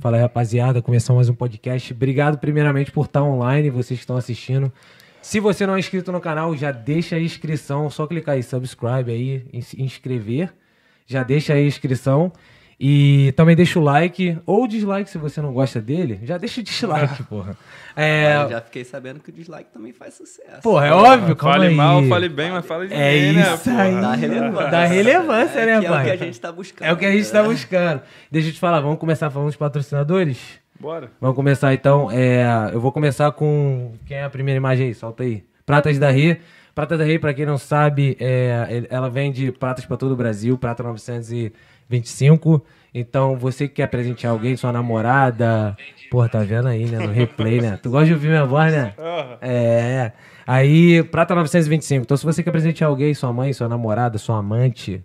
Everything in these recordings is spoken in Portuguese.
Fala aí, rapaziada, começou mais um podcast. Obrigado primeiramente por estar online, vocês que estão assistindo. Se você não é inscrito no canal, já deixa a inscrição, só clicar aí subscribe aí, inscrever. Já deixa aí a inscrição. E também deixa o like ou dislike se você não gosta dele. Já deixa o dislike, porra. É... Eu já fiquei sabendo que o dislike também faz sucesso. Porra, é óbvio, calma fale aí. mal, fale bem, mas fale de É bem, né, isso aí. Dá relevância. Dá relevância, É né, pai? É o que a gente tá buscando. É o que a gente tá né? buscando. Deixa eu te falar, vamos começar falando dos patrocinadores? Bora. Vamos começar então. É, eu vou começar com. Quem é a primeira imagem aí? Solta aí. Pratas da Ria. Pratas da Ria, pra quem não sabe, é, ela vende pratas pra todo o Brasil, prata 925. Então, você que quer presentear alguém, sua namorada. Porra, tá vendo aí, né? No replay, né? Tu gosta de ouvir minha voz, né? É. Aí, prata 925. Então, se você quer presentear alguém, sua mãe, sua namorada, sua amante.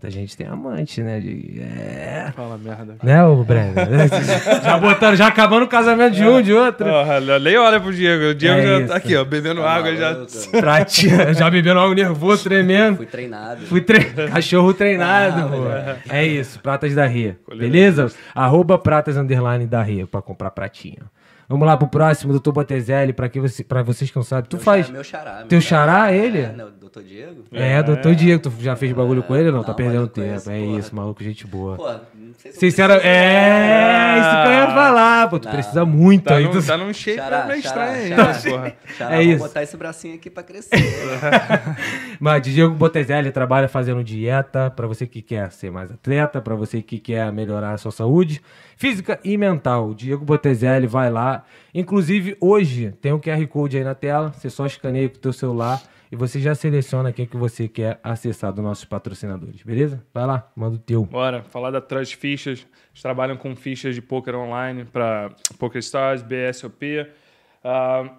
Muita gente tem amante, né? De, é. Fala merda. Né, ô Breno? já botaram, já acabando o casamento de um, de outro. Porra, nem olha pro Diego. O Diego É já isso. tá aqui, ó, bebendo Tá água. Já... Pratinha, já bebendo algo nervoso, tremendo. Fui treinado. Fui tre... Cachorro treinado, Ah, pô. É isso, Pratas da Ria. Beleza? Arroba Pratas Underline da Ria pra comprar pratinha. Vamos lá pro próximo, doutor Botezelli, pra, que você, pra vocês que não sabem. Tu Meu faz. xará- Meu xará. meu Teu xará, ele? É, não, doutor Diego? É, doutor Diego, tu já fez bagulho com ele ou não? Tá Não, perdendo tempo. conheço, é porra. isso, maluco, gente boa. Pô, não sei se Sincero, preciso- é, isso que eu ia falar, pô. Tu Não. precisa muito Tá, aí. num, tu- tá num shape Xará, meio estranho xará. né, porra? Xará, É vou isso. botar esse bracinho aqui pra crescer. Mas Diego Botezelli trabalha fazendo dieta para você que quer ser mais atleta, para você que quer melhorar a sua saúde física e mental. Diego Botezelli vai lá. Inclusive, hoje tem um QR Code aí na tela. Você só escaneia com o teu celular e você já seleciona quem que você quer acessar dos nossos patrocinadores, beleza? Vai lá, manda o teu. Bora, falar da Trust Fichas. Eles trabalham com fichas de poker online para PokerStars, BSOP. Ah,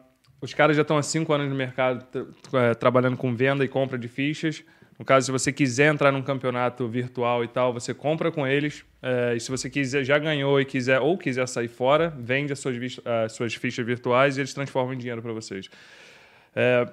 os caras já estão há cinco anos no mercado tra- eh, trabalhando com venda e compra de fichas. No caso, se você quiser entrar num campeonato virtual e tal, você compra com eles. Eh, e se você quiser, já ganhou e quiser ou quiser sair fora, vende as suas, as suas fichas virtuais e eles transformam em dinheiro para vocês. Eh,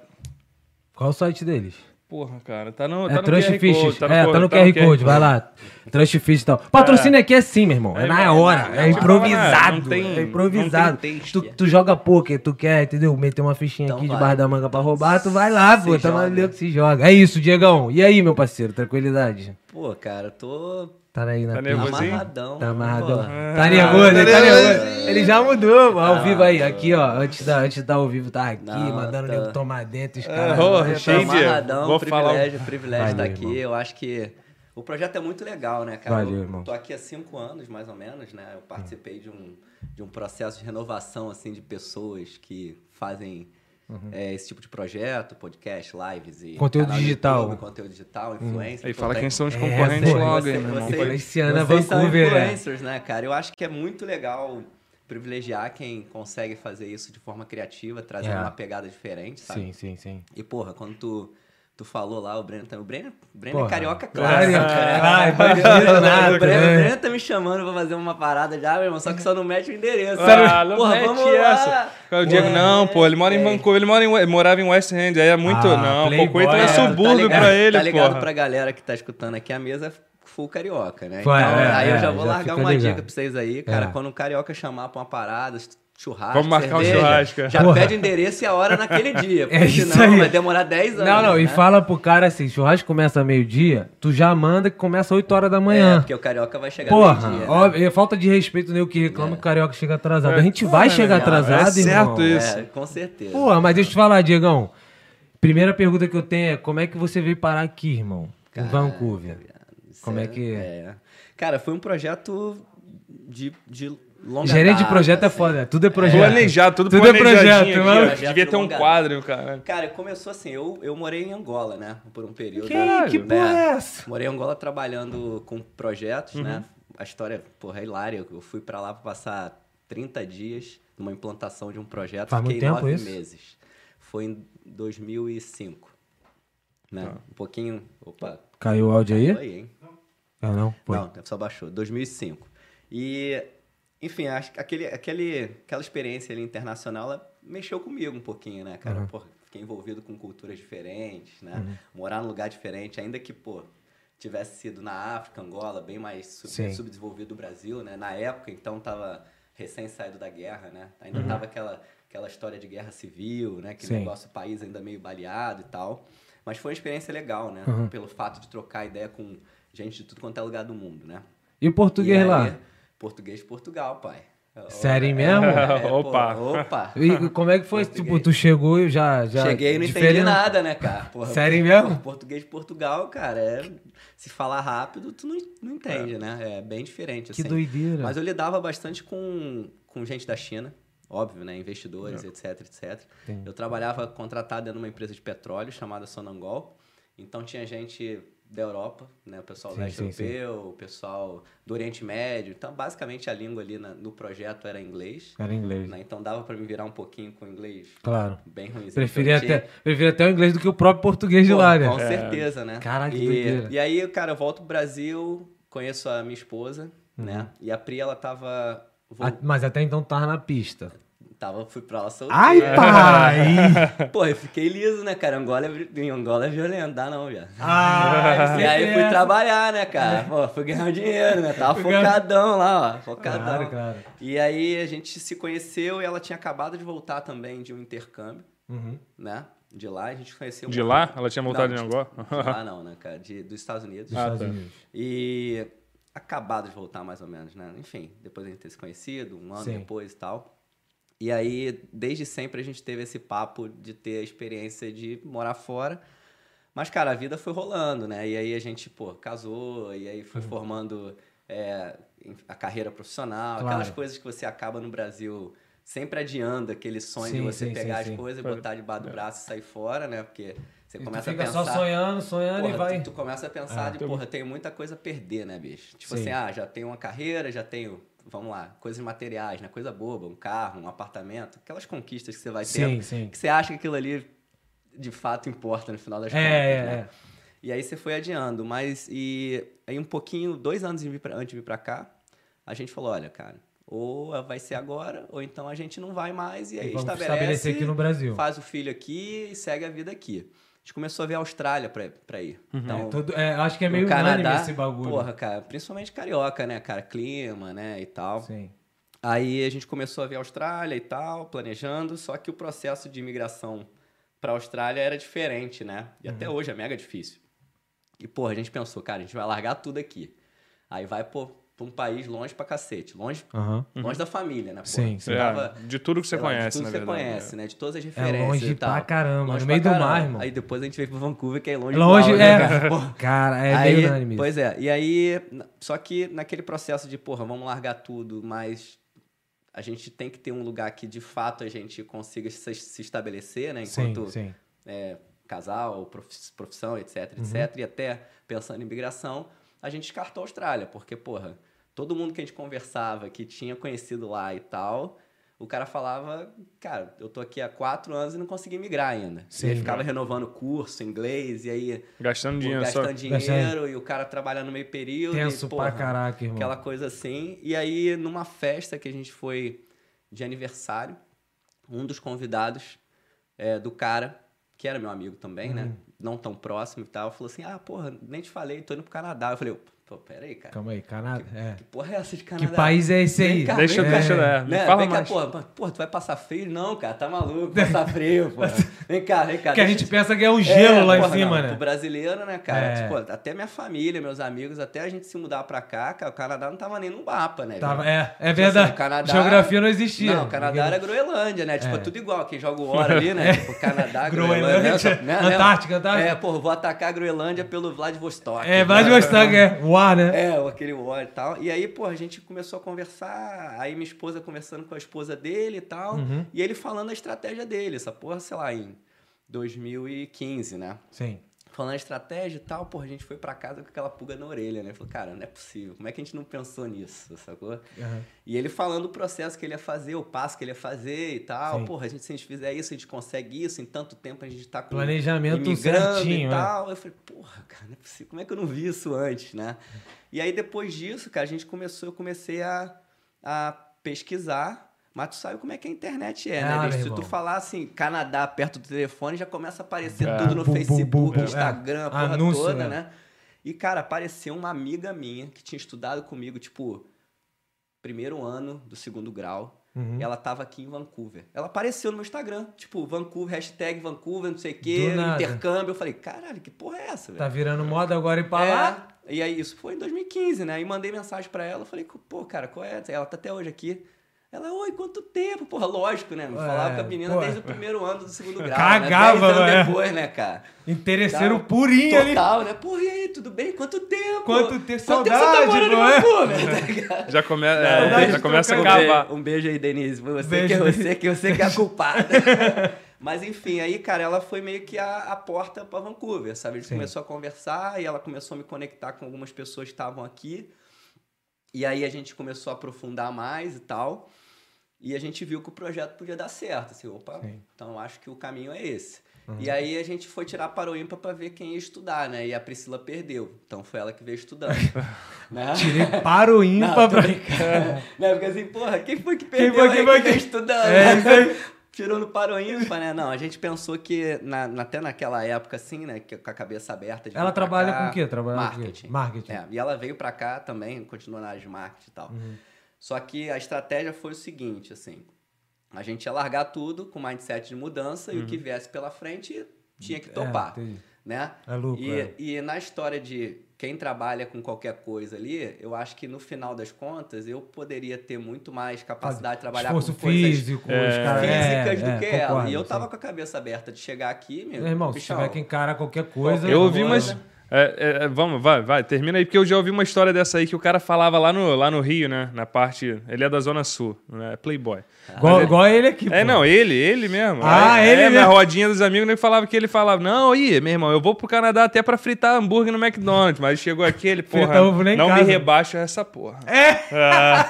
Qual o site deles? Porra, cara, tá no, É tá no Trust QR Fishes. Code. é, tá no QR Code, vai lá. Trust Fish e tal. Patrocínio aqui é assim, meu irmão. É, É, na hora. É improvisado. não tem- é improvisado. não tem tu, tu joga poker, tu quer, entendeu? Meter uma fichinha Então aqui vai. debaixo da manga pra roubar, tu vai lá, Se pô. Tá maluco que se joga. É isso, Diegão. E aí, meu parceiro? Tranquilidade? Pô, cara, tô Tá aí na Tá nervosinho? amarradão. Tá amarradão. Pô. Tá nervoso, tá ele tá nervoso. Ele já mudou, pô, ao vivo aí. Aqui, ó. Antes da, antes da ao vivo, tá aqui, Não, mandando tá. nego tomar dentro, os É, caras. né, cheio de- amarradão, vou falar- privilégio, privilégio estar Valeu, aqui. irmão. Eu acho que o projeto é muito legal, né, cara? Valeu, eu irmão. tô aqui há cinco anos, mais ou menos, né? Eu participei de um, de um processo de renovação, assim, de pessoas que fazem é, esse tipo de projeto, podcast, lives e... Uhum. Conteúdo digital. YouTube, conteúdo digital, influência. Aí pô, fala tem- quem são os É, concorrentes pô, logo você- aí, né, você- Influenciando vocês são Vancouver, é. influencers, né, cara? Eu acho que é muito legal privilegiar quem consegue fazer isso de forma criativa, trazendo É. uma pegada diferente, sabe? Sim, sim, sim. E, porra, quando tu, tu falou lá, o Breno também. O Breno, o Breno Porra, é carioca claro, clássico, é, né? O imagina, nada, Breno, né? o Breno tá me chamando pra fazer uma parada já, meu irmão, só que só não mete o endereço. Ah, não porra, mete vamos essa. lá. O Diego, Porra, não, pô, ele mora em é. Vancouver, ele mora em, ele morava em West End, aí é muito. Ah, não, Cocoito é é, subúrbio ligado- pra ele, Tá ligado porra. pra galera que tá escutando aqui a mesa, full carioca, né? Foi, então, é, aí eu é, já vou já largar uma ligado. dica pra vocês aí, cara. É. Quando um carioca chamar pra uma parada, churrasco, Vamos marcar um cerveja, churrasco, é. Já Porra. pede o endereço e a hora naquele dia, porque É isso senão aí. vai demorar 10 anos. Não, não, e né? fala pro cara assim, churrasco começa meio-dia, tu já manda que começa 8 horas da É, manhã. porque o carioca vai chegar Porra, meio-dia, né? ó, é falta de respeito nego que reclama que o carioca chega atrasado. A gente É, vai é, chegar é, atrasado, é irmão. certo isso. É, com certeza. Porra, mas deixa eu te falar, Diegão. Primeira pergunta que eu tenho é como é que você veio parar aqui, irmão? Em Vancouver. Isso Como é que- é? Cara, foi um projeto de, de longa Gerente de data, projeto é assim. foda, tudo é projeto. Planejado, tudo, Tudo é projeto, mano. Devia ter um quadro, cara. Cara, começou assim, eu, eu morei em Angola, né? Por um período. Que, Caralho, que né? porra é essa? Morei em Angola trabalhando com projetos, Uhum. né? A história, porra, é hilária. Eu fui pra lá pra passar 30 dias numa implantação de um projeto. Faz muito Fiquei tempo nove isso? meses. Foi em 2005. Né? Tá. Um pouquinho... Opa, Caiu o áudio aí? foi, hein? Ah, não? Foi. Não, só baixou. 2005. E, enfim, acho que aquele, aquele, aquela experiência ali internacional, ela mexeu comigo um pouquinho, né, cara? Uhum. Porra, fiquei envolvido com culturas diferentes, né? Morar num lugar diferente, ainda que, pô, tivesse sido na África, Angola, bem mais sub- subdesenvolvido do Brasil, né? Na época, então, tava recém saído da guerra, né? Ainda Uhum. tava aquela, aquela história de guerra civil, né? Aquele Sim. negócio, o país ainda meio baleado e tal. Mas foi uma experiência legal, né? Uhum. Pelo fato de trocar ideia com gente de tudo quanto é lugar do mundo, né? E o português E aí, lá? Português de Portugal, pai. Sério É, mesmo? pô, Opa. opa. E como é que foi? Português. Tipo, tu chegou e já. já Cheguei e não entendi diferente? nada, né, cara? Porra, Sério mesmo? Português de Portugal, cara, é... se falar rápido, tu não, não entende, né? É bem diferente, Que assim. doideira. Mas eu lidava bastante com, com gente da China, óbvio, né? Investidores, É. etc, etc. Entendi. Eu trabalhava contratado dentro de uma empresa de petróleo chamada Sonangol. Então tinha gente da Europa, né? O pessoal Sim, leste sim, sim. europeu, o pessoal do Oriente Médio. Então, basicamente, a língua ali na- no projeto era inglês. Era inglês. né? Então dava pra me virar um pouquinho com o inglês Claro. bem ruimzinho. Preferia até, preferia até o inglês do que o próprio português de Pô, lá, né? Com certeza, né? Caraca, que e, doideira. e aí, cara, eu volto pro Brasil, conheço a minha esposa, Uhum. né? E a Pri, ela tava. A- Mas até então tava na pista. Tava fui pra lá solteira. Ai, pai! Pô, eu fiquei liso, né, cara? Angola é, em Angola é violento, dá não, viado. Ah, E aí fui trabalhar, né, cara? Pô, fui ganhar um dinheiro, né? Tava focadão lá, ó. Focadão. Claro, claro. E aí a gente se conheceu e ela tinha acabado de voltar também de um intercâmbio, Uhum. né? De lá, a gente conheceu. um De lá? Ela tinha voltado Não, de Angola? De lá não, né, cara? De, dos Estados Unidos. Dos Ah, Estados tá. Unidos. E acabado de voltar, mais ou menos, né? Enfim, depois a gente ter se conhecido, um ano Sim. depois e tal. E aí, desde sempre, a gente teve esse papo de ter a experiência de morar fora. Mas, cara, a vida foi rolando, né? E aí a gente, pô, casou, e aí Uhum. foi formando é, a carreira profissional, Claro. aquelas coisas que você acaba no Brasil sempre adiando aquele sonho de Sim, você sim, pegar sim, as coisas e botar debaixo do braço e sair fora, né? Porque você E começa a pensar. só sonhando, sonhando Porra, e vai. Tu, tu começa a pensar Ah. de, porra, eu tenho muita coisa a perder, né, bicho? Tipo Sim. assim, ah, já tenho uma carreira, já tenho, vamos lá, coisas materiais, né? Coisa boba, um carro, um apartamento, aquelas conquistas que você vai Sim, sim. que você acha que aquilo ali de fato importa no final das É, contas, é, né? é. E aí você foi adiando, mas e aí um pouquinho, dois anos antes de vir pra cá, a gente falou, olha, cara, ou vai ser agora, ou então a gente não vai mais e aí E vamos estabelece, estabelecer aqui no Brasil. faz o filho aqui e segue a vida aqui. A gente começou a ver a Austrália pra, pra ir. Então, Todo- é, acho que é meio Canadá, esse bagulho. porra, cara, principalmente carioca, né, cara, clima, né, e tal. Sim. Aí a gente começou a ver a Austrália e tal, planejando, só que o processo de imigração pra Austrália era diferente, né? E Uhum. até hoje é mega difícil. E, porra, a gente pensou, cara, a gente vai largar tudo aqui. Aí vai, pô, pra um país longe pra cacete, longe, Aham. longe da família, né, pô? Sim, Você É, tava, de tudo que você lá, de conhece, tudo na que você verdade. conhece, né? De todas as É referências longe e tal. pra caramba, Longe no meio do caramba. mar, irmão. Aí depois a gente veio pro Vancouver, que é longe Longe, igual, é. né, cara? Cara, é aí, meio unânime. Pois é, e aí, só que naquele processo de, porra, vamos largar tudo, mas a gente tem que ter um lugar que de fato a gente consiga se, se estabelecer, né? Sim, Enquanto sim. é, casal, prof- profissão, etc, Uhum. etc. E até pensando em imigração, a gente descartou a Austrália, porque, porra, todo mundo que a gente conversava, que tinha conhecido lá e tal, o cara falava, cara, eu tô aqui há quatro anos e não consegui migrar ainda. Sim. e aí ficava renovando curso, inglês, e aí Gastando dinheiro só. gastando dinheiro, e o cara trabalhando meio período. Tenso e, porra, pra caraca, irmão. Aquela coisa assim. E aí, numa festa que a gente foi de aniversário, um dos convidados é, do cara, que era meu amigo também, né? Uhum. Não tão próximo e tal, falou assim: Ah, porra, nem te falei, tô indo pro Canadá. Eu falei, pô, peraí, cara. Calma aí, Canadá. É. Que porra é essa de Canadá? Que país é esse aí? Vem cá, Deixa- deixa- é, né? fala vem cá, mais. porra, porra, tu vai passar frio? Não, cara, tá maluco, passar frio, porra. Vem cá, vem cá. Que a gente pensa que é um gelo é, lá porra, em cima, não, né? Pro brasileiro, né, cara? É. Tipo, até minha família, meus amigos, até a gente se mudar pra cá, cara, o Canadá não tava nem no mapa, né? Tava, é, é Tipo assim, verdade. o Canadá- Geografia não existia. Não, o Canadá era Groenlândia, né? Tipo, É. tudo igual. Quem joga o hora ali, né? Tipo, Canadá, Groenlândia, Groenlândia. né? Antártica, Antártica. É, pô, vou atacar a Groenlândia pelo Vladivostok. É, né? Vladivostok, é. O ar, né? É, aquele war e tal. E aí, pô, a gente começou a conversar, aí minha esposa conversando com a esposa dele e tal, Uhum. e ele falando a estratégia dele, essa porra, sei lá, em 2015, né? Sim. Falando a estratégia e tal, porra, a gente foi pra casa com aquela pulga na orelha, né? Falei, cara, não é possível, como é que a gente não pensou nisso, sacou? Aham. E ele falando o processo que ele ia fazer, o passo que ele ia fazer e tal. Sim. Porra, a gente, se a gente fizer isso, a gente consegue isso, em tanto tempo a gente tá com Planejamento certinho, e é. tal. Eu falei, porra, cara, não é possível. Como é que eu não vi isso antes, né? E aí depois disso, cara, a gente começou, eu comecei a, a pesquisar. Mas tu sabe como é que a internet é, Ah, né? meu bicho? Se irmão. tu falar assim, Canadá perto do telefone, já começa a aparecer É. tudo no Bum, Facebook, bum, é. Instagram, a porra Anúncio, toda, é. né? E, cara, apareceu uma amiga minha que tinha estudado comigo, tipo, primeiro ano do segundo grau. Uhum. Ela tava aqui em Vancouver. Ela apareceu no meu Instagram, tipo, Vancouver, hashtag Vancouver, não sei o quê, intercâmbio. Eu falei, caralho, que porra é essa, velho? Tá virando moda agora ir pra lá? É, e aí, isso foi em 2015, né? Aí mandei mensagem pra ela, falei, pô, cara, qual é? Ela tá até hoje aqui. Ela, oi, quanto tempo? Porra, lógico, né? É, falava com a menina pô. desde o primeiro ano do segundo grau. Cagava, né? Dez anos né? depois, né, cara? Interesseiro Tá. purinho ali. Total, né? Porra, e aí, tudo bem? Quanto tempo? Quanto tempo? Quanto tempo Saudade, você tá morando não é? Tá ligado? Já, come... é, Saudade já começa a trocar Um beijo, aí, Denise. Você, Beijo, que, é você, que, você que é a culpada. Mas enfim, aí, cara, ela foi meio que a, a porta pra Vancouver, sabe? A gente Sim. começou a conversar e ela começou a me conectar com algumas pessoas que estavam aqui. E aí a gente começou a aprofundar mais e tal. E a gente viu que o projeto podia dar certo. Assim, opa, Sim. então acho que o caminho é esse. E aí a gente foi tirar para o ímpar pra ver quem ia estudar, né? E a Priscila perdeu. Então foi ela que veio estudando. né? Tirei para o ímpar brincando. Não, porque assim, porra, quem foi que perdeu foi que aí foi que veio estudando? É, aí. Tirou no paro ímpar, né? Não, a gente pensou que, na, até naquela época, assim, né? Que, com a cabeça aberta. Ela trabalha cá, com o quê? Trabalha o marketing. Marketing. É, e ela veio pra cá também, continuou na área de marketing e tal. Só que a estratégia foi o seguinte, assim. A gente ia largar tudo com mindset de mudança e o que viesse pela frente tinha que topar, É, né? É lucro, E, é. e na história de quem trabalha com qualquer coisa ali, eu acho que no final das contas eu poderia ter muito mais capacidade de trabalhar Esforço com coisas físico, caras... físicas é, do que é, ela. concordo, E eu sim. tava com a cabeça aberta de chegar aqui, meu, Meu irmão, se tiver que encarar qualquer coisa... Eu ouvi umas. É, é, vamos, vai, vai, termina aí, porque eu já ouvi uma história dessa aí que o cara falava lá no, lá no Rio, né? Na parte. Ele é da Zona Sul, né? Playboy. Igual, igual ele aqui, É, pô. não, ele, ele mesmo. Ah, Aí, ele é, Na mesmo. rodinha dos amigos, ele falava que ele falava: Não, aí, meu irmão, eu vou pro Canadá até pra fritar hambúrguer no McDonald's. Mas chegou aqui, ele, porra, não me casa. rebaixa essa porra. É!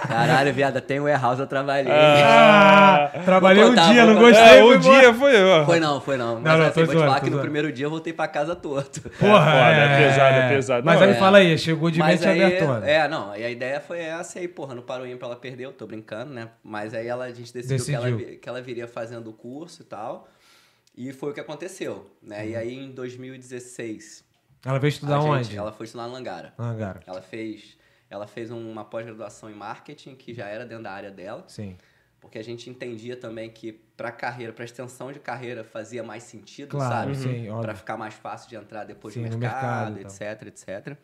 Caralho, viado, tem warehouse, eu trabalhei. Ah, trabalhei um contar, dia, vou não gostei. É, embora. dia foi. ó. Foi não, foi não. Mas Não, não, assim, vou te falar que no primeiro dia eu voltei pra casa torto. Porra, foda, é pesado, é pesado. Mas Não, aí é. fala aí, chegou de Mas mente aí, abertona. é, não, e a ideia foi essa, e aí, porra, no pra ela perdeu, tô brincando, né? Mas aí ela, a gente decidiu, Que, ela, Decidiu. que ela viria fazendo o curso e tal, e foi o que aconteceu, né? E aí em 2016, Ela veio estudar gente- onde? ela foi estudar no Langara. Cara. Ela fez, ela fez uma pós-graduação em marketing, que já era dentro da área dela, Sim. Porque a gente entendia também que pra carreira, pra extensão de carreira, fazia mais sentido, Claro, sabe? Pra óbvio. ficar mais fácil de entrar depois Sim, no mercado, mercado etc, etc.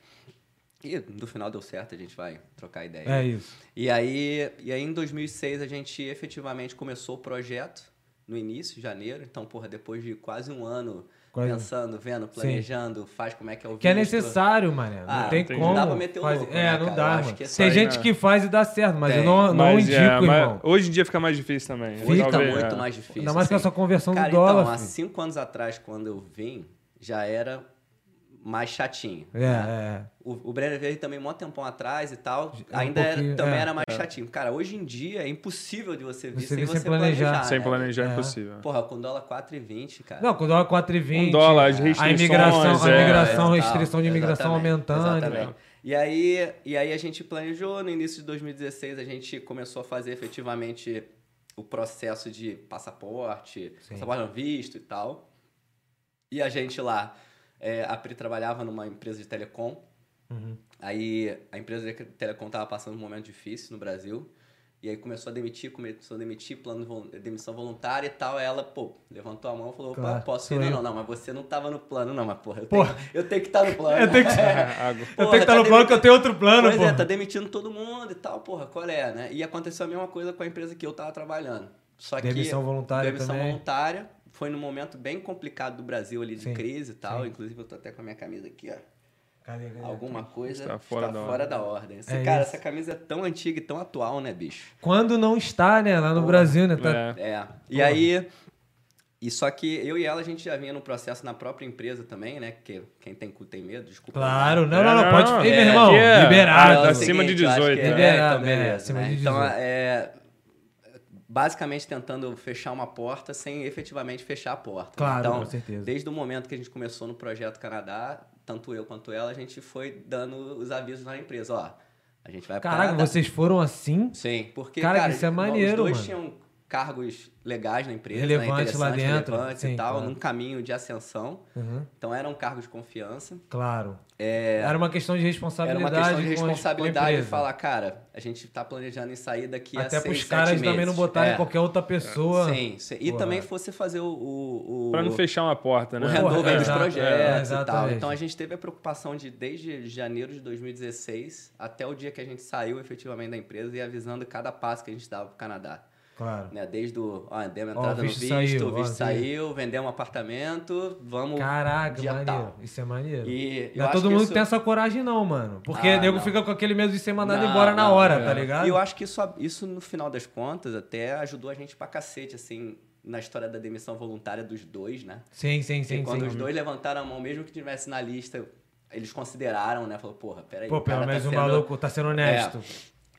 E no final deu certo, a gente vai trocar ideia. É isso. E aí, e aí em 2006 a gente efetivamente começou o projeto no início, janeiro. Então, porra, depois de quase um ano Quase- pensando, vendo, planejando, faz como é que é o Que é necessário, mané. Não Ah, tem entendi. como. Não dá pra meter o louco, É, né, não cara? dá, Eu mano. que isso Tem aí, gente né? que faz e dá certo, mas eu Tem. não, não Mas, indico, é, mas irmão. hoje em dia fica mais difícil também. Fica Talvez, muito é. mais difícil. Ainda mais com assim. essa conversão Cara, do dólar. então, há filho. cinco anos atrás, quando eu vim, já era mais chatinho. É, né? é. O, o Brenner veio também um tempão atrás e tal. É um ainda era- também é, era mais chatinho. Cara, hoje em dia é impossível de você vir Você sem você planejar. planejar. Sem né, planejar é É. impossível. Porra, com dólar 4,20, cara. Não, com dólar 4,20. Um dólar, as A restrições, imigração, a é, imigração, é, restrição de imigração exatamente, aumentando. exatamente. né? E aí, e aí a gente planejou, no início de 2016 a gente começou a fazer efetivamente o processo de passaporte, Sim. passaporte não, visto e tal. E a gente lá, é, a Pri trabalhava numa empresa de telecom, Uhum. Aí a empresa de telecom tava passando um momento difícil no Brasil. E aí começou a demitir, começou a demitir, plano vol- demissão voluntária e tal. Ela, pô, levantou a mão e falou, Claro, posso ir? Não, não, não, mas você não tava no plano, não, mas porra, eu, Porra. Tenho, eu tenho que estar no plano. Eu tenho que- Porra, estar tá no plano que eu tenho outro plano, Pois pô. é, tá demitindo todo mundo e tal, porra, qual é, né? E aconteceu a mesma coisa com a empresa que eu tava trabalhando. Só que Demissão voluntária demissão voluntária foi num momento bem complicado do Brasil ali de Sim, crise e tal. sim. Inclusive eu tô até com a minha camisa aqui, ó. Cadê, cadê? Alguma coisa Está está fora fora, da da, ordem. ordem. Esse- É cara, isso. essa camisa é tão antiga e tão atual, né, bicho? Quando não está, né? Lá no Brasil, né? Tá... É. É. E aí. E só que eu e ela, a gente já vinha no processo na própria empresa também, né? Que quem tem cu tem medo, desculpa. Claro, não, É, não, não, pode. Ei, é, meu irmão, é- liberado. Acima de seguinte, eu acho 18, que né? é, Liberado, então, beleza, é, acima né? de Então, 18. é. Basicamente tentando fechar uma porta sem efetivamente fechar a porta. Claro, então, com certeza. Desde o momento que a gente começou no Projeto Canadá, tanto eu quanto ela, a gente foi dando os avisos na empresa. Ó, a gente vai Caraca, Canadá. vocês foram assim? Sim, porque, Cara, cara, isso é os maneiro, dois mano. tinham cargos legais na empresa, Relevantes né, lá dentro, relevantes sim, e tal, claro. num caminho de ascensão. Uhum, Então eram cargos de confiança. claro. É, Era uma questão de era responsabilidade. uma questão de responsabilidade de falar, cara, a gente tá planejando em sair daqui a Até seis, pros sete caras meses. também não botarem É. qualquer outra pessoa. Sim, sim. E Porra. também fosse fazer o... o, o Pra não fechar uma porta, né? o handover Porra, dos exato, é, projetos e tal. Então a gente teve a preocupação de, desde janeiro de 2016 até o dia que a gente saiu efetivamente da empresa e avisando cada passo que a gente dava pro Canadá. Claro. Né? Desde o, ó, demos Ó, entrada o visto no visto, saiu, o visto ó, saiu, vendemos um apartamento, vamos Caraca, maneiro. tal. Isso é maneiro. E eu não é todo que mundo isso- tem essa coragem, não, mano. Porque Ah, o nego não. fica com aquele medo de ser mandado Não, embora na hora, é. tá ligado? E eu acho que isso, isso, no final das contas, até ajudou a gente pra cacete, assim, na história da demissão voluntária dos dois, né? Sim, sim, sim, quando sim. os dois levantaram a mão, mesmo que tivesse na lista, eles consideraram, né? Falou, porra, peraí. Pô, o pelo tá menos o sendo- maluco tá sendo honesto.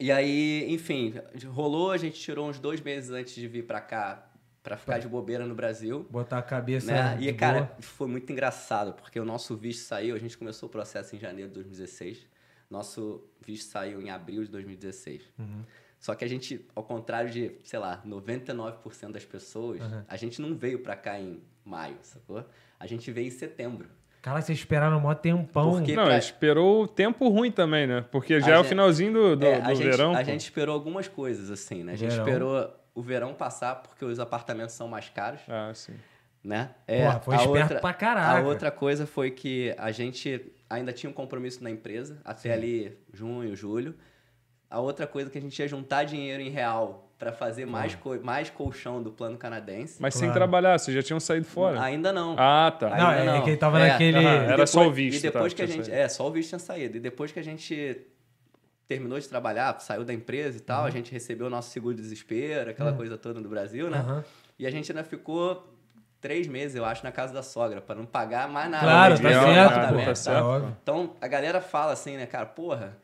E aí, enfim, rolou, a gente tirou uns dois meses antes de vir pra cá, pra ficar de bobeira no Brasil. Botar a cabeça. Né? E, cara, boa. foi muito engraçado, porque o nosso visto saiu, a gente começou o processo em janeiro de 2016. Nosso visto saiu em abril de 2016. Uhum. Só que a gente, ao contrário de, sei lá, 99% das pessoas, Uhum. a gente não veio pra cá em maio, sacou? A gente veio em setembro. Cara, vocês esperaram mó tempão. Porque- Não, pra- esperou o tempo ruim também, né? Porque já A é o gente- finalzinho do, do, É, do a gente, verão. A pô. gente esperou algumas coisas, assim, né? A gente Verão. esperou o verão passar porque os apartamentos são mais caros, Ah, sim. né? Porra, foi a esperto pra caraca. A outra coisa foi que a gente ainda tinha um compromisso na empresa até ali junho, julho. A outra coisa é que a gente ia juntar dinheiro em real para fazer mais, co- mais colchão do plano canadense. Mas sem Claro. trabalhar, vocês já tinham saído fora. Ainda não. Ah, tá. Não, Ainda é que ele tava É. naquele. E era depois- só o visto, E depois tá, que a gente. saído. É, só o visto tinha saído. E depois que a gente terminou de trabalhar, saiu da empresa e tal, Uhum. a gente recebeu o nosso seguro-desespero, aquela coisa toda no Brasil, né? E a gente ainda ficou três meses, eu acho, na casa da sogra, para não pagar mais nada. Claro, Não tá certo, cara, pô. apartamento, tá Tá certo. Então, a galera fala assim, né, cara, porra,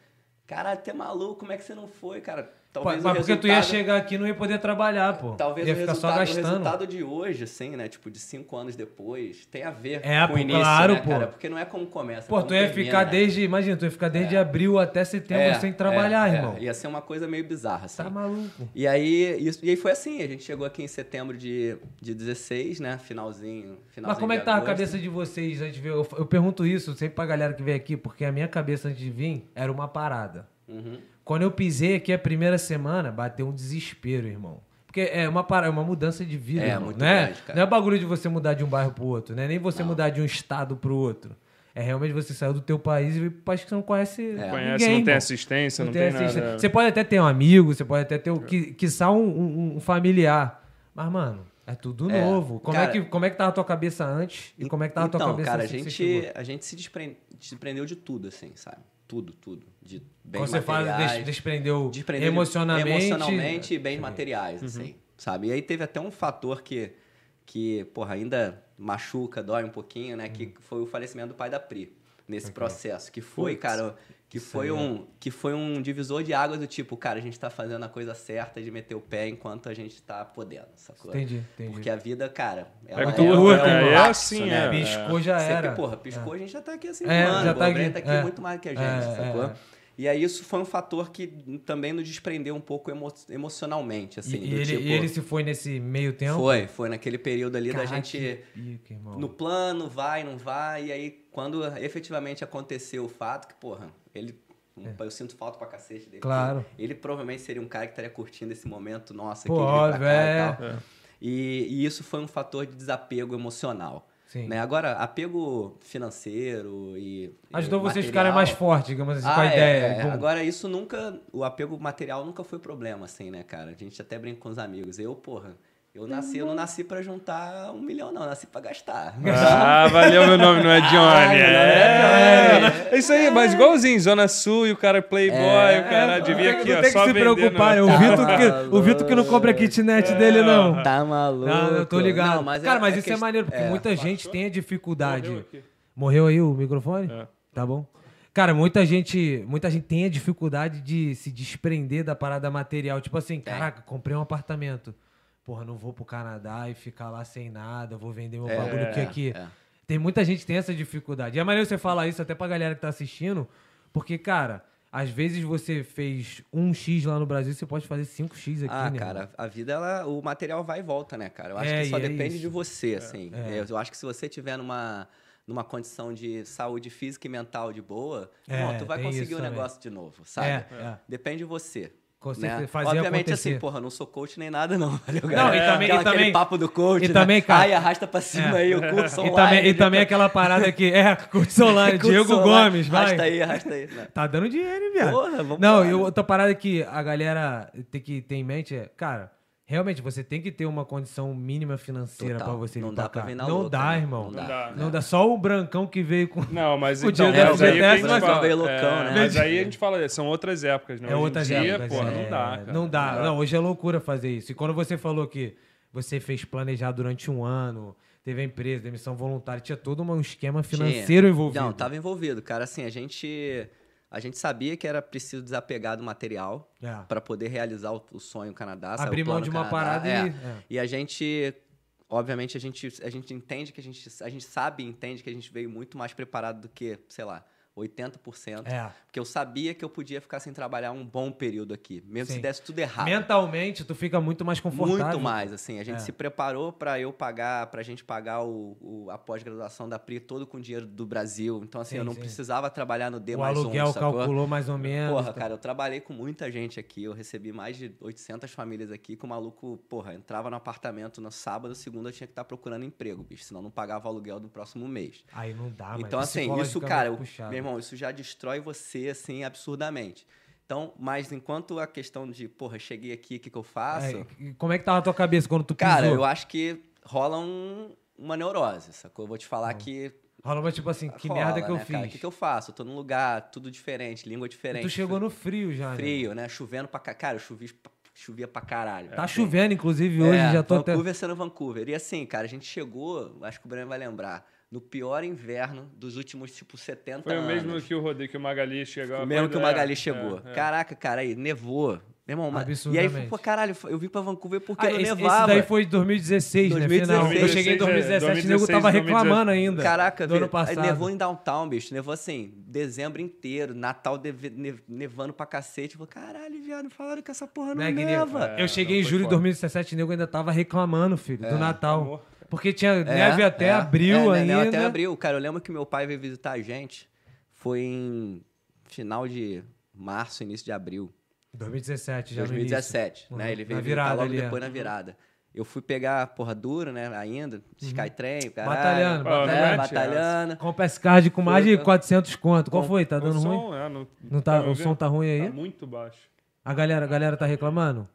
caralho, tu é maluco, como é que você não foi, cara? Talvez Mas o porque tu ia chegar aqui e não ia poder trabalhar, pô. Talvez ia o ficar resultado, só o gastando. resultado de hoje, assim, né? Tipo, de cinco anos depois, tem a ver É, com pô, o início, claro, né, pô. cara? Porque não é como começa, é Pô, como tu ia termina, ficar né? desde. Imagina, tu ia ficar desde abril até setembro É, sem trabalhar, é, irmão. É. Ia ser uma coisa meio bizarra, assim. Tá maluco. E aí, isso, e aí foi assim, a gente chegou aqui em setembro de, de 16, né? Finalzinho, finalzinho Mas como é que tá a agosto. cabeça de vocês antes de ver? Eu, eu pergunto isso sempre pra galera que vem aqui, porque a minha cabeça antes de vir era uma parada. Uhum. Quando eu pisei aqui a primeira semana, bateu um desespero, irmão. Porque é uma, para- é uma mudança de vida, É, irmão, muito né? grande, cara. Não é bagulho de você mudar de um bairro pro outro, né? Nem você Não. mudar de um estado pro outro. É realmente você saiu do teu país e veio pro país que você não conhece É. Conhece, ninguém, não tem irmão. assistência, não, Não tem, tem assistência. nada. Você pode até ter um amigo, você pode até ter, um, que, quiçá um, um, um familiar. Mas, mano, é tudo É, novo. Como, cara- é que, como é que tava a tua cabeça antes e como é que tava a tua então, cabeça cara, a assim que você gente, a gente se despren- desprendeu de tudo, assim, sabe? Tudo, tudo. De bens Quando você fala materiais. des- desprendeu desprendeu de- emocionalmente. emocionalmente e bens Sim. materiais, assim, sabe? E aí teve até um fator que, que porra, ainda machuca, dói um pouquinho, né? Que foi o falecimento do pai da Pri, nesse processo. Que foi, Putz, cara, que foi, um, que foi um divisor de águas do tipo, cara, a gente tá fazendo a coisa certa de meter o pé enquanto a gente tá podendo, sacou? Entendi, entendi. Porque a vida, cara, ela É é, curta, um é lapso, assim, né? é. Piscou já Sempre, era. porra, piscou, a gente já tá aqui assim, É, mano, já o tá aqui, tá aqui é. muito mais que a gente, É, sacou? é. E aí isso foi um fator que também nos desprendeu um pouco emo- emocionalmente, assim, E, do ele, tipo... e ele se foi nesse meio tempo? Foi, foi naquele período ali Caraca, da gente que pica, irmão. no plano, vai, não vai, e aí quando efetivamente aconteceu o fato que, porra, ele... Eu sinto falta pra cacete dele. É. Claro. Ele provavelmente seria um cara que estaria curtindo esse momento, nossa, Pô, que pra cá é. e tal. E, e isso foi um fator de desapego emocional. Sim. Né? Agora, apego financeiro e. Ajudou e vocês a material- ficarem mais fortes, digamos assim, com a Ah, é, ideia. é. Agora, isso nunca. O apego material nunca foi problema, assim, né, cara? A gente até brinca com os amigos. Eu, porra, eu nasci, eu não nasci pra juntar um milhão, não. Eu nasci pra gastar. Ah, valeu, meu nome não é Johnny. Ah, nome é, é é isso aí, mas igualzinho, Zona Sul e o cara é playboy, É, o cara Não devia aqui, não ó, tem só que se preocupar, né? O Tá Vitor, que, o Vitor que não compra a kitnet dele, não. Tá maluco. Não, eu tô ligado. Não, mas Cara, é- mas é isso é maneiro, porque é. muita gente tem a dificuldade. Morreu aqui. Morreu aí o microfone? É. Tá bom. Cara, muita gente, muita gente tem a dificuldade de se desprender da parada material. Tipo assim, caraca, comprei um apartamento. Porra, não vou pro Canadá e ficar lá sem nada, vou vender meu É, bagulho que aqui. é. Tem muita gente que tem essa dificuldade. E é maneiro você falar isso até pra galera que tá assistindo, porque, cara, às vezes você fez um X lá no Brasil, você pode fazer 5X aqui, Ah, né? cara, a vida, ela, o material vai e volta, né, cara? Eu acho É, que só é depende de você, assim. É. Eu acho que se você tiver numa, numa condição de saúde física e mental de boa, É, irmão, tu vai conseguir o também. negócio de novo, sabe? É, é. Depende de você. Né? Obviamente, acontecer. assim, porra, não sou coach nem nada, não. Valeu, Não, galera? e também- Aquela- e também- papo do coach, e né? também, cara- Ai, arrasta pra cima É. aí o curso E online. também, e né? também aquela parada que. É, curso online, Curso Diego online. Gomes, vai. Arrasta aí, arrasta aí. Não. Tá dando dinheiro, hein, viado? Porra, vamos Não, e outra parada que a galera tem que ter em mente é, cara, realmente você tem que ter uma condição mínima financeira pra você vir Não pra dá pra cá. vir na Não louca, dá, né? irmão. Não Não dá. dá. Não dá. Só o brancão que veio com. Não, mas O então, dia mas da aí é FGTS, mas fala, veio loucão, é, né? Mas aí a gente fala, são outras épocas, né? É Hoje em outras dia, épocas, porra, é. não dá, cara. Não dá. Não, hoje é loucura fazer isso. E quando você falou que você fez planejar durante um ano, teve a empresa, demissão voluntária, tinha todo um esquema financeiro Tinha. envolvido. Não, tava envolvido, cara. Assim, a gente, a gente sabia que era preciso desapegar do material É. para poder realizar o, o sonho Canadá. Abrir mão de uma Canadá, parada é. e. é. E a gente, obviamente, a gente, a gente entende que a gente, a gente sabe e entende que a gente veio muito mais preparado do que, sei lá, 80%. É. Porque eu sabia que eu podia ficar sem trabalhar um bom período aqui, mesmo Sim. se desse tudo errado. Mentalmente, tu fica muito mais confortável. Muito mais, assim. A gente É. se preparou para eu pagar, pra gente pagar o, o- a pós-graduação da PRI todo com dinheiro do Brasil. Então, assim, Sim, eu não sim. precisava trabalhar no D O mais aluguel um, sacou? calculou mais ou menos. Porra, tá? cara, eu trabalhei com muita gente aqui. Eu recebi mais de 800 famílias aqui que o maluco, porra, entrava no apartamento no sábado, segunda eu tinha que estar procurando emprego, bicho. Senão não pagava o aluguel do próximo mês. Aí não dá, Então, assim, isso, cara, eu- puxado. meu irmão, isso já destrói você, assim, absurdamente. Então, mas enquanto a questão de, porra, cheguei aqui, o que, que eu faço? É, e como é que tava a tua cabeça quando tu pisou? Cara, eu acho que rola um- uma neurose, sacou? Eu vou te falar que. Rola uma tipo assim, que rola, merda que eu né? O fiz. que, que eu faço? Eu tô num lugar tudo diferente, língua E diferente. tu chegou no frio já, né? frio, né? Chovendo pra ca- Cara, eu chovi, chovia pra caralho. Tá chovendo, inclusive, hoje, É, já tô até... Vancouver sendo Vancouver. E assim, cara, a gente chegou, acho que o Breno vai lembrar, no pior inverno dos últimos, tipo, 70 Foi o anos. mesmo que o Rodrigo, que o Magali chegou. O mesmo que o É, Magali é, chegou. é. Caraca, cara, aí, nevou. Meu irmão, e aí, pô, caralho, eu vim pra Vancouver porque Ah, não esse, nevava. esse daí foi 2016, né? Final. 2016, Eu cheguei em 2017, o nego 2016, tava 2018. reclamando ainda. Caraca, do ano velho, aí passado. nevou em downtown, bicho. Nevou assim, dezembro inteiro, Natal nevando pra cacete. Eu falei, caralho, viado, falaram que essa porra não neva. nego- eu cheguei em foi julho de foda. 2017, o nego ainda tava reclamando, filho, do Natal. amor. Porque tinha É, neve até é. abril É, ainda. Neve até abril. Cara, eu lembro que meu pai veio visitar a gente. Foi em final de março, início de abril. 2017, já no 2017, início. né? Uhum. Ele veio Na visitar virada logo ali, é. depois na virada. Eu fui pegar, porra, duro, né? Ainda, Skytrain, caralho. Batalhando, né, mete batalhando. Com o PS-Card com mais de Foi, 400 conto. Qual foi? Tá O dando ruim? som, é, não, Não tá, me o som tá ruim aí? Tá muito baixo. A galera, a galera tá reclamando?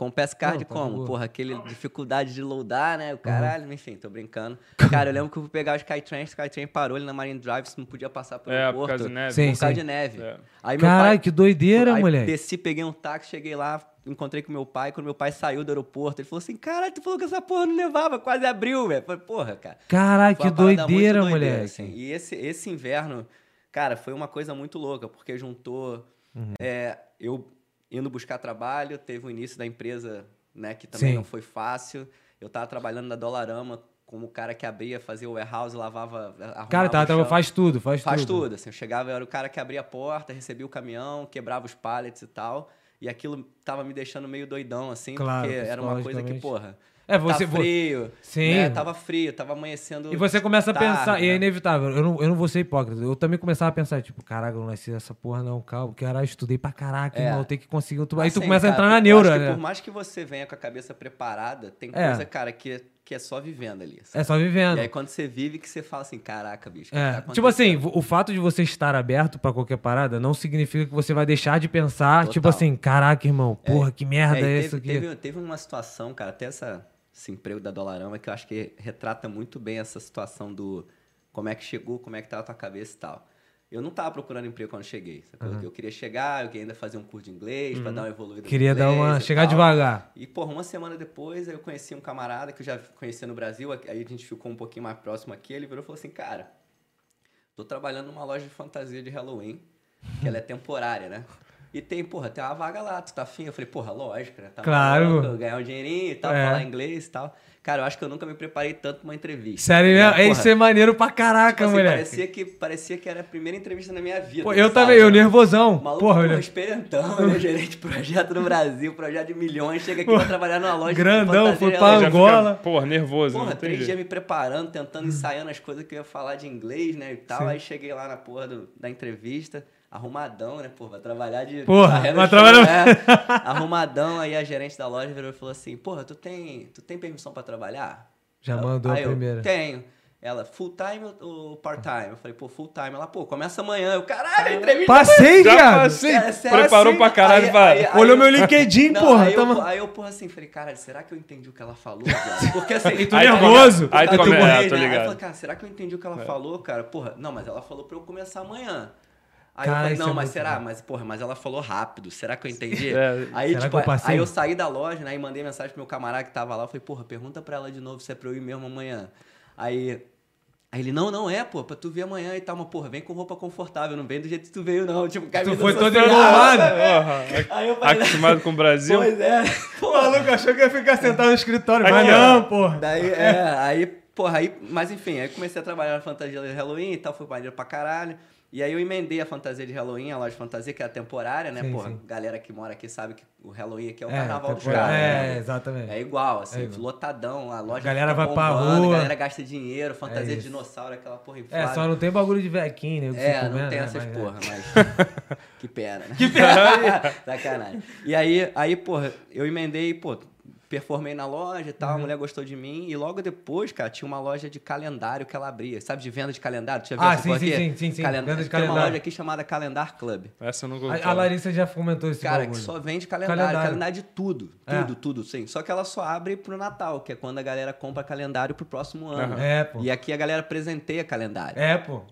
Com o PSCard Não, tá como? boa. Porra, aquele dificuldade de loadar, né? O caralho, enfim, tô brincando. Cara, eu lembro que eu fui pegar o Skytrain, o Skytrain parou ali na Marine Drive, você não podia passar pelo É, por aeroporto. causa de neve. Sim, Por causa sim. de neve. É. Aí meu Caralho, pai, que doideira, aí moleque. desci, peguei um táxi, cheguei lá, encontrei com meu pai. Quando meu pai saiu do aeroporto, ele falou assim: Caralho, tu falou que essa porra não nevava, quase abriu, velho. Falei, porra, cara. Caralho, que doideira, moleque. assim. E esse, esse inverno, cara, foi uma coisa muito louca, porque juntou Uhum. é, eu indo buscar trabalho, teve o início da empresa, né, que também Sim. não foi fácil. Eu tava trabalhando na Dollarama como o cara que abria, fazia o warehouse, lavava, arrumava Cara, tá, o tá, faz tudo, faz, Faz tudo. tudo, assim, eu chegava, eu era o cara que abria a porta, recebia o caminhão, quebrava os pallets e tal, e aquilo tava me deixando meio doidão, assim, Claro, porque era uma coisa que, porra, É, você- tá frio, Sim. né, tava frio, tava amanhecendo E você começa a tarde, pensar, e é né? inevitável, eu não, eu não vou ser hipócrita, eu também começava a pensar, tipo, caraca, eu não nasci essa porra não, calma, caralho, eu estudei pra caraca, É. tenho que conseguir outro... Aí tu Assim, começa a cara, entrar na eu neura, que né? Por mais que você venha com a cabeça preparada, tem É. coisa, cara, que, que é só vivendo ali. sabe? É só vivendo. E aí quando você vive que você fala assim, caraca, bicho, que É, tá tipo assim, o fato de você estar aberto pra qualquer parada não significa que você vai deixar de pensar, Total. tipo assim, caraca, irmão, porra, que merda é, É, isso aqui? teve, teve, teve uma situação, cara, até essa, esse emprego da Dollarama, que eu acho que retrata muito bem essa situação do como é que chegou, como é que tava a tua cabeça e tal. Eu não tava procurando emprego quando cheguei, sacou? Eu queria chegar, eu queria ainda fazer um curso de inglês pra dar uma evoluída Uhum. Queria dar uma... chegar tal. devagar. E, porra, uma semana depois eu conheci um camarada que eu já conhecia no Brasil, aí a gente ficou um pouquinho mais próximo aqui, ele virou e falou assim, cara, tô trabalhando numa loja de fantasia de Halloween, que ela é temporária, né? E tem, porra, tem uma vaga lá, tu tá afim? Eu falei, porra, lógico, né? Tá Claro. maluco, ganhar um dinheirinho e tal, É. falar inglês e tal. Cara, eu acho que eu nunca me preparei tanto pra uma entrevista. Sério mesmo? Porra, Isso é maneiro pra caraca, tipo assim, moleque. parecia, que, parecia que era a primeira entrevista na minha vida. Pô, eu sabe? também, eu nervosão. Maluco, Porra, porra, eu... experientão, né? gerente de projeto no Brasil, projeto de milhões, chega aqui pra trabalhar numa loja grandão, de pra Angola. fica, porra, nervoso. Porra, três dias me preparando, tentando, ensaiando as coisas que eu ia falar de inglês, né, e tal. Aí cheguei lá na porra do- da entrevista, arrumadão, né, porra, vai trabalhar de... Porra, vai trabalhar- né? Arrumadão, aí a gerente da loja virou e falou assim, porra, tu tem, tu tem permissão pra trabalhar? Já Eu- mandou a aí eu, primeira. Tenho. Ela, full time ou part time? Eu falei, pô, full time. Ela, pô, começa amanhã. Eu, caralho, entrevista Passei, Já viado. passei. Cara, sério, Preparou assim? pra caralho, Aí- vai. aí- aí Olhou eu- meu LinkedIn, Não, porra. Aí, eu, tamo- aí eu, porra, assim, falei, cara, será que eu entendi o que ela falou, viado? Porque assim. E tu Aí nervoso. aí tu eu come- morri, é, tô né? Aí eu ligado. falei, cara, será que eu entendi o que ela falou, cara? Porra, não, mas ela falou pra eu começar amanhã. Aí Cara, eu falei, isso não, é mas será? bom. Mas, porra, mas ela falou rápido. Será que eu entendi? É. Aí, tipo, eu aí eu saí da loja, né? E mandei mensagem pro meu camarada que tava lá. Eu falei, porra, pergunta pra ela de novo se é pra eu ir mesmo amanhã. Aí. Aí ele, não, não é, pô, pra tu vir amanhã e tal, mas, porra, vem com roupa confortável, não vem do jeito que tu veio, não. Tipo, camisa foi todo eu falei, acostumado com o Brasil. pois é. O maluco achou que ia ficar sentado no escritório. Mas não, porra. Daí, é, aí, porra, aí, mas enfim, aí comecei a trabalhar na fantasia de Halloween e tal, foi maneiro pra caralho. E aí eu emendei a fantasia de Halloween, a loja de fantasia, que é a temporária, né? Sim, porra, sim. galera que mora aqui sabe que o Halloween aqui é o É, carnaval dos caras. É, né? exatamente. É igual, assim, É igual. lotadão, a loja Galera fica vai pra rua. A galera gasta dinheiro, fantasia de isso. dinossauro, aquela porra É, inflada. só não tem bagulho de vequinho, né? É, não comendo, tem né? essas Mas, é. porra, mas. que pena, né? Que pena! Sacanagem. E aí, aí, porra, eu emendei, pô, performei na loja e Uhum. tal, a mulher gostou de mim. E logo depois, cara, tinha uma loja de calendário que ela abria. Sabe, de venda de calendário? Tu já viu Ah, sim, sim, aqui? sim, sim, sim. Calenda- Venda de Tem uma calendário. loja aqui chamada Calendar Club. Essa eu nunca ouvi A, a. Larissa já comentou esse Cara, bagulho. que só vende calendário, Calendário. calendário, de tudo. É. Tudo, tudo, sim. Só que ela só abre pro Natal, que é quando a galera compra calendário pro próximo ano. Aham. É, pô. E aqui a galera presenteia calendário. É, pô.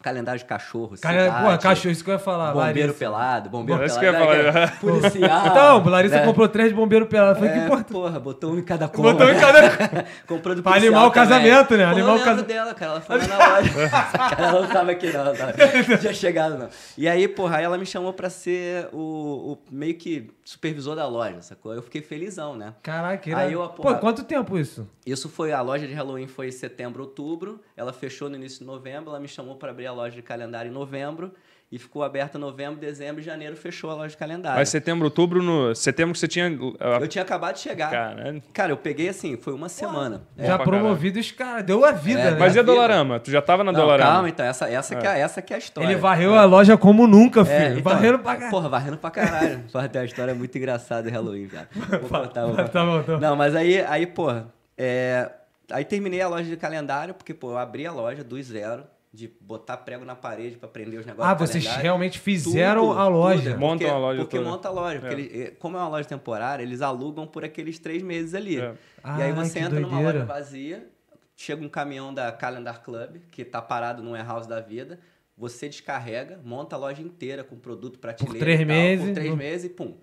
Calendário de cachorro, Cara, cidade, pô, cachorro, isso que eu ia falar. Bombeiro Larissa. pelado, bombeiro Isso pelado. que eu ia né, falar. que é Policial. Então, Larissa né? comprou três de bombeiro pelado. Foi que É, importa. Porra, botou um em cada cor. Botou em cada. Comprou do Pra policial animar o casamento, né? Animar o lembro casa- dela, cara. Ela foi lá na loja. Cara ela não tava aqui, não. não. Tinha chegado, não. E aí, porra, aí ela me chamou pra ser o, o meio que supervisor da loja, sacou? Eu fiquei felizão, né? Caraca, Aí irado. eu, Pô, porra- quanto tempo isso? Isso foi, a loja de Halloween foi em setembro, outubro. Ela fechou no início de novembro. Ela me chamou pra abrir a loja de calendário em novembro. E ficou aberta novembro, dezembro e janeiro fechou a loja de calendário. Mas setembro, outubro, no setembro que você tinha. Eu tinha acabado de chegar. Caralho. Cara, eu peguei assim, foi uma semana. É. já promovido os caras. Deu a vida, É, né? Mas e a. Dolarama? Tu já tava na Não, Dolarama? calma, então. Essa, essa, Que é, essa que é a história. Ele varreu a loja como nunca, filho. É, então, varrendo pra caralho. Porra, varrendo pra caralho. Porra, tem uma história muito engraçada de Halloween, viado. Vou contar, vou Tá bom, tá bom. Não, mas aí, aí porra, é, aí terminei a loja de calendário, porque, pô, eu abri a loja do zero, de botar prego na parede pra prender os negócios Ah, vocês realmente fizeram Tudo, a loja. tudo. Montam Porque- a loja Porque toda. monta a loja. Porque É. eles- como é uma loja temporária, eles alugam por aqueles três meses ali. É. E aí Ai, você entra numa doideira. loja vazia, chega um caminhão da Calendar Club, que tá parado num warehouse da vida, você descarrega, monta a loja inteira com produto prateleira três e tal, meses, por três no- meses e pum.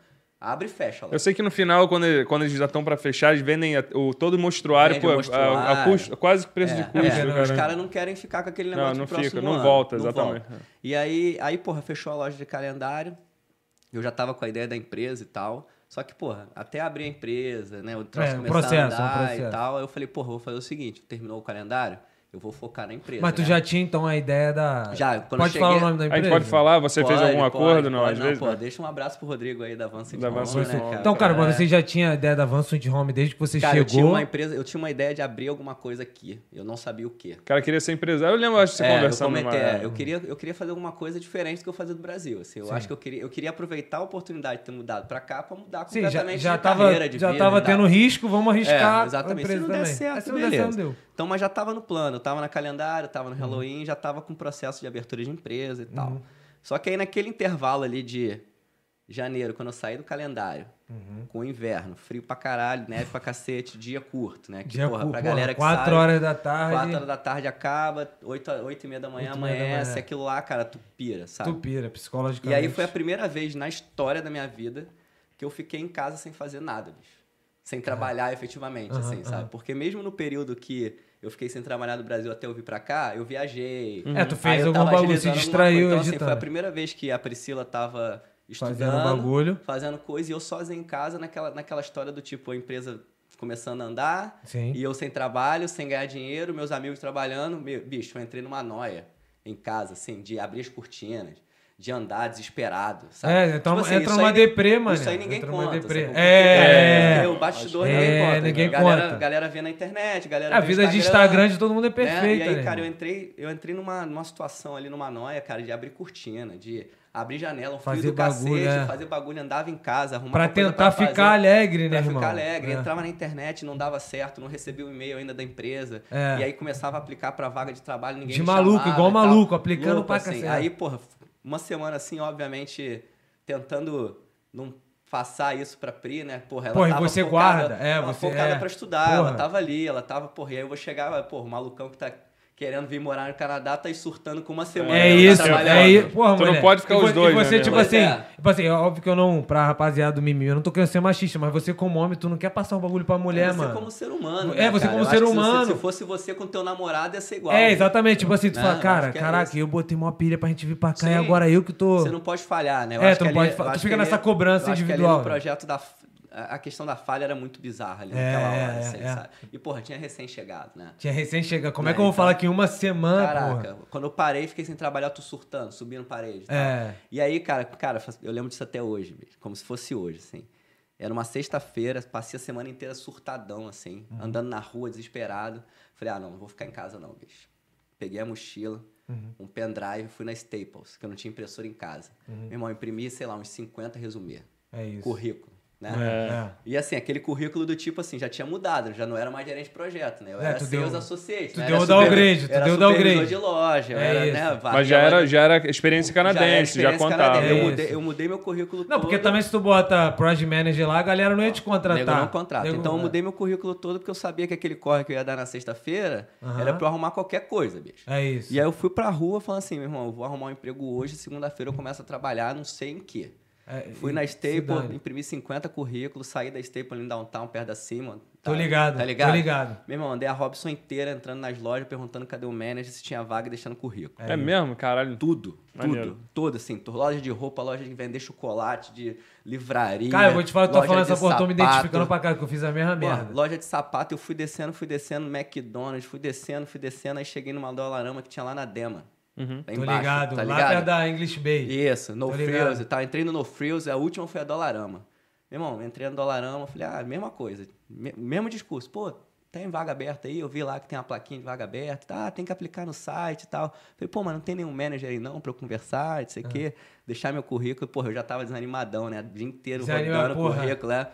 Abre e fecha a Eu sei que no final, quando, ele- quando eles já estão pra fechar, eles vendem a- o, todo o mostruário, pô, o a- a, mostruário. custo, quase preço É, de é, custo. os cara. caras não querem ficar com aquele Não, negócio não próximo fica, não ano, volta, não exatamente. volta. E aí, aí, porra, fechou a loja de calendário. Eu já tava com a ideia da empresa e tal. Só que, porra, até abrir a empresa, né? O troço É, um começar processo, a um andar processo. e tal. Eu falei, porra, vou fazer o seguinte: terminou o calendário, eu vou focar na empresa. Mas tu né? já tinha então a ideia da. Já, quando Pode eu falar o cheguei- nome da A empresa? gente pode falar, você fez Pode, algum pode, acordo? Não, pode. às vezes. pô, não. deixa um abraço pro Rodrigo aí da Avança Da Avança né, Home. cara? Então, cara, mas É. você já tinha a ideia da Vansant Home desde que você Cara, eu tinha chegou. uma empresa, eu tinha uma ideia de abrir alguma coisa aqui. Eu não sabia o quê. O cara queria ser empresário. Eu lembro, acho que você É, eu, conversando comentei, numa- é, eu, queria, eu queria fazer alguma coisa diferente do que eu fazia do Brasil. assim, eu acho que eu queria, eu queria aproveitar a oportunidade de ter mudado pra cá pra mudar Sim, já, completamente já de tava, carreira, de já vida, tava de tendo risco, vamos arriscar. É, exatamente. A empresa Se não der certo, se não der beleza. certo, deu. Então, mas já tava no plano, tava na calendário, tava Uhum. no Halloween, já tava com processo de abertura de empresa e tal. Só que aí naquele intervalo ali de janeiro, quando eu saí do calendário, Uhum. com o inverno, frio pra caralho, neve pra cacete, dia curto, né? Que, Dia porra, cu- pra galera que quatro sabe, horas da tarde. 4 horas da tarde acaba, 8, 8 e meia da manhã e meia da amanhece, manhã. aquilo lá, cara, tu pira, sabe? Tu pira, E psicologicamente. aí foi a primeira vez na história da minha vida que eu fiquei em casa sem fazer nada, bicho. Sem trabalhar efetivamente, Aham, assim, sabe? aham. Porque mesmo no período que eu fiquei sem trabalhar no Brasil até eu vir pra cá, eu viajei. É, tu fez algum bagulho, se distraiu. Então, assim, foi a primeira vez que a Priscila tava estudando, Fazendo bagulho. fazendo coisa, e eu sozinho em casa naquela, naquela história do tipo, a empresa começando a andar, Sim. e eu sem trabalho, sem ganhar dinheiro, meus amigos trabalhando. Meu, bicho, eu entrei numa noia em casa, assim, de abrir as cortinas, de andar desesperado, sabe? É, então Tipo assim, entra numa aí- deprê, mano. Isso aí ninguém Entra conta. deprê. É, Porque o bastidor É, ninguém conta. ninguém galera, conta. galera vê na internet, galera A vê no vida de Instagram de todo mundo é né? perfeita, E aí, né? cara, eu entrei, eu entrei numa, numa situação ali, numa noia, cara, de abrir cortina, de abrir janela, um frio Fazer do bagulho, cacete, é. fazer bagulho, andava em casa, arrumava Pra tentar fazer, ficar alegre, né, pra irmão? ficar alegre. É. Entrava na internet, não dava certo, não recebia o e-mail ainda da empresa. É. E aí começava a aplicar pra vaga de trabalho, ninguém De maluco, igual maluco, aplicando Louco, pra assim. cacete. Aí, porra, uma semana assim, obviamente, tentando não passar isso pra Pri, né? Porra, ela Porra, tava você focada, guarda, é, ela você- focada é. pra estudar, Porra. ela tava ali, ela tava, porra, e aí eu vou chegar, porra, o malucão que tá querendo vir morar no Canadá tá aí surtando com uma semana. É ela tá isso, trabalhando. é isso. Porra, Tu não moleque. pode ficar os dois, E você, né, tipo assim, é. tipo assim, é óbvio que eu não, pra rapaziada do mimimi, eu não tô querendo ser machista, mas você como homem, tu não quer passar um bagulho pra mulher, é você mano. como ser humano. É, né, você cara? como Eu ser que se você- humano. Se fosse você com teu namorado, ia ser igual. É, exatamente. Tipo assim, tu Não, fala, cara, é caraca, isso. eu botei uma pilha pra gente vir pra cá Sim. e agora eu que tô. Você não pode falhar, né? Eu É, acho tu que não ali- pode fa- eu tu fica nessa cobrança individual, né? no projeto da a questão da falha era muito bizarra ali É, naquela hora, é, assim, é. sabe? E, porra, tinha recém-chegado, né? Tinha recém chegado. Como é Né, que eu vou então- falar que em uma semana, Caraca, porra? quando eu parei, fiquei sem trabalhar, tô surtando, subindo parede. e tal. É. E aí, cara, cara, eu lembro disso até hoje, bicho, como se fosse hoje, assim. Era uma sexta-feira, passei a semana inteira surtadão, assim, Uhum. andando na rua, desesperado. Falei, ah, não, não vou ficar em casa não, bicho. Peguei a mochila, Uhum. um pendrive, fui na Staples, que eu não tinha impressora em casa. Uhum. Meu irmão, imprimi, sei lá, uns 50 resumir. É isso. Currículo, né? É. E assim, aquele currículo do tipo assim, já tinha mudado, já não era mais gerente de projeto, né? Eu É, era sales deu- associate. tu né? deu Era o downgrade, tu era deu o supervisor downgrade. de loja, eu É era, né? Mas já era, já era experiência canadense, já, experiência contava. canadense. Eu É mudei, eu mudei meu currículo Não, porque todo. também se tu bota Project Manager lá, a galera não ia te contratar. Nego não contrata. Nego- Então eu é. mudei meu currículo todo porque eu sabia que aquele corre que eu ia dar na sexta-feira Aham. era pra eu arrumar qualquer coisa, bicho. É isso. E aí eu fui pra rua falando assim, meu irmão, eu vou arrumar um emprego hoje, segunda-feira eu começo a trabalhar, não sei em quê. É, Fui na Staple, dane. imprimi 50 currículos, saí da Staple em downtown, perto da Simon. Tô ligado, Tá ligado? tô ligado. Meu irmão, andei a Robson inteira entrando nas lojas, perguntando cadê o manager, se tinha vaga e deixando currículo. É mesmo, caralho. Tudo, Maneiro. tudo, tudo, assim. Loja de roupa, loja de vender chocolate, de livraria. Cara, eu vou te falar, eu tô falando essa porra, tô me identificando pra cá, que eu fiz a mesma Pô, merda. loja de sapato, eu fui descendo, fui descendo, McDonald's, fui descendo, fui descendo, aí cheguei numa Dolarama que tinha lá na Dema. Uhum. Lá Tô embaixo, ligado, tá lá ligado? perto da English Bay. Isso, No Tô Frills e tal. Entrei no No Frills, a última foi a Dolarama. Meu irmão, entrei no Dolarama, falei, ah, mesma coisa. Me- mesmo discurso. Pô, tem vaga aberta aí? Eu vi lá que tem uma plaquinha de vaga aberta. Tá, tem que aplicar no site e tal. Falei, pô, mas não tem nenhum manager aí não pra eu conversar, não sei o quê. Deixar meu currículo. Porra, eu já tava desanimadão, né? O dia inteiro Desanima, rodando o porra. currículo, né?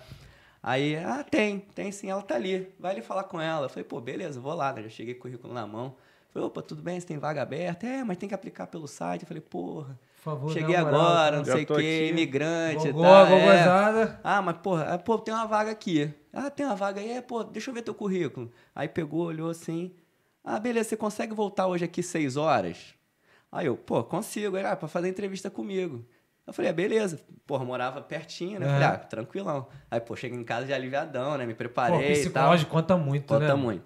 Aí, ah, tem, tem sim, ela tá ali. Vai ali falar com ela. Eu falei, pô, beleza, vou lá, né? Já cheguei com o currículo na mão. Falei, opa, tudo bem, você tem vaga aberta? É, mas tem que aplicar pelo site. Eu falei, porra, Por favor, cheguei dá uma moral, agora, não sei o quê, imigrante e tal. é. Ah, mas porra, ah, pô, tem uma vaga aqui. Ah, tem uma vaga aí, é, pô, deixa eu ver teu currículo. Aí pegou, olhou assim. Ah, beleza, você consegue voltar hoje aqui seis horas? Aí eu, pô, consigo. Aí, ah, pra fazer entrevista comigo. Eu falei, ah, beleza. Porra, morava pertinho, né? Eu Falei, É. ah, tranquilão. Aí, pô, cheguei em casa já aliviadão, né? Me Pô, preparei e tal. psicológico conta muito, Conta né? muito.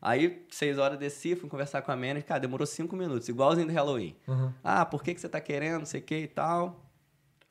Aí, seis horas desci, fui conversar com a manager. Cara, demorou cinco minutos, igualzinho do Halloween. Uhum. Ah, por que, que você tá querendo, não sei o que e tal.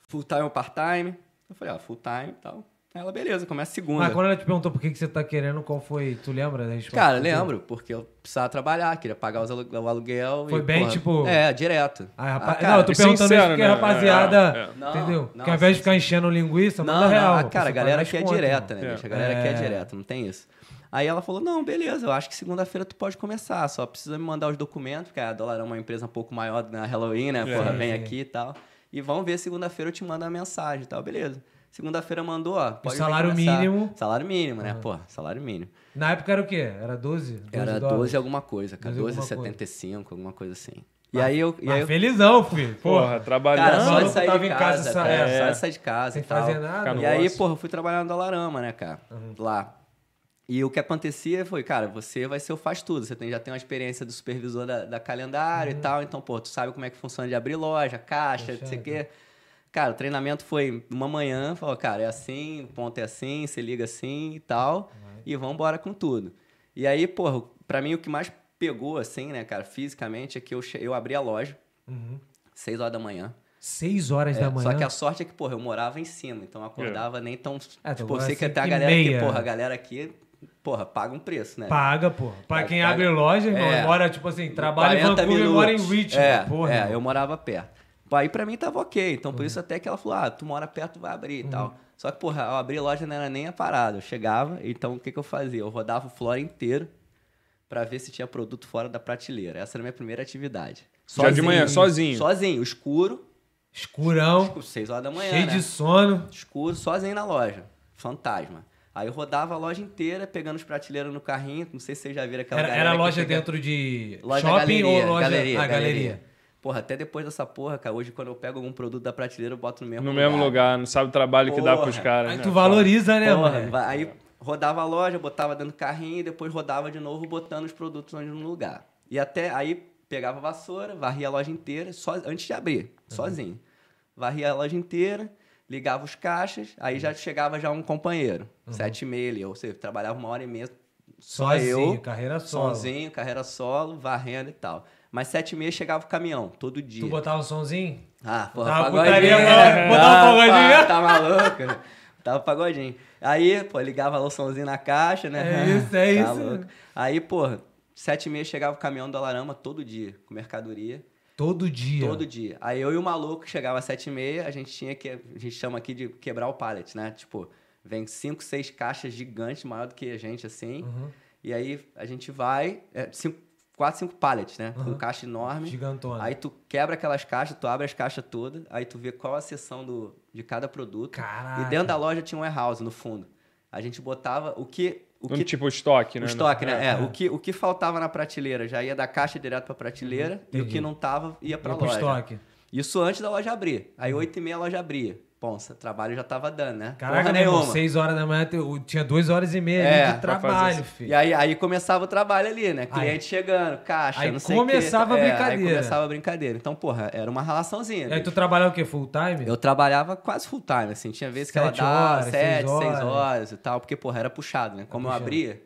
Full time ou part time? Eu falei, ó, full time e tal. Aí ela, beleza, começa segunda. Mas quando ela te perguntou por que, que você tá querendo, qual foi? Tu lembra da resposta? Cara, lembro, porque eu precisava trabalhar, queria pagar os alu- o aluguel. Foi e, bem, porra, tipo- É, direto. Ah, rapaz... Ah, cara, não, eu tô perguntando sincero, isso porque, né? rapaziada, É, é. Não, entendeu? não, que ao invés de sim, ficar enchendo linguiça, Não, manda não, real. pô, cara, a galera aqui é direta, né, É. bicho? A galera aqui é É. direta, não tem isso. Aí ela falou, não, beleza, eu acho que segunda-feira tu pode começar, só precisa me mandar os documentos, porque a Dólar é uma empresa um pouco maior na Halloween, né? Porra, Sim, vem aqui e tal. E vamos ver, segunda-feira eu te mando a mensagem e tal, beleza. Segunda-feira mandou, ó. Pode vir salário começar. mínimo? Salário mínimo, né? Porra, salário mínimo. Na época era o quê? Era 12? 12 Era dólares? 12 alguma coisa, cara. 12 alguma 12,75, alguma coisa assim. E aí eu. E aí eu felizão, filho. Porra, Porra. trabalhando. cara, só de sair tava de em casa, casa, cara, é. só de sair de casa Sem e tal. fazer nada. Ficar no E aí, porra, eu fui trabalhar no Dolarama, né, cara? Lá. E o que acontecia foi, cara, você vai ser o faz tudo. Você tem, já tem uma experiência do supervisor da, da calendário e tal. Então, pô, tu sabe como é que funciona de abrir loja, caixa, não sei o quê. Cara, o treinamento foi uma manhã, falou, cara, é assim, o ponto é assim, você liga assim e tal. E vamos embora com tudo. E aí, porra, pra mim o que mais pegou, assim, né, cara, fisicamente, é que eu, eu abri a loja, Uhum. seis horas da manhã. 6 horas É, da manhã. Só que a sorte é que, porra, eu morava em cima, então eu acordava nem tão. É, tipo, eu sei que tem a galera meia. aqui, porra, a galera aqui porra, paga um preço, né? Paga, pô. Pra Paga- quem paga. abre loja, irmão, É. mora, tipo assim, trabalha em 40 Vancouver e mora em. Richmond. É, porra, é irmão. eu morava perto. Aí pra mim tava ok. Então Uhum. por isso até que ela falou: ah, tu mora perto, vai abrir e tal. Só que, porra, eu abrir loja não era nem a parada. Eu chegava, então o que, que eu fazia? Eu rodava o Flora inteiro pra ver se tinha produto fora da prateleira. Essa era a minha primeira atividade. Já de manhã, sozinho. Sozinho, escuro, Escurão, 6 horas da manhã. cheio né? de sono. escuro, sozinho na loja. Fantasma. Aí eu rodava a loja inteira, pegando os prateleiros no carrinho. Não sei se vocês já viram aquela Era, galera era loja fica- dentro de Loja shopping galeria, ou loja... galeria, ah, galeria. Porra, até depois dessa porra, cara, hoje quando eu pego algum produto da prateleira, eu boto no mesmo No lugar. mesmo lugar, não sabe o trabalho que dá Porra. pros caras. Aí né? tu valoriza, né, Porra, mano? aí rodava a loja, botava dentro do carrinho e depois rodava de novo botando os produtos onde no lugar. E até aí pegava a vassoura, varria a loja inteira, só, antes de abrir, sozinho. Varria a loja inteira, ligava os caixas, aí já chegava já um companheiro, sete e meia ali, ou seja, trabalhava uma hora e meia só Sozinho, eu, carreira solo. sozinho, carreira solo, varrendo e tal. Mas sete e meia chegava o caminhão, todo dia. Tu botava o somzinho? Ah, porra, Tava pagodinho. né? botava um pagodinho. pá, Tá maluco? Tava pagodinho. Aí, pô, ligava o somzinho na caixa, né? É isso, é Tá isso. louco. Aí, porra, sete e meia chegava o caminhão do Alarama todo dia, com mercadoria. Todo dia. Todo dia. Aí eu e o maluco chegava às sete e meia, a gente tinha que. A gente chama aqui de quebrar o pallet, né? Tipo, vem cinco, seis caixas gigantes, maior do que a gente, assim. Uhum. E aí a gente vai. É, cinco, quatro, cinco pallets, né? Com caixa enorme. Gigantona. Aí tu quebra aquelas caixas, tu abre as caixas todas, aí tu vê qual a seção do, de cada produto. Caraca. E dentro da loja tinha um warehouse no fundo. A gente botava o que. O Um que tipo estoque, né? o estoque, né? É, é. O, que, o que faltava na prateleira já ia da caixa direto pra prateleira e o que não tava ia pra Ia pro loja. estoque. Isso antes da loja abrir. Aí, oito e meia a loja abria. Ponça, trabalho já tava dando, né? Caraca, meu irmão. 6 horas da manhã eu tinha 2 horas e meia É, de trabalho, filho. E aí, aí começava o trabalho ali, né? Cliente chegando, caixa, aí não sei começava a É, brincadeira. Aí começava a brincadeira. Então, porra, era uma relaçãozinha. E aí tu trabalhava o quê? Full time? Eu trabalhava quase full time, assim. Tinha vezes que ela Sete dava horas, sete, seis seis horas. horas e tal, porque, porra, era puxado, né? Como eu puxado. abria,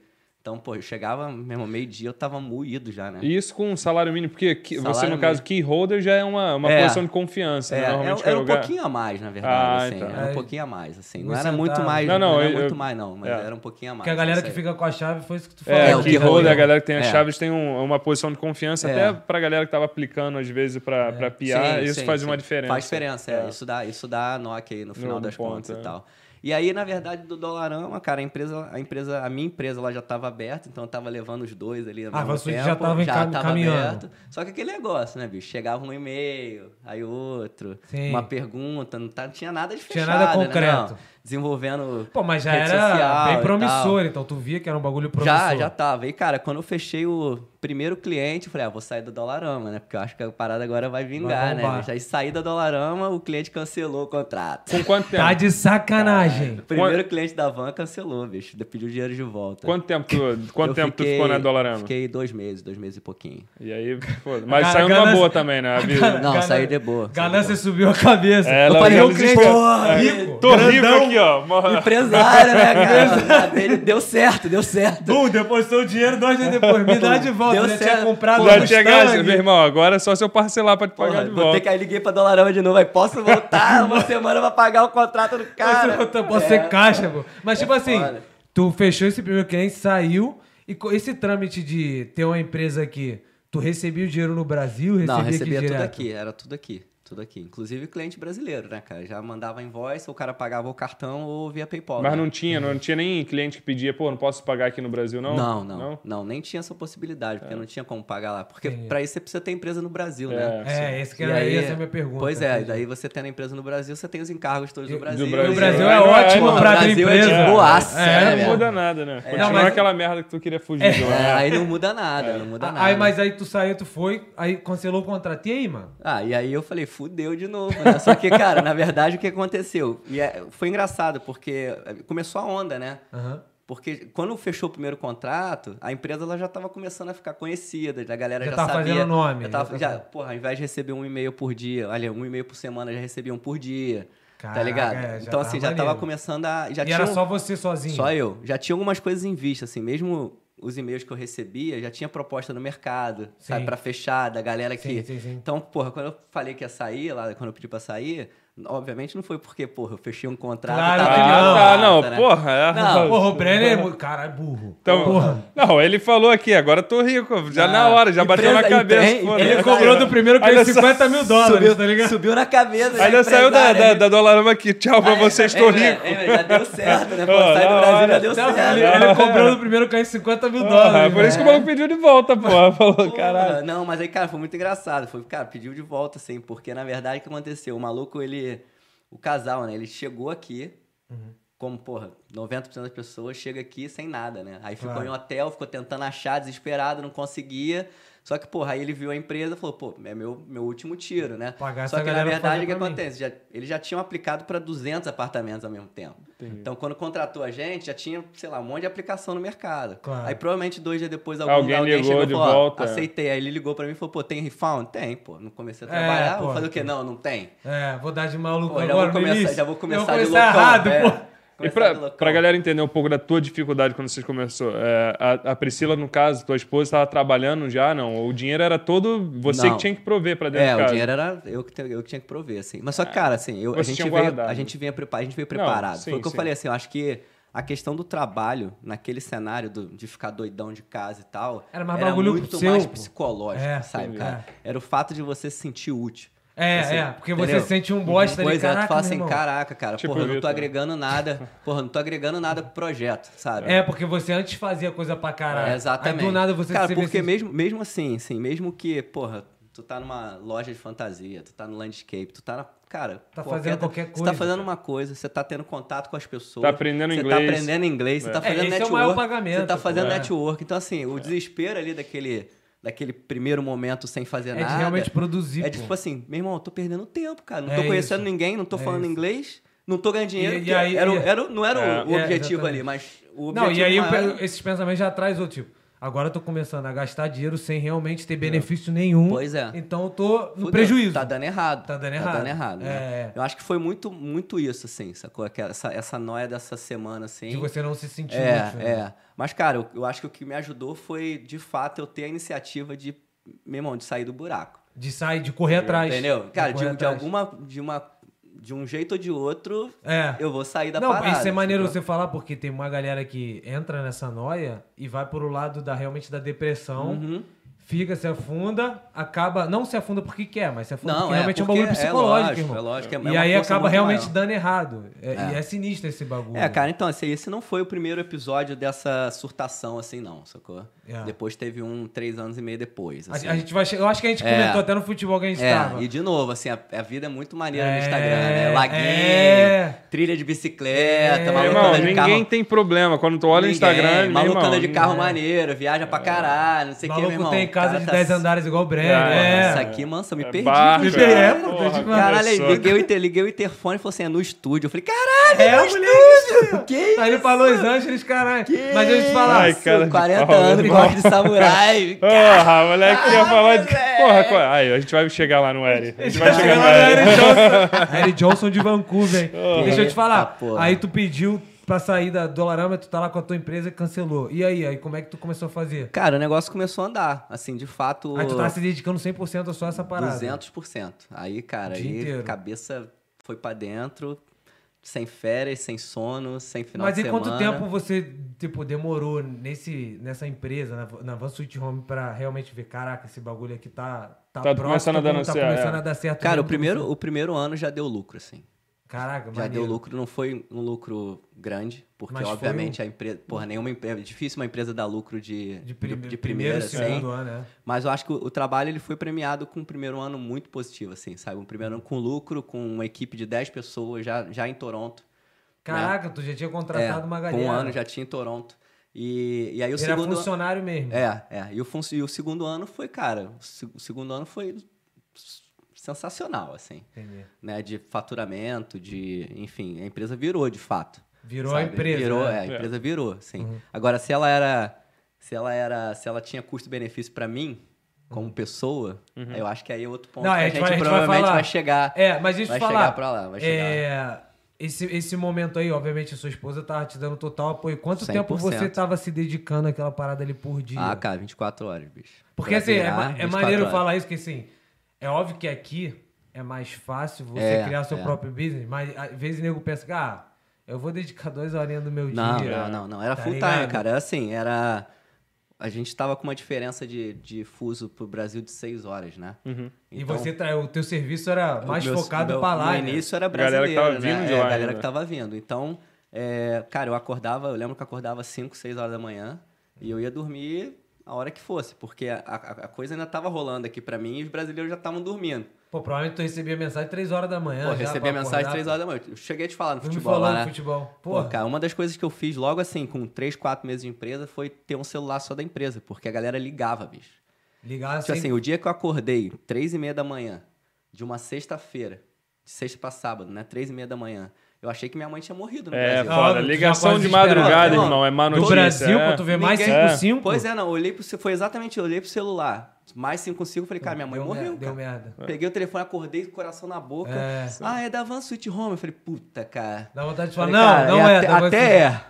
então, pô, eu chegava, mesmo, meio-dia, eu tava moído já, né? E isso com um salário mínimo, porque que- você, Salário no caso, key holder já é uma, uma É. posição de confiança, É, né? era, Normalmente era que um lugar- pouquinho a mais, na verdade, Ah, assim. então. Era É. um pouquinho a mais, assim. Não era muito centavos. mais, Não, não, não, era eu- muito eu- mais, não. Mas é. era um pouquinho a mais. Porque a galera que fica com a chave foi isso que tu falou. É, É, o key holder, a galera que tem as É. chaves tem um- uma posição de confiança, É. até pra galera que tava aplicando, às vezes, pra, pra piar, Sim, isso sim, faz sim. uma diferença. Faz diferença, é. É. Isso dá, isso dá aí no final das contas é. e tal. E aí, na verdade, do Dolarama, cara, a empresa, a empresa, a minha empresa ela já estava aberta, então eu tava levando os dois ali Ah, mesmo você tempo. já tava encam- caminhando. Só que aquele negócio, né, bicho? Chegava um e-mail, aí outro, Sim. uma pergunta, não, tá, não tinha nada de Tinha fechado, nada né? concreto. Não. Desenvolvendo Pô, mas já era bem promissor, então tu via que era um bagulho promissor. já, já tava. E, cara, quando eu fechei o primeiro cliente, eu falei, ah, vou sair do Dolarama, né? Porque eu acho que a parada agora vai vingar, bombar. né? Já saí da Dolarama, o cliente cancelou o contrato. Com quanto tempo? Tá de sacanagem. O primeiro cliente da van cancelou, bicho. Pediu dinheiro de volta. Quanto tempo tu, quanto Eu tempo tu fiquei- ficou na Dolarama? Fiquei dois meses, dois meses e pouquinho. E aí, pô, mas saiu numa boa também, né? A vida. Não, Gana- saí de boa. Ganância subiu a cabeça. É, eu ela- falei, ela o cliente, porra, rico. Tô rico grandão. aqui, ó. Morra. Empresário, né, cara? Deu certo, deu certo. Bum, depositou o dinheiro dois dias depois. Me dá de volta. Deu eu já tinha certo. comprado Já tinha gasto, meu irmão. Agora é só se eu parcelar pra te pagar Porra, de vou volta. ter que aí liguei pra Dolarama de novo. Aí posso voltar uma semana pra pagar o contrato do cara. Você pode ser caixa, pô. Mas, tipo assim, foda. tu fechou esse primeiro cliente, saiu. E esse trâmite de ter uma empresa aqui, tu recebia o dinheiro no Brasil? Recebia Não, recebia tudo direto? aqui, era tudo aqui. Tudo aqui. Inclusive cliente brasileiro, né, cara? Já mandava invoice, o cara pagava o cartão ou via PayPal. Mas né? não tinha, não tinha nem cliente que pedia, pô, não posso pagar aqui no Brasil, não? Não, não, não, nem tinha essa possibilidade, porque não tinha como pagar lá. Porque pra isso você precisa ter empresa no Brasil, É. né? É, esse que era aí- essa é a minha pergunta. Pois é, daí você tendo a empresa no Brasil, você tem os encargos todos do E- Brasil. do Brasil. O Brasil É, é é, ótimo pra o abrir Brasil é empresa. de boaça, É, né, não muda nada, né? Continua mas- aquela merda que tu queria fugir. É, né? aí não muda nada, não muda nada. Aí, mas aí tu saiu, tu foi, aí cancelou o contrato. E aí, mano? Ah, e aí eu falei, fudeu de novo, né? Só que, cara, na verdade, o que aconteceu? E é- foi engraçado, porque começou a onda, né? Aham. Porque quando fechou o primeiro contrato, a empresa ela já estava começando a ficar conhecida, a galera Já já, tava sabia. fazendo nome, Já tava, já já, porra, ao invés de receber um e-mail por dia, olha, um e-mail por semana, já recebia um por dia. Caraca, tá ligado? é, já então, assim, já maneiro. tava começando a. Já E tinha era só você sozinho? só eu. Já tinha algumas coisas em vista, assim, mesmo os e-mails que eu recebia, já tinha proposta no mercado, sabe, Sim. pra fechar, da galera que. Sim, sim, sim. Então, porra, quando eu falei que ia sair, lá, quando eu pedi pra sair, Obviamente não foi porque, porra, eu fechei um contrato. Claro tava não. Ah, graça, não, né? porra. É. Não, Porra, o Brenner é. Caralho, burro. Então, Porra. não, ele falou aqui, agora eu tô rico. Já Ah, na hora, já bateu na empresa- cabeça. empre-. Ele cobrou do primeiro sa- 50 mil dólares, subiu, tá ligado? subiu na cabeça. né, Ainda saiu da, da, da Dolarama aqui. Tchau pra É, vocês, é, tô é, rico. é, já deu certo, né? Pô, Ó, sai do Brasil hora. já deu Não, certo. ele, ele cobrou no primeiro que 50 mil Porra, dólares. por isso que o né? maluco pediu de volta, porra. Falou, caralho. Não, mas aí, cara, foi muito engraçado. Foi, cara, pediu de volta, assim, porque na verdade o que aconteceu? O maluco, ele. O casal, né? Ele chegou aqui, Uhum. como, porra, 90% das pessoas chega aqui sem nada, né? Aí ficou Claro. em hotel, ficou tentando achar, desesperado, não conseguia. Só que, porra, aí ele viu a empresa e falou, pô, é meu, meu último tiro, né? Pagar Só que na verdade o que acontece? Já, eles já tinham aplicado para 200 apartamentos ao mesmo tempo. Entendi. Então, quando contratou a gente, já tinha, sei lá, um monte de aplicação no mercado. Claro. Aí, provavelmente, dois dias depois, algum, Alguém alguém, ligou chegou de e falou, ó, volta, é. aceitei. Aí ele ligou pra mim e falou, pô, tem refund? Tem, pô. Não comecei a É, trabalhar, pô, vou fazer o quê? pô. Não, não tem. É, vou dar de maluco Pô, já agora vou no começar, já vou começar, Eu vou de começar loucão. errado, é. pô. E loucão. pra galera entender um pouco da tua dificuldade quando vocês começou, é, a, a Priscila, no caso, tua esposa, estava trabalhando já, não? O dinheiro era todo você Não. que tinha que prover pra dentro É, de o casa. dinheiro era eu que, eu que tinha que prover, assim. Mas só que, cara, assim, eu, a, gente veio, guardado. a gente preparado, a gente veio preparado. sim, Foi o que eu sim. falei, assim, eu acho que a questão do trabalho, naquele cenário do- de ficar doidão de casa e tal, Era mais bagulho muito seu, mais psicológico, É, sabe, cara? Era o fato de você se sentir útil. É, Assim, é, porque você entendeu? se sente um bosta ali, Pois é, caraca, tu fala assim, caraca, cara, Tipo porra, eu não tô agregando nada, porra, não tô agregando nada pro projeto, sabe? É, porque você antes fazia coisa pra caralho. É, exatamente. Aí do nada você Cara, se porque assim, mesmo, mesmo assim, assim, mesmo que, porra, tu tá numa loja de fantasia, tu tá no landscape, tu tá na. Cara, Tá fazendo qualquer Você coisa, tá fazendo uma coisa, você tá tendo contato com as pessoas. Tá aprendendo você inglês. tá aprendendo inglês, você tá É, fazendo esse é o network. maior pagamento, Você tá fazendo é. network. Então, assim, o desespero ali daquele, daquele primeiro momento sem fazer É de nada. realmente produzir, É tipo assim, meu irmão, eu tô perdendo tempo, cara. Não É tô conhecendo isso. ninguém, não tô É falando isso. inglês, não tô ganhando dinheiro. E- e aí- era, e- era, não era o- É. É, objetivo ali, mas o Não, objetivo e aí maior- esses pensamentos já traz outro tipo. Agora eu tô começando a gastar dinheiro sem realmente ter benefício nenhum. Pois é. Então eu tô no Fudeu. prejuízo. Tá dando errado. Tá dando Tá errado. dando errado, né? É. Eu acho que foi muito, muito isso, assim, sacou? Essa, essa noia dessa semana, assim. De você não se sentir é, útil, né? é. Mas, cara, eu, eu acho que o que me ajudou foi, de fato, eu ter a iniciativa de, meu irmão, de sair do buraco. De sair, de correr atrás. Entendeu? Cara, de, de atrás. alguma. De uma. De um jeito ou de outro, É. eu vou sair da não, parada. isso é maneiro você falar, porque tem uma galera que entra nessa noia e vai pro lado da realmente da depressão, Uhum. Fica, se afunda, acaba. Não se afunda porque quer, mas se afunda Não, porque é, realmente é um porque bagulho é psicológico, lógico, irmão. é lógico, é e aí acaba realmente maior. dando errado. É, É. E é sinistro esse bagulho. É, cara, então, assim, esse não foi o primeiro episódio dessa surtação, assim, não, sacou? É. Depois teve um três anos e meio depois. A, Assim. a gente vai Eu acho que a gente É. comentou até no futebol que a gente É, tava. e de novo, assim, a, a vida é muito maneira É, no Instagram, né? Laguinho, é. trilha de bicicleta, É. maluco Irmão, anda de ninguém carro. tem problema. Quando tu olha o Ninguém, Instagram, meu maluco irmão, anda de carro é. maneiro, viaja pra caralho, não sei o que, meu irmão. O casa cara de tá 10 s- andares igual o Breno. É. Isso aqui, mano, eu me É perdi. barco, bicho. é, é, porra, de- Caralho, aí começou. liguei o, inter- liguei o interfone e falou assim, é no estúdio. Eu falei, caralho, É, no moleque. estúdio! Que Tá indo pra Los Angeles, caralho. Mas deixa eu te falar. Ai, cara de 40 pau, anos, né? gosto de samurai. Porra, moleque ia falar de. Porra, qual- aí, a gente vai chegar lá no Eri. A gente vai chegar no Eric Eri. Johnson. Eric Johnson de Vancouver. Deixa eu te falar. Aí tu pediu pra sair da Dolarama, tu tá lá com a tua empresa e cancelou. E aí, aí como é que tu começou a fazer? Cara, o negócio começou a andar. Assim, de fato. Aí tu tá se dedicando 100% a só essa parada. 200%. Aí, cara, aí inteiro. cabeça foi pra dentro, sem férias, sem sono, sem final Mas de e semana. quanto tempo você, tipo, demorou nesse, nessa empresa, na, na Van Sweet Home, pra realmente ver, caraca, esse bagulho aqui tá, tá, Tá próximo, começando a dar tá certo, começando é. a dar certo. Cara, o primeiro, o primeiro ano já deu lucro, assim. Caraca, Já maneiro. deu lucro, não foi um lucro grande, porque Mas obviamente a empresa. Porra, nenhuma empresa. É difícil uma empresa dar lucro de, De, prim de, de primeiro, primeira, assim. segundo ano, né? Mas eu acho que o, o trabalho ele foi premiado com um primeiro ano muito positivo, assim, sabe? Um primeiro ano com lucro, com uma equipe de 10 pessoas já, já em Toronto. Caraca, tu já tinha contratado É, uma com galera. um ano já tinha em Toronto. E, e aí o Era segundo. funcionário mesmo. É, é. E o, e o segundo ano foi, cara, o, se- o segundo ano foi sensacional, assim. Entendi. Né? De faturamento, de. Enfim, a empresa virou de fato. Virou a sabe? empresa. Virou, né? é, a empresa virou, sim. Agora, se ela era. Se ela era. Se ela tinha custo-benefício pra mim, como pessoa, eu acho que aí é outro ponto Não, que a a gente a gente vai provavelmente falar. vai chegar. É, mas deixa eu vai falar. chegar pra lá, vai chegar. É, esse, esse momento aí, obviamente, a sua esposa tava te dando total apoio. Quanto 100%. tempo você tava se dedicando àquela parada ali por dia? Ah, cara, 24 horas, bicho. Porque Pra assim, é, virar, é 24 maneiro horas. falar isso, que assim, é óbvio que aqui é mais fácil você É, criar seu é. próprio business, mas às vezes o nego pensa que, ah, eu vou dedicar duas horinhas do meu Não, dia. não, não, não. Era tá full time, ligado? cara. Era assim, era. A gente tava com uma diferença de, de fuso pro Brasil de seis horas, né? Uhum. E Então, você tra... o teu serviço era mais meu- focado meu- pra lá, No né? início era Galera que brasileiro, tava vindo né? de é, lá a galera ainda. que tava vindo. Então, é, cara, eu acordava, eu lembro que eu acordava 5, 6 horas da manhã e eu ia dormir a hora que fosse, porque a, a- a coisa ainda tava rolando aqui pra mim e os brasileiros já estavam dormindo. Pô, provavelmente tu recebia mensagem 3 horas da manhã. Pô, já recebi pra a mensagem acordar, 3 horas da manhã. Eu cheguei a te falar no futebol lá, né? futebol. Pô, Pô, cara, uma das coisas que eu fiz logo assim, com 3, 4 meses de empresa, foi ter um celular só da empresa, porque a galera ligava, bicho. ligar Tipo assim. assim, o dia que eu acordei, 3 e meia da manhã, de uma sexta-feira, de sexta pra sábado, né? 3 e meia da manhã, eu achei que minha mãe tinha morrido no É, Brasil. Ah, foda. já Ligação de madrugada, Não, irmão. É má do notícia. Brasil, é. pra tu ver mais Ninguém- 5-5. Pois é, não, eu olhei pro, foi exatamente, eu olhei pro celular, mais 5 5 falei, cara, minha mãe deu morreu, merda, Deu merda. Peguei o telefone, acordei, com o coração na boca. É. Ah, é da Van Sweet Home. Eu falei, puta, cara. Dá vontade de falar, Falei, não, cara, não é. Até, até é.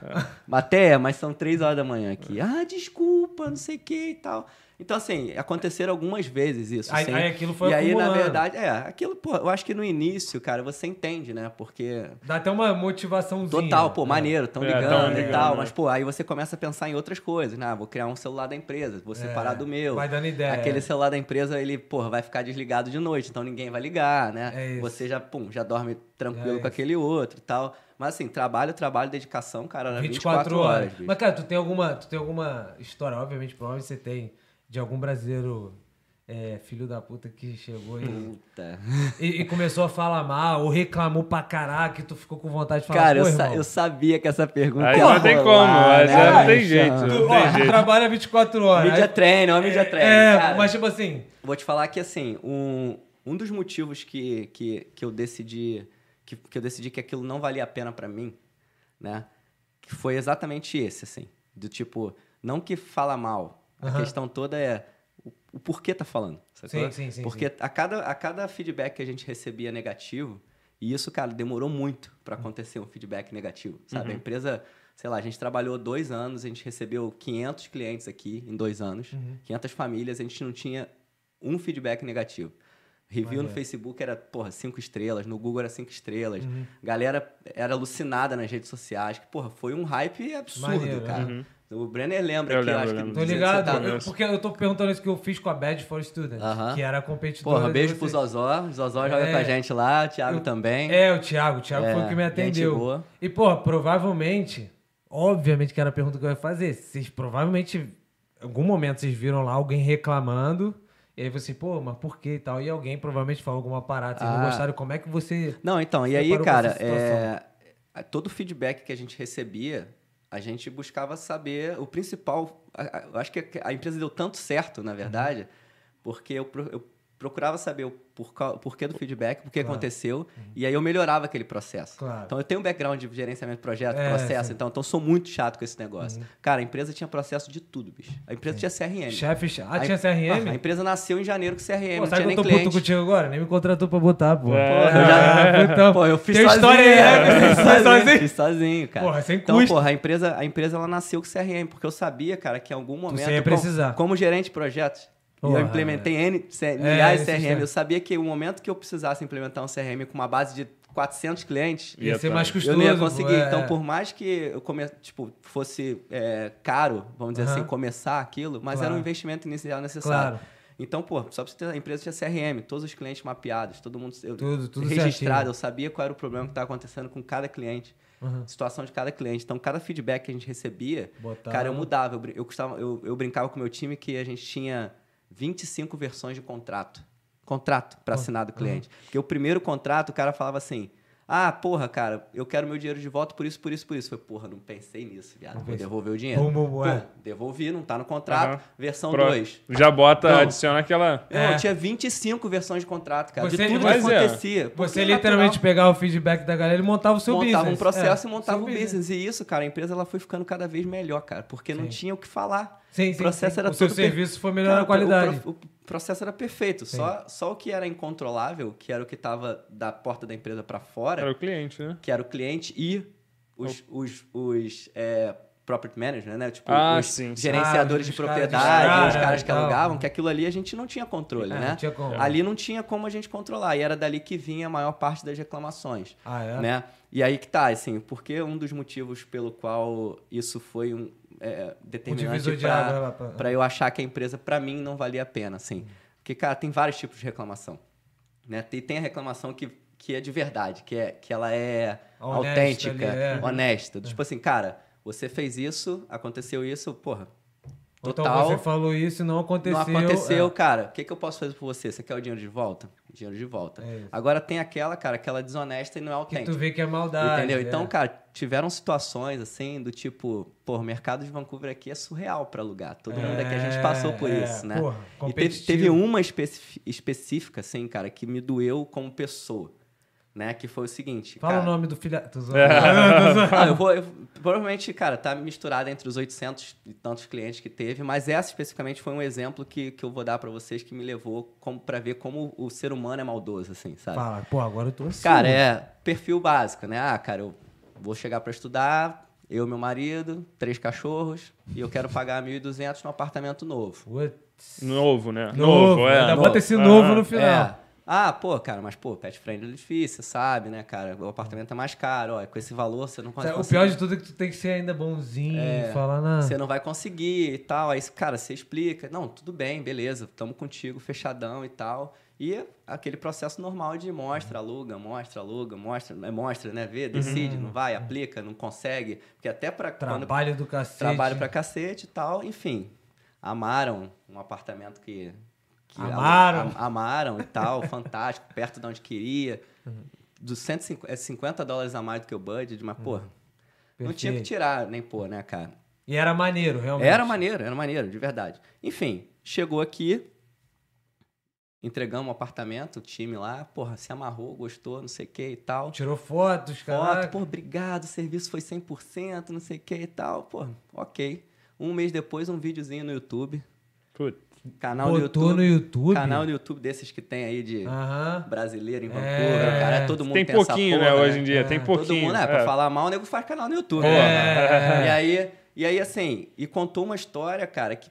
Até é, mas são três horas da manhã aqui. Ah, desculpa, não sei o que e tal. Então, assim, aconteceram algumas vezes isso. Aí- assim. aí aquilo foi E aí, na acumulando. verdade, é, aquilo, pô, eu acho que no início, cara, você entende, né? Porque. Dá até uma motivaçãozinha. Total, pô, É. maneiro, tão É, ligando tão e ligando, tal. né? Mas, pô, aí você começa a pensar em outras coisas, né? Ah, vou criar um celular da empresa, vou separar É, do meu. vai dando ideia, Aquele celular da empresa, ele, porra, vai ficar desligado de noite, então ninguém vai ligar, né? É isso. Você já, pum, já dorme tranquilo É com aquele outro e tal. Mas assim, trabalho, trabalho, dedicação, cara, era 24, horas. bicho. Mas, cara, tu tem alguma, tu tem alguma história, obviamente, provavelmente você tem, de algum brasileiro é, filho da puta que chegou e, Puta. e, e começou a falar mal, ou reclamou pra caraca, e tu ficou com vontade de falar, Cara, eu, sa- eu sabia que essa pergunta Aí ia não tem como, mas né, é, não tem jeito. tu, Não ó, tem tu jeito. trabalha 24 horas. Mídia aí- treino, ó, mídia treino. É, cara. mas tipo assim, Vou te falar que, assim, um, um dos motivos que, que, que eu decidi que, que eu decidi que aquilo não valia a pena pra mim, né? Que foi exatamente esse, assim. Do tipo, não que fala mal. A Aham. questão toda é o, o porquê tá falando. sacou? Sim, sim, sim, Porque A, cada, a cada feedback que a gente recebia negativo, e isso, cara, demorou muito pra acontecer um feedback negativo, sabe? A empresa, sei lá, a gente trabalhou dois anos, a gente recebeu 500 clientes aqui em dois anos, 500 famílias, a gente não tinha um feedback negativo. Review no. Facebook era, porra, cinco estrelas, no Google era cinco estrelas. Galera era alucinada nas redes sociais. Que, porra, foi um hype absurdo, cara. O Brenner lembra Eu que lembro, acho eu que lembro. tô você ligado, tá- eu- porque eu tô perguntando isso que eu fiz com a Bad for Student, Aham. que era a competidora Porra, beijo pro. Zozó. O Zozó joga É. com a gente lá, o Thiago Eu- também. É, o Thiago. O Thiago É, foi o que me gente atendeu. boa. E, pô, provavelmente, obviamente que era a pergunta que eu ia fazer. Vocês provavelmente, em algum momento, vocês viram lá alguém reclamando. E aí você, pô, mas por que e tal? E alguém provavelmente falou alguma parada. Vocês não Ah. gostaram? Como é que você. Não, então, e aí, cara, é, todo o feedback que a gente recebia, a gente buscava saber o principal. a- a- Eu acho que a empresa deu tanto certo, na verdade, porque eu, eu procurava saber o porquê, do feedback, por que Claro. aconteceu, e aí eu melhorava aquele processo. Claro. Então eu tenho um background de gerenciamento de projeto, É, processo. Uhum. então, então eu sou muito chato com esse negócio. Cara, a empresa tinha processo de tudo, bicho. A empresa tinha CRM. Chefe. Ah, A- tinha CRM? Ah, a empresa nasceu em janeiro com CRM, Pô, não sabe tinha que nem eu tô cliente. puto contigo agora? Nem me contratou pra botar, pô. É. Porra, eu já- putão. Pô, eu fiz Tem sozinho. história aí, né? Eu Fiz sozinho. Fiz sozinho, cara. Porra, sem então, custo. porra, a empresa, a empresa ela nasceu com CRM, porque eu sabia, cara, que em algum momento. ia como- precisar. Como, gerente de projetos. E Porra, eu implementei N, C- É, milhares de esse CRM. Eu sabia que o momento que eu precisasse implementar um CRM com uma base de 400 clientes, Ia ser mais tá. custoso. eu não ia conseguir. é. Então, por mais que eu come... tipo, fosse é, caro, vamos dizer assim, começar aquilo, mas Claro. era um investimento inicial necessário. Claro. Então, pô, só pra você ter, a empresa tinha CRM, todos os clientes mapeados, todo mundo eu- Tudo- tudo registrado, certinho. eu sabia qual era o problema que estava acontecendo com cada cliente, Uhum. situação de cada cliente. Então, cada feedback que a gente recebia, Botava. cara, eu mudava. Eu, eu, custava, eu, eu brincava com o meu time que a gente tinha 25 versões de contrato. Contrato para assinar do cliente. Porque o primeiro contrato, o cara falava assim. Ah, porra, cara, eu quero meu dinheiro de volta por isso, por isso, por isso. Falei, porra, não pensei nisso, viado. Vou pensei. devolver o dinheiro. Bum, bum, bum, é. Pum, devolvi, não tá no contrato. Aham. Versão Pro- 2. Já bota, Não. adiciona aquela. Não, É. eu tinha 25 versões de contrato, cara. Você- de tudo que é. acontecia. Você é literalmente natural. pegava o feedback da galera e montava o seu montava business. um processo É, e montava um business. E isso, cara, a empresa ela foi ficando cada vez melhor, cara. Porque não Sim. tinha o que falar. Sim, o sim, processo sim. era O seu todo per- serviço foi melhorando a Cara, o qualidade. pro- O, processo era perfeito. Só, só o que era incontrolável, que era o que estava da porta da empresa para fora, Era o cliente, né? que era o cliente e os, os, os é, property management, né? Tipo, Ah, os sim, gerenciadores Ah, de propriedade, estrada os caras e que alugavam, que aquilo ali a gente não tinha controle, É, né? não tinha como. Ali não tinha como a gente controlar, e era dali que vinha a maior parte das reclamações Ah, é? né? E aí que tá, assim, porque um dos motivos pelo qual isso foi um é, determinante divisor de água lá pra, pra- pra eu achar que a empresa, pra mim, não valia a pena, assim. Porque, cara, tem vários tipos de reclamação, né? Tem, tem a reclamação que, que é de verdade, que, é, que ela é Honesta autêntica, ali, é. honesta. Tipo assim, cara, você fez isso, aconteceu isso, porra, total... Então você falou isso e não aconteceu. Não aconteceu, é. cara. O que, que eu posso fazer por você? Você quer o dinheiro de volta? Dinheiro de volta. É. Agora tem aquela, cara, aquela desonesta e não é Que autêntica. tu vê que é maldade. Entendeu? é. Então, cara, tiveram situações assim do tipo, pô, o mercado de Vancouver aqui é surreal pra alugar. Todo mundo aqui a gente passou por É, isso, né? porra, e teve, teve uma específica, assim, cara, que me doeu como pessoa, né? Que foi o seguinte. Fala cara, o nome do filho. Ah, eu vou, eu- provavelmente, cara, tá misturado entre os 800 e tantos clientes que teve, mas essa especificamente foi um exemplo que, que eu vou dar pra vocês que me levou pra ver como o ser humano é maldoso, assim, sabe? Fala, pô, agora eu tô assim. Cara, é perfil básico, né? Ah, cara, eu vou chegar pra estudar, eu e meu marido, três cachorros, e eu quero pagar 1.200 num apartamento novo. Putz. Novo, né? Novo, é. ainda Novo. bota esse novo Aham. no final. É. Ah, pô, cara, mas pô, pet friendly é difícil, sabe, né, cara? O apartamento é mais caro, ó, com esse valor você não consegue. O pior de tudo é que tu tem que ser ainda bonzinho, É, falar na. Você não vai conseguir e tal. Aí, cara, você explica. Não, tudo bem, beleza, tamo contigo, fechadão e tal. E aquele processo normal de mostra, aluga, mostra, aluga, mostra, é, mostra, né? Vê, decide, não vai, aplica, não consegue. Porque até pra quando Trabalho do cacete. trabalho pra cacete e tal, enfim. Amaram um apartamento que. Que Amaram. am- amaram e tal, fantástico, perto de onde queria. Dos 150 é 50 dólares a mais do que o budget, mas, pô, não tinha que Perfeito. tirar nem pôr, né, cara? E era maneiro, realmente. Era maneiro, era maneiro, de verdade. Enfim, chegou aqui, entregamos um apartamento, o time lá, porra, se amarrou, gostou, não sei o que e tal. Tirou fotos, Foto, cara. pô, obrigado, o serviço foi 100%, não sei o que e tal. Pô, ok. Um mês depois, um videozinho no YouTube. Putz. Canal no Botou YouTube. no YouTube. Canal no YouTube desses que tem aí de Aham. brasileiro em É. Vancouver, cara. Todo mundo Tem tem, essa pouquinho, porra, né, hoje em dia. Tem É. pouquinho. Todo mundo, é, pra é. falar mal, o nego faz canal no YouTube. É. E aí, e aí, assim, e contou uma história, cara, que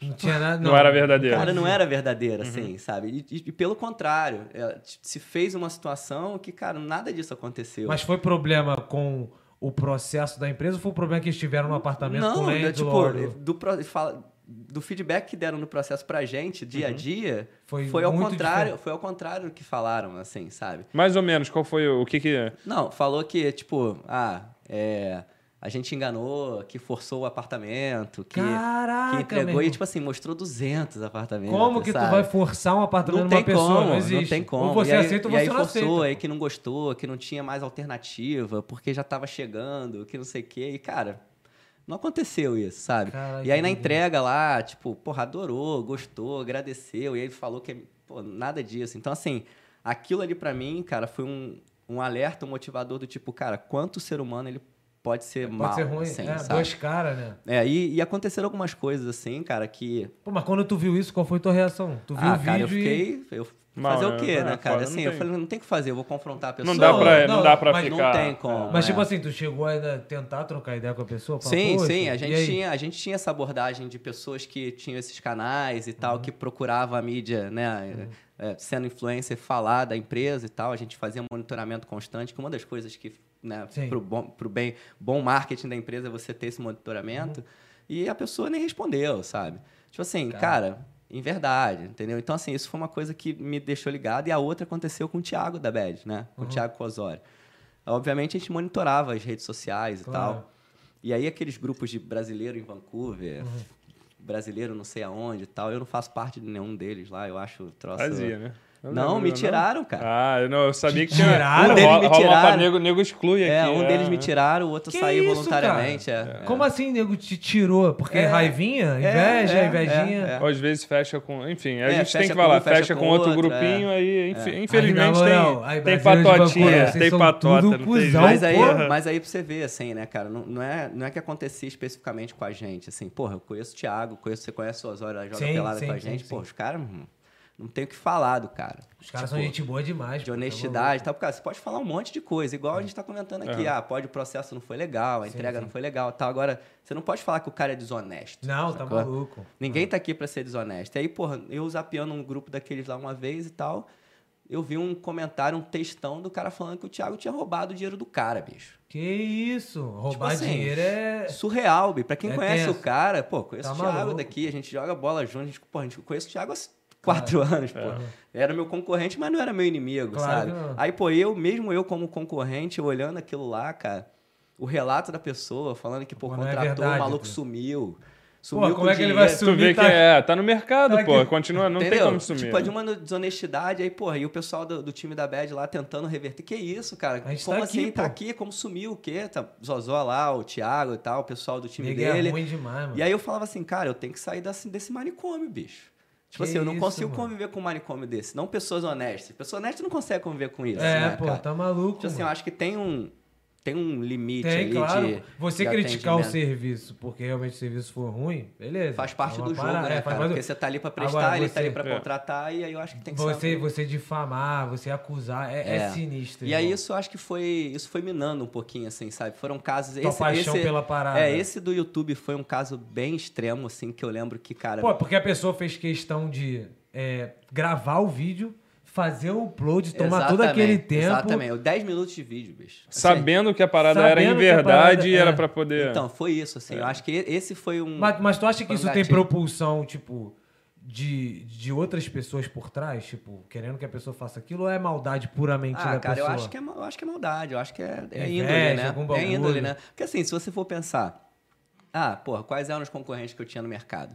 Não tinha nada. Não era verdadeiro. Cara, não era Uhum. verdadeira, assim, sabe? E, e- e pelo contrário, ela t- se fez uma situação que, cara, nada disso aconteceu. Mas foi problema com o processo da empresa ou foi o problema que eles tiveram no apartamento com o não, né, landlord? tipo, do, pro- fala- do feedback que deram no processo pra gente, dia a dia, Foi foi, ao contrário, diferente. foi ao contrário do que falaram, assim, sabe? Mais ou menos, qual foi o, o que que... Não, falou que, tipo, ah, é, a gente enganou, que forçou o apartamento, que, Caraca, que entregou e, tipo assim, mostrou 200 apartamentos. Como que tu sabe? vai forçar um apartamento Não numa tem pessoa? como, não existe. tem como. Ou você e aí, aceita ou e aí você não forçou, aceita. aí que não gostou, que não tinha mais alternativa, porque já tava chegando, que não sei o quê. E, cara, não aconteceu isso, sabe? E aí na entrega lá, tipo, porra, adorou, gostou, agradeceu. E aí ele falou que, pô, nada disso. Então, assim, aquilo ali pra mim, cara, foi um, um alerta, um motivador do tipo, cara, quanto ser humano ele pode ser Pode mal, ser ruim. assim, é, sabe? dois caras, né? É, e, e aconteceram algumas coisas, assim, cara, que Pô, mas quando tu viu isso, qual foi tua reação? Tu viu ah, o vídeo cara, eu e... fiquei. Eu Mal, fazer né? o quê, É, né, cara? foda, Assim, não eu tem. falei, não tem o que fazer, eu vou confrontar a pessoa. Não dá pra, não, não, dá pra mas ficar... não tem como. Mas, É. tipo assim, tu chegou ainda a tentar trocar ideia com a pessoa? Falar, Sim, "Poxa, sim, a e gente, aí?" tinha, a gente tinha essa abordagem de pessoas que tinham esses canais e Uhum. tal, que procuravam a mídia, né, é, sendo influencer, falar da empresa e tal. A gente fazia um monitoramento constante, que uma das coisas que, né, Sim. pro bom, pro bem, bom marketing da empresa você ter esse monitoramento. Uhum. E a pessoa nem respondeu, sabe? Tipo assim, cara, em verdade, entendeu? Então, assim, isso foi uma coisa que me deixou ligado. E a outra aconteceu com o Thiago da Bad, né? Com o Thiago Cosori. Obviamente, a gente monitorava as redes sociais e Claro. tal. E aí, aqueles grupos de brasileiro em Vancouver, brasileiro não sei aonde e tal, eu não faço parte de nenhum deles lá, eu acho o troço... Fazia, né? Não, lembro, me tiraram, cara. Ah, eu, não, eu sabia que tinha... tiraram? Um deles me tiraram. nego, nego exclui É, aqui. um deles me tiraram, o outro Que saiu isso, voluntariamente. cara? é. Como assim, nego, te tirou? Porque É. raivinha? É, Inveja, é, invejinha? é, é. Ou às vezes fecha com... Enfim, a É, gente tem que com falar. um, fecha fecha com com outro outro, grupinho, é. aí, inf- Aí, infelizmente, na moral, tem, aí, tem patotinha, tem patota, não cuzão. Mas aí, mas aí pra você ver, assim, né, cara, não, não, é, não é que acontecia especificamente com a gente, assim, porra, eu conheço o Thiago, conheço, você conhece o Osório, ela joga pelada com a gente, pô, os caras hum, não tem o que falar do cara. Os caras Tipo, são gente boa demais. de tá honestidade e tal. Cara, você pode falar um monte de coisa, igual a É. gente tá comentando aqui. Aham. Ah, pode o processo não foi legal, a Sim, entrega sim. não foi legal tal. Agora, você não pode falar que o cara é desonesto. Não, tá maluco. Ninguém tá aqui pra ser desonesto. E aí, porra, eu zapeando um grupo daqueles lá uma vez e tal, eu vi um comentário, um textão do cara falando que o Thiago tinha roubado o dinheiro do cara, bicho. Que isso? Roubar assim, dinheiro é. Surreal, bi. Pra quem É conhece tenso. o cara, pô, conheço Tá o Thiago maluco. daqui, a gente joga bola junto, a gente, pô, a gente conhece o Thiago há quatro anos, pô. Era meu concorrente, mas não era meu inimigo, Claro sabe? Aí, pô, eu, mesmo eu como concorrente, olhando aquilo lá, cara, o relato da pessoa falando que, pô, Pô, é contratou, verdade, o maluco pô. sumiu. Sumiu como com é que ele vai Sumir tá- é, tá no mercado, tá pô. aqui. Continua, não tem Entendeu? como sumir. Tipo, é né? de uma desonestidade aí, porra, e o pessoal do, do time da Bad lá tentando reverter. Que isso, cara? Como tá assim? aqui, tá pô. aqui, como sumiu o quê? Tá Zozó lá, o Thiago e tal, o pessoal do time é dele. ruim demais, mano. E aí eu falava assim, cara, eu tenho que sair desse, desse manicômio, bicho. Tipo Que assim, eu não isso, consigo mano. conviver com um manicômio desse. Não pessoas honestas. Pessoa honesta não consegue conviver com isso, É, né, pô, cara? tá maluco. Tipo assim, eu mano. acho que tem um, tem um limite Tem, ali claro. de Você de criticar o serviço porque realmente o serviço for ruim, beleza. Faz parte É do jogo, parada, né, é, cara? do- Porque você tá ali pra prestar, Agora, ele tá ali você- pra É. contratar, e aí eu acho que tem que Você, ser... você difamar, você acusar, é, é É. sinistro. E aí irmão. isso eu acho que foi isso foi minando um pouquinho assim, sabe? Foram casos Tua esse, paixão esse- pela parada. É, esse do YouTube foi um caso bem extremo assim que eu lembro que, cara, Pô, porque a pessoa fez questão de gravar o vídeo, fazer o upload, tomar todo aquele Exatamente, tempo. Exatamente, 10 minutos de vídeo, bicho. Assim, Sabendo que a parada era em verdade parada- e era é. pra poder. Então, foi isso, assim. Eu acho que esse foi um. Mas, mas tu acha que um isso tem propulsão, tipo, de, de outras pessoas por trás? Tipo, querendo que a pessoa faça aquilo ou é maldade puramente Ah, da cara, eu pessoa? acho, que é, eu acho que é maldade, eu acho que é, é Inveja, índole, né? algum É índole, né? Porque assim, se você for pensar, ah, porra, quais eram os concorrentes que eu tinha no mercado?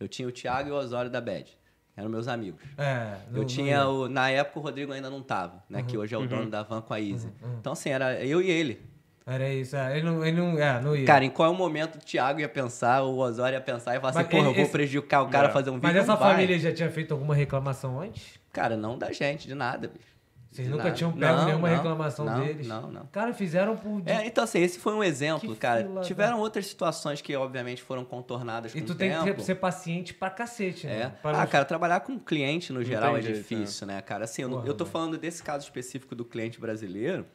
Eu tinha o Thiago e o Osório da Bad, eram meus amigos. É, não- Eu não tinha ia. o. Na época o Rodrigo ainda não tava, né? Uhum. Que hoje é o dono da van com a Easy. Então, assim, era eu e ele. Era isso, é, ele não, ele não, é, não ia. Cara, em qual momento o Thiago ia pensar, o Osório ia pensar e falar assim, porra, eu vou esse- prejudicar o cara É. a fazer um vídeo. Mas essa não vai. família já tinha feito alguma reclamação antes? Cara, não da gente, de nada, bicho. Vocês nunca nada. tinham pego Não, nenhuma não, reclamação não, deles? Não, não. Cara, fizeram por... É, então assim, esse foi um exemplo, Que cara. fila Tiveram outras situações que, obviamente, foram contornadas E com tu o tem que ser- paciente pra cacete, né? É. Para Ah, não- cara, trabalhar com cliente no geral é jeito, difícil, né, cara? Assim, eu, não- Porra, eu tô mano. falando desse caso específico do cliente brasileiro,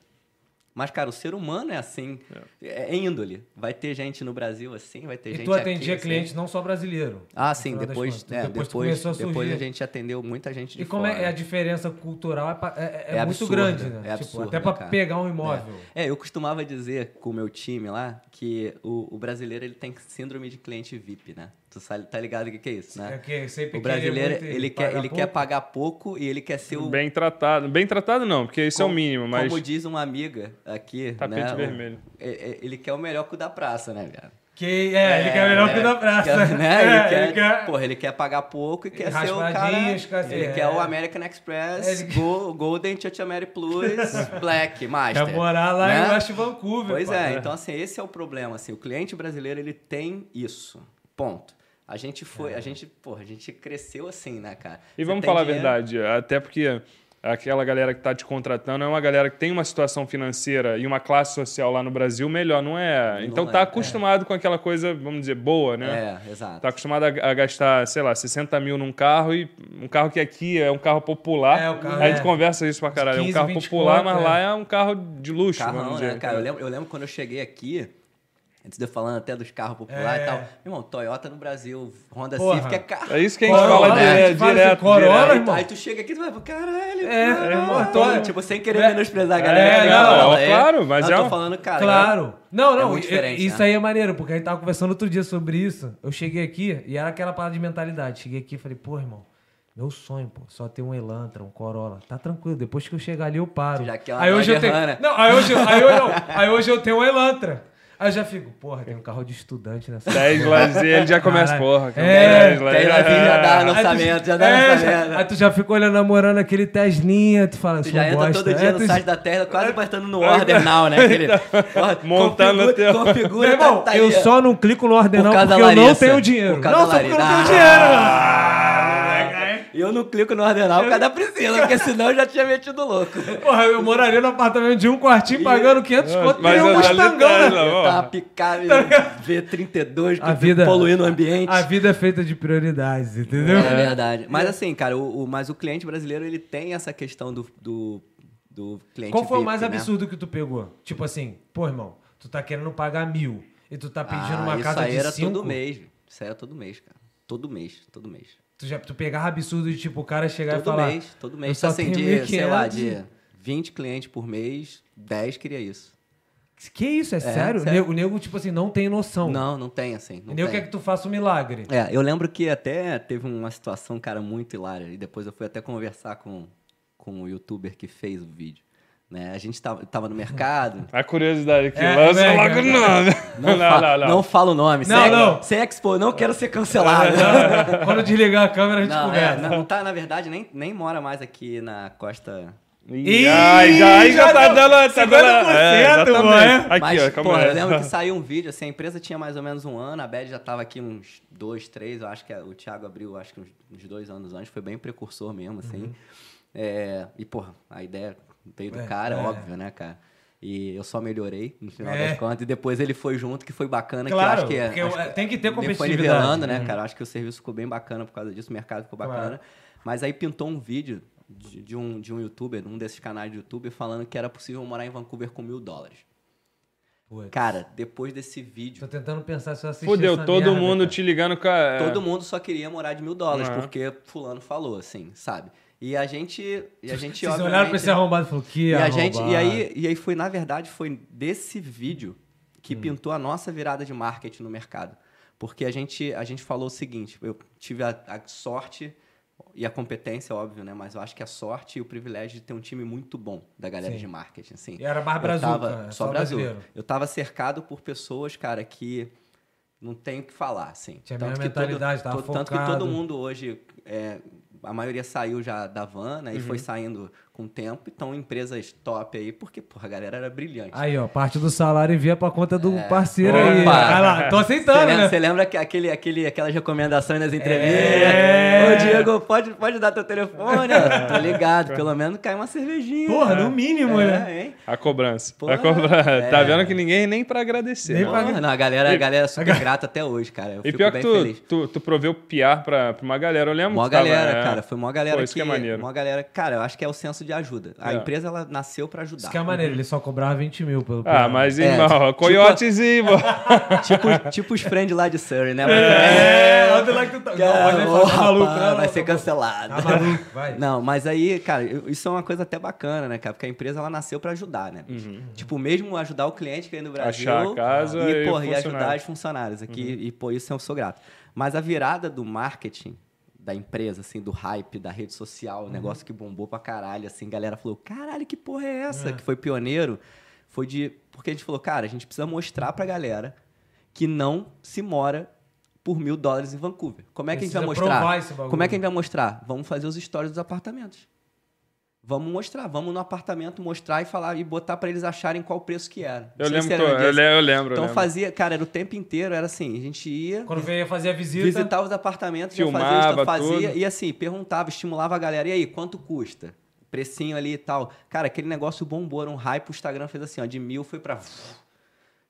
mas, cara, o ser humano é assim, é, é índole. Vai ter gente no Brasil assim, vai ter E gente tu atendia aqui, assim. clientes não só brasileiro? Ah, sim, depois, é, depois, depois, a depois a gente atendeu muita gente de E como fora. é, a diferença cultural é, é- é É muito absurda, grande, né? é tipo, absurda, até pra cara. pegar um imóvel. É, eu costumava dizer com o meu time lá que o, o brasileiro ele tem síndrome de cliente VIP, né? Tu sabe, tá ligado o que, que é isso, É né? que sempre O brasileiro, muito ele, quer, pagar ele quer pouco. pagar pouco e ele quer ser o... Bem tratado. Bem tratado não, porque isso é o como- mínimo, mas Como diz uma amiga aqui, Tapete né? o- vermelho. é- é- ele quer o melhor cu da praça, né, viado? Que, é, ele quer melhor que o da praça. Quer, né? É, ele, quer, ele quer- Porra, ele quer pagar pouco e quer ser o cara... Cacete, Ele é. quer o American Express, Ele- Go- Golden Church Mary Plus, Black, Master. Quer morar lá né? em West Vancouver. Pois é, então assim, esse é o problema, assim, o cliente brasileiro ele tem isso. Ponto. A gente foi, a gente, porra, a gente cresceu assim, né, cara? E Você vamos falar dinheiro- a verdade, até porque aquela galera que está te contratando é uma galera que tem uma situação financeira e uma classe social lá no Brasil melhor, não é? Não então é, tá é. acostumado com aquela coisa, vamos dizer, boa, né? É, exato. Tá acostumado a, a gastar, sei lá, 60 mil num carro e um carro que aqui é um carro popular. É, o carro a gente é conversa isso pra caralho. É um 15, carro 20 popular, mas é. lá é um carro de luxo, Carrão, vamos né, dizer. cara? Eu lembro, eu lembro quando eu cheguei aqui, antes de eu falando até dos carros populares É. e tal. Irmão, Toyota no Brasil, Honda Porra. Civic é carro. É isso que a gente fala né? Fala direto. assim, Corolla, direto. Aí, irmão. aí tu chega aqui e tu vai, caralho, É, cara, irmão, mano, tô- tipo, sem querer menosprezar a galera. É, que não, não, claro, mas não, é tô um- falando, cara. Claro. Não, não, é muito i- diferente, isso né? aí é maneiro, porque a gente tava conversando outro dia sobre isso. Eu cheguei aqui e era aquela parada de mentalidade. Cheguei aqui e falei, pô, irmão, meu sonho, pô, só ter um Elantra, um Corolla. Tá tranquilo, depois que eu chegar ali eu paro. Já quer uma aí hoje eu tenho. Runner. Não, aí hoje, aí, eu, não, aí hoje eu tenho um Elantra. Aí eu já fico, porra, tem um carro de estudante nessa. Tesla, ele já começa, Caralho. porra. cara, É, Tesla, Tesla é. já dá tu- lançamento, já dá é, lançamento. Aí tu já fica olhando, namorando aquele Teslinha, tu fala, Tu sou já entra bosta. todo dia É, no tu- site da Tesla, quase botando no order now, né? Aquele, ó, Montando o teu- configura, Meu irmão, tá, tá eu só não clico no ordenal Por causa porque eu não tenho dinheiro. Por causa não, da só porque eu não tenho dinheiro. Ah, mano. E eu não clico no ordenal por causa da Priscila, porque senão eu já tinha metido louco. Porra, eu moraria no apartamento de um quartinho pagando 500 conto e um eu- mustangão, né? Tá picado V32 que A vida- poluindo o ambiente. A vida é feita de prioridades, entendeu? É verdade. Mas assim, cara, o, o- mas o cliente brasileiro, ele tem essa questão do, do, do cliente Qual foi o VIP, mais né? absurdo que tu pegou? Tipo assim, pô, irmão, tu tá querendo pagar mil e tu tá pedindo Ah, uma isso casa aí de era cinco. todo mês. Isso aí era todo mês, cara. Todo mês, todo mês. Tu, já, tu pegava absurdo de tipo o cara chegar e Todo falar. mês, todo "Eu mês. só Assim, tenho de, sei lá, 1.500 de 20 clientes por mês, 10 queria isso. Que isso? É, sério? O sério. nego, o nego, tipo assim, não tem noção. Não, não tem assim. Não o nego tem. quer que tu faça um milagre. É, eu lembro que até teve uma situação, cara, muito hilária. E depois eu fui até conversar com, com o youtuber que fez o vídeo. Né? A gente tava, tava no mercado. A curiosidade aqui, É, lança mega. logo o nome. Não, fa- não fala o nome. Não, sem, não. Sem expor, não quero ser cancelado. Quando desligar a câmera, a gente Não, é, conversa. não tá, na verdade, nem, nem mora mais aqui na costa. Ih, ai, já, aí já, já tá dando. Tá 50%, dando é, exatamente. mano, é? Aqui, Mas, ó, calma pô, aí. eu lembro que saiu um vídeo, assim, a empresa tinha mais ou menos um ano, a Bad já tava aqui uns dois, três, eu acho que o Thiago abriu, acho que uns, uns dois anos antes, foi bem precursor mesmo, assim. É, e, porra, a ideia veio do É, cara, é. óbvio, né, cara? E eu só melhorei no final É. das contas, e depois ele foi junto, que foi bacana, que eu Claro, acho que é. porque acho que tem que ter ele Foi competitividade. nivelando, né, Uhum. cara? Acho que o serviço ficou bem bacana por causa disso, o mercado ficou Claro. bacana. Mas aí pintou um vídeo de, de um, de um youtuber, um desses canais de YouTube, falando que era possível morar em Vancouver com mil dólares. Putz. Cara, depois desse vídeo, Tô tentando pensar se eu assisti Fudeu, essa todo merda, mundo cara. te ligando com a... todo mundo só queria morar de mil dólares, Uhum. porque fulano falou, assim, sabe? E a gente, e a gente Vocês olharam pra esse arrombado e falaram, que e a gente, e aí, e aí foi, na verdade, foi desse vídeo que Hum. pintou a nossa virada de marketing no mercado. Porque a gente, a gente falou o seguinte, eu tive a, a sorte e a competência, óbvio, né? Mas eu acho que a sorte e o privilégio de ter um time muito bom da galera Sim. de marketing, assim. E era mais brazuca, tava- é só só Brasil. brasileiro. Eu tava cercado por pessoas, cara, que não tem o que falar, assim. Tinha a Tanto mesma que todo- mentalidade, tava to- Tanto que focado. todo mundo hoje, é, a maioria saiu já da van, né? E Uhum. foi saindo com o tempo. Então, empresas top aí, porque, porra, a galera era brilhante. Aí, ó, parte do salário envia pra conta do parceiro aí. Opa. Vai lá, tô aceitando, Você lembra, né? você lembra que aquele, aquele, aquelas recomendações nas entrevistas? É. Ô, Diego, pode, pode dar teu telefone? Tô ligado. Pelo menos cai uma cervejinha. Porra, no mínimo, né? É, hein? A cobrança. Porra, a cobrança. é. Tá vendo que ninguém nem pra agradecer. Nem né? pra- não, a galera, a E- galera é super grata até hoje, cara. Eu E fico pior que bem tu, feliz. tu, tu proveu PR pra, pra uma galera. Eu lembro Mó que tu tava- galera, é. cara. Foi mó galera Pô, isso que é maneiro. Mó galera. Cara, eu acho que é o senso de ajuda. A É. empresa, ela nasceu pra ajudar. Isso que é maneiro, ele só cobrava 20 mil pelo Ah, mas, É, irmão, tipo- coiotezinho, tipo, tipo os friends lá de Surrey, né? É, olha lá que tu tá. Maluco, rapaz, não, vai ser cancelado. Tá maluco, vai. Não, mas aí, cara, isso é uma coisa até bacana, né, cara? Porque a empresa ela nasceu pra ajudar, né? Tipo, mesmo ajudar o cliente que vem do Brasil. Uhum. Achar a casa e, e porra, e ajudar os funcionários aqui. E, pô, isso eu sou grato. Mas a virada do marketing da empresa, assim, do hype, da rede social, o negócio que bombou pra caralho, assim, a galera falou, caralho, que porra é essa? Que foi pioneiro. Foi de... Porque a gente falou, cara, a gente precisa mostrar pra galera que não se mora por mil dólares em Vancouver. Como é que a gente vai Precisa mostrar? Como é que a gente vai mostrar? Vamos fazer os stories dos apartamentos. Vamos mostrar, vamos no apartamento mostrar e falar e botar pra eles acharem qual o preço que era. Eu lembro, era eu, eu disso. le- eu lembro. eu Então lembro. fazia, cara, era o tempo inteiro, era assim, a gente ia, Quando veio fazer a visita. visitar os apartamentos, Filmava fazia, fazia tudo. e assim, perguntava, estimulava a galera, e aí, quanto custa? Precinho ali e tal. Cara, aquele negócio bombou, era um hype, o Instagram fez assim, ó, de mil foi pra...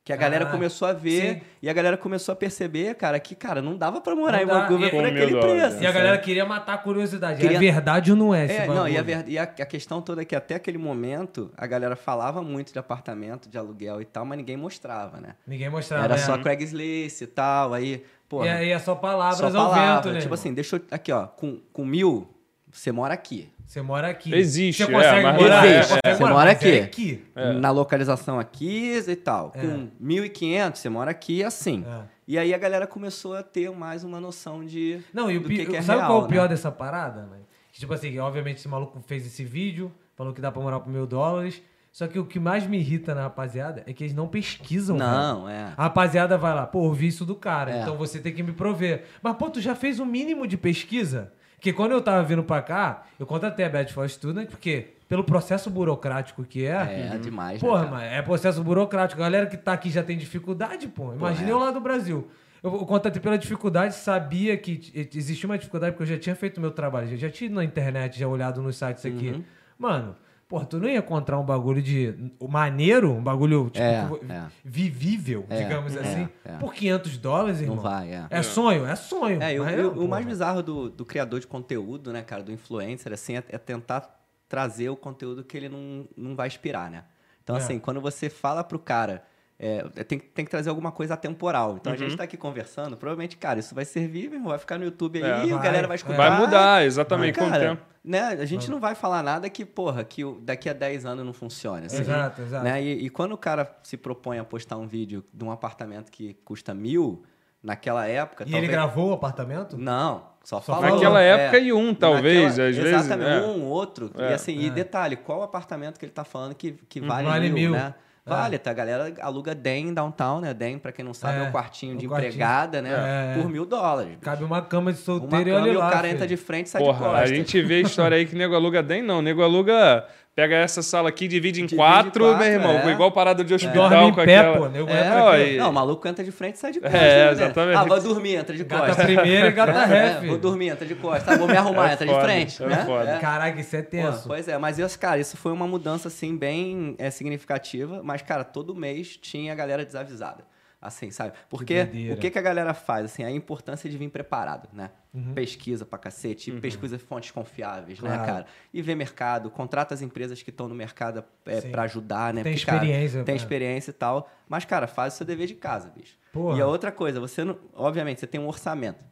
Que a galera Ah, começou a ver sim. e a galera começou a perceber, cara, que, cara, não dava pra morar Não em. Vancouver E- por aquele preço. E a galera queria matar a curiosidade. Queria- É verdade ou não é É, não, e, a, ver- e a- a questão toda é que até aquele momento a galera falava muito de apartamento, de aluguel e tal, mas ninguém mostrava, né? Ninguém mostrava. Era é. só Craigslist e tal, aí, pô. E aí é só palavras só ao palavra, vento, né? Tipo irmão? assim, deixa eu. Aqui, ó, com, com mil, você mora aqui. Você mora aqui. Existe, Você é, consegue mas- morar, Existe. consegue Você morar, mora mas aqui. é aqui. Na localização aqui e tal. É. Com 1.500, você mora aqui assim. É. E aí a galera começou a ter mais uma noção de. Não, e o do pi... que que é sabe real, qual é o né? pior dessa parada, mano? Que, tipo assim, obviamente esse maluco fez esse vídeo, falou que dá pra morar por mil dólares. Só que o que mais me irrita na rapaziada é que eles não pesquisam. Não, é. A rapaziada vai lá, pô, eu vi isso do cara, É. então você tem que me prover. Mas, pô, tu já fez o mínimo de pesquisa? Que quando eu tava vindo pra cá, eu contratei a Bad for Student, porque pelo processo burocrático que é. É, demais. né, Porra, cara? mano, é processo burocrático. A galera que tá aqui já tem dificuldade, pô. Imagina é. eu lá do Brasil. Eu, eu contatei pela dificuldade, sabia que existia uma dificuldade, porque eu já tinha feito o meu trabalho, já, já tinha ido na internet, já olhado nos sites aqui. Uhum. Mano, porra, tu não ia encontrar um bagulho de maneiro, um bagulho tipo, É, é. vivível, É, digamos é, assim, é. por 500 dólares, irmão. Não vai, é. É sonho, é sonho. É, e o, mas e o- mais bizarro do, do criador de conteúdo, né, cara, do influencer, assim, é, é tentar trazer o conteúdo que ele não, não vai expirar, né? Então, É. assim, quando você fala pro cara, é, tem, tem que trazer alguma coisa atemporal. Então, a gente tá aqui conversando, provavelmente, cara, isso vai servir, meu irmão, vai ficar no YouTube aí, É. a Vai, galera vai é. escutar. Vai mudar, exatamente, com o cara, tempo. Né, a gente não vai falar nada que, porra, que daqui a 10 anos não funcione. assim. Exato, exato. Né? E, e quando o cara se propõe a postar um vídeo de um apartamento que custa mil, naquela época. E ele talvez- gravou o apartamento? Não, só, Só falou. Naquela É. época e um, talvez, Naquela- às vezes. Exatamente, é. um, outro. É. E assim, e É. detalhe, qual apartamento que ele tá falando que, que vale, Vale mil, mil. né? É. Vale, tá? A galera aluga DEM em downtown, né? DEM, pra quem não sabe, é, É, o quartinho o de quartinho. empregada, né? É. Por mil dólares. Cabe uma cama de Uma solteiro e cama olha e o lá. cara filho. entra de frente e sai de Porra, a costas. gente vê história aí que nego aluga DEM, não. Nego aluga. Pega essa sala aqui, divide em Divide em quatro, quatro, meu irmão. é. Igual parada de hospital Dorme em com pé, aquela... pô. Nego É, entra ó, aqui. e- Não, o maluco entra de frente e sai de costas. É, né? exatamente. Ah, vou dormir, entra de Gata costas. primeiro e gata ré, É, filho. vou dormir, entra de costas. Ah, vou me arrumar, É entra foda, de frente. é né? foda. É. Caraca, isso é Pô, tenso. pois é, mas isso, cara, isso foi uma mudança, assim, bem é, significativa. Mas, cara, todo mês tinha a galera desavisada. Assim, sabe? Porque o que, que a galera faz? Assim, a importância de vir preparado, né? Uhum. Pesquisa pra cacete, pesquisa fontes confiáveis, né, Claro. cara? E ver mercado, contrata as empresas que estão no mercado é, Sim. pra ajudar, né? Tem Porque, cara, experiência, tem né? experiência e tal. Mas, cara, faz o seu dever de casa, bicho. Porra. E a outra coisa, você não. Obviamente, você tem um orçamento.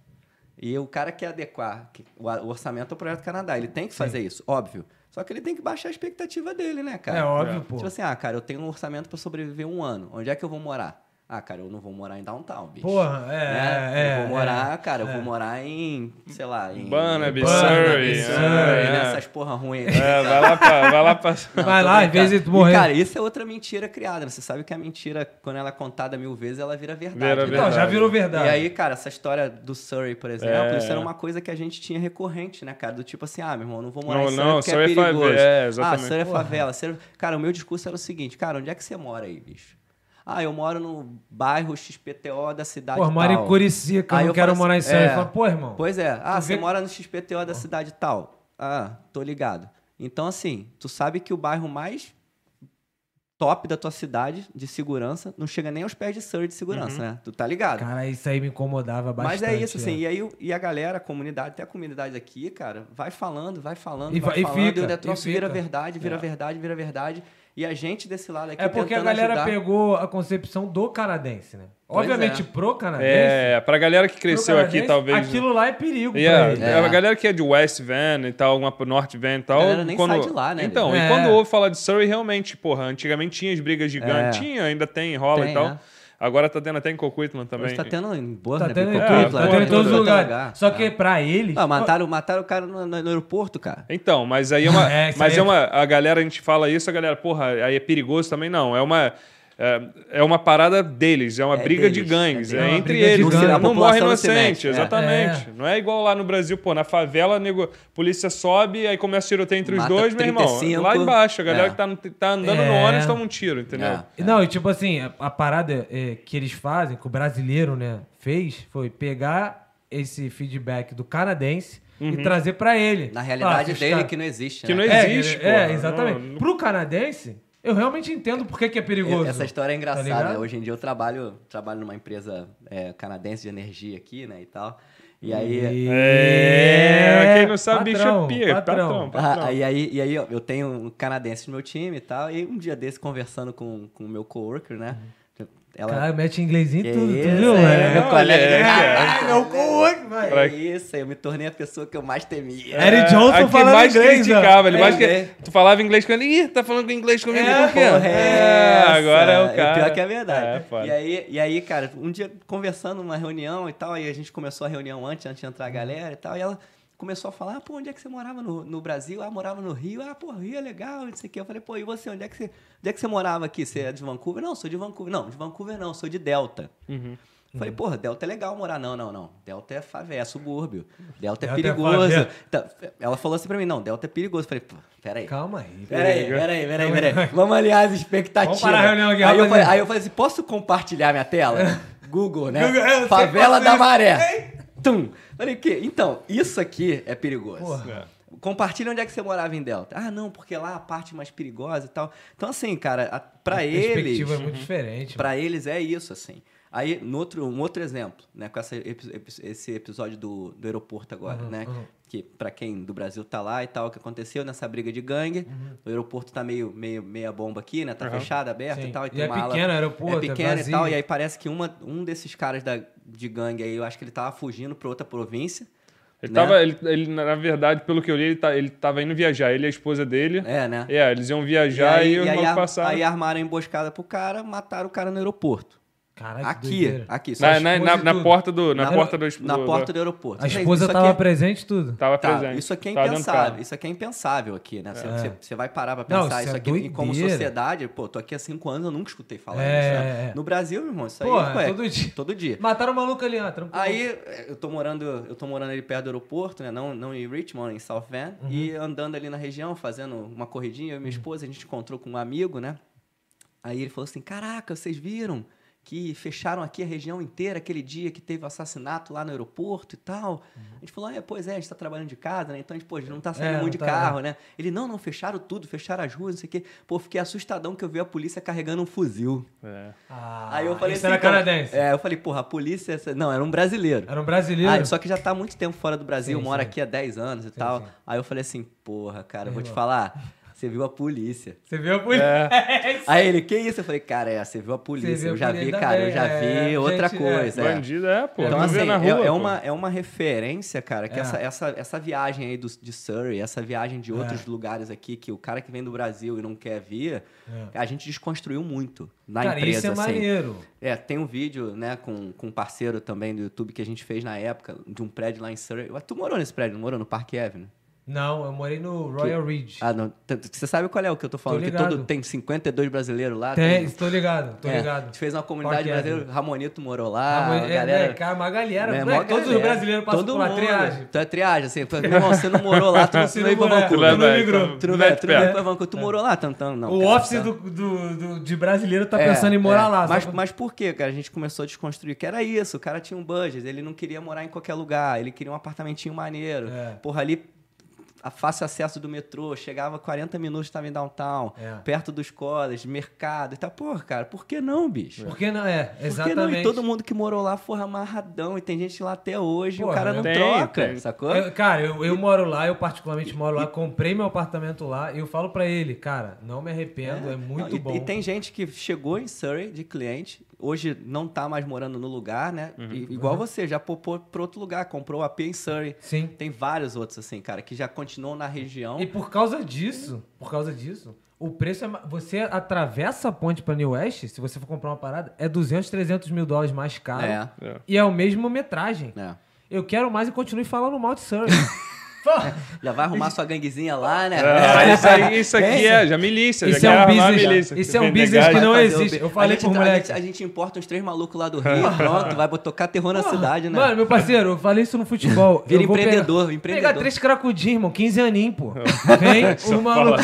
E o cara quer adequar o orçamento ao Projeto Canadá. Ele tem que fazer isso, óbvio. Só que ele tem que baixar a expectativa dele, né, cara? É óbvio, É. pô. Tipo assim, ah, cara, eu tenho um orçamento pra sobreviver um ano. Onde é que eu vou morar? Ah, cara, eu não vou morar em downtown, bicho. Porra, é, Né? é, Eu vou morar, é, cara, eu é. vou morar em, sei lá, em... Burnaby, em Surrey, Surrey, é. né? Essas porra ruins. É, vai lá pra. Vai lá pra... Não, Vai lá, às vezes tu morrer. E, cara, isso é outra mentira criada. né? Você sabe que a mentira, quando ela é contada mil vezes, ela vira verdade. Vira né? Então, já verdade. virou verdade. E aí, cara, essa história do Surrey, por exemplo, É. isso era uma coisa que a gente tinha recorrente, né, cara? Do tipo assim, ah, meu irmão, não vou morar Não, em Surrey não, porque Surrey é é favela, perigoso. é, ah, exatamente. Surrey é favela. Surrey- Cara, o meu discurso era o seguinte, cara, onde é que você mora aí, bicho? Ah, eu moro no bairro XPTO da cidade Pô, mora tal. em Curicica, Aí eu quero falo morar em assim, Santos. é. Fala, pô, irmão. Pois é. Ah, você vê- mora no XPTO da cidade tal. Ah, tô ligado. Então, assim, tu sabe que o bairro mais top da tua cidade de segurança não chega nem aos pés de Surrey de segurança, né? Tu tá ligado? Cara, isso aí me incomodava bastante. Mas é isso, assim, é. e aí e a galera, a comunidade, até a comunidade aqui, cara, vai falando, vai falando, E vai vai- e falando, fica, e o vira fica. verdade, vira É. verdade, vira verdade. E a gente desse lado aqui É porque a galera ajudar. pegou a concepção do canadense, né? Pois Obviamente, é. pro canadense. É, pra galera que cresceu aqui, talvez. Aquilo lá é perigo Yeah, pra. É. A galera que é de West Van e tal, uma pro North Van e tal. A galera nem quando... sai de lá, né, Então, É. e quando ouve falar de Surrey, realmente, porra, antigamente tinha as brigas gigantes. É. Tinha, ainda tem, rola Tem, e tal. É. Agora tá tendo até em Coquitlam também. Hoje tá tendo em Tá Burnaby, tendo É, tá tendo em porra, todos os todo lugares. lugar. Só que pra eles... Ah, mataram, mataram o cara no, no- aeroporto, cara. Então, mas aí é uma. É, mas aí é é- uma. A galera, a gente fala isso, a galera, porra, aí é perigoso também. Não, é uma. É, é uma parada deles, é uma É briga de deles, gangues, é é, entre de eles. gangue. Não, A população morre não inocente, mete, é. exatamente. Não é igual lá no Brasil, pô, na favela, nego, polícia sobe, aí começa o tiroteio entre os Mata dois, meu irmão. 35, Lá embaixo, a galera é. que tá, tá andando no É. ônibus toma um tiro, entendeu? É. Não, e tipo assim, a, a parada é, que eles fazem, que o brasileiro, né, fez, foi pegar esse feedback do canadense e trazer pra ele. Na realidade Ah, os dele, cara- que não existe. Que né? não É, existe, é, porra. exatamente. Não- Pro canadense, eu realmente entendo por que, que é perigoso. Essa história é Tá engraçada. né? Hoje em dia eu trabalho, trabalho numa empresa é, canadense de energia aqui, né, e tal. E aí... É, quem não sabe, bicho patrão, é pia, patrão. patrão. Ah, e aí, e aí ó, eu tenho um canadense no meu time e tal, e um dia desse conversando com com o meu coworker, né? Ela, Cara, mete inglês em Que tudo, tu isso, viu? é, É, meu colega é, trabalho, meu. Pra- É isso, eu me tornei a pessoa que eu mais temia. Eric Johnson a que falando mais inglês, criticava, ele mais É, que... é. Tu falava inglês com ele, ih, tá falando inglês comigo, É, por quê? Porra, é essa? agora é o cara. pior que é verdade. É, foda. e, aí, e aí, cara, um dia conversando numa reunião e tal, aí a gente começou a reunião antes, antes de entrar a galera e tal, e ela começou a falar, ah, pô, onde é que você morava no, no Brasil? Ah, morava no Rio. Ah, pô, Rio é legal, não sei o quê. Eu falei, pô, e você, onde é que você, onde é que você morava aqui? Você é de Vancouver? Não, sou de Vancouver. Não, de Vancouver não, sou de Delta. Uhum. Falei, porra, Delta é legal morar. Não, não, não. Delta é favela, é subúrbio. Delta é Delta é perigoso. favela. Tá, ela falou assim pra mim, não, Delta é perigoso. Falei, pô, peraí. Calma aí. Peraí, peraí, peraí, peraí. Vamos alinhar as expectativas. Vamos parar a reunião aqui, aí, eu falei, aí eu falei assim, posso compartilhar minha tela? Google, né? Google, sei Favela da. Maré. Tum. Falei, que? Então, isso aqui é perigoso. Porra. Compartilha onde é que você morava em Delta. Ah, não, porque lá a parte mais perigosa e tal. Então, assim, cara, a- pra A eles. perspectiva é muito diferente. Pra eles é isso, assim. Aí, no outro, um outro exemplo, né, com essa, esse episódio do, do aeroporto agora, Uhum, né? uhum. Que pra quem do Brasil tá lá e tal, o que aconteceu nessa briga de gangue, Uhum. o aeroporto tá meio, meio meia bomba aqui, né? Tá Uhum. fechado, aberto Sim. e tal. E tem é uma ala- pequeno o aeroporto, É é pequeno e vazio. tal. E aí parece que uma, um desses caras da, de gangue aí, eu acho que ele tava fugindo pra outra província. Ele né? tava, ele, ele, na verdade, pelo que eu li, ele, tá, ele tava indo viajar. Ele e a esposa dele. É, né? É, eles iam viajar e, e os aí, passaram. aí armaram a emboscada pro cara, mataram o cara no aeroporto. Que aqui, doideira. aqui. Na, na, na, na porta do. Na, Na- porta do. na do- porta do aeroporto. A esposa isso tava aqui é- presente tudo. Tava Tá, presente. isso aqui é Tava impensável. Isso aqui é impensável aqui, né? Você, É. você- você vai parar pra Não, pensar isso isso é aqui e como doideira. sociedade, pô, tô aqui há cinco anos, eu nunca escutei falar É, disso. né? é. No Brasil, meu irmão, isso aí Porra, ué, todo dia. Todo dia. Mataram o maluco ali, ó, tranquilo. Aí eu tô morando, eu tô morando ali perto do aeroporto, né? Não, não em Richmond, em South Van. Uhum. E andando ali na região, fazendo uma corridinha, eu e minha esposa, a gente encontrou com um amigo, né? Aí ele falou assim: Caraca, vocês viram que fecharam aqui a região inteira aquele dia que teve o assassinato lá no aeroporto e tal? A gente falou: é, Pois é, a gente tá trabalhando de casa, né? Então a gente, pô, a gente não tá saindo Uhum. É, muito não de tá, carro, né? Ele: Não, não, fecharam tudo, fecharam as ruas, não sei o quê. Pô, fiquei assustadão que eu vi a polícia carregando um fuzil. É. Ah, Aí eu falei esse assim: era canadense. É, eu falei: Porra, a polícia. essa- Não, era um brasileiro. Era um brasileiro. Ah, só que já tá há muito tempo fora do Brasil, Sim, mora sim. aqui há 10 anos e tal. sim. Aí eu falei assim, porra, cara, eu vou te falar, você viu a polícia. Você viu a polícia? É. Aí ele, que isso? Eu falei, cara, é, você viu a polícia. viu eu já vi, cara, eu já é, vi outra gente, é. coisa. é. Bandido é, pô. Então, assim, é, rua. é pô. uma, é uma referência, cara, que É. essa, essa, essa viagem aí do, de Surrey, essa viagem de outros É. lugares aqui, que o cara que vem do Brasil e não quer vir, É. a gente desconstruiu muito na Cara, empresa, isso é assim. maneiro. É, tem um vídeo, né, com, com um parceiro também do YouTube que a gente fez na época, de um prédio lá em Surrey. Tu morou nesse prédio, não morou no Parque Avenue? Não, eu morei no Royal Ridge. Ah, não. Você sabe qual é o que eu tô falando? que ligado. todo, tem 52 brasileiros lá. Tem, tô ligado, tô É, ligado. A gente fez uma comunidade brasileira, Avenue. Ramonito morou lá, a é, galera... né, cara, uma galera. né, né, todos os galera. brasileiros passam Todo por uma triagem. Tu é triagem, assim. Meu irmão, você não morou lá, tu não veio pra Vancouver. tu não migrou. Tu não Mete veio tu não veio pra Vancouver. Tu morou lá? Então, então, não, o office do, de brasileiro tá É, pensando em morar é. lá. Mas, mas por quê, cara? A gente começou a desconstruir. Que era isso, o cara tinha um budget, ele não queria morar em qualquer lugar, ele queria um apartamentinho maneiro. É. Porra, ali, fácil acesso do metrô, chegava 40 minutos, estava em downtown, É. perto dos colleges, mercado e tal. Porra, cara, por que não, bicho? Por que não? É, Por que exatamente. não? E todo mundo que morou lá foi amarradão e tem gente lá até hoje e o Porra, cara não tem, troca, tem. sacou? Eu- cara, eu, eu moro lá, eu particularmente moro lá, comprei meu apartamento lá e eu falo pra ele, cara, não me arrependo, é, muito Não, e, bom. E tem gente que chegou em Surrey de cliente, hoje não tá mais morando no lugar, né? Uhum. E- igual você, já popou pra outro lugar, comprou AP em Surrey. Sim. Tem vários outros, assim, cara, que já continuam na região. E por causa disso, por causa disso, o preço é. Você atravessa a ponte pra New West, se você for comprar uma parada, é 200, 300 mil dólares mais caro. É, É. E é o mesmo metragem. é. Eu quero mais e continue falando mal de Surrey. Já vai arrumar sua ganguezinha lá, né? É, isso, aí, isso aqui Tem, é já milícia. Isso já é um business- milícia. isso é um business que não existe. Eu falei a gente, pro a moleque. gente- A gente importa uns três malucos lá do Rio, pronto, vai tocar terror na cidade, né? Mano, meu parceiro, eu falei isso no futebol. Vira Eu vou empreendedor, pegar, empreendedor. Pegar três cracudinhos, irmão, 15 aninhos, pô. Vem o maluco.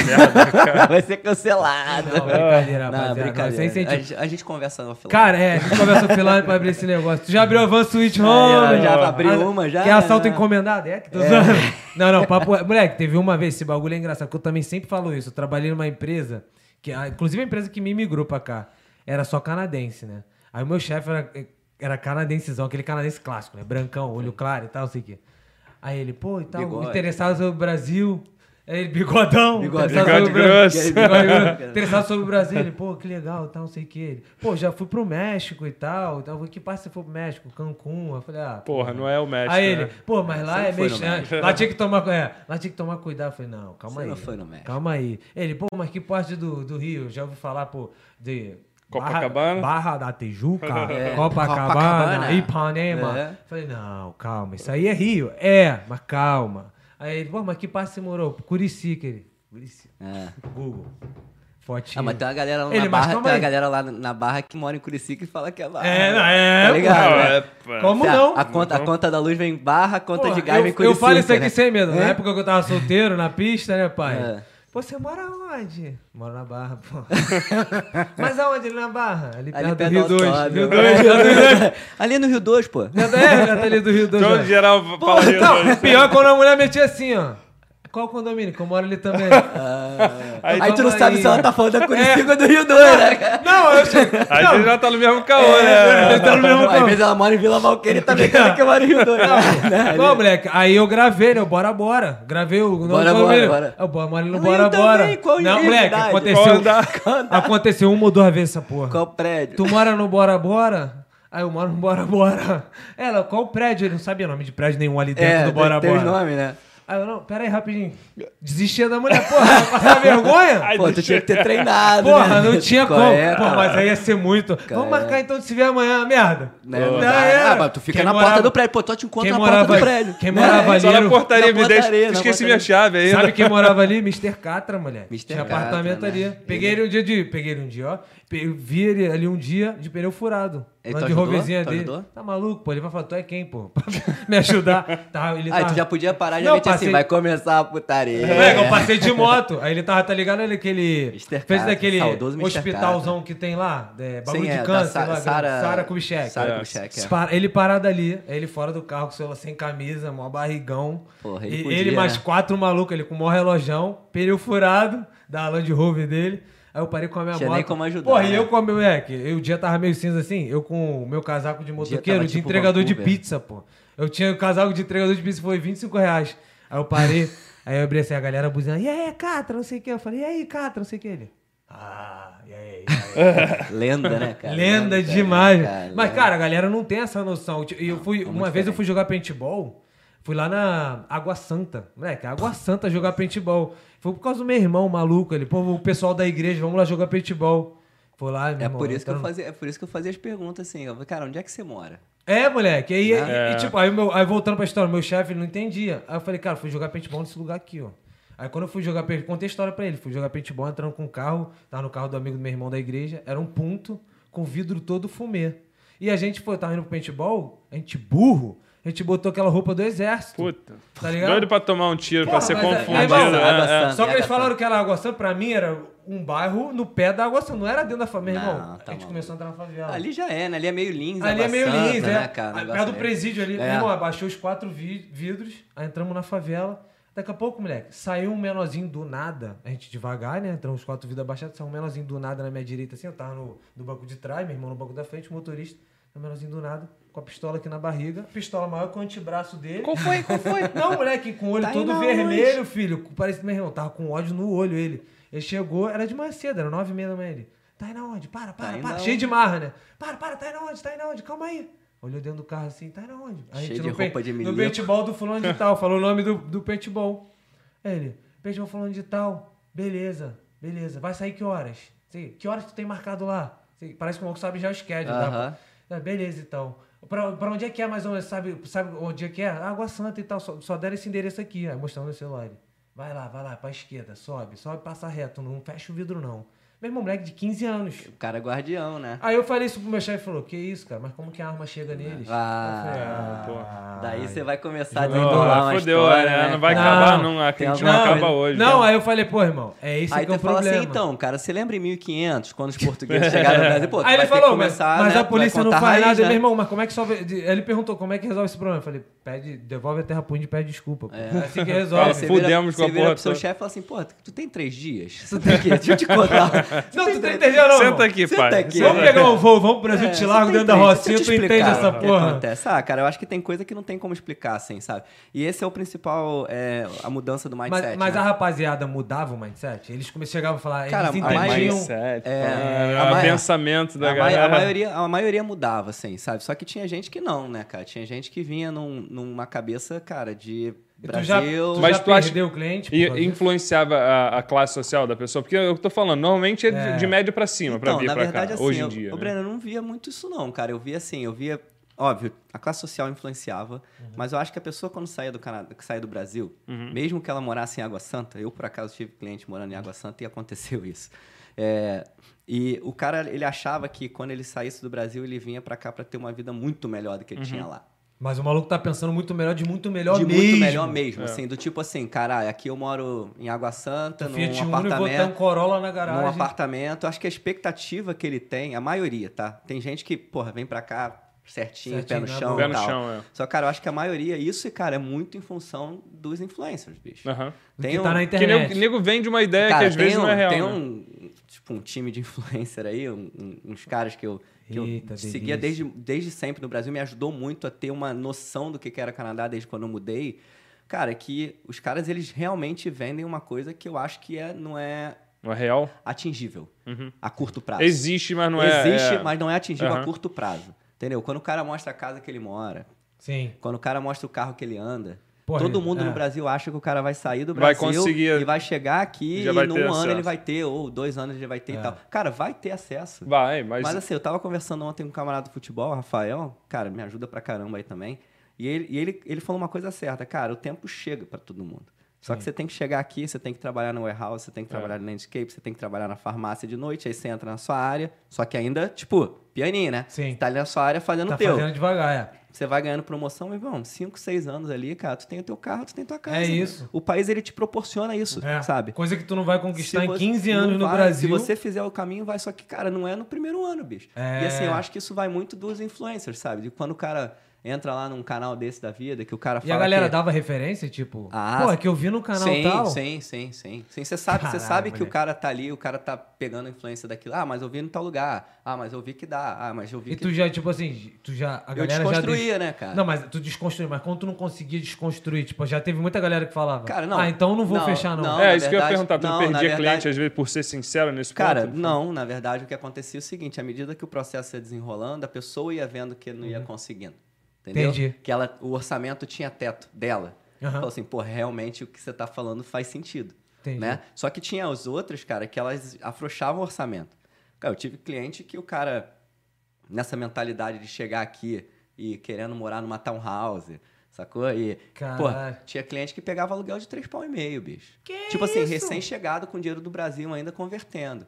Vai ser cancelado. Não, brincadeira, Não, brincadeira. Sem A sentido. gente, a gente conversa no offline. Cara, é, a gente conversa offline pra abrir esse negócio. Tu já abriu a Van Switch Home? ó, já Ah, abriu uma, já, Quer assalto né? encomendado? É que tô usando. Não, não, papo. Moleque, teve uma vez, esse bagulho é engraçado, que eu também sempre falo isso. Eu trabalhei numa empresa, que, ah, inclusive a empresa que me migrou pra cá, era só canadense, né? Aí o meu chefe era, era canadensezão, aquele canadense clássico, né? Brancão, olho claro e tal, não sei o quê. Aí ele, pô, e tal, Bigode. interessado sobre o Brasil. Aí ele, bigodão. Bigode. interessado Bigode sobre o Brasil. grosso. Interessado sobre o Brasil. Ele, pô, que legal, tal, não sei o quê. Ele, pô, já fui pro México e tal. então, Que parte você foi pro México? Cancún. Eu falei, ah, Porra, não é o México. Aí ele, né? pô, mas lá Você é mexicano. Lá tinha que tomar, é, lá tinha que tomar cuidado. Eu falei, não, calma Você aí. não foi no México. Calma aí. Ele, pô, mas que parte do, do Rio? Já ouvi falar, pô, de. Copacabana? Barra, Barra da Tijuca, É, Copacabana, Copacabana. Ipanema. É. Falei, não, calma, isso aí é Rio. É, mas calma. Aí ele, pô, mas que parte você morou? Curicica. Ele, Curicica. É. Google. Fotinho. Ah, mas tem uma galera lá Ele, na Barra, tem uma aí. galera lá na Barra que mora em Curicica e fala que é Barra. É, não, é, Tá ligado? Não, né? é, pô. Como não? A, conta, a conta da luz vem Barra, a conta Porra, de gás eu, vem eu Curicica. falo isso aqui né? sem medo. Na É? época que eu tava solteiro, na pista, né, pai? É. Você mora onde? Moro na Barra, pô. Mas aonde? Ali na Barra? Ali perto Ali do perto Rio do 2. Rio 2, Rio 2. Ali no Rio 2, pô. É, perto ali do Rio 2. Então, ó. geral, Pô, fala Rio não, dois. pior quando a mulher metia assim, ó. Qual condomínio? Que eu moro ali também. Aí, Aí tu não Vamos sabe aí. se ela tá falando da Curicica ou do Rio 2, né, cara? Não, eu chego. aí não, já tá no mesmo caô, É, né? tá no mesmo Às campo. vezes ela mora em Vila Valqueira e também quer que eu moro em Rio 2. né? Não, moleque, aí eu gravei, né? o Bora Bora. Gravei o nome Bora, do Bora, condomínio. Bora. Eu bora, moro ali no Eu Bora também, Bora. Não, moleque, aconteceu. Aconteceu uma ou duas vezes essa porra. Qual prédio? Tu mora no Bora Bora? Aí eu moro no Bora Bora. Ela, qual prédio? Ele não sabia nome de prédio nenhum ali dentro É, do Bora tem os Bora. nomes, né? Aí eu, não, pera aí, rapidinho. Desistia da mulher, porra, passar vergonha? Ai, Pô, tu tinha que ter treinado, Porra, né? não tinha Qual como. é, Pô, mas aí ia ser muito. Vamos é? marcar então de se ver amanhã, merda. Né, não dá. era. Ah, mas tu fica Quem na morava- porta do prédio. Pô, tu te encontra Quem na porta do prédio. quem Né? morava Só na ali- portaria, Na me deixa. portaria, Esqueci portaria. minha chave ainda. Sabe quem morava ali? Mr. Catra, mulher. Mr. Tinha Catra, apartamento né? ali. Peguei ele um dia de. Peguei ele um dia, ó. Vi ele ali um dia de pneu furado. Ele de rovezinha dele. ajudou? Tá maluco, pô? Ele vai falar, tu é quem, pô? Pra me ajudar. Tá, ele Aí tá... tu já podia parar já Não, meter passei- assim, vai começar a putaria. É, eu passei de moto. Aí ele tava, tá ligado? Ele aquele. Fez daquele hospitalzão que tem lá. É, bagulho Sim, de é, da câncer Sa- lá. Sara- Sara Kubitschek. Sara É. Kubitschek, é. Ele parado ali, ele fora do carro, com o celular sem camisa, mó barrigão. Porra, ele E- podia, ele mais né? quatro malucos, ele com maior relojão, pneu furado, da Land Rover dele. Aí eu parei com a minha Tinha moto. nem como ajudar, Porra, e né? eu com a meu moleque, eu, o dia tava meio cinza assim, eu com o meu casaco de motoqueiro, tava de tipo entregador de Vancouver. pizza, pô. Eu tinha o casaco de entregador de pizza, foi 25 reais. Aí eu parei, aí eu abri assim, a galera buzinando, e aí, Catra, não sei o que. Eu falei, e aí, Catra, não sei o que. Ele, ah, e aí, e aí. Lenda, né, cara? Lenda né, demais. cara? Mas, Lenda. cara, a galera não tem essa noção. E eu fui, É uma vez eu fui jogar paintball, fui lá na Água Santa. Moleque, Água Santa jogar paintball. Foi por causa do meu irmão maluco ali. Pô, o pessoal da igreja, vamos lá jogar paintball. Foi lá, meu É irmão, por, isso que eu entrando- fazia, é por isso que eu fazia as perguntas assim. Eu, falei, cara, onde é que você mora? É, moleque. Aí, Né? e- e, É. tipo, aí, meu- aí voltando pra história, meu chefe não entendia. Aí eu falei, cara, fui jogar paintball nesse lugar aqui, ó. Aí quando eu fui jogar paintball, contei a história pra ele. Fui jogar paintball entrando com o carro, tava no carro do amigo do meu irmão da igreja, era um ponto com vidro todo fumê. E a gente foi, tava indo pro paintball, a gente burro, a gente botou aquela roupa do exército. Puta. Tá ligado? Doido pra tomar um tiro, pra Porra, ser mas é- confundido. é, né? Água É, Santa. Só que eles falaram que era Água Santa, pra mim era um bairro no pé da Água Santa, não era dentro da favela, Não, irmão. tá a gente maluco. começou a entrar na favela. Ali já é, né? Ali é meio lins, Ali é meio Santa, lins, né, é. cara? Aí, negócio Perto do é- presídio ali. É. Meu irmão, abaixou os quatro vi- vidros, aí entramos na favela. Daqui a pouco, moleque, saiu um menorzinho do nada. A gente devagar, né? Entramos os quatro vidros abaixados, saiu um menorzinho do nada na minha direita, assim. Eu tava no, no banco de trás, meu irmão no banco da frente, o motorista. Um menorzinho do nada, com a pistola aqui na barriga. Pistola maior que o antebraço dele. Qual foi? Qual foi? Não, moleque, com o olho Tá todo vermelho, filho. Parece meu irmão, tava com ódio no olho ele. Ele chegou, era de manhã cedo, era nove e meia da manhã ele. Tá aí na onde? Para, para, Tá para. Cheio de marra, né? Para, para, tá aí na onde? Tá aí na onde? Calma aí. Olhou dentro do carro assim, tá aí na onde? A Cheio gente de no, roupa de no paintball do fulano de tal, falou o nome do, do paintball. Aí ele, paintball fulano de tal, beleza, beleza. Vai sair que horas? Sei, que horas tu tem marcado lá? Sei, parece que o maluco sabe já o schedule. tá? Aham. Ah, beleza, então. Pra, pra onde é que é mais ou menos? Sabe, sabe onde é que é? Água Santa e tal. Só, só deram esse endereço aqui, aí mostrando no celular. Vai lá, vai lá, pra esquerda, sobe, sobe, passa reto, não fecha o vidro não. Meu irmão, moleque de 15 anos. O cara é guardião, né? Aí eu falei isso pro meu chefe e falou: Que isso, cara, mas como que a arma chega neles? Ah, falei, ah, pô. Daí você vai começar a desenrolar uma Fodeu, história, né? né? Não vai cara? acabar, Não. não. A gente não acaba hoje. Não, né? aí eu falei, pô, irmão, é isso Aí que é tu o fala problema. assim, então, cara, você lembra em 1500, quando os portugueses chegaram no Brasil? Pô, Aí ele falou, mas, começar, mas né? a polícia não faz nada. né? Meu irmão, mas como é que solve. Ele perguntou como é que resolve esse problema. Eu falei, pede, devolve a terra punha e pede desculpa. pô. É assim que Aí resolve. você Fudemos com a você vira porra pro seu chefe e fala assim, pô, tu tem três dias? Tem que... Deixa eu te contar. Não, tu tem entendeu, não? Senta aqui, Senta pai. aqui. Vamos pegar um voo, vamos pro Brasil, É, te largo dentro da rocinha, tu entende explicar essa porra. acontece. Ah, cara, eu acho que tem coisa que não tem como explicar, assim, sabe? E esse é o principal, é, a mudança do mindset, Mas, mas né? a rapaziada mudava o mindset? Eles chegavam a falar, Cara, eles entendiam. Mindset, É, a o ma- pensamento da a, galera. a maioria, a maioria mudava, assim, sabe? Só que tinha gente que não, né, cara? Tinha gente que vinha num- numa cabeça, cara, de E Tu já, Brasil... tu Mas já tu acha- perdeu o cliente? E influenciava a, a classe social da pessoa? Porque eu tô falando, normalmente é de, É. de médio pra cima, pra Então, vir na pra verdade, cá, assim, hoje em eu, dia. Ô, né? Breno, eu não via muito isso, não, cara. Eu via assim, eu via. Óbvio, a classe social influenciava, Uhum. mas eu acho que a pessoa, quando saía do Canadá, que saía do Brasil, Uhum. mesmo que ela morasse em Água Santa, eu por acaso tive cliente morando em Água Santa e aconteceu isso. É, e o cara, ele achava que quando ele saísse do Brasil, ele vinha pra cá pra ter uma vida muito melhor do que ele Uhum. tinha lá. Mas o maluco tá pensando muito melhor, de muito melhor de mesmo. muito melhor mesmo, É. assim, do tipo assim, caralho, aqui eu moro em Água Santa, num Fiat Uno e botar um apartamento, Corolla na num garagem. apartamento, acho que a expectativa que ele tem, a maioria, tá? Tem gente que, porra, vem pra cá certinho, Certinho, pé no na chão. Pé no tal. chão, é. Só, cara, eu acho que a maioria, isso, cara, é muito em função dos influencers, bicho. Aham. Do que tá na Que internet. nego, nego vende uma ideia Cara, que às tem vezes um, não é real. Tem né? um, tipo, um time de influencer aí, um- um- uns caras que eu, que eu Eita, seguia delícia. desde, desde sempre no Brasil, me ajudou muito a ter uma noção do que era Canadá desde quando eu mudei. Cara, que os caras, eles realmente vendem uma coisa que eu acho que é, não é Não é real? atingível Uhum. a curto prazo. Existe, mas não é. Existe, é- mas não é atingível a Aham. curto prazo. Entendeu? Quando o cara mostra a casa que ele mora, Sim. quando o cara mostra o carro que ele anda, Porra, todo mundo é. no Brasil acha que o cara vai sair do Vai Brasil conseguir- e vai chegar aqui e vai num ano acesso. ele vai ter, ou dois anos ele vai ter É. e tal. Cara, vai ter acesso. Vai, mas. Mas assim, eu tava conversando ontem com um camarada do futebol, o Rafael, cara, me ajuda pra caramba aí também. E ele, e ele, ele falou uma coisa certa, cara, o tempo chega pra todo mundo. Só que você tem que chegar aqui, você tem que trabalhar no warehouse, você tem que trabalhar no landscape, você tem que trabalhar na farmácia de noite, aí você entra na sua área, só que ainda, tipo, pianinho, né? Sim. Você tá ali na sua área fazendo Tá o teu. fazendo devagar, é. Você vai ganhando promoção, e vamos, 5, 6 anos ali, cara, tu tem o teu carro, tu tem tua casa. É né? isso. O país, ele te proporciona isso, É. sabe? Coisa que tu não vai conquistar Se em você- 15 não anos no vai, Brasil. Se você fizer o caminho, vai. Só que, cara, não é no primeiro ano, bicho. É. E assim, eu acho que isso vai muito dos influencers, sabe? De quando o cara entra lá num canal desse da vida, que o cara E fala. a galera que... dava referência, tipo, Ah, pô, é que eu vi no canal sim, tal. Sim, sim, sim, sim. Você sabe, você Caralho, sabe que o cara tá ali, o cara tá pegando a influência daquilo. Ah, mas eu vi em tal lugar. Ah, mas eu vi que dá. Ah, mas eu vi E que. tu já, tipo assim, tu já. A eu galera já. desconstruía, né, cara? Não, mas tu desconstruiu, mas quando tu não conseguia desconstruir, tipo, já teve muita galera que falava. Cara, não. Ah, então eu não vou Não, fechar, não. não. é, isso que eu ia verdade- perguntar. Tu não, perdia verdade- cliente, às vezes, por ser sincero nesse Cara, ponto? não, na verdade o que acontecia é o seguinte, à medida que o processo ia desenrolando, a pessoa ia vendo que não ia conseguindo. Entendeu? Uhum. Entendi. Que ela, o orçamento tinha teto dela. Aham. Falou assim, pô, realmente o que você tá falando faz sentido. Entendi. Né? Só que tinha os outros, cara, que elas afrouxavam o orçamento. Cara, eu tive cliente que o cara, nessa mentalidade de chegar aqui e querendo morar numa townhouse, sacou? E, pô, tinha cliente que pegava aluguel de 3 pau e meio, bicho. Que tipo assim, isso? recém-chegado com dinheiro do Brasil ainda convertendo.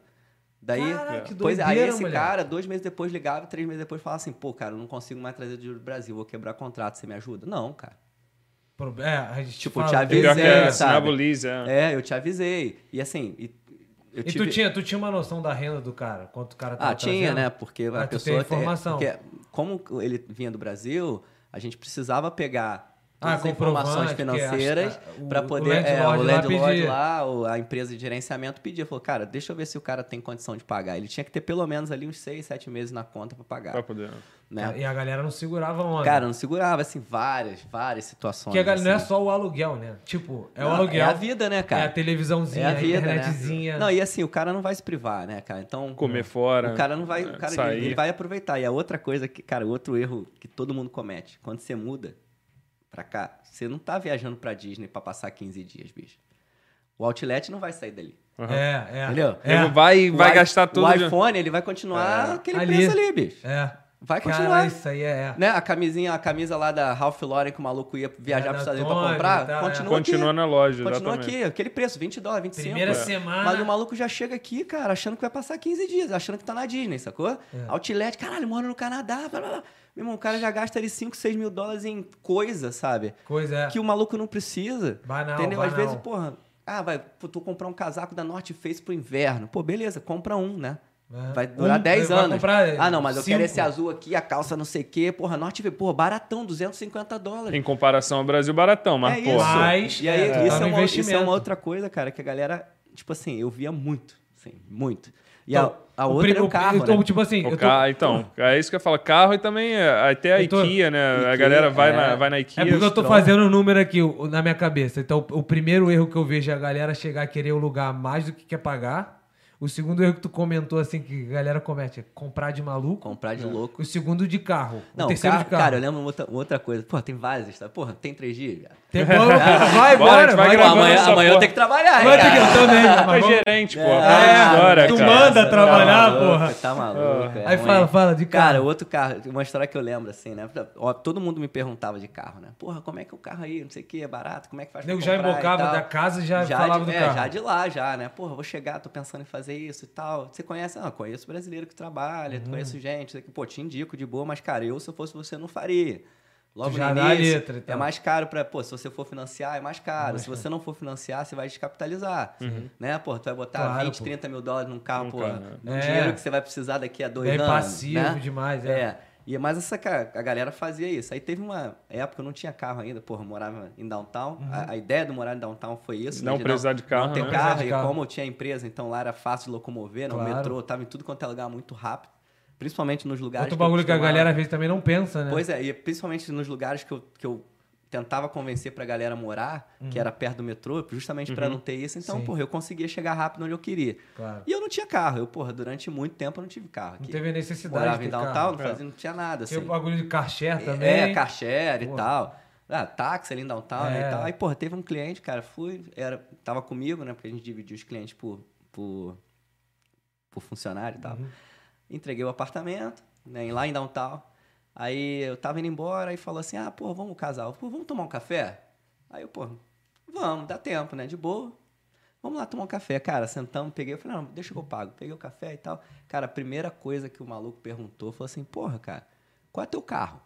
Daí, Caralho, que pois é, aí doideira, esse mulher. cara, dois meses depois ligava, três meses depois falava assim, pô, cara, eu não consigo mais trazer dinheiro do Brasil, vou quebrar contrato, você me ajuda? Não, cara. Pro- É, a gente Tipo, fala te avisei, é, sabe? é. É, eu te avisei. E assim, e, eu E tive... tu tinha, tu tinha uma noção da renda do cara? Quanto o cara tava Ah, tinha, trazendo? né? Porque a Mas tu pessoa tem informação. porque como ele vinha do Brasil, a gente precisava pegar Ah, as informações porque financeiras que, ah, para poder o é, o lá landlord lá, ou a empresa de gerenciamento pedia, falou, cara, deixa eu ver se o cara tem condição de pagar. Ele tinha que ter pelo menos ali uns seis, sete meses na conta para pagar, Pra poder. né? E a galera não segurava onda. Cara, não segurava assim várias, várias situações. Porque a galera não é assim. só o aluguel, né? Tipo, é o Não, aluguel. É a vida, né, cara? É a televisãozinha, É a vida, a né? internetzinha. Não, e assim, o cara não vai se privar, né, cara? Então, Comer fora. O cara não vai. O cara sair. ele, ele vai aproveitar. E a outra coisa que, cara, outro erro que todo mundo comete, quando você muda pra cá, você não tá viajando pra Disney pra passar 15 dias, bicho. O outlet não vai sair dali. Aham. É, é. Entendeu? É, Nego vai, O vai gastar tudo. O de- iPhone, ele vai continuar É. aquele Ali. preço ali, bicho. é. Vai Cara, continuar. isso aí é. Né? A camisinha, a camisa lá da Ralph Lauren que o maluco ia viajar É, pros da Estados Unidos pra comprar, e tal, é. continua Continua na loja, Continua exatamente. aqui, aquele preço, 20 dólares, 25. Primeira é. semana. Mas o maluco já chega aqui, cara, achando que vai passar 15 dias, achando que tá na Disney, sacou? É. Outlet, caralho, mora no Canadá, blá, blá, blá. Meu irmão, o cara já gasta ali 5, 6 mil dólares em coisa, sabe? Coisa é. Que o maluco não precisa. Banal, entendeu? Às banal. vezes, porra, ah, vai, tu comprar um casaco da North Face pro inverno. Pô, beleza, compra um, né? É. Vai durar Um, 10 vai anos. comprar ah, não, mas eu quero cinco. esse azul aqui, a calça não sei o quê. Porra, Norte V, porra, baratão, 250 dólares. Em comparação ao Brasil, baratão, mas, é pô. isso. Mas, e aí, é, isso, tá é uma, isso é uma outra coisa, cara, que a galera, tipo assim, eu via muito. Assim, muito. E Então, a, a o outra pri- é o o- carro, então, né? tipo assim, O eu tô- ca- Então, é isso que eu falo. Carro e também é, até a tô- IKEA, né? a IKEA, galera vai, é. na, vai na IKEA. É porque eu tô Strong. fazendo o número aqui o- na minha cabeça. Então, o primeiro erro que eu vejo é a galera chegar a querer o lugar mais do que quer pagar. O segundo erro que tu comentou, assim, que a galera comete é comprar de maluco. Comprar de louco. O segundo de carro. Não, o terceiro carro, de carro. cara, eu lembro outra, outra coisa. Pô, tem várias, tá? Porra, tem 3G, viado. Tem- Bora, vai, Bora, bora, a gente vai vai. amanhã essa amanhã eu porra. tenho que trabalhar, Vai hein, ter que eu também, mas vamos- gerente, pô. É, É, história, tu cara. manda Tá trabalhar, maluco, porra. Tá maluco. é Aí ruim. fala, fala de carro. Cara, outro carro, uma história que eu lembro, assim, né? Ó, todo mundo me perguntava de carro, né? Porra, como é que é o carro aí? Não sei o que, é barato? Como é que faz pra já embocava da casa e já, falava de, do é, carro. já de lá, já, né? Porra, vou chegar, tô pensando em fazer isso e tal. Você conhece? Ah, conheço brasileiro que trabalha, Uhum. conheço gente. Pô, te indico de boa, mas, cara, eu, se eu fosse você, não faria. Logo já no início, letra e é mais caro para, pô, se você for financiar, é mais caro. mais se você não for financiar, você vai descapitalizar. Uhum. Né, pô, tu vai botar Claro, 20, pô. 30 mil dólares num carro, Num pô, carro, né? um É. dinheiro que você vai precisar daqui a dois Bem anos. passivo né? demais, é. É. E mais essa ca- a galera fazia isso. Aí teve uma época eu não tinha carro ainda, porra, eu morava em downtown. Uhum. A, a ideia do morar em downtown foi isso. Não de precisar de carro, Não ter né? Carro, e carro. como eu tinha empresa, então lá era fácil de locomover, né? o Claro. metrô tava em tudo quanto é lugar muito rápido. Principalmente nos lugares Outro que eu bagulho que a costumava- galera às vezes também não pensa, né? Pois é, e principalmente nos lugares que eu, que eu tentava convencer pra galera morar, que era perto do metrô, justamente pra não ter isso. Então, Uhum. Sim. porra, eu conseguia chegar rápido onde eu queria. Claro. E eu não tinha carro. Eu, porra, durante muito tempo eu não tive carro Não aqui. teve necessidade Morava de em downtown, carro. não, fazia, não tinha nada, Tem assim. o bagulho de car share também. É, car share Pô. e tal. Ah, táxi ali em downtown, né, É. e tal. Aí, porra, teve um cliente, cara, fui, era, tava comigo, né, porque a gente dividia os clientes por, por, por funcionário e tal. Uhum. Entreguei o apartamento, né, lá em downtown. Aí eu tava indo embora e falou assim, ah, pô, vamos casal, pô, vamos tomar um café? Aí eu, pô, vamos, dá tempo, né, de boa. Vamos lá tomar um café, cara. Sentamos, peguei, eu falei, não, deixa que eu pago. Peguei o café e tal. Cara, a primeira coisa que o maluco perguntou foi assim, porra, cara, qual é teu carro?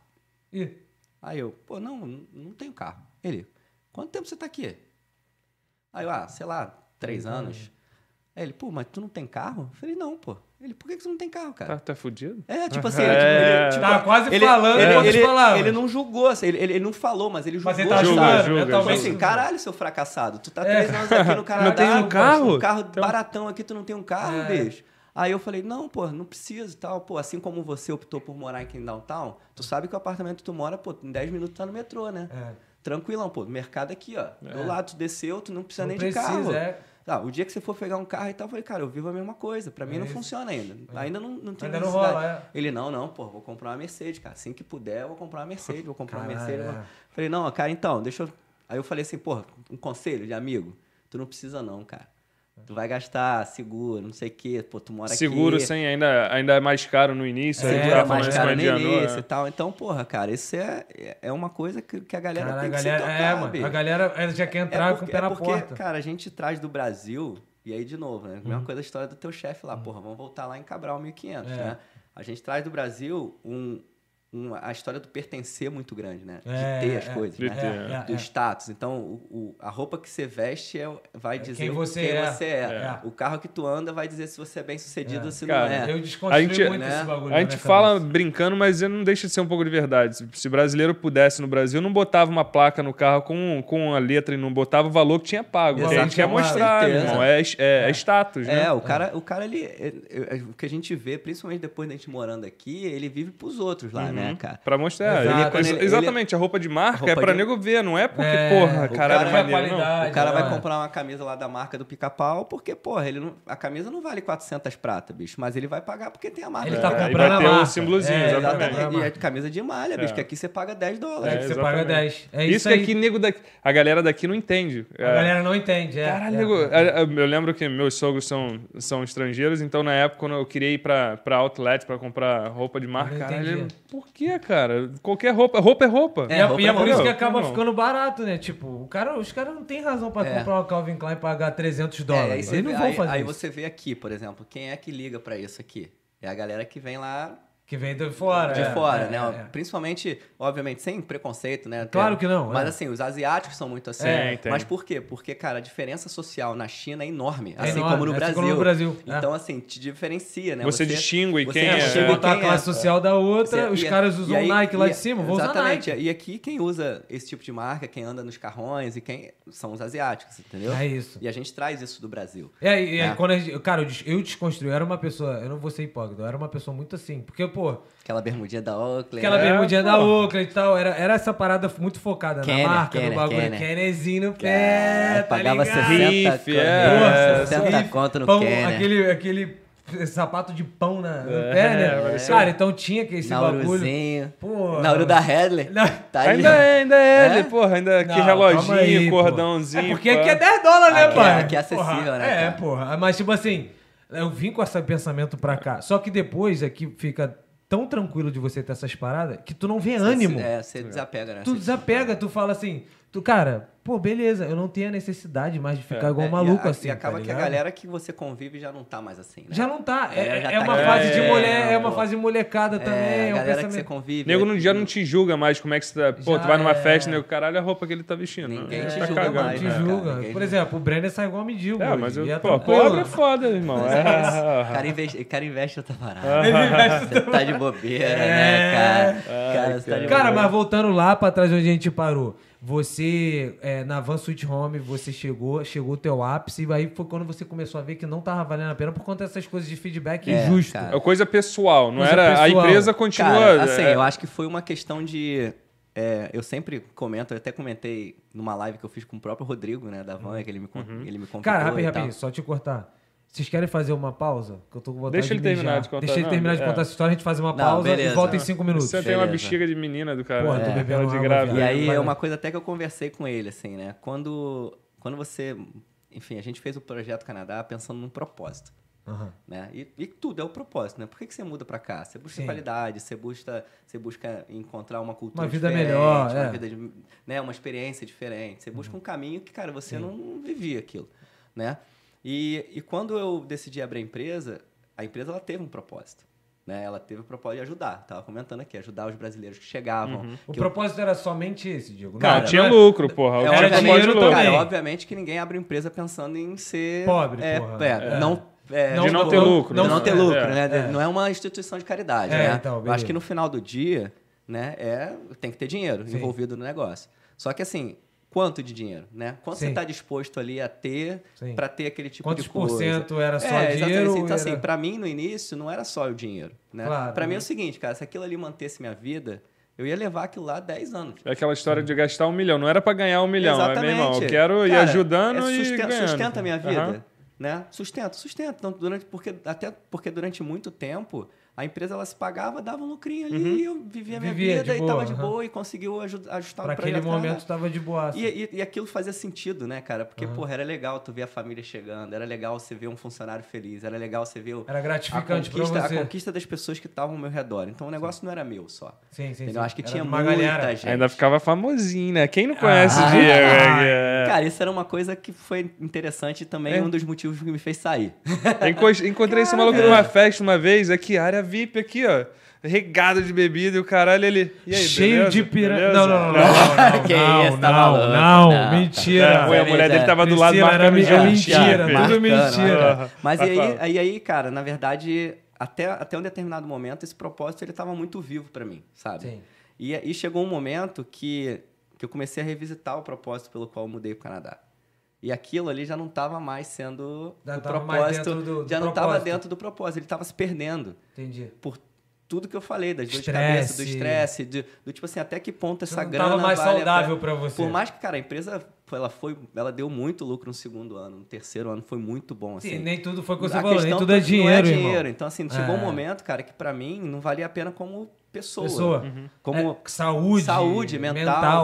Ih, Aí eu, pô, não, não- não tenho carro. Ele, quanto tempo você tá aqui? Aí eu, ah, sei lá, três anos. Aí ele, pô, mas tu não tem carro? Eu falei, não, pô. Ele, por que que você não tem carro, cara? Tá, tá fudido? É, tipo assim, É. ele, tipo, Tá quase ele, falando ele, ele, palavras. ele não julgou, assim, ele, ele não falou, mas ele julgou. Mas ele tá Julga, ajudando, julga, né? Tipo Talvez. assim, caralho, seu fracassado. Tu tá É. três anos aqui no Canadá. tem um pô, carro? Um carro Então- baratão aqui, tu não tem um carro, É. bicho. Aí eu falei, não, pô, não precisa e tal. Pô, assim como você optou por morar aqui em downtown, tu sabe que o apartamento que tu mora, pô, em 10 minutos tá no metrô, né? É. Tranquilão, pô, mercado aqui, ó. Do lado, tu desceu, tu não precisa Não nem precisa, de carro. é. Ah, o dia que você for pegar um carro e tal, eu falei, cara, eu vivo a mesma coisa. Pra mim É não isso. funciona ainda. Ainda não, não tem Ainda não rola, é. Ele, não, não, pô, vou comprar uma Mercedes, cara. Assim que puder, eu vou comprar uma Mercedes, vou comprar uma Caralho, Mercedes. é. vou- Falei, não, cara, então, deixa eu. Aí eu falei assim, porra, um conselho de amigo. Tu não precisa, não, cara. Tu vai gastar seguro, não sei o quê, pô, tu mora Seguro aqui. sem ainda, ainda é mais caro no início. Seguro tava é mais caro isso no a início é. e tal. Então, porra, cara, isso é, é uma coisa que, que a galera Cara, a tem que galera, se tocar, é, mano. bicho. A galera ela já quer entrar é com o porque, pé é na porque, porta. cara, a gente traz do Brasil, e aí de novo, né? Uhum. Mesma coisa a história do teu chefe lá, porra, vamos voltar lá em Cabral 1500, É. né? A gente traz do Brasil um, um- a história do pertencer muito grande, né? É, de ter as é, coisas, de né? ter, é, do é. status. Então, o, o- a roupa que você veste é, vai dizer quem você quem é. você é. É. O carro que tu anda vai dizer se você é bem sucedido É. ou se Cara, não é. Eu desconstruí A gente- muito né? esse bagulho. A gente fala brincando, mas não deixa de ser um pouco de verdade. Se- brasileiro pudesse no Brasil, não botava uma placa no carro com, com a letra e não botava o valor que tinha pago. Porque a gente quer Exato, mostrar, irmão. É, é, é status, né? É, o cara, o cara ele, é- é- é- o que a gente vê, principalmente depois da gente morando aqui, ele vive pros outros lá, né, cara? Pra mostrar. Exato. Ele- Quando ele- exatamente, a roupa de marca roupa é pra de- nego ver, não é porque, É, porra, o cara, cara é é maneiro, qualidade. não. O cara é. vai comprar uma camisa lá da marca do pica-pau porque, porra, ele não, a camisa não vale 400 prata, bicho, mas ele vai pagar porque tem a marca Ele do tá É, comprando vai a ter o marca. símbolozinho, É, exatamente. exatamente. E é camisa de malha, bicho, É. que aqui você paga 10 É, dólares. que você exatamente. paga 10. É isso isso, que aí. aqui, nego daqui, a galera daqui não entende. A É, galera não entende. É, Caralho, é. nego, a- a- eu lembro que meus sogros são, são estrangeiros, então na época quando eu queria ir pra, pra outlet pra comprar roupa de marca, Eu não caralho, entendi. por que, cara? Qualquer roupa, roupa é roupa. E é, roupa e é é por isso roupa. que acaba Irmão. ficando barato, né? Tipo, o cara, os caras não têm razão pra É. comprar uma Calvin Klein e pagar 300 É, aí dólares. você Eles não vão aí- fazer Aí isso. você vê aqui, por exemplo, quem é que liga pra isso aqui? É a galera que vem lá Que vem de fora. de é, fora, é, né? é, é. Principalmente, obviamente, sem preconceito, né? Claro que não, Mas é. assim, os asiáticos são muito assim. É, tem. Mas por quê? Porque, cara, a diferença social na China é enorme. É assim enorme, como no assim Brasil. como no Brasil, é. Então, assim, te diferencia, né? Você distingue você quem é. distingue Botar a classe social da outra, Você- os e- caras usam aí- Nike lá e- de cima, vou usar Exatamente. Nike. E aqui quem usa esse tipo de marca, quem anda nos carrões e quem são os asiáticos, entendeu? É isso. E a gente traz isso do Brasil. É, e, e É. quando a gente, cara, eu desconstruí, eu era uma pessoa, eu não vou ser hipócrita, eu era uma pessoa muito assim, porque, pô, Aquela bermudinha da Oakley. aquela né? bermudinha da porra. Oakley e tal, era, era essa parada muito focada Kenner, na marca, Kenner, no bagulho, Kenner. Kennerzinho no pé, tá pagava ligado? 60, Riff, é. Porra, 60 riff, conto no pão, Kenner. Aquele, aquele sapato de pão na, no É, pé, né? parecia Cara, então tinha que esse bagulho. Nauruzinho. Porra. Nauru da Headley. Não. Tá. Ainda é, ainda é É? ele, porra. Ainda que Não, reloginho, calma aí, pô. cordãozinho. É porque pá. aqui é 10 dólares, né, é- pai? aqui é acessível, Porra, né, É, porra. Mas, tipo assim, eu vim com esse pensamento pra cá. Só que depois aqui fica tão tranquilo de você ter essas paradas que tu não vê ânimo. É, você desapega, né? Tu desapega, tu fala assim. tu, cara, pô, beleza, eu não tenho a necessidade mais de ficar igual um É, maluco e a- assim. E acaba tá que a galera que você convive já não tá mais assim, né? Já não tá. É, já é tá uma aqui, fase de é, mulher, é uma pô. fase molecada também. É, É, a um galera que você convive. Nego não, já não te julga mais como é que você tá. Pô, Já tu vai numa é. festa, nego, caralho, a roupa que ele tá vestindo. Ninguém É, te tá julga cagando. mais, te né, cara? julga. Ninguém Por julga. exemplo, o Brenner sai igual mendigo. É, hoje, mas eu, é pô, pobre é foda, irmão. O É. cara investe, o cara investe outra parada. Você tá de bobeira, né, cara? Cara, tá É. Cara, mas voltando lá pra trás onde a gente parou. Você, é, na Van Sweet Home, você chegou, chegou o teu ápice, e aí foi quando você começou a ver que não tava valendo a pena por conta dessas coisas de feedback É, injusto. cara. É coisa pessoal, não Coisa era. A pessoal. empresa continua. Cara, assim, é, eu acho que foi uma questão de. é, eu sempre comento, eu até comentei numa live que eu fiz com o próprio Rodrigo, né, da Van, que ele me, con- ele me convidou. Uhum. Cara, rapidinho, rapidinho, só te cortar. Vocês querem fazer uma pausa? Que eu tô com vontade Deixa de ele terminar de contar, Deixa ele não, terminar de é. contar essa história, a gente faz uma Não, pausa e beleza. volta em Não. cinco minutos. Você tem uma Beleza. bexiga de menina do cara. Porra, tô né? bebendo Aquela de grávida. E aí é uma coisa até que eu conversei com ele, assim, né? Quando, quando você. Enfim, a gente fez o Projeto Canadá pensando num propósito. Aham. Né? E, e tudo é o propósito, né? Por que, que você muda pra cá? Você busca Sim. qualidade, você busca, você busca encontrar uma cultura Uma vida diferente, melhor, uma, é. vida de- né? uma experiência diferente. Você busca um caminho que, cara, você não vivia aquilo, né? E, e quando eu decidi abrir a empresa, a empresa ela teve um propósito. Né? Ela teve o propósito de ajudar. Tava comentando aqui, ajudar os brasileiros que chegavam. Uhum. O que eu- propósito era somente esse, Diego. Não, Cara, tinha não é- lucro, porra. é, O Era tinha obviamente, dinheiro lucro. também. cara, obviamente que ninguém abre empresa pensando em ser Pobre, é, porra. é, É. não é, De não ter lucro, de né? não ter É, lucro, é, né? é. Não é uma instituição de caridade, É, né? então, Eu acho que no final do dia, né, é tem que ter dinheiro Sim. envolvido no negócio. Só que assim, quanto de dinheiro, né? Quanto você Sim. está disposto ali a ter para ter aquele tipo Quantos de por coisa? cento era só é, dinheiro? Exatamente. ou Então, assim, era- pra mim, no início, não era só o dinheiro, né? Claro, pra mim é né? o seguinte, cara, se aquilo ali mantesse minha vida, eu ia levar aquilo lá 10 anos. É aquela história de gastar um milhão. Não era pra ganhar um milhão. É, meu irmão, eu quero ir Cara, ajudando é e sustenta, ganhando. Sustenta a minha vida, Aham. né? Sustenta, sustenta. Então, durante, porque, até porque durante muito tempo, a empresa ela se pagava, dava um lucrinho ali, e eu vivia a minha Uhum. Vivia vida e boa, tava de aham. boa e conseguiu aju- ajustar Pra o projeto aquele momento tava de boa. E, e, e aquilo fazia sentido, né, cara? Porque, porra, era legal tu ver a família chegando, era legal você ver um funcionário feliz, era legal você ver o, Era a, gratificante pra conquista, a você. conquista das pessoas que estavam ao meu redor. Então o negócio não era meu só. Sim, sim, Entendeu? sim. Acho que Era tinha muita galera. gente. Ainda ficava famosinho, né? Quem não conhece Ah, o Diego? ah, é, Cara, isso era uma coisa que foi interessante e também É. um dos motivos que me fez sair. é. Enco- Encontrei esse maluco numa festa uma vez, aqui, área VIP aqui, ó. Regado de bebida e o caralho, ele. E aí, Cheio beleza? de piranha. Não, não, não, não, não, Que não, isso, tá não, maluco? não, Não. mentira. É, foi, a mulher dele tava do lado Mentira, era marcando já. é mentira, Já, tudo mentira. marcando. Mas e aí, aí, aí, cara, na verdade, até, até um determinado momento, esse propósito ele tava muito vivo pra mim, sabe? Sim. E, e chegou um momento que, que eu comecei a revisitar o propósito pelo qual eu mudei pro Canadá. E aquilo ali já não estava mais sendo Já o propósito, do- do já não estava dentro do propósito, ele estava se perdendo Entendi. por tudo que eu falei, das dores de cabeça, do estresse, de- do tipo assim, até que ponto essa não grana tava mais vale saudável pena. pra você. Por mais que, cara, a empresa, ela foi, ela deu muito lucro no segundo ano, no terceiro ano foi muito bom, assim. Sim, nem tudo foi o que você A falou, nem tudo é não dinheiro, dinheiro. irmão. Então, assim, chegou um É. momento, cara, que pra mim não valia a pena como pessoa. Pessoa. Como É, saúde. saúde mental,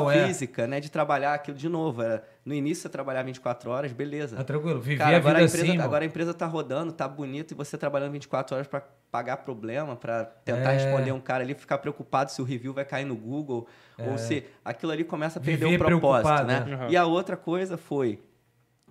mental, é. física, né? De trabalhar aquilo de novo. Era, no início você trabalhava 24 horas, beleza. Tá tranquilo, viver Cara, a agora vida a, empresa, assim, irmão. agora a empresa tá rodando, tá bonito, e você trabalhando 24 horas pra pagar problema, pra tentar É. responder um cara ali, ficar preocupado se o review vai cair no Google, ou se aquilo ali começa a perder Viver o propósito, né? né? Uhum. E a outra coisa foi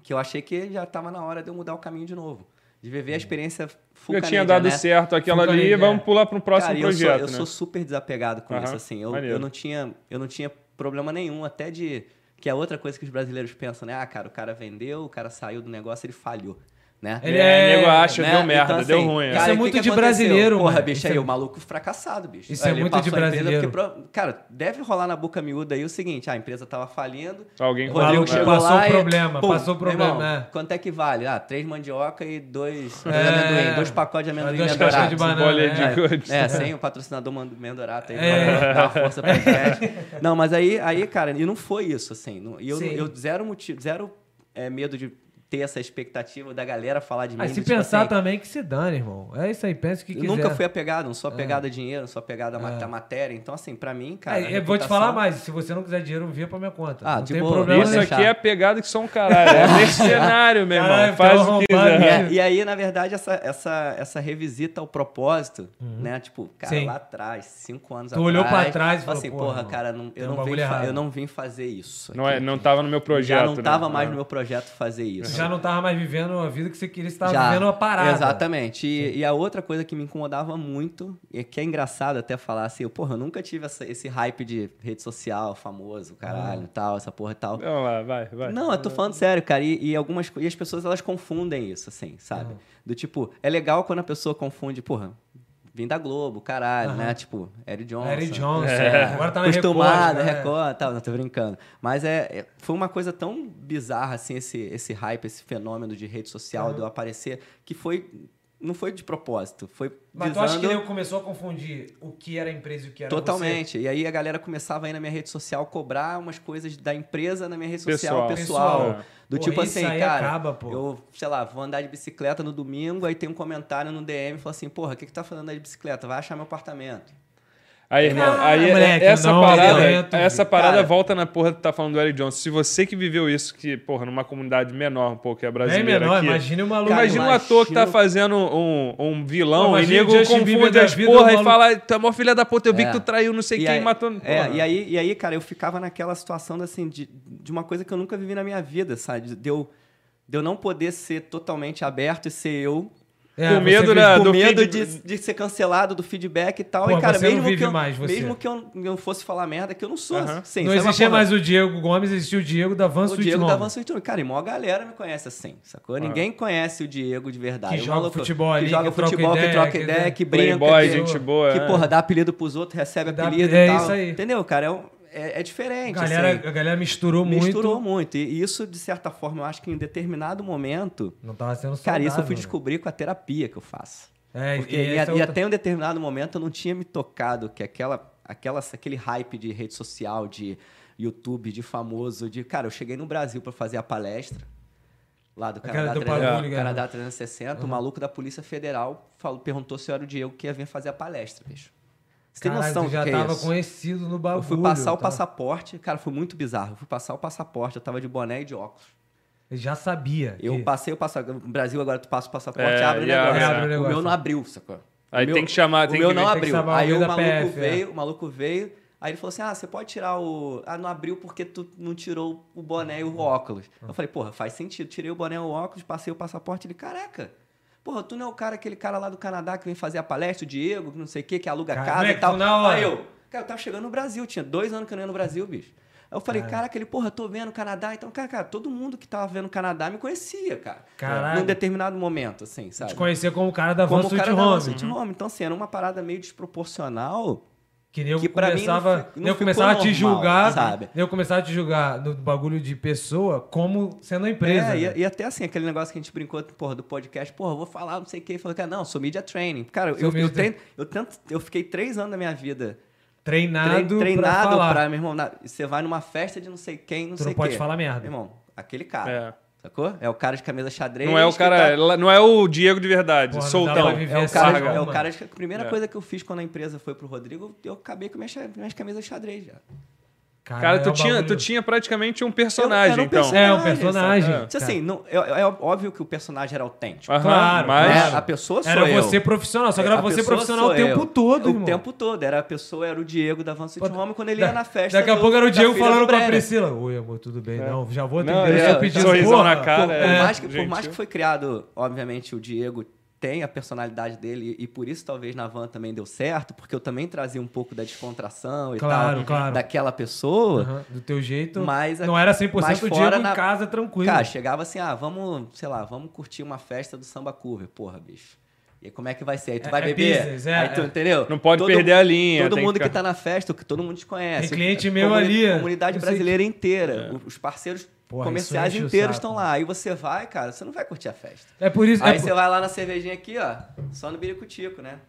que eu achei que já tava na hora de eu mudar o caminho de novo. De viver a experiência full Já tinha Canadian, dado né? certo aquela Full ali, Canadian, vamos é. pular para um próximo Cara, eu sou- projeto, eu né? sou super desapegado com Aham, isso, assim. Eu, eu, não tinha, eu não tinha problema nenhum, até de... Que é outra coisa que os brasileiros pensam, né? Ah, cara, o cara vendeu, o cara saiu do negócio, ele falhou, né? Ele é, é- nego acha, né? deu merda, Então, assim, deu ruim. é. Isso é o que muito que de aconteceu? brasileiro, Porra, mano. bicho, Isso aí é- o maluco fracassado, bicho. Isso é Ele muito de brasileiro. porque Cara, deve rolar na boca miúda aí o seguinte, ah, a empresa tava falindo, Alguém Rodrigo chegou passou lá o e, problema, pum, passou problema, irmão, é. Quanto é que vale? Ah, três mandioca e dois, dois É. amendoim, dois pacotes de amendoim Duas mendorados. caixas de banana, bolinha é. de. É, sem o patrocinador Mendorato aí, É. pra dar uma força pra gente. Não, mas aí, aí, cara, e não foi isso, assim. não- E eu, zero motivo, zero é, medo de ter essa expectativa da galera falar de mim. Aí se do tipo pensar assim, também que se dane, irmão. É isso aí, pensa o que eu quiser. nunca fui apegado, não sou apegado a dinheiro, não sou apegado a É. matéria. Então, assim, pra mim, cara. É, eu vou te reputação- falar mais, se você não quiser dinheiro, via pra minha conta. Ah, não de tem problema Isso aqui é pegado que só um caralho. É mercenário, meu irmão. Caralho, Faz o que quiser. E, e aí, na verdade, essa, essa, essa revisita ao propósito, né? Tipo, cara, Sim. lá atrás, cinco anos Tu olhou atrás. pra trás e falou assim, "Porra, irmão, cara, não- eu, não vim bagulho fa- errado." eu não vim fazer isso. Não, é, não tava no meu projeto. Já não né? tava mais Ah. no meu projeto fazer isso. Já não tava mais vivendo a vida que você queria, você tava Já, vivendo uma parada. Exatamente. E, e a outra coisa que me incomodava muito, e que é engraçado até falar assim, eu, porra, eu nunca tive essa- esse hype de rede social, famoso, caralho, e tal, essa porra e tal. Vamos lá, vai, vai. Não, eu tô falando sério, cara. E, e algumas e as pessoas elas confundem isso, assim, sabe? Do tipo, é legal quando a pessoa confunde, porra, vim da Globo, caralho, né? Tipo, Eric Johnson. Eric Johnson. É. Agora tá na Acostumado, Record. né? Record, tal, não tô brincando. Mas é, é- foi uma coisa tão bizarra, assim, esse, esse hype, esse fenômeno de rede social, de eu aparecer, que foi. Não foi de propósito, foi Mas tu acha que visando- ele começou a confundir o que era a empresa e o que era você? Totalmente. E aí a galera começava aí na minha rede social cobrar umas coisas da empresa na minha rede social Pessoal. pessoal. Pessoal. Do Pô, tipo assim, cara, acaba, pô. eu, sei lá, vou andar de bicicleta no domingo, aí tem um comentário no DM e fala assim, porra, o que que tá fazendo aí de bicicleta? Vai achar meu apartamento. Aí, irmão, Ah, aí é- moleque, essa não, parada, violento, essa cara. parada volta na porra que tá falando do Eric Johnson. Se você que viveu isso, que, porra, numa comunidade menor um pouco, que é brasileira menor, aqui. imagine o maluco. Cara, Imagina um imagina- ator que tá fazendo um, um vilão Pô, e imagina nego confunde as porra e fala, tu é mó filha da puta, eu vi É. que tu traiu não sei E quem, aí, matou... É, Porra. e aí, e aí, cara, eu ficava naquela situação assim, de, de uma coisa que eu nunca vivi na minha vida, sabe? De eu, de eu não poder ser totalmente aberto e ser eu. É, Com medo, vive- né? com do medo feed- de, de ser cancelado do feedback e tal. Pô, e, cara, você não mesmo, vive que eu, mais, você. mesmo que eu não fosse falar merda, que eu não sou. Aham. Sim, Não sabe uma existia porra? mais o Diego Gomes, existia o Diego da Van O Sweet Diego Home. da Van Home. Cara, e maior galera me conhece assim, sacou? Ninguém conhece o Diego de verdade. Que O joga futebol que ali, joga que troca futebol, que troca que- ideia, que brinca. Playboy, que, gente boa. que, é. porra, dá apelido pros outros, recebe Dá- apelido é e tal. isso aí. Entendeu, cara? É, um- é, é diferente, A galera, assim. a galera misturou, Misturou muito. muito. E isso, de certa forma, eu acho que em determinado momento... Não tava sendo saudável. Cara, isso eu fui né? descobrir com a terapia que eu faço. É, Porque, e e, é e outra- até um determinado momento eu não tinha me tocado que aquela, aquela, aquele hype de rede social, de YouTube, de famoso, de. Cara, eu cheguei no Brasil para fazer a palestra lá do Canadá, do 300, bagulho, cara. Canadá 360. O maluco da Polícia Federal falou, perguntou se eu era o Diego que ia vir fazer a palestra, bicho. Você tem noção tu do já que é tava isso? conhecido no bagulho. Eu fui passar o tá? passaporte, cara, foi muito bizarro. Eu fui passar o passaporte, eu tava de boné e de óculos. Ele já sabia. Eu que- passei o passaporte. No Brasil, agora tu passa o passaporte, É, abre o negócio. abre o O negócio. meu não abriu, sacou? Aí O meu- tem que chamar, o tem meu que não abriu. Aí o o maluco PF, é. veio, o maluco veio. Aí ele falou assim: Ah, você pode tirar o. Ah, não abriu porque tu não tirou o boné e o óculos. Eu falei, porra, faz sentido. Tirei o boné e o óculos, passei o passaporte. Ele, caraca. Porra, tu não é o cara, aquele cara lá do Canadá que vem fazer a palestra, o Diego, que não sei o quê, que aluga Cara, casa moleque, e tal. hora. Aí eu, cara, eu tava chegando no Brasil, tinha dois anos que eu não ia no Brasil, bicho. Aí eu falei, cara, aquele, porra, tô vendo o Canadá. Então, cara, cara, todo mundo que tava vendo o Canadá me conhecia, cara. Caralho. Num determinado momento, assim, sabe? Te conhecer como o cara da Van como o Sweet Home. Van Sweet Home. Então, assim, era uma parada meio desproporcional. Que nego Que pra mim não começava, não ficou começava a te normal, julgar, sabe? nego começava a te julgar no bagulho de pessoa como sendo uma empresa. É, né? e, e até assim, aquele negócio que a gente brincou, porra, do podcast, porra, eu vou falar, não sei o que, falou, cara, não, sou media training. Cara, Sou eu, eu, media treino, eu, tento, eu fiquei três anos da minha vida Treinado, trein- pra treinado falar. pra, meu irmão, na- você vai numa festa de não sei quem, não Tu sei não o pode quê. falar merda. Meu irmão, aquele cara, É. sacou? É o cara de camisa xadrez. Não é o cara, tá- não é o Diego de verdade, Porra, soltão. É o essa cara, Sarga, é o cara de- a primeira É. coisa que eu fiz quando a empresa foi pro Rodrigo, eu acabei com minhas camisas xadrez já. Cara, tu, é um tinha, bagulho- tu tinha praticamente um personagem, era um então. É, um personagem. sabe? Tipo assim, não, é, é óbvio que o personagem era autêntico. Aham, Claro, mas... claro. A pessoa sou Era eu. você profissional, só que era A você profissional o tempo eu. todo, O irmão. tempo todo. Era a pessoa, era o Diego da Van Pô, Home quando ele da- ia na festa. Daqui a do- pouco era o Diego falando do com a. Priscila. Oi, amor, tudo bem? Não, já vou Não, atender é, o seu pedido. sorrisão na cara, Por, é. por mais que, por gentil. mais que foi criado, obviamente, o Diego tem a personalidade dele e por isso talvez na van também deu certo, porque eu também trazia um pouco da descontração e Claro, tal claro. daquela pessoa. Aham, do teu jeito. Mas a- não era 100% mas o fora Diego na- em casa, tranquilo. Cara, chegava assim, ah, vamos, sei lá, vamos curtir uma festa do samba cover, porra, bicho. E aí, como é que vai ser? Aí tu É- vai é beber? business, é, aí tu, é. entendeu? Não pode perder a linha, Todo mundo que que, ficar- tá na festa, que todo mundo te conhece. Tem cliente meu ali, A comunidade brasileira inteira. Os parceiros Porra, comerciais inteiros estão lá. Aí você vai, cara, você não vai curtir a festa. É por isso. Aí é você por- vai lá na cervejinha aqui, ó, só no biricutico, né?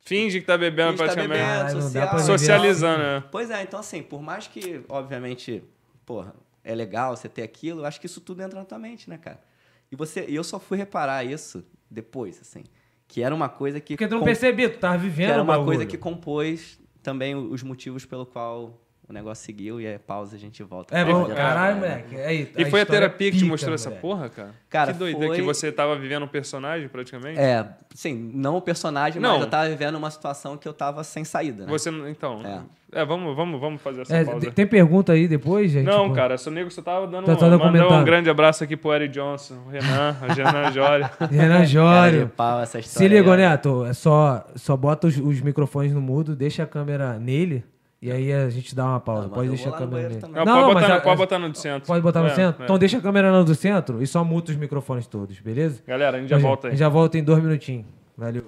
Finge que tá bebendo Finge que tá praticamente. bebendo. Social. pra viver Socializando, assim. né? Pois é, então assim, por mais que, obviamente, porra, é legal você ter aquilo, eu acho que isso tudo entra na tua mente, né, cara? E você, eu só fui reparar isso depois, assim, que era uma coisa que Porque tu não com- percebia, tu tava que vivendo era o uma bagulho. coisa que compôs também os motivos pelo qual o negócio seguiu e é pausa a gente volta. É, vamos, caralho, moleque. Aí, E foi a terapia que te mostrou essa moleque. porra, cara? Cara, que doideira foi- que você tava vivendo um personagem praticamente? É, sim, não o personagem, Não. mas eu tava vivendo uma situação que eu tava sem saída, né? Você não- então. É. É, vamos, vamos, vamos fazer essa É, pausa. tem pergunta aí depois, gente? Não, Tipo, cara, seu nego só tava dando Tá um, só um grande abraço aqui pro Eric Johnson, o Renan, a Renan Jório. Renan Jório. essa Se ó. Neto. É só, só bota os, os microfones no mudo, deixa a câmera nele e aí a gente dá uma pausa. Não, pode deixar a câmera nele. também. Não, pode, mas botar, a- no- pode botar no do centro. Pode botar no É, centro? é. Então deixa a câmera no do centro e só muta os microfones todos, beleza? Galera, a gente já volta aí. A gente já volta em dois minutinhos. Valeu.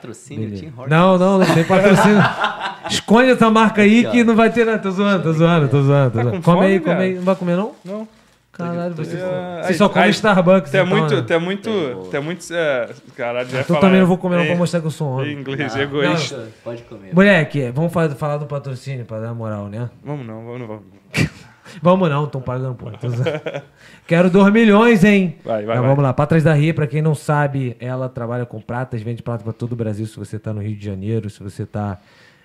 Patrocínio Beleza. Tim Hortons. Não, não, não tem patrocínio. Esconde essa marca aí que não vai ter nada. Tô zoando, tô zoando, tô zoando. Tô Tá zoando. com come fome, aí, come cara? aí. Não vai comer, não? Não. Caralho, você, É, você só come aí- Starbucks. É então, muito, né? é muito, é muito, é, caralho, já Então falar, também não vou comer não pra em- mostrar que eu sou Em homem. inglês, Ah, egoísta. Pode- Pode comer. Moleque, vamos falar, falar do patrocínio pra dar moral, né? Vamos não, vamos não. Vamos. Vamos não, estão pagando, pontos. Quero 2 milhões, hein? Vai, vai, então, Vamos vai. lá. trás da Ria, para quem não sabe, ela trabalha com pratas, vende prata para todo o Brasil. Se você tá no Rio de Janeiro, se você tá